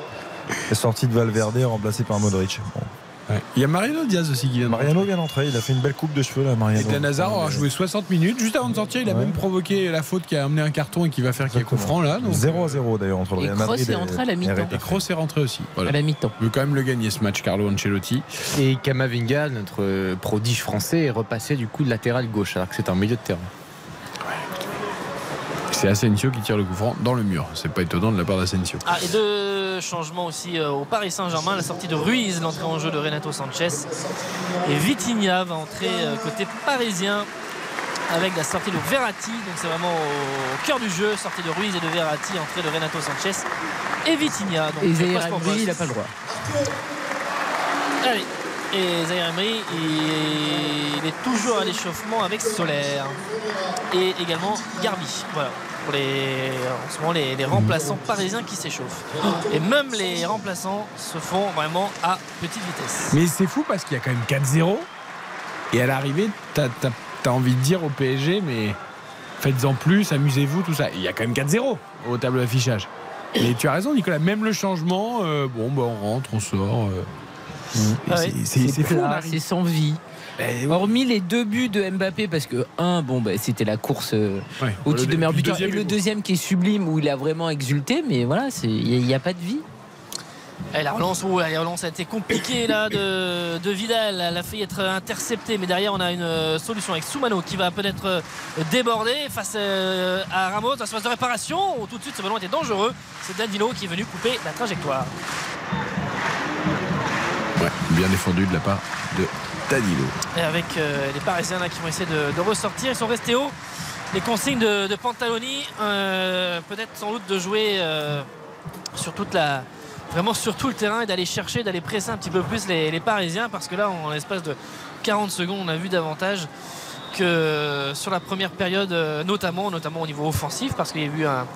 [SPEAKER 3] Est sorti de Valverde, remplacé par Modric. Bon.
[SPEAKER 1] Ouais. Il y a Mariano Diaz aussi qui vient de
[SPEAKER 3] Mariano vient d'entrer, il a fait une belle coupe de cheveux là,
[SPEAKER 1] Et
[SPEAKER 3] Mariano.
[SPEAKER 1] Dan Hazard aura joué 60 minutes. Juste avant de sortir, il a
[SPEAKER 3] Ouais.
[SPEAKER 1] même provoqué la faute qui a amené un carton et qui va faire qu'il y a coup
[SPEAKER 3] Exactement.
[SPEAKER 1] franc là. donc,
[SPEAKER 3] 0 à 0 d'ailleurs entre le
[SPEAKER 4] Et
[SPEAKER 3] Real Madrid
[SPEAKER 4] est entré à la
[SPEAKER 3] et,
[SPEAKER 4] mi-temps.
[SPEAKER 3] et
[SPEAKER 1] Et. Kroos est rentré aussi. Voilà.
[SPEAKER 4] À la mi-temps.
[SPEAKER 1] Il veut quand même le gagner ce match, Carlo Ancelotti.
[SPEAKER 5] Et Kamavinga, notre euh, prodige français, est repassé du coup de latéral gauche, alors que c'est un milieu de terrain.
[SPEAKER 1] C'est Asensio qui tire le coup franc dans le mur. C'est pas étonnant de la part d'Asensio.
[SPEAKER 2] Ah, et deux changements aussi euh, au Paris Saint-Germain. La sortie de Ruiz, l'entrée en jeu de Renato Sanchez. Et Vitinha va entrer euh, côté parisien avec la sortie de Verratti. Donc c'est vraiment au cœur du jeu. Sortie de Ruiz et de Verratti, entrée de Renato Sanchez et Vitinha. Donc,
[SPEAKER 4] Et il n'a pas le droit.
[SPEAKER 2] Allez. Et Zaire Emery, il, est toujours à l'échauffement avec Solaire. Et également Garbi. Voilà. Pour les, en ce moment, les, les remplaçants parisiens qui s'échauffent. Et même les remplaçants se font vraiment à petite vitesse.
[SPEAKER 1] Mais c'est fou parce qu'il y a quand même 4-0. Et à l'arrivée, t'as as, envie de dire au PSG, mais faites-en plus, amusez-vous, tout ça. Il y a quand même 4-0 au tableau d'affichage. Mais tu as raison, Nicolas, même le changement, euh, bon, bah, on rentre, on sort. euh.
[SPEAKER 2] Ah
[SPEAKER 1] C'est- fou. arrive-
[SPEAKER 4] c'est sans vie.
[SPEAKER 1] Ben,
[SPEAKER 4] Hormis les deux buts de Mbappé, parce que un, bon, bah, c'était la course euh,
[SPEAKER 1] ouais.
[SPEAKER 4] au titre de
[SPEAKER 1] le
[SPEAKER 4] meilleur buteur, et le deuxième qui est sublime où il a vraiment exulté, mais voilà, il n'y a, pas de vie.
[SPEAKER 2] Et la relance, oh, la relance a été compliquée là de, de Vidal. Elle a failli être interceptée, mais derrière on a une euh, solution avec Soumano qui va peut-être euh, déborder face à Ramos à surface de réparation. Tout de suite, ce ballon était dangereux. C'est Danilo qui est venu couper la trajectoire.
[SPEAKER 1] Bien défendu de la part de Danilo.
[SPEAKER 2] Et avec euh, les Parisiens qui vont essayer de, ressortir, ils sont restés hauts. Les consignes de, Pantaloni, euh, peut-être sans doute de jouer euh, sur vraiment sur tout le terrain et d'aller chercher, d'aller presser un petit peu plus les, Parisiens parce que là, en l'espace de 40 secondes, on a vu davantage que sur la première période, notamment, notamment au niveau offensif, parce qu'il y a eu un-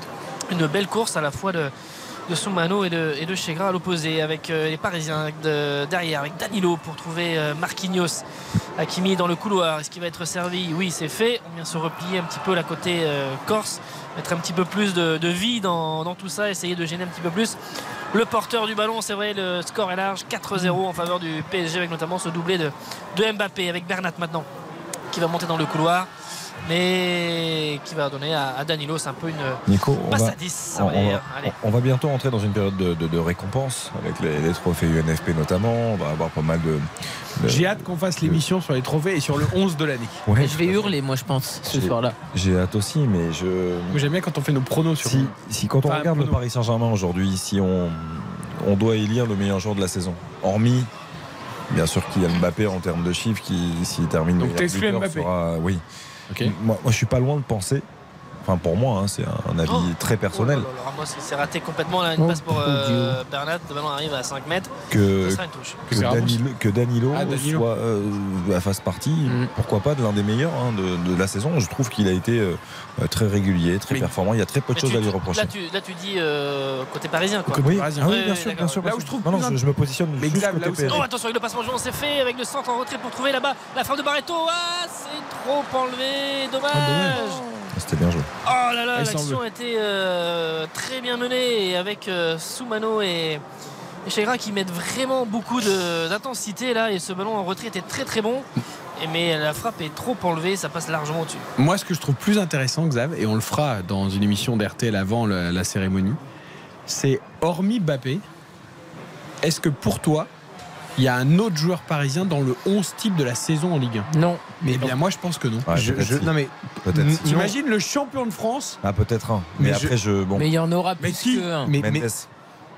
[SPEAKER 2] une belle course à la fois de, de Soumano et de, et de Chegra à l'opposé, avec euh, les Parisiens de- derrière, avec Danilo pour trouver euh, Marquinhos. Hakimi dans le couloir, est-ce qu'il va être servi? Oui, c'est fait. On vient se replier un petit peu la côté euh, corse, mettre un petit peu plus de, vie dans, dans tout ça, essayer de gêner un petit peu plus. Le porteur du ballon, c'est vrai, le score est large, 4-0 en faveur du PSG, avec notamment ce doublé de, de Mbappé, avec Bernat maintenant, qui va monter dans le couloir. mais qui va donner à, à Danilo. C'est un peu une
[SPEAKER 3] Nico, on
[SPEAKER 2] passe
[SPEAKER 3] va,
[SPEAKER 2] à 10. ça
[SPEAKER 3] on,
[SPEAKER 2] va
[SPEAKER 3] on on bientôt entrer dans une période de, de- de récompense avec les, les trophées UNFP notamment. On va avoir pas mal de. de-
[SPEAKER 1] J'ai hâte qu'on fasse l'émission sur les trophées et sur le 11 de l'année.
[SPEAKER 3] Ouais,
[SPEAKER 4] Je vais hurler, moi, je pense, ce
[SPEAKER 3] J'ai-
[SPEAKER 4] soir-là.
[SPEAKER 3] J'ai hâte aussi, mais je.
[SPEAKER 1] J'aime bien quand on fait nos pronos sur.
[SPEAKER 3] Si, si quand on
[SPEAKER 1] Enfin,
[SPEAKER 3] regarde le. Paris Saint-Germain aujourd'hui, si on, on doit élire le meilleur joueur de la saison, hormis bien sûr Kylian Mbappé en termes de chiffres, qui s'il termine
[SPEAKER 1] Donc
[SPEAKER 3] meilleur buteur,
[SPEAKER 1] Mbappé.
[SPEAKER 3] sera- oui.
[SPEAKER 1] Ok.
[SPEAKER 3] Moi, moi, je suis pas loin de penser. Enfin, pour moi, hein, c'est un, avis
[SPEAKER 2] Oh.
[SPEAKER 3] très personnel.
[SPEAKER 2] Oh là là, Ramos il s'est raté complètement là, une
[SPEAKER 4] Oh,
[SPEAKER 2] passe pour
[SPEAKER 4] oh
[SPEAKER 2] euh, Bernat. Le ballon arrive à 5 mètres.
[SPEAKER 3] que. Danilo, Danilo
[SPEAKER 1] Ah, Danilo.
[SPEAKER 3] soit euh, fasse partie,
[SPEAKER 4] Mm.
[SPEAKER 3] pourquoi pas, de l'un des meilleurs hein, de, de la saison. Je trouve qu'il a été euh, euh, très régulier, très
[SPEAKER 1] Mais-
[SPEAKER 3] performant. Il y a très peu de choses
[SPEAKER 2] tu-
[SPEAKER 3] à lui reprocher.
[SPEAKER 2] Là tu, là, tu dis euh, côté parisien quoi.
[SPEAKER 1] Côté
[SPEAKER 3] oui,
[SPEAKER 1] parisien.
[SPEAKER 3] ah oui, bien
[SPEAKER 2] oui,
[SPEAKER 3] sûr, bien
[SPEAKER 2] d'accord.
[SPEAKER 3] sûr.
[SPEAKER 1] Là où je trouve
[SPEAKER 3] non, non, je, je me positionne
[SPEAKER 1] Mais
[SPEAKER 3] juste côté.
[SPEAKER 2] Oh attention avec le passement de joueur, c'est fait avec le centre en retrait pour trouver là-bas la frappe de Barreto. Ah c'est trop enlevé, dommage.
[SPEAKER 3] C'était bien joué.
[SPEAKER 2] Oh là là,
[SPEAKER 1] Ah,
[SPEAKER 2] l'action
[SPEAKER 1] veut.
[SPEAKER 2] était euh, très bien menée et avec euh, Soumano et, et Chegra qui mettent vraiment beaucoup de- d'intensité là et ce ballon en retrait était très très bon. Et, mais la frappe est trop enlevée, ça passe largement au-dessus.
[SPEAKER 1] Moi, ce que je trouve plus intéressant, Xav, et on le fera dans une émission d'RTL avant la, la cérémonie, c'est hormis Mbappé, est-ce que pour toi, il y a un autre joueur parisien dans le 11 type de la saison en Ligue 1
[SPEAKER 4] Non.
[SPEAKER 1] Eh bien, moi, je pense que non.
[SPEAKER 3] Ouais,
[SPEAKER 5] Je-
[SPEAKER 3] peut-être
[SPEAKER 5] je-
[SPEAKER 3] si.
[SPEAKER 5] non mais
[SPEAKER 3] Peut-être si.
[SPEAKER 1] T'imagines le champion de France
[SPEAKER 3] Ah, peut-être un. Mais,
[SPEAKER 1] Mais je-
[SPEAKER 3] après, je. Bon,
[SPEAKER 4] Mais il y en aura
[SPEAKER 1] Mais
[SPEAKER 4] plus qu'un.
[SPEAKER 5] mais, mais,
[SPEAKER 3] Mendes.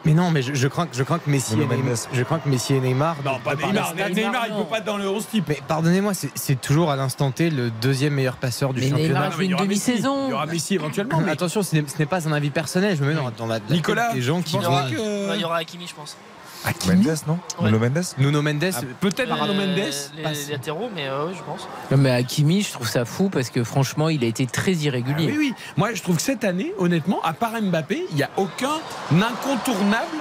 [SPEAKER 5] mais non, mais je, je crains que je crains que Messi, et Neymar, je crains que Messi et Neymar.
[SPEAKER 1] Non, pas Neymar. Neymar, il
[SPEAKER 4] non.
[SPEAKER 1] peut pas être dans le 11 type.
[SPEAKER 5] Mais pardonnez-moi, c'est- toujours à l'instant T le deuxième meilleur passeur du
[SPEAKER 4] Mais
[SPEAKER 5] championnat.
[SPEAKER 4] Neymar
[SPEAKER 1] Non, mais il y
[SPEAKER 4] une
[SPEAKER 1] aura Messi.
[SPEAKER 4] demi-saison.
[SPEAKER 1] Il y aura Messi éventuellement. mais-
[SPEAKER 5] Attention, ce n'est pas un avis personnel. Je me mets dans, dans la, la
[SPEAKER 1] Nicolas,
[SPEAKER 5] tête des gens qui
[SPEAKER 1] que-
[SPEAKER 2] il y aura Hakimi, je pense.
[SPEAKER 1] Hakimi
[SPEAKER 3] Mendes, non
[SPEAKER 2] Ouais.
[SPEAKER 3] Nuno Mendes
[SPEAKER 5] Nuno Mendes.
[SPEAKER 1] Ah, Peut-être
[SPEAKER 2] Euh,
[SPEAKER 1] Mendes.
[SPEAKER 2] les, latéraux, mais euh, je pense.
[SPEAKER 4] Non, mais Hakimi, je trouve ça fou parce que franchement, il a été très
[SPEAKER 1] Ah
[SPEAKER 4] irrégulier.
[SPEAKER 1] oui, oui. Moi, je trouve que cette année, honnêtement, à part Mbappé, il n'y a aucun incontournable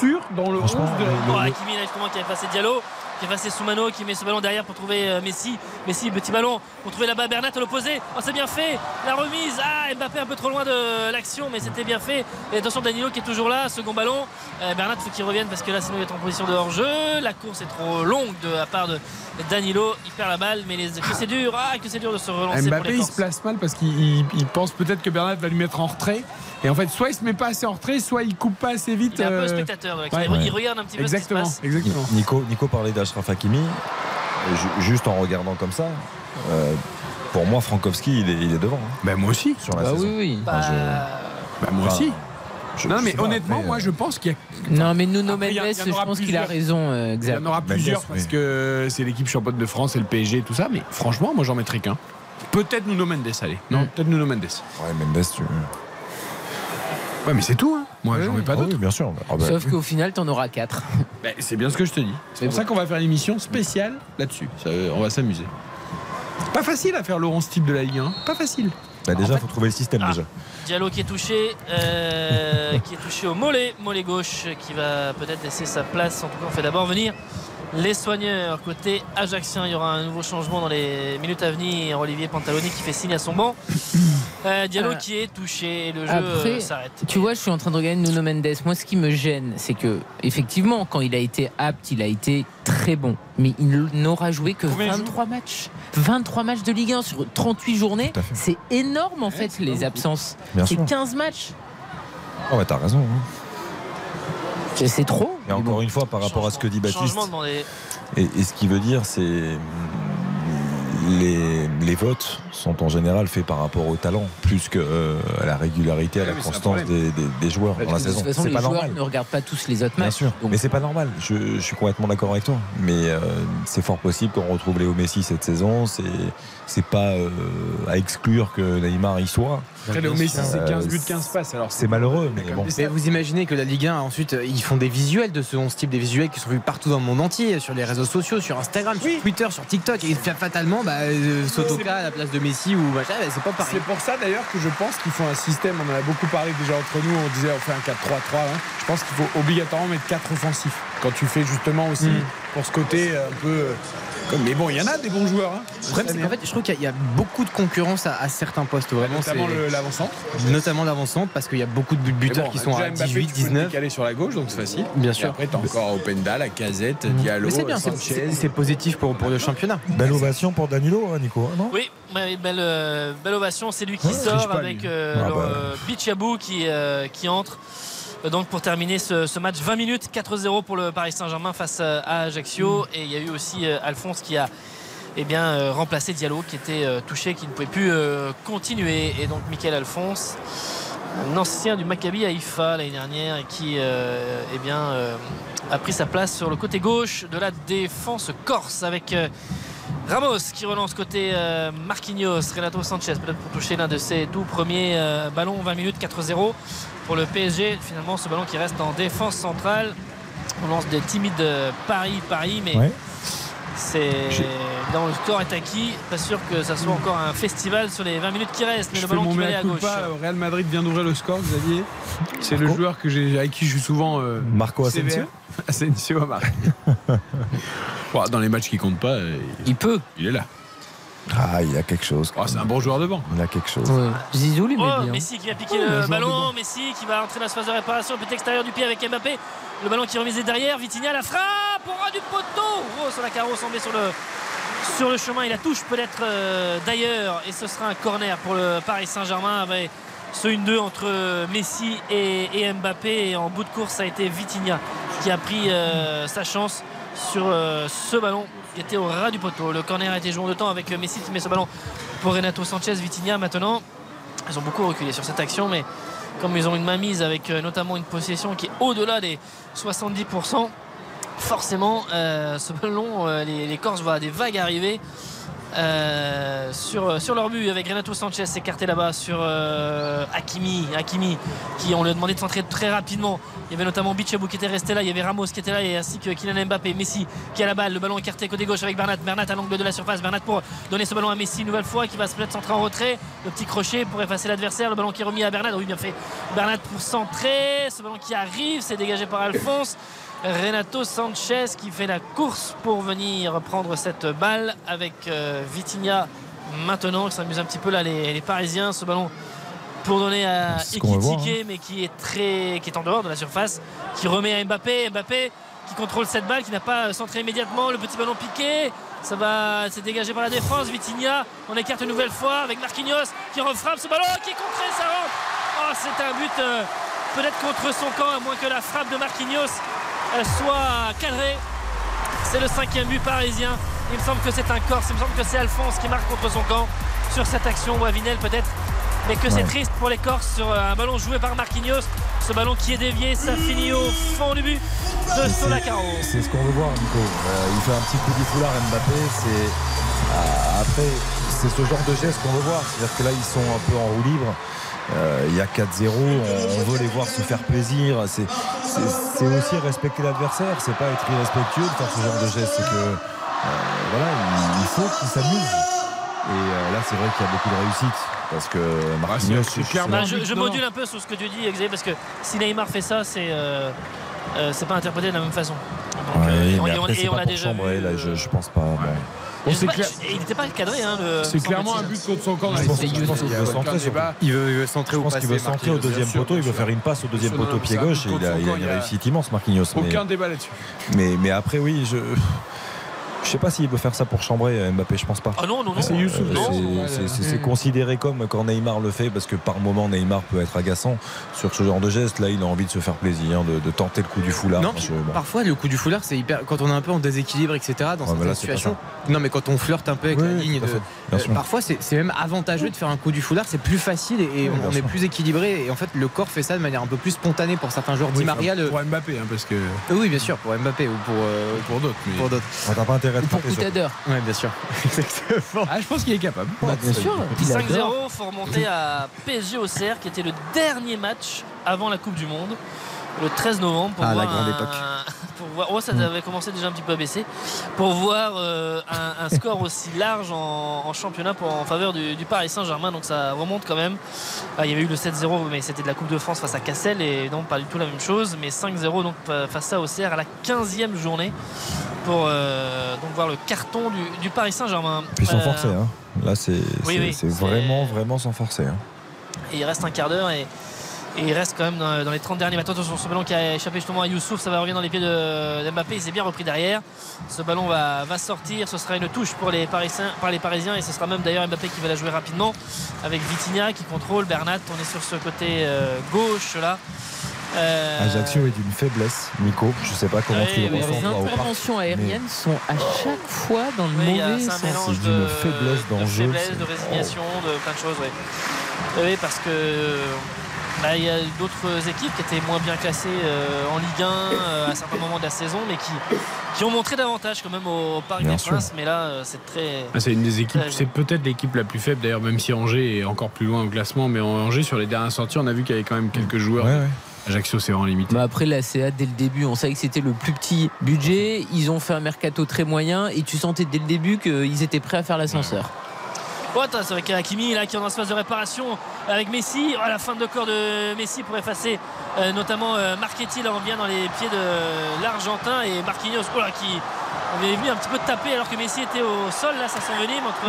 [SPEAKER 1] sûr dans le 11
[SPEAKER 3] Franchement,
[SPEAKER 1] de la
[SPEAKER 2] Oh, Hakimi là justement qui a passé Diallo, qui a passé Soumano, qui met ce ballon derrière pour trouver euh, Messi. Messi, petit ballon pour trouver là-bas Bernat à l'opposé. Oh, c'est bien fait. La remise. Ah, Mbappé un peu trop loin de l'action, mais c'était bien fait. Et attention Danilo qui est toujours là, second ballon. Euh, Bernat faut qu'il revienne parce que là sinon il est en position de hors-jeu. La course est trop longue de la part de Danilo. Il perd la balle, mais les... que c'est dur. Ah, que c'est dur de se relancer pour
[SPEAKER 1] Mbappé,
[SPEAKER 2] les
[SPEAKER 1] il se place mal parce qu'il il- il pense peut-être que Bernat va lui mettre en retrait. Et en fait, soit il se met pas assez en retrait, soit il coupe pas assez vite.
[SPEAKER 2] Il est un peu
[SPEAKER 1] euh,
[SPEAKER 2] spectateur
[SPEAKER 1] ouais.
[SPEAKER 2] Il re- Il regarde un petit peu
[SPEAKER 1] Exactement,
[SPEAKER 2] ce qui se passe.
[SPEAKER 1] exactement.
[SPEAKER 3] Nico, Nico parlait d'Ashraf Hakimi. Juste en regardant comme ça, euh, pour moi, Frankowski, il est, il est devant. hein,
[SPEAKER 1] Ben moi aussi.
[SPEAKER 3] sur la
[SPEAKER 4] Bah
[SPEAKER 3] saison.
[SPEAKER 4] oui, oui.
[SPEAKER 3] Enfin, je-
[SPEAKER 2] Bah,
[SPEAKER 1] Ben moi aussi.
[SPEAKER 3] je-
[SPEAKER 1] non, mais
[SPEAKER 3] pas,
[SPEAKER 1] honnêtement, moi
[SPEAKER 3] euh,
[SPEAKER 1] je pense qu'il y a
[SPEAKER 4] Non, mais Nuno Mendes, je pense qu'il a raison, euh,
[SPEAKER 1] Il y en aura
[SPEAKER 3] Mendes,
[SPEAKER 1] plusieurs
[SPEAKER 3] oui.
[SPEAKER 1] parce que c'est l'équipe championne de France et le PSG et tout ça, mais franchement, moi j'en mettrais qu'un. Peut-être Nuno Mendes, allez. Non,
[SPEAKER 4] Mm.
[SPEAKER 1] peut-être Nuno Mendes.
[SPEAKER 3] Ouais, Mendes, tu.
[SPEAKER 1] Ouais, mais c'est tout, hein. Moi, j'en mets pas
[SPEAKER 3] Ah
[SPEAKER 1] d'autres.
[SPEAKER 3] oui, bien sûr. Ah bah,
[SPEAKER 4] Sauf
[SPEAKER 3] oui.
[SPEAKER 4] qu'au final, t'en auras 4.
[SPEAKER 1] Ben, c'est bien ce que je te dis. C'est pour ça qu'on va faire une émission spéciale là-dessus. On va s'amuser. Pas facile à faire le 11 type de la Ligue 1. Pas facile.
[SPEAKER 3] Bah, déjà,
[SPEAKER 2] En
[SPEAKER 3] il faut trouver le système
[SPEAKER 2] Ah.
[SPEAKER 3] déjà.
[SPEAKER 2] Diallo qui est touché, euh, qui est touché au mollet, mollet gauche, qui va peut-être laisser sa place. En tout cas, on fait d'abord venir les soigneurs côté ajaxien. Il y aura un nouveau changement dans les minutes à venir. Olivier Pantaloni qui fait signe à son banc. Euh, Diallo
[SPEAKER 4] Euh,
[SPEAKER 2] qui est touché et le jeu
[SPEAKER 4] Après,
[SPEAKER 2] euh, s'arrête.
[SPEAKER 4] Tu vois, je suis en train de regarder Nuno Mendes. Moi, ce qui me gêne, c'est que, effectivement, quand il a été apte, il a été très bon. Mais il n'aura joué que
[SPEAKER 1] Combien il joue
[SPEAKER 4] 23 matchs. 23 matchs de Ligue 1 sur 38 journées. C'est énorme, en fait, les
[SPEAKER 1] beaucoup.
[SPEAKER 4] absences. C'est
[SPEAKER 3] sûr.
[SPEAKER 4] 15 matchs.
[SPEAKER 3] Oh, bah, t'as raison. hein.
[SPEAKER 4] C'est trop.
[SPEAKER 3] Et encore une fois, par rapport à ce que dit Baptiste,
[SPEAKER 2] les...
[SPEAKER 3] et, et ce qui veut dire, c'est. Les, les votes sont en général faits par rapport au talent, plus que euh, à la régularité, à la constance des, des- des joueurs dans la
[SPEAKER 4] de
[SPEAKER 3] saison.
[SPEAKER 4] toute façon,
[SPEAKER 3] C'est
[SPEAKER 4] les
[SPEAKER 3] pas
[SPEAKER 4] joueurs
[SPEAKER 3] normal.
[SPEAKER 4] ne regardent pas tous les autres
[SPEAKER 3] Bien
[SPEAKER 4] matchs.
[SPEAKER 3] sûr,
[SPEAKER 4] Donc,
[SPEAKER 3] mais c'est pas normal. Je, je suis complètement d'accord avec toi. Mais euh, c'est fort possible qu'on retrouve Léo Messi cette saison. C'est c'est pas euh, à exclure que Neymar y soit.
[SPEAKER 1] Après, Messi, c'est 15 buts,
[SPEAKER 3] Euh,
[SPEAKER 1] 15 passes. Alors,
[SPEAKER 3] C'est malheureux, mais bon.
[SPEAKER 5] Mais vous imaginez que la Ligue 1, ensuite, euh, ils font des visuels de ce 11 type, des visuels qui sont vus partout dans le monde entier, sur les réseaux sociaux, sur Instagram, sur Twitter, sur TikTok. Et fa- fatalement, bah, euh, Sotoka à la place de Messi ou machin, bah, c'est pas pareil.
[SPEAKER 1] C'est pour ça d'ailleurs que je pense qu'il faut un système. On en a beaucoup parlé déjà entre nous. On disait on fait un 4-3-3. hein. Je pense qu'il faut obligatoirement mettre 4 offensifs. Quand tu fais justement aussi
[SPEAKER 5] Mm.
[SPEAKER 1] pour ce côté un peu Mais bon, il y en a des bons joueurs. hein.
[SPEAKER 5] Le problème, c'est qu'en fait, je trouve qu'il y a- il y a beaucoup de concurrence à, à certains postes. Vraiment,
[SPEAKER 1] Notamment l'avant-centre.
[SPEAKER 5] Notamment l'avant-centre, parce qu'il y a beaucoup de but- buteurs
[SPEAKER 1] bon,
[SPEAKER 5] qui sont à
[SPEAKER 1] Mbappé,
[SPEAKER 5] 18,
[SPEAKER 1] tu peux le
[SPEAKER 5] 19.
[SPEAKER 1] décaler sur la gauche, donc c'est facile.
[SPEAKER 5] Bien
[SPEAKER 1] Et
[SPEAKER 5] sûr.
[SPEAKER 1] après, t'as encore Openda, la Casette, Diallo,
[SPEAKER 5] Mais c'est bien, c'est-
[SPEAKER 1] Sanchez.
[SPEAKER 5] c'est c'est positif pour, pour le championnat.
[SPEAKER 3] Belle ovation pour Danilo, hein, Nico, non?
[SPEAKER 2] Oui, belle, euh, belle ovation. C'est lui qui
[SPEAKER 3] Ouais,
[SPEAKER 2] sort avec euh,
[SPEAKER 3] Ah
[SPEAKER 2] le,
[SPEAKER 3] bah.
[SPEAKER 2] euh, Bichabou qui, euh, qui entre. Euh, Donc pour terminer ce, ce match, 20 minutes, 4-0 pour le Paris Saint-Germain face euh, à Ajaccio. Et il y a eu aussi euh, Alphonse qui a eh bien, remplacé Diallo qui était touché, qui ne pouvait plus continuer. Et donc Michael Alphonse, un ancien du Maccabi Haïfa l'année dernière et qui euh, eh bien, euh, a pris sa place sur le côté gauche de la défense corse avec euh, Ramos qui relance côté Marquinhos, Renato Sanchez peut-être pour toucher l'un de ses tout premiers ballons 20 minutes 4-0 pour le PSG finalement ce ballon qui reste en défense centrale on lance des timides euh, Paris Paris mais
[SPEAKER 3] Ouais.
[SPEAKER 2] c'est évidemment le score est acquis pas sûr que ça soit encore un festival sur les 20 minutes qui restent mais
[SPEAKER 1] Je
[SPEAKER 2] le ballon
[SPEAKER 1] mon
[SPEAKER 2] qui va aller
[SPEAKER 1] mea
[SPEAKER 2] à gauche
[SPEAKER 1] culpa. Real Madrid vient d'ouvrir le score, Xavier. C'est le joueur que j'ai, avec qui je suis souvent. euh,
[SPEAKER 3] Marco. Asensio
[SPEAKER 1] Asensio a marqué. Dans les matchs qui comptent pas, euh,
[SPEAKER 4] Il peut.
[SPEAKER 1] il est là.
[SPEAKER 3] Ah, il a quelque chose.
[SPEAKER 1] Oh, c'est un bon joueur devant.
[SPEAKER 3] Il a quelque chose.
[SPEAKER 4] Zizou lui met
[SPEAKER 2] Oh,
[SPEAKER 4] bien.
[SPEAKER 2] Messi qui va piquer
[SPEAKER 1] Oh,
[SPEAKER 2] le ballon. Messi qui va entrer dans la phase de réparation, petit extérieur du pied avec Mbappé. Le ballon qui est remisé derrière, Vitinha la frappe au ras du poteau. Oh, sur la carreau tombé sur le sur le chemin, il la touche peut-être euh, d'ailleurs et ce sera un corner pour le Paris Saint-Germain avec ce 1-2 entre Messi et, et Mbappé et en bout de course ça a été Vitinha qui a pris euh, sa chance sur euh, ce ballon qui était au ras du poteau. Le corner a été joué en deux temps avec euh, Messi qui met ce ballon pour Renato Sanchez, Vitinha maintenant. Ils ont beaucoup reculé sur cette action, mais comme ils ont une mainmise avec euh, notamment une possession qui est au-delà des 70%, forcément, euh, ce ballon, les, les Corses voient des vagues arriver. Euh, sur, sur leur but avec Renato Sanchez écarté là-bas sur euh, Hakimi, Hakimi qui on lui a demandé de centrer très rapidement. Il y avait notamment Bichabou qui était resté là il y avait Ramos qui était là et ainsi que Kylian Mbappé Messi qui a la balle le ballon écarté côté gauche avec Bernat. Bernat à l'angle de la surface Bernat pour donner ce ballon à Messi une nouvelle fois qui va se peut-être centrer en retrait. Le petit crochet pour effacer l'adversaire le ballon qui est remis à Bernat. Oui bien fait. Bernat pour centrer ce ballon qui arrive c'est dégagé par Alphonse Renato Sanchez qui fait la course pour venir prendre cette balle avec euh, Vitinha maintenant. Qui s'amuse un petit peu là les, les Parisiens. Ce ballon pour donner à Ekitike mais qui est très qui est en dehors de la surface qui remet à Mbappé. Mbappé qui contrôle cette balle qui n'a pas centré immédiatement. Le petit ballon piqué. Ça va c'est dégagé par la défense. Vitinha on écarte une nouvelle fois avec Marquinhos qui refrappe ce ballon qui est contré ça rentre. Oh c'est un but euh, peut-être contre son camp à moins que la frappe de Marquinhos soit cadrée c'est le cinquième but parisien. Il me semble que c'est un Corse. Il me semble que c'est Alphonse qui marque contre son camp sur cette action. Ou Avinel peut-être. Mais que c'est triste pour les Corses sur euh, un ballon joué par Marquinhos. Ce ballon qui est dévié ça finit au fond du but de Solacaro
[SPEAKER 3] C'est ce qu'on veut voir, Nico. Euh, il fait un petit coup du foulard, Mbappé. C'est après, c'est ce genre de geste qu'on veut voir. C'est-à-dire que là, ils sont un peu en roue libre. Euh, il y a 4-0, on, on veut les voir se faire plaisir. C'est aussi respecter l'adversaire. C'est pas être irrespectueux de faire ce genre de geste. C'est que euh, voilà, il, faut qu'ils s'amusent. Et euh, là, c'est vrai qu'il y a beaucoup de réussite parce que Marquinhos,
[SPEAKER 2] Bah, je, je module un peu sur ce que tu dis Xavier parce que si Neymar fait ça c'est euh, euh, c'est pas interprété de la même façon Donc,
[SPEAKER 3] Ouais,
[SPEAKER 2] euh, et on- et
[SPEAKER 3] après,
[SPEAKER 2] et
[SPEAKER 3] pour
[SPEAKER 2] déjà
[SPEAKER 3] chambrer,
[SPEAKER 2] vu,
[SPEAKER 3] là, je, je pense pas. bon.
[SPEAKER 2] Pas, il n'était pas cadré hein, le-
[SPEAKER 1] C'est clairement un but contre son camp.
[SPEAKER 3] Je pense, je pense qu'il veut centrer.
[SPEAKER 5] Il veut, il veut centrer
[SPEAKER 3] Je pense qu'il veut centrer au deuxième poteau, il veut faire une passe au deuxième poteau pied gauche il a, une réussite immense Marquinhos.
[SPEAKER 1] Aucun débat là-dessus.
[SPEAKER 3] mais, mais après oui, je je sais pas s'il veut faire ça pour chambrer euh, Mbappé, je pense pas.
[SPEAKER 2] Ah non, non, non.
[SPEAKER 1] C'est Youssouf,
[SPEAKER 3] Euh, c'est- considéré comme quand Neymar le fait parce que par moment Neymar peut être agaçant sur ce genre de geste. Là, il a envie de se faire plaisir, de, de tenter le coup du foulard.
[SPEAKER 5] Non,
[SPEAKER 3] Moi, je- bon.
[SPEAKER 5] parfois le coup du foulard c'est hyper quand on est un peu en déséquilibre etc dans
[SPEAKER 3] Ouais,
[SPEAKER 5] certaines
[SPEAKER 3] là,
[SPEAKER 5] situations non mais quand on flirte un peu avec
[SPEAKER 3] Oui,
[SPEAKER 5] la
[SPEAKER 3] oui,
[SPEAKER 5] ligne de euh, parfois c'est même avantageux de faire un coup du foulard c'est plus facile et, et
[SPEAKER 3] Oui,
[SPEAKER 5] on, est plus équilibré et en fait le corps fait ça de manière un peu plus spontanée pour certains joueurs Di Maria le-
[SPEAKER 1] Pour Mbappé, hein, parce que.
[SPEAKER 5] Oui bien sûr pour Mbappé ou pour euh,
[SPEAKER 1] Pour d'autres. mais-
[SPEAKER 5] pour d'autres
[SPEAKER 3] pas intérêt à te
[SPEAKER 4] Pour
[SPEAKER 3] surtout.
[SPEAKER 4] Coutadeur.
[SPEAKER 5] ouais bien sûr exactement
[SPEAKER 1] Ah, je pense qu'il est capable.
[SPEAKER 4] Bah, bien sûr. il adore.
[SPEAKER 2] 5-0, faut remonter à PSG au CR qui était le dernier match avant la Coupe du Monde, le 13 novembre. Pour
[SPEAKER 5] Ah, la grande
[SPEAKER 2] un-
[SPEAKER 5] époque.
[SPEAKER 2] Pour voir, oh, ça avait commencé déjà un petit peu à baisser. Pour voir euh, un, un score aussi large en, en championnat pour, en faveur du, du Paris Saint-Germain, donc ça remonte quand même. Ah, il y avait eu le 7-0, mais c'était de la Coupe de France face à Cassel et donc pas du tout la même chose. Mais 5-0 donc face à Auxerre à la 15e journée pour euh, donc voir le carton du, du Paris Saint-Germain.
[SPEAKER 3] Puis sans
[SPEAKER 2] Euh,
[SPEAKER 3] forcer. Hein. Là, c'est
[SPEAKER 2] oui,
[SPEAKER 3] c'est-
[SPEAKER 2] oui,
[SPEAKER 3] c'est
[SPEAKER 2] c'est-
[SPEAKER 3] vraiment, vraiment sans forcer. hein.
[SPEAKER 2] Et il reste un quart d'heure et, et il reste quand même dans, dans les 30 derniers mètres. Attention, ce ballon qui a échappé justement à Youssouf, ça va revenir dans les pieds de, d'Mbappé. Il s'est bien repris derrière. Ce ballon va, va sortir. Ce sera une touche pour les, Parisiens, par les Parisiens et ce sera même d'ailleurs Mbappé qui va la jouer rapidement avec Vitinha qui contrôle. Bernat, on est sur ce côté euh, gauche là. Euh,
[SPEAKER 3] Ajaccio est d'une faiblesse, Nico. Je sais pas comment
[SPEAKER 2] Oui,
[SPEAKER 3] tu le
[SPEAKER 2] oui,
[SPEAKER 3] ressens.
[SPEAKER 4] Les interventions aériennes sont à chaque fois dans le
[SPEAKER 2] Oui,
[SPEAKER 4] mauvais
[SPEAKER 2] c'est un
[SPEAKER 4] sens.
[SPEAKER 2] mélange
[SPEAKER 3] C'est d'une
[SPEAKER 2] de,
[SPEAKER 3] faiblesse
[SPEAKER 2] de faiblesse, de résignation, de plein de choses. Oui, oui parce que bah, il y a d'autres équipes qui étaient moins bien classées euh, en Ligue 1 euh, à certains moments de la saison, mais qui, qui ont montré davantage quand même au Parc
[SPEAKER 1] Bien
[SPEAKER 2] des
[SPEAKER 1] sûr.
[SPEAKER 2] Princes. Mais là, euh, c'est très.
[SPEAKER 1] Ah, C'est une des équipes, c'est peut-être l'équipe la plus faible d'ailleurs, même si Angers est encore plus loin au classement. Mais en Angers, sur les dernières sorties, on a vu qu'il y avait quand même quelques joueurs. Ajaccio, c'est vraiment limité.
[SPEAKER 4] Mais après la CA dès le début, on savait que c'était le plus petit budget. Ils ont fait un mercato très moyen et tu sentais dès le début qu'ils étaient prêts à faire l'ascenseur.
[SPEAKER 2] Attends, c'est avec Hakimi là, qui est en phase de réparation avec Messi. Oh, la fin de corps de Messi pour effacer euh, notamment euh, Marchetti. Là, on vient dans les pieds de l'Argentin et Marquinhos oh, là, qui on avait vu un petit peu taper alors que Messi était au sol. Là, ça s'envenime entre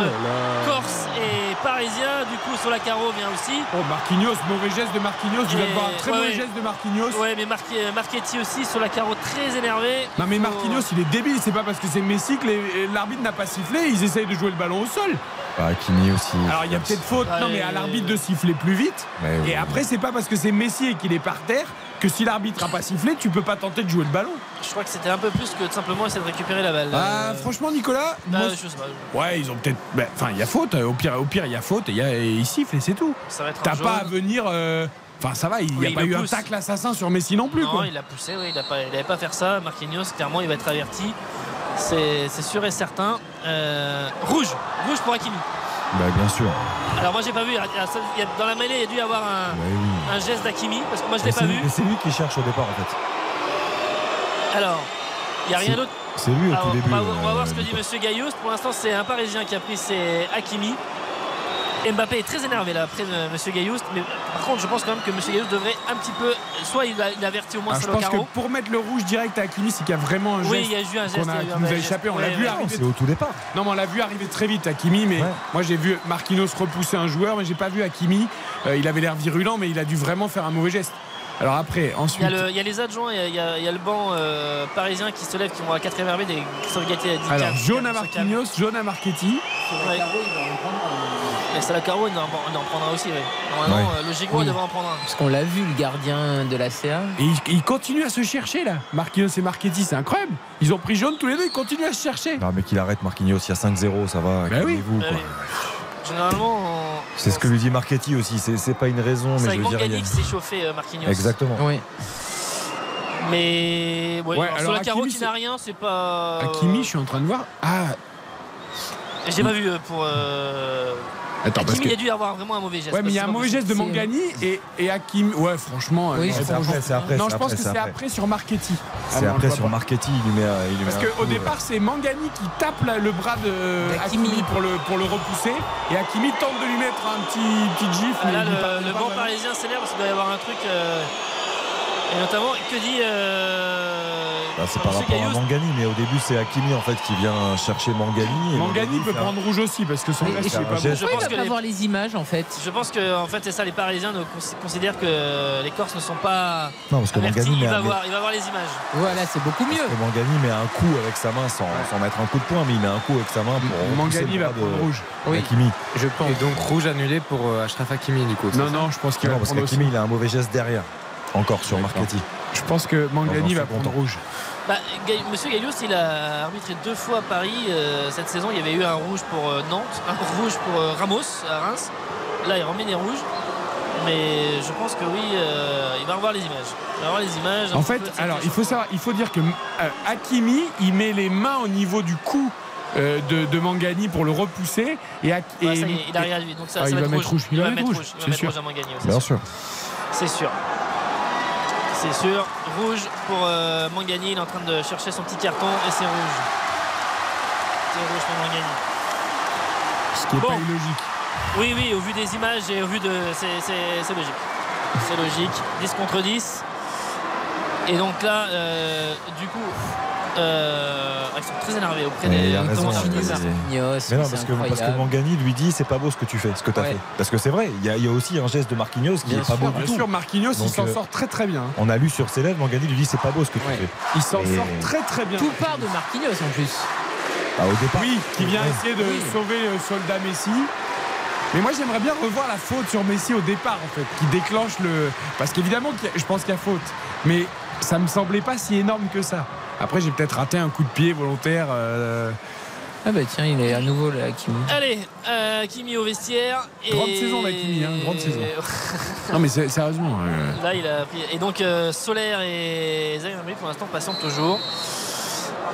[SPEAKER 2] Corse et Parisien. Du coup, sur la carreau vient aussi.
[SPEAKER 1] Oh, Marquinhos, mauvais geste de Marquinhos. Vous
[SPEAKER 2] Et-
[SPEAKER 1] allez voir un très
[SPEAKER 2] ouais,
[SPEAKER 1] mauvais geste de Marquinhos.
[SPEAKER 2] Ouais, mais Marque- Marchetti aussi sur la carreau très énervé.
[SPEAKER 1] Non mais Marquinhos il est débile, c'est pas parce que c'est Messi que les- l'arbitre n'a pas sifflé, ils essayent de jouer le ballon au sol.
[SPEAKER 3] Bah, Hakimi aussi.
[SPEAKER 1] Alors il y a peut-être faute, non mais à l'arbitre de siffler plus vite. Et après c'est pas parce que c'est Messi et qu'il est par terre que si l'arbitre a pas sifflé, tu peux pas tenter de jouer le ballon.
[SPEAKER 2] Je crois que c'était un peu plus que de simplement essayer de récupérer la balle.
[SPEAKER 1] Ah,
[SPEAKER 2] Euh,
[SPEAKER 1] franchement Nicolas,
[SPEAKER 2] bah,
[SPEAKER 1] moi,
[SPEAKER 2] je sais pas.
[SPEAKER 1] ouais ils ont peut-être, ben, enfin il y a faute, au pire au pire il y a faute et il siffle et c'est tout. T'as pas à venir, euh, enfin ça va, il n'y
[SPEAKER 2] Oui,
[SPEAKER 1] a
[SPEAKER 2] il
[SPEAKER 1] pas eu un tacle assassin sur Messi non plus
[SPEAKER 2] non,
[SPEAKER 1] quoi.
[SPEAKER 2] il a poussé, oui, il n'avait pas, à faire ça. Marquinhos, clairement, il va être averti. C'est c'est sûr et certain. Euh, rouge, rouge pour Hakimi.
[SPEAKER 3] Bah, bien sûr.
[SPEAKER 2] Alors moi j'ai pas vu, dans la mêlée il y a dû y avoir un,
[SPEAKER 3] oui.
[SPEAKER 2] un geste d'Hakimi, parce que moi je l'ai pas
[SPEAKER 3] c'est
[SPEAKER 2] vu.
[SPEAKER 3] mais c'est lui qui cherche au départ en fait.
[SPEAKER 2] Alors, il n'y a rien
[SPEAKER 3] C'est-
[SPEAKER 2] d'autre.
[SPEAKER 3] C'est lui au
[SPEAKER 2] Alors,
[SPEAKER 3] tout début.
[SPEAKER 2] on, va, on va
[SPEAKER 3] euh,
[SPEAKER 2] voir ce que dit Monsieur Gaillous. Pour l'instant, c'est un Parisien qui a pris ses Hakimi. Mbappé est très énervé là après de Monsieur Gaillous. Mais par contre, je pense quand même que Monsieur Gaillous devrait un petit peu. Soit il, a, il avertit au moins
[SPEAKER 1] Ah, je pense que pour mettre le rouge direct à Hakimi, c'est qu'il y a vraiment un geste,
[SPEAKER 2] Oui, il y a eu un geste,
[SPEAKER 1] qu'on
[SPEAKER 2] il y a eu
[SPEAKER 1] qui
[SPEAKER 2] un
[SPEAKER 1] nous a échappé. On l'a vu arriver.
[SPEAKER 3] C'est au tout départ.
[SPEAKER 1] Non, mais on l'a vu arriver très vite, Hakimi. Mais
[SPEAKER 3] Ouais.
[SPEAKER 1] moi, j'ai vu Marquinhos repousser un joueur, mais j'ai pas vu Hakimi. Euh, il avait l'air virulent, mais il a dû vraiment faire un mauvais geste. Alors après,
[SPEAKER 2] Il y,
[SPEAKER 1] ensuite.
[SPEAKER 2] a le- il y a les adjoints, il y a, il y a- le banc euh, parisien qui se lève, qui vont à la 4 arbitre et Christophe Gatti
[SPEAKER 1] Alors, à
[SPEAKER 2] calme, se calme.
[SPEAKER 1] Marquinhos, jaune à Marchetti.
[SPEAKER 2] Ouais. Et c'est la carreau, il en, prendra aussi. ouais. Normalement,
[SPEAKER 3] Ouais.
[SPEAKER 2] euh, logiquement,
[SPEAKER 4] Oui.
[SPEAKER 2] il devrait en prendre un.
[SPEAKER 4] Parce qu'on l'a vu, le gardien de la CA.
[SPEAKER 1] Et il, il continue à se chercher là. Marquinhos et Marchetti, c'est incroyable. Ils ont pris jaune tous les deux, ils continuent à se chercher.
[SPEAKER 3] Non, mais qu'il arrête Marquinhos, il y a 5-0, ça va.
[SPEAKER 1] Bah oui.
[SPEAKER 3] calmez-vous,
[SPEAKER 2] Bah
[SPEAKER 3] quoi.
[SPEAKER 2] oui. Généralement, on-
[SPEAKER 3] C'est ce que lui dit Marchetti aussi. C'est c'est pas une raison,
[SPEAKER 2] c'est
[SPEAKER 3] mais
[SPEAKER 2] avec
[SPEAKER 3] je veux dire. il y
[SPEAKER 2] Mangani
[SPEAKER 3] a-
[SPEAKER 2] qui s'est chauffé, euh, Marquinhos.
[SPEAKER 3] Exactement.
[SPEAKER 4] Oui.
[SPEAKER 2] Mais ouais,
[SPEAKER 1] Ouais,
[SPEAKER 2] alors, sur la carreau
[SPEAKER 1] Hakimi,
[SPEAKER 2] qui
[SPEAKER 1] c'est-
[SPEAKER 2] n'a rien, c'est pas.
[SPEAKER 1] Hakimi, je suis en train de voir. Ah,
[SPEAKER 2] J'ai pas vu euh, pour. Euh...
[SPEAKER 1] attends, parce
[SPEAKER 2] Hakimi,
[SPEAKER 1] que.
[SPEAKER 2] il a dû y avoir vraiment un mauvais geste.
[SPEAKER 1] Ouais, mais il y a un mauvais geste de Mangani et, et Hakimi. Ouais, franchement.
[SPEAKER 4] Oui,
[SPEAKER 1] euh,
[SPEAKER 4] c'est
[SPEAKER 1] non,
[SPEAKER 3] C'est après, c'est après.
[SPEAKER 1] Non, je pense que
[SPEAKER 3] c'est après.
[SPEAKER 1] sur Marchetti. Ah
[SPEAKER 3] C'est
[SPEAKER 1] je
[SPEAKER 3] après sur. Marchetti, il lui met,
[SPEAKER 1] Parce qu'au départ, c'est Mangani qui tape le bras de
[SPEAKER 4] Hakimi.
[SPEAKER 1] Hakimi pour le, pour le repousser. Et Hakimi tente de lui mettre un petit, petit gif.
[SPEAKER 2] Ah, là, le, le banc parisien s'énerve parce qu'il doit y avoir un truc. euh, Et notamment, que dit. Euh...
[SPEAKER 3] Bah, c'est par
[SPEAKER 2] Monsieur
[SPEAKER 3] rapport à Mangani, mais au début c'est Hakimi en fait qui vient chercher Mangani. et
[SPEAKER 1] Mangani peut
[SPEAKER 3] un-
[SPEAKER 1] prendre rouge aussi parce que son
[SPEAKER 4] Mais
[SPEAKER 1] geste
[SPEAKER 4] je-
[SPEAKER 1] est pas bon.
[SPEAKER 2] Je
[SPEAKER 4] Pourquoi
[SPEAKER 2] pense
[SPEAKER 4] il
[SPEAKER 2] que
[SPEAKER 4] va pas
[SPEAKER 2] les-
[SPEAKER 4] voir les images en fait
[SPEAKER 2] Je pense que en fait c'est ça, les Parisiens considèrent que les Corses ne sont pas
[SPEAKER 3] Non, parce que
[SPEAKER 2] avertis.
[SPEAKER 3] Mangani
[SPEAKER 2] Il
[SPEAKER 3] met
[SPEAKER 2] va,
[SPEAKER 3] un-
[SPEAKER 2] voir, il va voir les images.
[SPEAKER 4] Voilà, c'est beaucoup mieux.
[SPEAKER 3] parce que Mangani met un coup avec sa main sans, sans mettre un coup de poing, mais il met un coup avec sa main pour
[SPEAKER 1] Mangani va prendre
[SPEAKER 3] de
[SPEAKER 1] rouge.
[SPEAKER 5] Oui.
[SPEAKER 3] Hakimi.
[SPEAKER 5] Je pense. Et donc rouge annulé pour euh, Achraf Hakimi du coup. c'est
[SPEAKER 1] Non,
[SPEAKER 5] ça
[SPEAKER 1] non, je pense qu'il va
[SPEAKER 3] parce
[SPEAKER 1] prendre aussi.
[SPEAKER 3] qu'Hakimi il a un mauvais geste derrière. Encore sur. Marchetti.
[SPEAKER 1] Je pense que Mangani va prendre rouge.
[SPEAKER 2] Bah, Monsieur Gaillous, il a arbitré deux fois à Paris euh, cette saison. Il y avait eu un rouge pour euh, Nantes, un rouge pour euh, Ramos à Reims. Là, il remet des rouges. Mais je pense que oui, euh, il va revoir les images. Il va revoir les images.
[SPEAKER 1] En fait, alors il faut
[SPEAKER 2] échauffement.
[SPEAKER 1] savoir, il faut dire que euh, Hakimi, il met les mains au niveau du cou euh, de, de Mangani pour le repousser et, Hak-
[SPEAKER 2] Ouais,
[SPEAKER 1] et-
[SPEAKER 2] ça y est, il arrive à lui. Donc ça,
[SPEAKER 1] Ah,
[SPEAKER 2] ça
[SPEAKER 1] il
[SPEAKER 2] va
[SPEAKER 1] mettre rouge.
[SPEAKER 2] Il va mettre rouge. Il va
[SPEAKER 1] c'est
[SPEAKER 2] mettre
[SPEAKER 1] sûr.
[SPEAKER 2] rouge à Mangani. ouais, c'est
[SPEAKER 3] Bien
[SPEAKER 2] sûr. C'est sûr. C'est sûr. Rouge pour euh, Mangani. Il est en train de chercher son petit carton et c'est rouge. C'est rouge pour Mangani.
[SPEAKER 1] Ce qui n'est
[SPEAKER 2] Bon.
[SPEAKER 1] pas illogique.
[SPEAKER 2] Oui, oui, au vu des images et au vu de. C'est logique. C'est logique. 10 contre 10. Et donc là, euh, du coup, euh, ils sont très énervés auprès
[SPEAKER 3] Mais
[SPEAKER 2] des
[SPEAKER 3] raison,
[SPEAKER 2] Marquinhos.
[SPEAKER 3] mais- non, parce que, parce que. Mangani lui dit c'est pas beau ce que tu fais, ce que tu as
[SPEAKER 4] Ouais.
[SPEAKER 3] fait. Parce que c'est vrai, il y, a- il y a aussi un geste de Marquinhos qui
[SPEAKER 1] Bien
[SPEAKER 3] est pas beau du
[SPEAKER 1] bien
[SPEAKER 3] tout.
[SPEAKER 1] sûr, Marquinhos, il s'en
[SPEAKER 3] euh,
[SPEAKER 1] sort très très bien.
[SPEAKER 3] On a lu sur ses lèvres, Mangani lui dit c'est pas beau ce que tu fais.
[SPEAKER 1] Il s'en
[SPEAKER 3] Mais-
[SPEAKER 1] sort très très bien.
[SPEAKER 4] Tout part de Marquinhos en plus.
[SPEAKER 3] Bah, au départ.
[SPEAKER 1] Oui, qui vient
[SPEAKER 3] Ouais.
[SPEAKER 1] essayer de
[SPEAKER 4] Oui.
[SPEAKER 1] sauver le soldat Messi. Mais moi j'aimerais bien revoir la faute sur Messi au départ en fait, qui déclenche le. Parce qu'évidemment je pense qu'il y a faute, mais ça me semblait pas si énorme que ça. Après j'ai peut-être raté un coup de pied volontaire. euh,
[SPEAKER 4] Ah bah tiens, il est à nouveau là, Kimi.
[SPEAKER 2] Allez, euh, Kimi au vestiaire. Et...
[SPEAKER 1] Grande saison, là, Kimi, hein, grande saison. Non mais c'est- sérieusement. euh,
[SPEAKER 2] Là, il a pris. Et donc, euh, Solaire et Emery, pour l'instant, patientent toujours.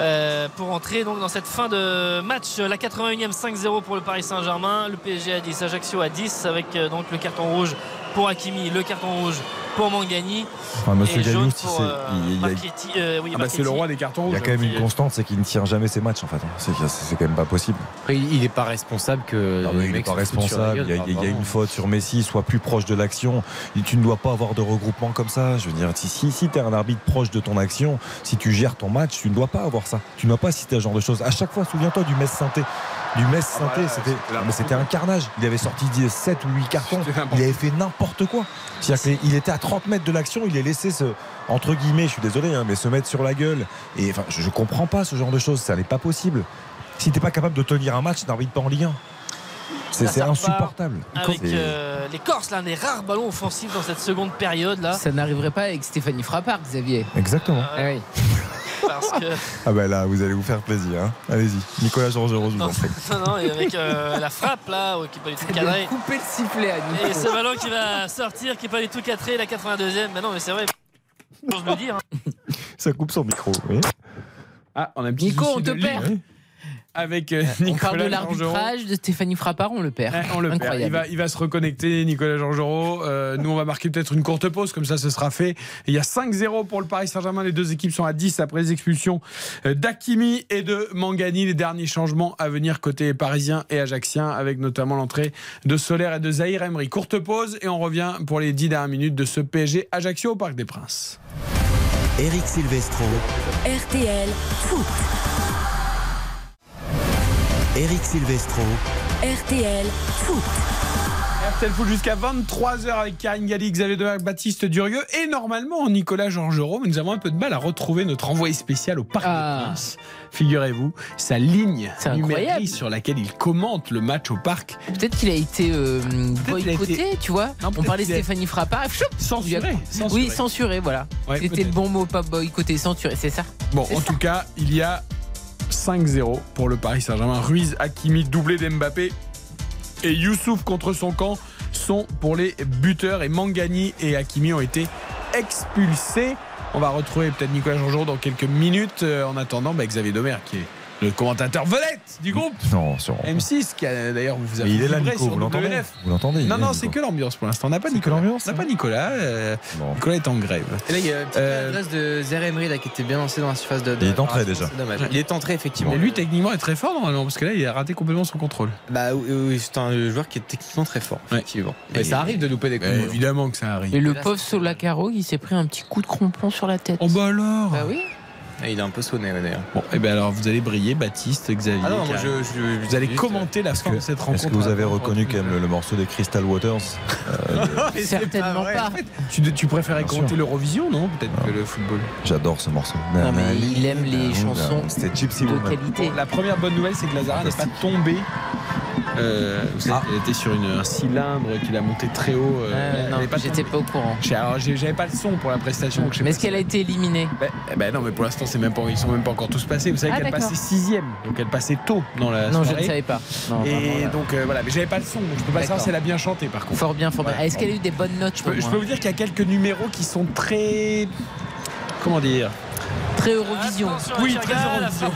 [SPEAKER 2] Euh, pour entrer donc dans cette fin de match, la 81e 5-0 pour le Paris Saint-Germain, le PSG à 10, Ajaccio à 10 avec euh, donc le carton rouge pour Hakimi, le carton rouge pour Mangani
[SPEAKER 3] Enfin, monsieur Gallouz, c'est-
[SPEAKER 2] euh,
[SPEAKER 3] il- il a-
[SPEAKER 2] euh, oui,
[SPEAKER 1] Ah bah c'est le roi des cartons
[SPEAKER 3] Il
[SPEAKER 1] rouges.
[SPEAKER 3] y a quand même
[SPEAKER 1] hein,
[SPEAKER 3] une constante, c'est qu'il ne tient jamais ses matchs en fait. C'est c'est quand même pas possible.
[SPEAKER 5] Après, il n'est pas responsable que.
[SPEAKER 3] Non,
[SPEAKER 5] le
[SPEAKER 3] mais il n'est pas responsable. Il y, a, il y a
[SPEAKER 5] vraiment.
[SPEAKER 3] une faute sur Messi, sois plus proche de l'action. Tu ne dois pas avoir de regroupement comme ça. Je veux dire, si, si, si tu es un arbitre proche de ton action, si tu gères ton match, tu ne dois pas avoir ça. Tu ne dois pas citer ce genre de choses. À chaque fois, souviens-toi du Metz Synthé. Du Metz
[SPEAKER 1] Ah bah
[SPEAKER 3] c'était
[SPEAKER 1] c'était
[SPEAKER 3] un carnage. Il avait sorti 7 ou 8 cartons. Il avait fait n'importe quoi. C'est-à-dire qu'il était à 30 mètres de l'action, il est laissé se, entre guillemets, je suis désolé, hein, mais se mettre sur la gueule. Et enfin, je, je comprends pas ce genre de choses. Ça n'est pas possible. Si t'es pas capable de tenir un match, n'arbitre pas en Ligue 1. C'est c'est insupportable.
[SPEAKER 2] Avec
[SPEAKER 3] C'est-
[SPEAKER 2] euh, les Corses, l'un des rares ballons offensifs dans cette seconde période là.
[SPEAKER 4] Ça n'arriverait pas avec Stéphanie Frappard, Xavier.
[SPEAKER 3] Exactement.
[SPEAKER 4] Ah oui.
[SPEAKER 2] Parce que
[SPEAKER 3] Ah bah là, vous allez vous faire plaisir. hein. Allez-y. Nicolas Georgerot, je vous en prie.
[SPEAKER 2] non, non, et avec euh, la frappe là, qui n'est pas du tout cadrée.
[SPEAKER 4] Couper le sifflet à Nico.
[SPEAKER 2] Et ce ballon qui va sortir, qui n'est pas du tout cadré, la 82e. Mais non, mais c'est vrai. J'ose le dire. hein.
[SPEAKER 3] Ça coupe son micro. oui.
[SPEAKER 1] Ah, on a un petit
[SPEAKER 4] Nico, on te perd.
[SPEAKER 1] Avec euh,
[SPEAKER 4] On parle de
[SPEAKER 1] Nicolas
[SPEAKER 4] l'arbitrage de Stéphanie Frappard, on le perd.
[SPEAKER 1] On le perd. Il
[SPEAKER 4] Incroyable.
[SPEAKER 1] va, il va se reconnecter, Nicolas Georgerot. Euh, nous, on va marquer peut-être une courte pause, comme ça, ce sera fait. Il y a 5-0 pour le Paris Saint-Germain. Les deux équipes sont à 10 après les expulsions euh, d'Akimi et de Mangani. Les derniers changements à venir côté parisien et ajaxien, avec notamment l'entrée de Solaire et de Zahir Emery. Courte pause et on revient pour les 10 dernières minutes de ce PSG Ajaccio au Parc des Princes.
[SPEAKER 6] Eric Silvestro,
[SPEAKER 7] RTL Foot.
[SPEAKER 6] Eric Silvestro.
[SPEAKER 7] RTL Foot.
[SPEAKER 1] RTL Foot jusqu'à 23h avec Karine Galli, Xavier Devac, Baptiste Durieux et normalement Nicolas Georgerot. Mais nous avons un peu de mal à retrouver notre envoyé spécial au Parc
[SPEAKER 4] Ah.
[SPEAKER 1] des Princes. Figurez-vous, sa ligne numérique sur laquelle il commente le match au Parc.
[SPEAKER 4] Peut-être qu'il a été euh,
[SPEAKER 1] a
[SPEAKER 4] boycotté,
[SPEAKER 1] été-
[SPEAKER 4] tu vois.
[SPEAKER 1] Non,
[SPEAKER 4] On parlait de Stéphanie Frappard.
[SPEAKER 1] Censuré, censuré.
[SPEAKER 4] Oui, censuré, voilà.
[SPEAKER 1] Ouais,
[SPEAKER 4] C'était le bon mot, pas boycotté, censuré, c'est ça.
[SPEAKER 1] Bon, en tout cas, il y a 5-0 pour le Paris Saint-Germain. Ruiz, Hakimi, doublé d'Mbappé. Et Youssouf contre son camp sont pour les buteurs. Et Mangani et Hakimi ont été expulsés. On va retrouver peut-être Nicolas Jean-Jean dans quelques minutes. Euh, en attendant, bah, Xavier Domer, qui est le commentateur vedette du groupe.
[SPEAKER 3] Non, sur.
[SPEAKER 1] M6, qui a d'ailleurs vous a
[SPEAKER 3] Mais il est là, Nico, vous l'entendez. Vous l'entendez
[SPEAKER 1] Non, non, c'est que l'ambiance pour l'instant. On n'a pas
[SPEAKER 3] C'est que
[SPEAKER 1] Nicolas.
[SPEAKER 3] l'ambiance,
[SPEAKER 1] On n'a
[SPEAKER 3] hein.
[SPEAKER 1] pas Nicolas. euh. Nicolas est en grève.
[SPEAKER 5] Et là, il y a une petite
[SPEAKER 1] Euh,
[SPEAKER 5] adresse de Zaire Emery là, qui était bien lancé dans la surface de. de
[SPEAKER 3] Il est entré,
[SPEAKER 5] réparation,
[SPEAKER 3] déjà.
[SPEAKER 5] Dommage. Il est entré, effectivement.
[SPEAKER 1] Mais lui, techniquement, est très fort normalement, parce que là, il a raté complètement son contrôle.
[SPEAKER 5] Bah oui, oui, c'est un joueur qui est techniquement très fort,
[SPEAKER 1] Ouais.
[SPEAKER 5] effectivement. Mais
[SPEAKER 1] Et-
[SPEAKER 5] ça arrive de louper des coups.
[SPEAKER 1] Évidemment que ça arrive.
[SPEAKER 4] Et le pauvre Solacaro, il s'est pris un petit coup de crampon sur la tête.
[SPEAKER 1] Oh bah alors
[SPEAKER 4] Bah oui.
[SPEAKER 5] Ah, Il est un peu sonné, ouais, d'ailleurs.
[SPEAKER 1] Bon, et ben alors vous allez briller, Baptiste, Xavier.
[SPEAKER 5] Ah non, moi je, je-
[SPEAKER 1] Vous allez
[SPEAKER 5] juste,
[SPEAKER 1] commenter la fin de cette rencontre.
[SPEAKER 3] Est-ce que vous avez reconnu quand même le, le morceau des Crystal Waters Euh,
[SPEAKER 4] Certainement pas.
[SPEAKER 1] Tu, tu préférais
[SPEAKER 3] Bien
[SPEAKER 1] commenter l'Eurovision, non Peut-être que le football.
[SPEAKER 3] J'adore ce morceau.
[SPEAKER 4] Non, mais il aime les chansons
[SPEAKER 3] Gypsy
[SPEAKER 4] de qualité.
[SPEAKER 1] La première bonne nouvelle, c'est que Lazara n'est pas tombé. Euh, vous savez, Elle était sur une- un cylindre qu'il a monté très haut. euh,
[SPEAKER 4] Euh, non,
[SPEAKER 1] pas
[SPEAKER 4] j'étais pas au courant.
[SPEAKER 1] J'avais pas le son pour la prestation.
[SPEAKER 4] Mais est-ce qu'elle a été éliminée
[SPEAKER 1] Ben, eh ben non, mais pour l'instant, c'est même pas, ils sont même pas encore tous passés. Vous savez
[SPEAKER 4] Ah,
[SPEAKER 1] qu'elle passait sixième, donc elle passait tôt dans la
[SPEAKER 4] Non, je
[SPEAKER 1] soirée.
[SPEAKER 4] ne savais pas. Non,
[SPEAKER 1] Et donc euh, voilà, mais j'avais pas le son, donc je peux pas savoir si elle a bien chanté par contre.
[SPEAKER 4] Fort bien, fort bien.
[SPEAKER 1] Ouais.
[SPEAKER 4] Est-ce qu'elle a eu des bonnes notes
[SPEAKER 1] Je peux, je peux vous dire qu'il y a quelques numéros qui sont très. Comment dire?
[SPEAKER 4] Très Eurovision.
[SPEAKER 1] Oui, très Eurovision.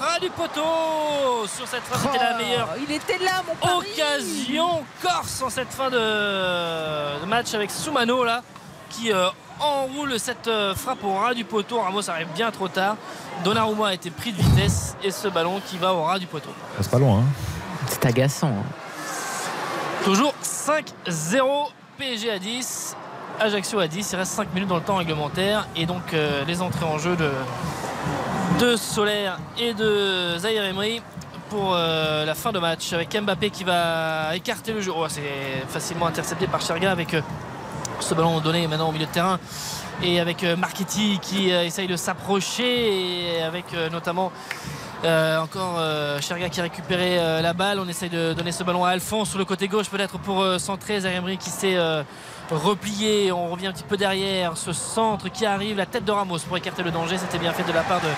[SPEAKER 2] ras du poteau. Sur cette frappe, c'était la meilleure
[SPEAKER 4] Oh, Il était là, mon Paris
[SPEAKER 2] occasion corse en cette fin de, de match avec Soumano là qui euh, enroule cette euh, frappe au ras du poteau. Ramos arrive bien trop tard. Donnarumma a été pris de vitesse et ce ballon qui va au ras du poteau.
[SPEAKER 3] C'est pas loin. Hein.
[SPEAKER 4] C'est agaçant. hein.
[SPEAKER 2] Toujours 5-0 PSG à 10. Ajaccio à 10, il reste 5 minutes dans le temps réglementaire et donc euh, les entrées en jeu de, de Solaire et de Zahir Emery pour euh, la fin de match avec Mbappé qui va écarter le jeu. Oh, c'est facilement intercepté par Cherga avec euh, ce ballon donné maintenant au milieu de terrain et avec euh, Marchetti qui euh, essaye de s'approcher et avec euh, notamment encore euh, Cherga qui a récupéré la balle. On essaye de donner ce ballon à Alphonse sur le côté gauche peut-être pour centrer Zahemri qui s'est replié. On revient un petit peu derrière. Ce centre qui arrive, la tête de Ramos pour écarter le danger. C'était bien fait de la part de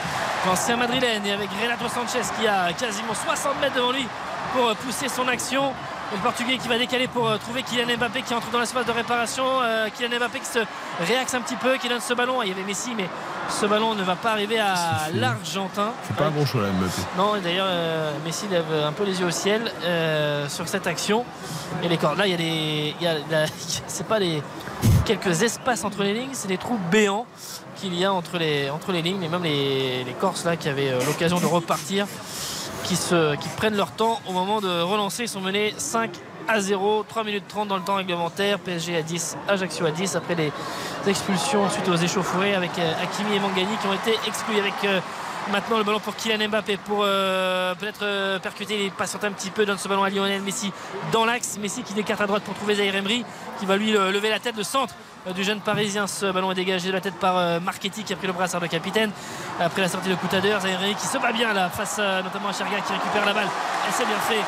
[SPEAKER 2] l'ancien madrilène et avec Renato Sanchez qui a quasiment 60 mètres devant lui pour pousser son action. Le Portugais qui va décaler pour euh, trouver Kylian Mbappé qui entre dans l'espace de réparation. Euh, Kylian Mbappé qui se réaxe un petit peu, qui donne ce ballon. Ah, Il y avait Messi, mais ce ballon ne va pas arriver à l'Argentin.
[SPEAKER 1] C'est pas un bon choix là, Mbappé.
[SPEAKER 2] Non, et d'ailleurs, euh, Messi lève un peu les yeux au ciel sur cette action. Et les cordes. Là, il y a des. la- c'est pas des quelques espaces entre les lignes, c'est des trous béants qu'il y a entre les, entre les lignes. Et même les, les Corses là qui avaient l'occasion de repartir, qui, prennent leur temps au moment de relancer. Ils sont menés 5 à 0, 3 minutes 30 dans le temps réglementaire. PSG à 10, Ajaccio à 10 après les expulsions suite aux échauffourées avec euh, Hakimi et Mangani qui ont été exclus avec. euh, Maintenant le ballon pour Kylian Mbappé pour euh, peut-être percuter, il patiente un petit peu, donne ce ballon à Lionel Messi dans l'axe. Messi qui décarte à droite pour trouver Zaire Emery qui va lui lever la tête de centre du jeune parisien. Ce ballon est dégagé de la tête par euh, Marchetti qui a pris le brassard de capitaine après la sortie de Coutadeur. Zaire qui se bat bien là face euh, notamment à Cherga qui récupère la balle. Et c'est bien fait.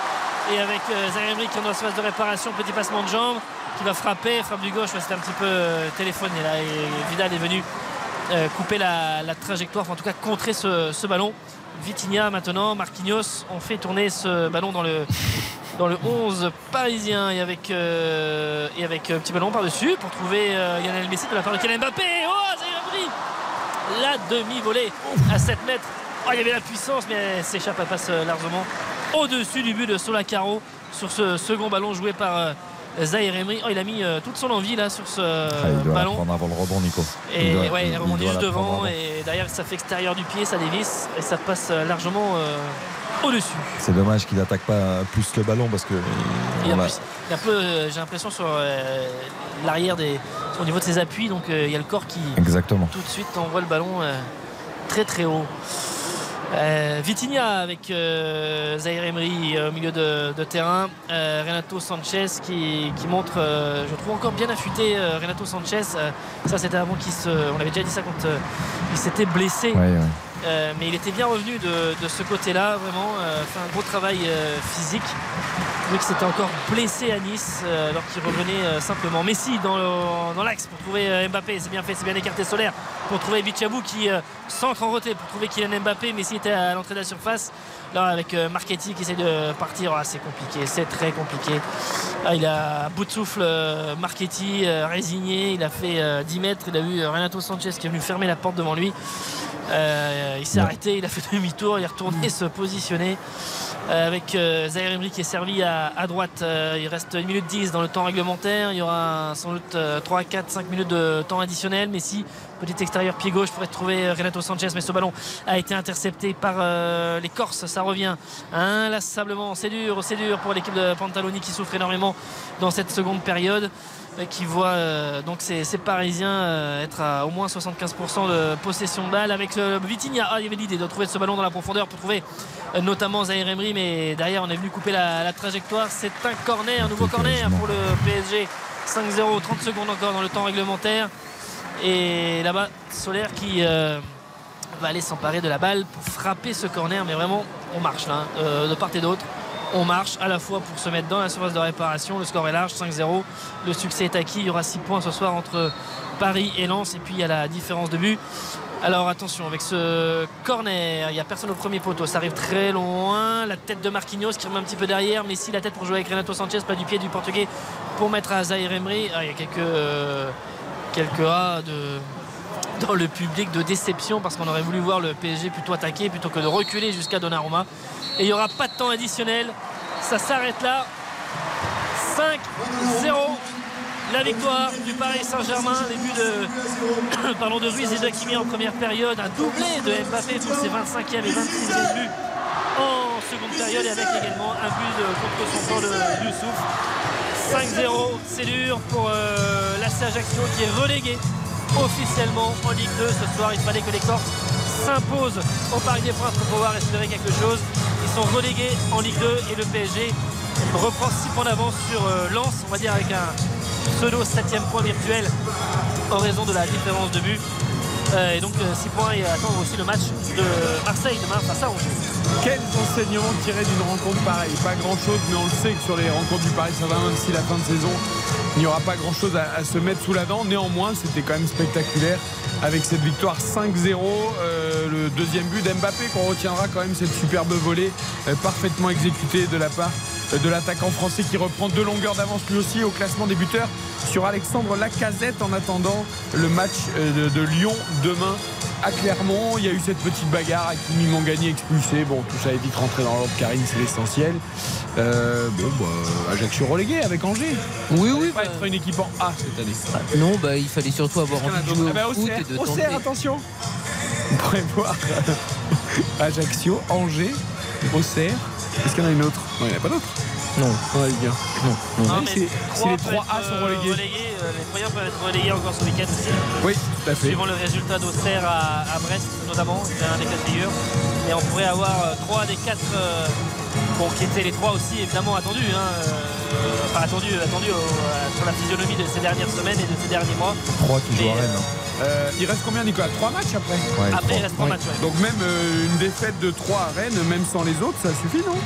[SPEAKER 2] Et avec euh, Zaire qui est dans l'espace de réparation, petit passement de jambe qui va frapper, frappe du gauche, c'était un petit peu euh, téléphoné là et Vidal est venu euh, couper la, trajectoire, en tout cas contrer ce ballon. Vitinha maintenant, Marquinhos ont fait tourner ce ballon dans le, dans le 11 parisien et avec, euh, et avec un petit ballon par-dessus pour trouver euh, Lionel Messi de la part de Kylian Mbappé. Oh, Emery La demi-volée à 7 mètres. Oh, il y avait la puissance, mais elle s'échappe, elle passe euh, largement au-dessus du but de Solacaro sur ce second ballon joué par euh, Zaire Emery. Oh, il a mis euh, toute son envie là sur ce
[SPEAKER 3] Ah, il doit la
[SPEAKER 2] ballon.
[SPEAKER 3] prendre avant le rebond, Nico.
[SPEAKER 2] Et
[SPEAKER 3] Il doit-
[SPEAKER 2] ouais,
[SPEAKER 3] il-
[SPEAKER 2] il rebondit juste devant et derrière ça fait extérieur du pied, ça dévisse et ça passe euh, largement euh, au-dessus.
[SPEAKER 3] C'est dommage qu'il n'attaque pas plus le ballon parce que.
[SPEAKER 2] Il y a plus- il y a un peu, euh, j'ai l'impression sur l'arrière des, au niveau de ses appuis, donc il y a le corps qui
[SPEAKER 3] Exactement.
[SPEAKER 2] tout de suite envoie le ballon très très haut. Euh, Vitinha avec euh, Zaire Emery euh, au milieu de, terrain. Euh, Renato Sanchez qui, montre, euh, je trouve encore bien affûté Renato Sanchez. Ça c'était avant qu'il se. On avait déjà dit ça quand il s'était blessé. Euh, mais il était bien revenu de, ce côté-là, vraiment. euh, fait un gros travail euh, physique. Vu que c'était encore blessé à Nice, alors qu'il revenait simplement. Messi dans, l'axe pour trouver Mbappé, c'est bien fait, c'est bien écarté solaire. Pour trouver Bichabou qui centre en retrait pour trouver Kylian Mbappé. Messi était à l'entrée de la surface. Là, avec euh, Marchetti qui essaie de partir, Ah, c'est compliqué, c'est très compliqué. Ah, il a bout de souffle euh, Marchetti, euh, résigné. Il a fait euh, 10 mètres. Il a eu Renato Sanchez qui est venu fermer la porte devant lui. Euh, il s'est arrêté, il a fait demi-tour, il est retourné se positionner avec euh, Zaire Emery qui est servi à, à droite. Euh, il reste 1 minute 10 dans le temps réglementaire. Il y aura sans doute euh, 3, 4, 5 minutes de temps additionnel. Messi, petit extérieur pied gauche pour trouver euh, Renato Sanchez, mais ce ballon a été intercepté par euh, les Corses. Ça revient inlassablement. C'est dur, c'est dur pour l'équipe de Pantaloni qui souffre énormément dans cette seconde période euh, qui voit euh, donc ces, ces Parisiens euh, être à au moins 75% de possession de balle avec le Vitinha. Ah, il y avait l'idée de trouver ce ballon dans la profondeur pour trouver euh, notamment Zaire Emery, mais derrière on est venu couper la, la trajectoire. C'est un corner, un nouveau corner pour le PSG. 5-0, 30 secondes encore dans le temps réglementaire. Et là-bas, Solaire qui va aller s'emparer de la balle pour frapper ce corner. Mais vraiment, on marche là, hein, de part et d'autre. On marche à la fois pour se mettre dans la surface de réparation. Le score est large, 5-0. Le succès est acquis. Il y aura 6 points ce soir entre Paris et Lens. Et puis il y a la différence de but. Alors attention, avec ce corner, il n'y a personne au premier poteau. Ça arrive très loin. La tête de Marquinhos qui remet un petit peu derrière. Mais si la tête pour jouer avec Renato Sanchez, pas du pied du Portugais pour mettre à Zaire Emery. Ah, il y a quelques, euh, A dans le public de déception parce qu'on aurait voulu voir le PSG plutôt attaquer plutôt que de reculer jusqu'à Donnarumma. Et il n'y aura pas de temps additionnel. Ça s'arrête là. 5-0. La victoire du Paris Saint-Germain. Les buts de, pardon, de Ruiz et d'Akimi en première période. Un doublé de Mbappé pour ses 25e et 26e buts en seconde période. Et avec également un but contre son camp de Youssouf. 5-0. C'est dur pour euh, l'AC Ajaccio qui est relégué officiellement en Ligue 2 ce soir. Il fallait que les Corses s'impose au Paris des Princes pour pouvoir espérer quelque chose. Sont relégués en Ligue 2 et le PSG reprend 6 points d'avance sur euh, Lens, on va dire avec un pseudo 7 point virtuel en raison de la différence de but. Euh, et donc 6 points et attendre aussi le match de Marseille demain face à Angers.
[SPEAKER 1] Quels enseignements tirer d'une rencontre pareille? Pas grand chose, mais on le sait que sur les rencontres du Paris Saint-Germain, même si la fin de saison, il n'y aura pas grand chose à se mettre sous la dent. Néanmoins, c'était quand même spectaculaire avec cette victoire 5-0. euh, le deuxième but d'Mbappé qu'on retiendra quand même cette superbe volée euh, parfaitement exécutée de la part de l'attaquant français qui reprend deux longueurs d'avance lui aussi au classement des buteurs sur Alexandre Lacazette en attendant le match euh, de, de Lyon demain à Clermont. Il y a eu cette petite bagarre avec Mimi Mangani expulsé. Bon, tout ça est vite rentré dans l'ordre. Karine, c'est l'essentiel. Euh, bon, bah, Ajaccio relégué avec Angers.
[SPEAKER 4] Oui, oui.
[SPEAKER 1] pas être une équipe en A cette année.
[SPEAKER 4] Non, bah, il fallait surtout avoir envie de jouer
[SPEAKER 1] Ah bah,
[SPEAKER 4] au foot
[SPEAKER 1] Auxerre,
[SPEAKER 4] et de
[SPEAKER 1] Auxerre,
[SPEAKER 4] tenter.
[SPEAKER 1] attention. On pourrait voir Ajaccio, Angers, Auxerre. Est-ce qu'il y en a une autre Non, il n'y en a pas d'autre.
[SPEAKER 4] Non.
[SPEAKER 1] Ouais, les gars. Non.
[SPEAKER 2] Non,
[SPEAKER 1] Ouais,
[SPEAKER 2] mais
[SPEAKER 1] si les
[SPEAKER 2] peuvent
[SPEAKER 1] 3 A
[SPEAKER 2] être,
[SPEAKER 1] sont
[SPEAKER 2] euh,
[SPEAKER 1] relégués.
[SPEAKER 2] euh, les Troyens peuvent être relégués encore ce week-end aussi.
[SPEAKER 1] Oui, tout à fait.
[SPEAKER 2] Suivant le résultat d'Auxerre à, à Brest notamment, c'est un des cas de figure. Et on pourrait avoir euh, trois des quatre euh, bon, qui étaient les trois aussi évidemment attendus. Hein, euh, enfin attendus, euh, sur la physionomie de ces dernières semaines et de ces derniers mois.
[SPEAKER 3] 3 qui jouent à Rennes. hein.
[SPEAKER 1] Euh, il reste combien, Nicolas? 3 matchs après?
[SPEAKER 3] Ouais,
[SPEAKER 2] Après,
[SPEAKER 3] trois.
[SPEAKER 2] il reste trois matchs. ouais.
[SPEAKER 1] Donc même euh, une défaite de 3 à Rennes, même sans les autres, ça suffit, non?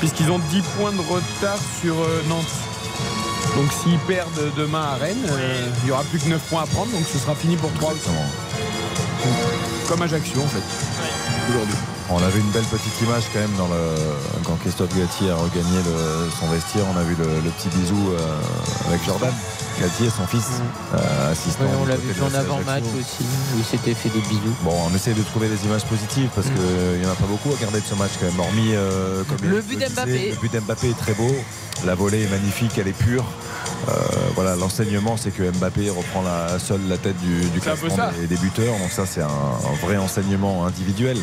[SPEAKER 1] Puisqu'ils ont 10 points de retard sur euh, Nantes. Donc s'ils perdent demain à Rennes, euh, il n'y aura plus que 9 points à prendre, donc ce sera fini pour 3 Comme Ajaccio en fait, aujourd'hui.
[SPEAKER 3] On avait une belle petite image quand même dans le, quand Christophe Galtier a regagné le- son vestiaire. On a vu le, le petit bisou euh, avec Jordan Son fils, euh, assistant.
[SPEAKER 4] On l'a vu en avant-match aussi, où il s'était fait des bisous.
[SPEAKER 3] Bon, on essaie de trouver des images positives parce qu'il n'y en a pas beaucoup à garder de ce match quand même. Hormis, euh, comme
[SPEAKER 4] Le but.
[SPEAKER 3] Le but d'Mbappé est très beau. La volée est magnifique, elle est pure. Euh, voilà, l'enseignement, c'est que Mbappé reprend la, seul la tête du, classement des, des buteurs. Donc ça, c'est un, un vrai enseignement individuel.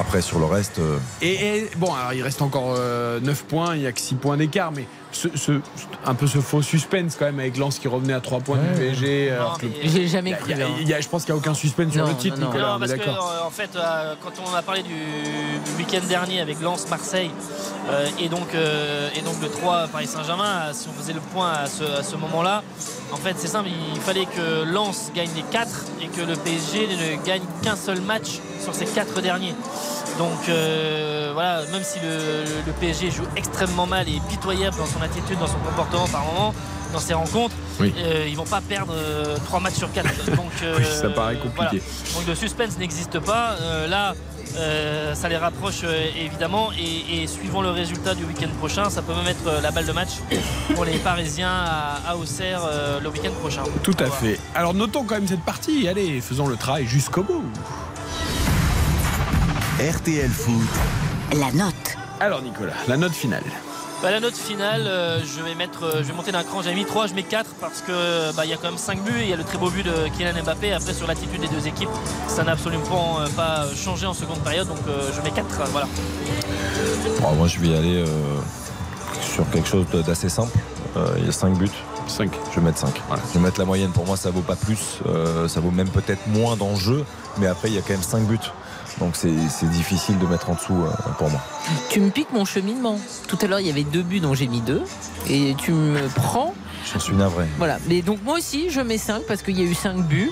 [SPEAKER 3] Après, sur le reste, euh,
[SPEAKER 1] Et, et, bon, alors il reste encore 9 points, il n'y a que 6 points d'écart, mais ce, ce- un peu ce faux suspense quand même avec Lens qui revenait à 3 points du PSG.
[SPEAKER 4] J'ai jamais
[SPEAKER 1] Il y a-
[SPEAKER 4] cru.
[SPEAKER 1] il y a-
[SPEAKER 4] hein.
[SPEAKER 1] il y a- je pense qu'il n'y a aucun suspense sur le titre,
[SPEAKER 4] non, non.
[SPEAKER 1] Nicolas,
[SPEAKER 2] Non, parce que euh, en fait, euh, quand on a parlé du, du week-end dernier avec Lens, Marseille euh, et, donc, euh, et donc le 3 Paris Saint-Germain, si on faisait le point à ce, à ce moment-là, en fait c'est simple, il fallait que Lens gagne les 4 et que le PSG ne gagne qu'un seul match sur ces 4 derniers. Donc euh, voilà, même si le, le PSG joue extrêmement mal et est pitoyable dans son attitude, dans son comportement par moment, dans ses rencontres,
[SPEAKER 1] Oui.
[SPEAKER 2] euh, ils vont pas perdre 3 matchs sur 4. Donc,
[SPEAKER 1] Oui, ça paraît
[SPEAKER 2] euh,
[SPEAKER 1] compliqué.
[SPEAKER 2] voilà. Donc le suspense n'existe pas. Euh, là, euh, ça les rapproche euh, évidemment. Et, et suivant le résultat du week-end prochain, ça peut même être euh, la balle de match pour les Parisiens à, à Auxerre euh, le week-end prochain.
[SPEAKER 1] Tout à fait. Alors notons quand même cette partie. Allez, faisons le travail jusqu'au bout.
[SPEAKER 6] RTL Foot.
[SPEAKER 7] La note.
[SPEAKER 1] Alors Nicolas, la note finale.
[SPEAKER 2] Bah, la note finale, euh, je vais mettre, euh, je vais monter d'un cran. J'avais mis 3, je mets 4 parce que bah, il y a quand même 5 buts. et Il y a le très beau but de Kylian Mbappé. Après, sur l'attitude des deux équipes, ça n'a absolument pas, euh, pas changé en seconde période. Donc euh, je mets 4. Voilà.
[SPEAKER 3] bon, moi, je vais y aller euh, sur quelque chose d'assez simple. Euh, il y a 5 buts.
[SPEAKER 1] 5.
[SPEAKER 3] Je vais mettre 5. Je vais mettre la moyenne. Pour moi, ça vaut pas plus. Euh, ça vaut même peut-être moins dans le jeu. Mais après, il y a quand même 5 buts. Donc c'est difficile de mettre en dessous euh, pour moi.
[SPEAKER 4] Tu me piques mon cheminement. Tout à l'heure, il y avait deux buts dont j'ai mis deux. Et tu me prends.
[SPEAKER 3] J'en suis navré.
[SPEAKER 4] Voilà. Mais donc, moi aussi, je mets 5 parce qu'il y a eu 5 buts.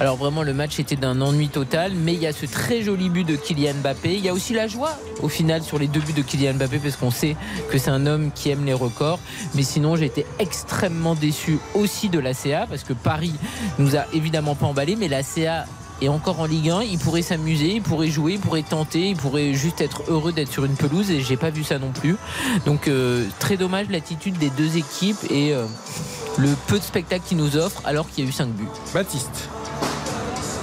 [SPEAKER 4] Alors, vraiment, le match était d'un ennui total. Mais il y a ce très joli but de Kylian Mbappé. Il y a aussi la joie, au final, sur les deux buts de Kylian Mbappé parce qu'on sait que c'est un homme qui aime les records. Mais sinon, j'ai été extrêmement déçu aussi de la CA parce que Paris nous a évidemment pas emballé. Mais la CA est encore en Ligue 1, il pourrait s'amuser, il pourrait jouer, il pourrait tenter, il pourrait juste être heureux d'être sur une pelouse et j'ai pas vu ça non plus. Donc euh, très dommage l'attitude des deux équipes et euh, le peu de spectacle qu'ils nous offrent alors qu'il y a eu 5 buts.
[SPEAKER 1] Baptiste.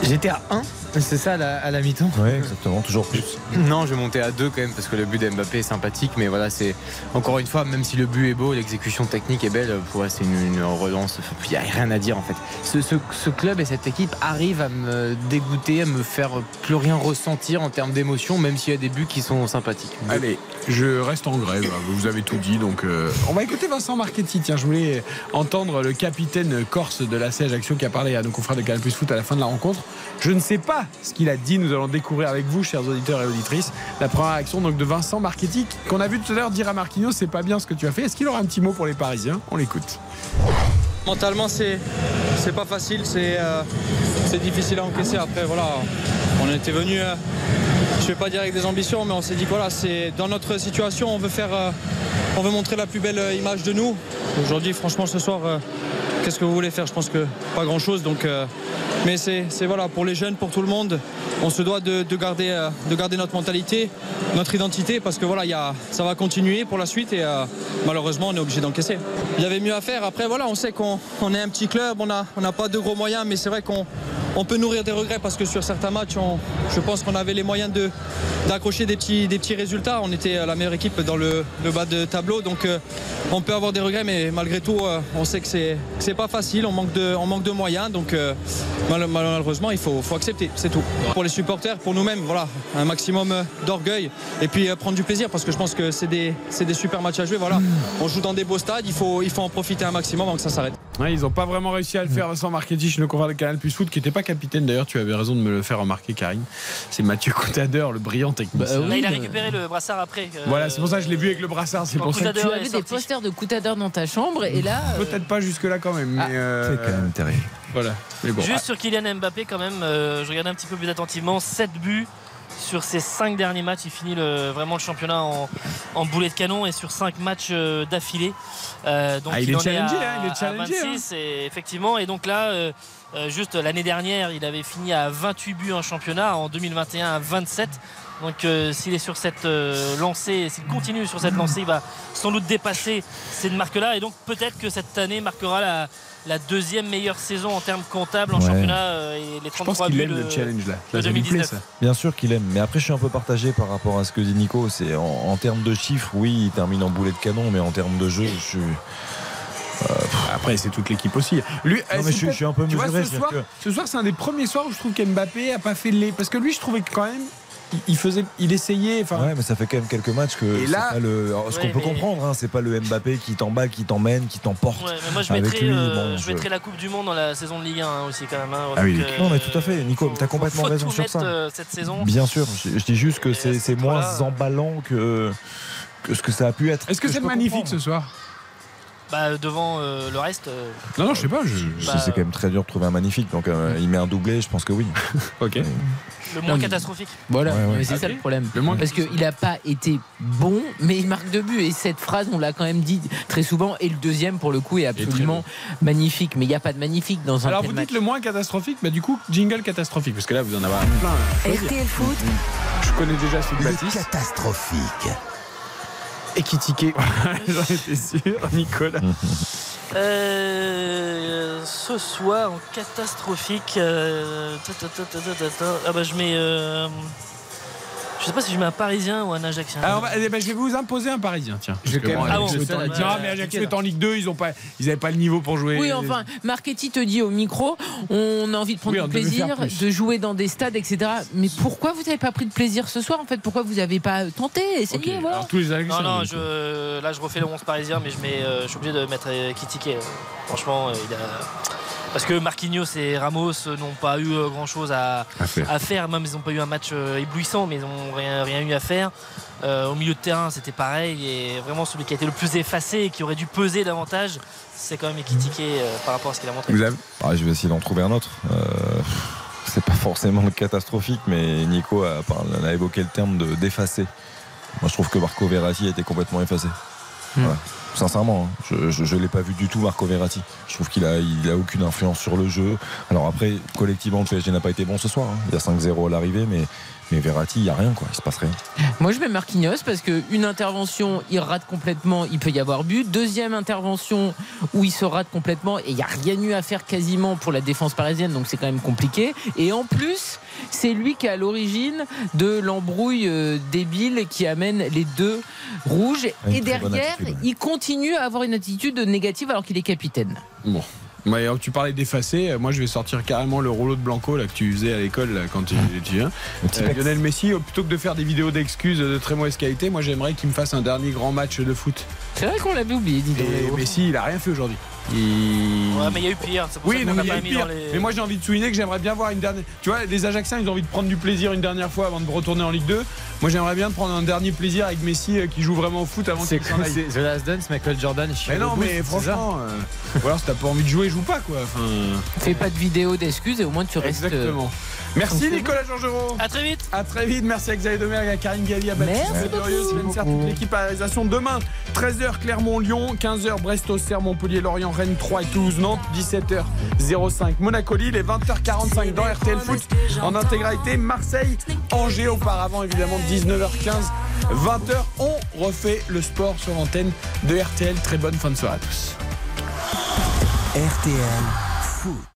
[SPEAKER 5] J'étais à 1, c'est ça à la, à la mi-temps
[SPEAKER 3] Oui, exactement, toujours plus.
[SPEAKER 5] Non, je vais monter à 2 quand même parce que le but d'Mbappé est sympathique, mais voilà, c'est encore une fois, même si le but est beau, l'exécution technique est belle, pour moi, c'est une, une relance. Il n'y a rien à dire en fait. Ce, ce- ce club et cette équipe arrivent à me dégoûter, à me faire plus rien ressentir en termes d'émotion, même s'il y a des buts qui sont sympathiques.
[SPEAKER 1] Allez, je reste en grève. Vous avez tout dit, donc euh, on va écouter Vincent Marchetti. Tiens, je voulais entendre le capitaine corse de la CH Action qui a parlé à nos confrères de Canal Plus Foot à la fin de la rencontre. Je ne sais pas Ce qu'il a dit. Nous allons découvrir avec vous, chers auditeurs et auditrices, la première réaction donc de Vincent Marchetti, qu'on a vu tout à l'heure dire à Marquinhos c'est pas bien ce que tu as fait. Est-ce qu'il aura un petit mot pour les Parisiens? On l'écoute.
[SPEAKER 16] Mentalement, c'est pas facile, c'est euh, c'est difficile à encaisser. Après, voilà, on était venu, euh, je vais pas dire avec des ambitions, mais on s'est dit voilà, c'est dans notre situation, on veut faire, euh, on veut montrer la plus belle euh, image de nous. Aujourd'hui, franchement, ce soir, qu'est-ce que vous voulez faire? Je pense que pas grand-chose. Mais c'est voilà pour les jeunes, pour tout le monde, on se doit de, euh, de garder notre mentalité, notre identité, parce que voilà, ça va continuer pour la suite et euh, malheureusement, on est obligé d'encaisser. Il y avait mieux à faire. Après, voilà, on sait qu'on on est un petit club, on n'a pas de gros moyens, mais c'est vrai qu'on on peut nourrir des regrets parce que sur certains matchs, je pense qu'on avait les moyens de d'accrocher des petits, des petits résultats. On était la meilleure équipe dans le, bas de tableau, donc euh, on peut avoir des regrets, mais malgré tout, euh, on sait que c'est que c'est pas facile. On manque de, on manque de moyens, donc euh, mal- malheureusement, il faut, faut accepter, c'est tout. Pour les supporters, pour nous-mêmes, voilà, un maximum d'orgueil et puis prendre du plaisir parce que je pense que c'est des, des super matchs à jouer. Voilà, on joue dans des beaux stades, il faut, il faut en profiter un maximum avant que ça s'arrête.
[SPEAKER 1] Ils n'ont pas vraiment réussi à le faire, Vincent Marchetti, chez le confrère de Canal Plus Foot, qui n'était pas capitaine d'ailleurs. Tu avais raison de me le faire remarquer, Karine. C'est Mathieu Coutadeur, le brillant technicien.
[SPEAKER 2] Là, il a récupéré le brassard après. euh,
[SPEAKER 1] Voilà, c'est pour ça que je l'ai vu avec le brassard. C'est pour ça que
[SPEAKER 4] Tu
[SPEAKER 2] est
[SPEAKER 4] avais des posters de Coutadeur dans ta chambre et là. euh,
[SPEAKER 1] Peut-être pas jusque-là quand même. Mais euh,
[SPEAKER 3] C'est quand même terrible.
[SPEAKER 1] Voilà. Mais bon.
[SPEAKER 2] Juste sur Kylian Mbappé, quand même, euh, je regardais un petit peu plus attentivement. 7 buts sur ses 5 derniers matchs. Il finit le- vraiment le championnat en, en boulet de canon et sur 5 matchs d'affilée. Euh, donc
[SPEAKER 1] Ah, il est
[SPEAKER 2] en
[SPEAKER 1] challengé,
[SPEAKER 2] à-
[SPEAKER 1] hein, il est challengé,
[SPEAKER 2] 26, et effectivement. Et donc là, euh, juste l'année dernière, il avait fini à 28 buts en championnat. En 2021, à 27. Donc euh, s'il est sur cette euh, lancée, s'il continue sur cette lancée, il va sans doute dépasser cette marque-là. Et donc peut-être que cette année marquera la, la deuxième meilleure saison en termes comptables en
[SPEAKER 3] Ouais.
[SPEAKER 2] championnat euh, et les
[SPEAKER 1] Je pense
[SPEAKER 2] 33
[SPEAKER 1] qu'il aime
[SPEAKER 2] de-
[SPEAKER 1] le challenge là.
[SPEAKER 2] de
[SPEAKER 1] Ça, ça lui plaît
[SPEAKER 2] 2019.
[SPEAKER 1] ça.
[SPEAKER 3] Bien sûr qu'il aime, mais après je suis un peu partagé par rapport à ce que dit Nico. C'est en, en termes de chiffres, oui, il termine en boulet de canon, mais en termes de jeu, je suis.
[SPEAKER 1] Après, c'est toute l'équipe aussi. Lui,
[SPEAKER 3] Non,
[SPEAKER 1] eh,
[SPEAKER 3] mais je suis- je suis un peu
[SPEAKER 1] Tu vois,
[SPEAKER 3] mesuré,
[SPEAKER 1] ce soir, ce soir, c'est un des premiers soirs où je trouve qu'Mbappé a pas fait les. Parce que lui, je trouvais que quand même, il- faisait, il essayait. Enfin,
[SPEAKER 3] Ouais, mais ça fait quand même quelques matchs que
[SPEAKER 1] Et là-
[SPEAKER 3] pas le. alors, ce
[SPEAKER 2] Ouais,
[SPEAKER 3] qu'on peut
[SPEAKER 2] mais-
[SPEAKER 3] comprendre, hein, c'est pas le Mbappé qui t'emballe, qui t'emmène, qui t'emporte.
[SPEAKER 2] Ouais, moi je
[SPEAKER 3] avec
[SPEAKER 2] mettrais,
[SPEAKER 3] lui.
[SPEAKER 2] euh,
[SPEAKER 3] bon,
[SPEAKER 2] je
[SPEAKER 3] je-
[SPEAKER 2] mettrais la Coupe du Monde dans la saison de Ligue 1 hein, aussi quand même. hein.
[SPEAKER 3] Ah oui,
[SPEAKER 2] Donc,
[SPEAKER 3] non, mais tout à fait, Nico, t'as complètement
[SPEAKER 2] faut
[SPEAKER 3] raison
[SPEAKER 2] tout
[SPEAKER 3] sur ça.
[SPEAKER 2] euh, cette saison.
[SPEAKER 3] Bien sûr, je, je dis juste que c'est moins
[SPEAKER 2] titre-là-
[SPEAKER 3] emballant que, que ce que ça a pu être.
[SPEAKER 1] Est-ce que c'est magnifique
[SPEAKER 3] comprendre.
[SPEAKER 1] ce soir
[SPEAKER 2] Bah, devant euh, le reste. euh,
[SPEAKER 1] Non, non, je sais pas. Je...
[SPEAKER 2] Bah,
[SPEAKER 3] c'est quand même très dur de trouver un magnifique, donc euh, il met un doublé, je pense que oui.
[SPEAKER 1] ok.
[SPEAKER 2] le moins
[SPEAKER 4] Non, mais-
[SPEAKER 2] catastrophique.
[SPEAKER 4] Voilà,
[SPEAKER 3] Ouais, ouais.
[SPEAKER 4] mais c'est ça le problème.
[SPEAKER 1] Le moins
[SPEAKER 4] Parce qu'il n'a pas été bon, mais il marque deux buts. Et cette phrase, on l'a quand même dit très souvent. Et le deuxième, pour le coup, est absolument magnifique. Mais il n'y a pas de magnifique dans un
[SPEAKER 1] Alors
[SPEAKER 4] tel
[SPEAKER 1] vous
[SPEAKER 4] match.
[SPEAKER 1] dites le moins catastrophique, bah du coup jingle catastrophique parce que là vous en avez plein.
[SPEAKER 7] RTL Foot,
[SPEAKER 1] Je connais déjà celui de
[SPEAKER 6] Le
[SPEAKER 1] Baptiste.
[SPEAKER 6] catastrophique.
[SPEAKER 1] Et qui tiquait. J'en étais sûr, Nicolas.
[SPEAKER 2] Euh, ce soir en catastrophique. euh. Ah bah je mets. Je sais pas si je mets un Parisien ou un Ajaxien.
[SPEAKER 1] Alors bah, eh je vais vous imposer un Parisien, tiens.
[SPEAKER 5] Je vais
[SPEAKER 1] bon,
[SPEAKER 2] Ah bon,
[SPEAKER 1] est en- Non, mais Ajax
[SPEAKER 5] ouais.
[SPEAKER 1] est en Ligue 2, ils ont pas, ils avaient pas le niveau pour jouer.
[SPEAKER 4] Oui, enfin, Marchetti te dit au micro, on a envie de prendre
[SPEAKER 1] Oui,
[SPEAKER 4] du plaisir, de jouer dans des stades, etc. Mais pourquoi vous n'avez pas pris de plaisir ce soir En fait, pourquoi vous n'avez pas tenté, essayé voilà?
[SPEAKER 1] alors tous les Ajaxiens,
[SPEAKER 2] Non, non, je, là je refais le 11 parisien, mais je, mets, euh, je suis obligé de mettre euh, Kitike. euh. Franchement, euh, il a. Parce que Marquinhos et Ramos euh, n'ont pas eu grand chose à,
[SPEAKER 1] À faire.
[SPEAKER 2] à faire. Même ils n'ont pas eu un match euh, éblouissant, mais ils n'ont rien, rien eu à faire. Euh, au milieu de terrain, c'était pareil. Et vraiment, celui qui a été le plus effacé et qui aurait dû peser davantage, c'est quand même Ekitike euh, par rapport à ce qu'il a montré.
[SPEAKER 1] Vous avez-
[SPEAKER 3] Ah, je vais essayer d'en trouver un autre. Euh, c'est pas forcément catastrophique, mais Nico a, évoqué le terme de d'effacer. Moi, je trouve que Marco Verratti a été complètement effacé. Voilà. Sincèrement, hein, je ne l'ai pas vu du tout, Marco Verratti. Je trouve qu'il a, il a aucune influence sur le jeu. Alors après, collectivement, le PSG n'a pas été bon ce soir. hein. Il y a 5-0 à l'arrivée, mais, mais Verratti, il n'y a rien, quoi. Il se passe rien.
[SPEAKER 4] Moi, je mets Marquinhos parce qu'une intervention, il rate complètement, il peut y avoir but. Deuxième intervention où il se rate complètement et il n'y a rien eu à faire quasiment pour la défense parisienne, donc c'est quand même compliqué. Et en plus, c'est lui qui est à l'origine de l'embrouille euh, débile qui amène les deux rouges.
[SPEAKER 3] Une
[SPEAKER 4] et derrière, il continue à avoir une attitude négative alors qu'il est capitaine.
[SPEAKER 1] Bon. Ouais, tu parlais d'effacer. Moi, je vais sortir carrément le rouleau de Blanco là, que tu faisais à l'école là, quand tu, tu viens. Euh. Lionel Messi, euh, plutôt que de faire des vidéos d'excuses de très mauvaise qualité, moi j'aimerais qu'il me fasse un dernier grand match de foot.
[SPEAKER 4] C'est vrai qu'on l'avait oublié, dis donc.
[SPEAKER 1] Et
[SPEAKER 4] Léo.
[SPEAKER 1] Messi, il a rien fait aujourd'hui. Il...
[SPEAKER 2] Ouais, mais il y a eu pire. c'est pour ça
[SPEAKER 1] Oui,
[SPEAKER 2] qu'on
[SPEAKER 1] non,
[SPEAKER 2] l'a
[SPEAKER 1] mais il y a
[SPEAKER 2] pas
[SPEAKER 1] eu
[SPEAKER 2] mis
[SPEAKER 1] pire.
[SPEAKER 2] dans les-
[SPEAKER 1] Mais moi, j'ai envie de souligner que j'aimerais bien voir une dernière. Tu vois, les Ajaxiens, ils ont envie de prendre du plaisir une dernière fois avant de retourner en Ligue 2. Moi, j'aimerais bien prendre un dernier plaisir avec Messi euh, qui joue vraiment au foot avant
[SPEAKER 5] C'est
[SPEAKER 1] qu'il s'en aille.
[SPEAKER 5] c'est The Last Dance, Michael Jordan,
[SPEAKER 1] Mais non, mais franchement, euh, ou alors si t'as pas envie de jouer, joue pas quoi. Enfin,
[SPEAKER 4] Fais pas de vidéo d'excuses et au moins tu restes. euh,
[SPEAKER 1] exactement. Merci Nicolas Georgerot.
[SPEAKER 2] À très vite.
[SPEAKER 1] À très vite. Merci à Xavier Domergue, à Karine Galli, à Baptiste
[SPEAKER 4] Merci
[SPEAKER 1] Furieux, Sven Serre, toute l'équipe à la réalisation. Demain, 13h Clermont-Lyon, 15h Brest-Auxerre, Montpellier-Lorient, Rennes 3 et Toulouse-Nantes, 17h05 Monaco-Lille et 20h45 dans RTL Foot en intégralité. Marseille-Angers auparavant évidemment 19h15, 20h. On refait le sport sur l'antenne de RTL. Très bonne fin de soirée à tous.
[SPEAKER 6] RTL Foot.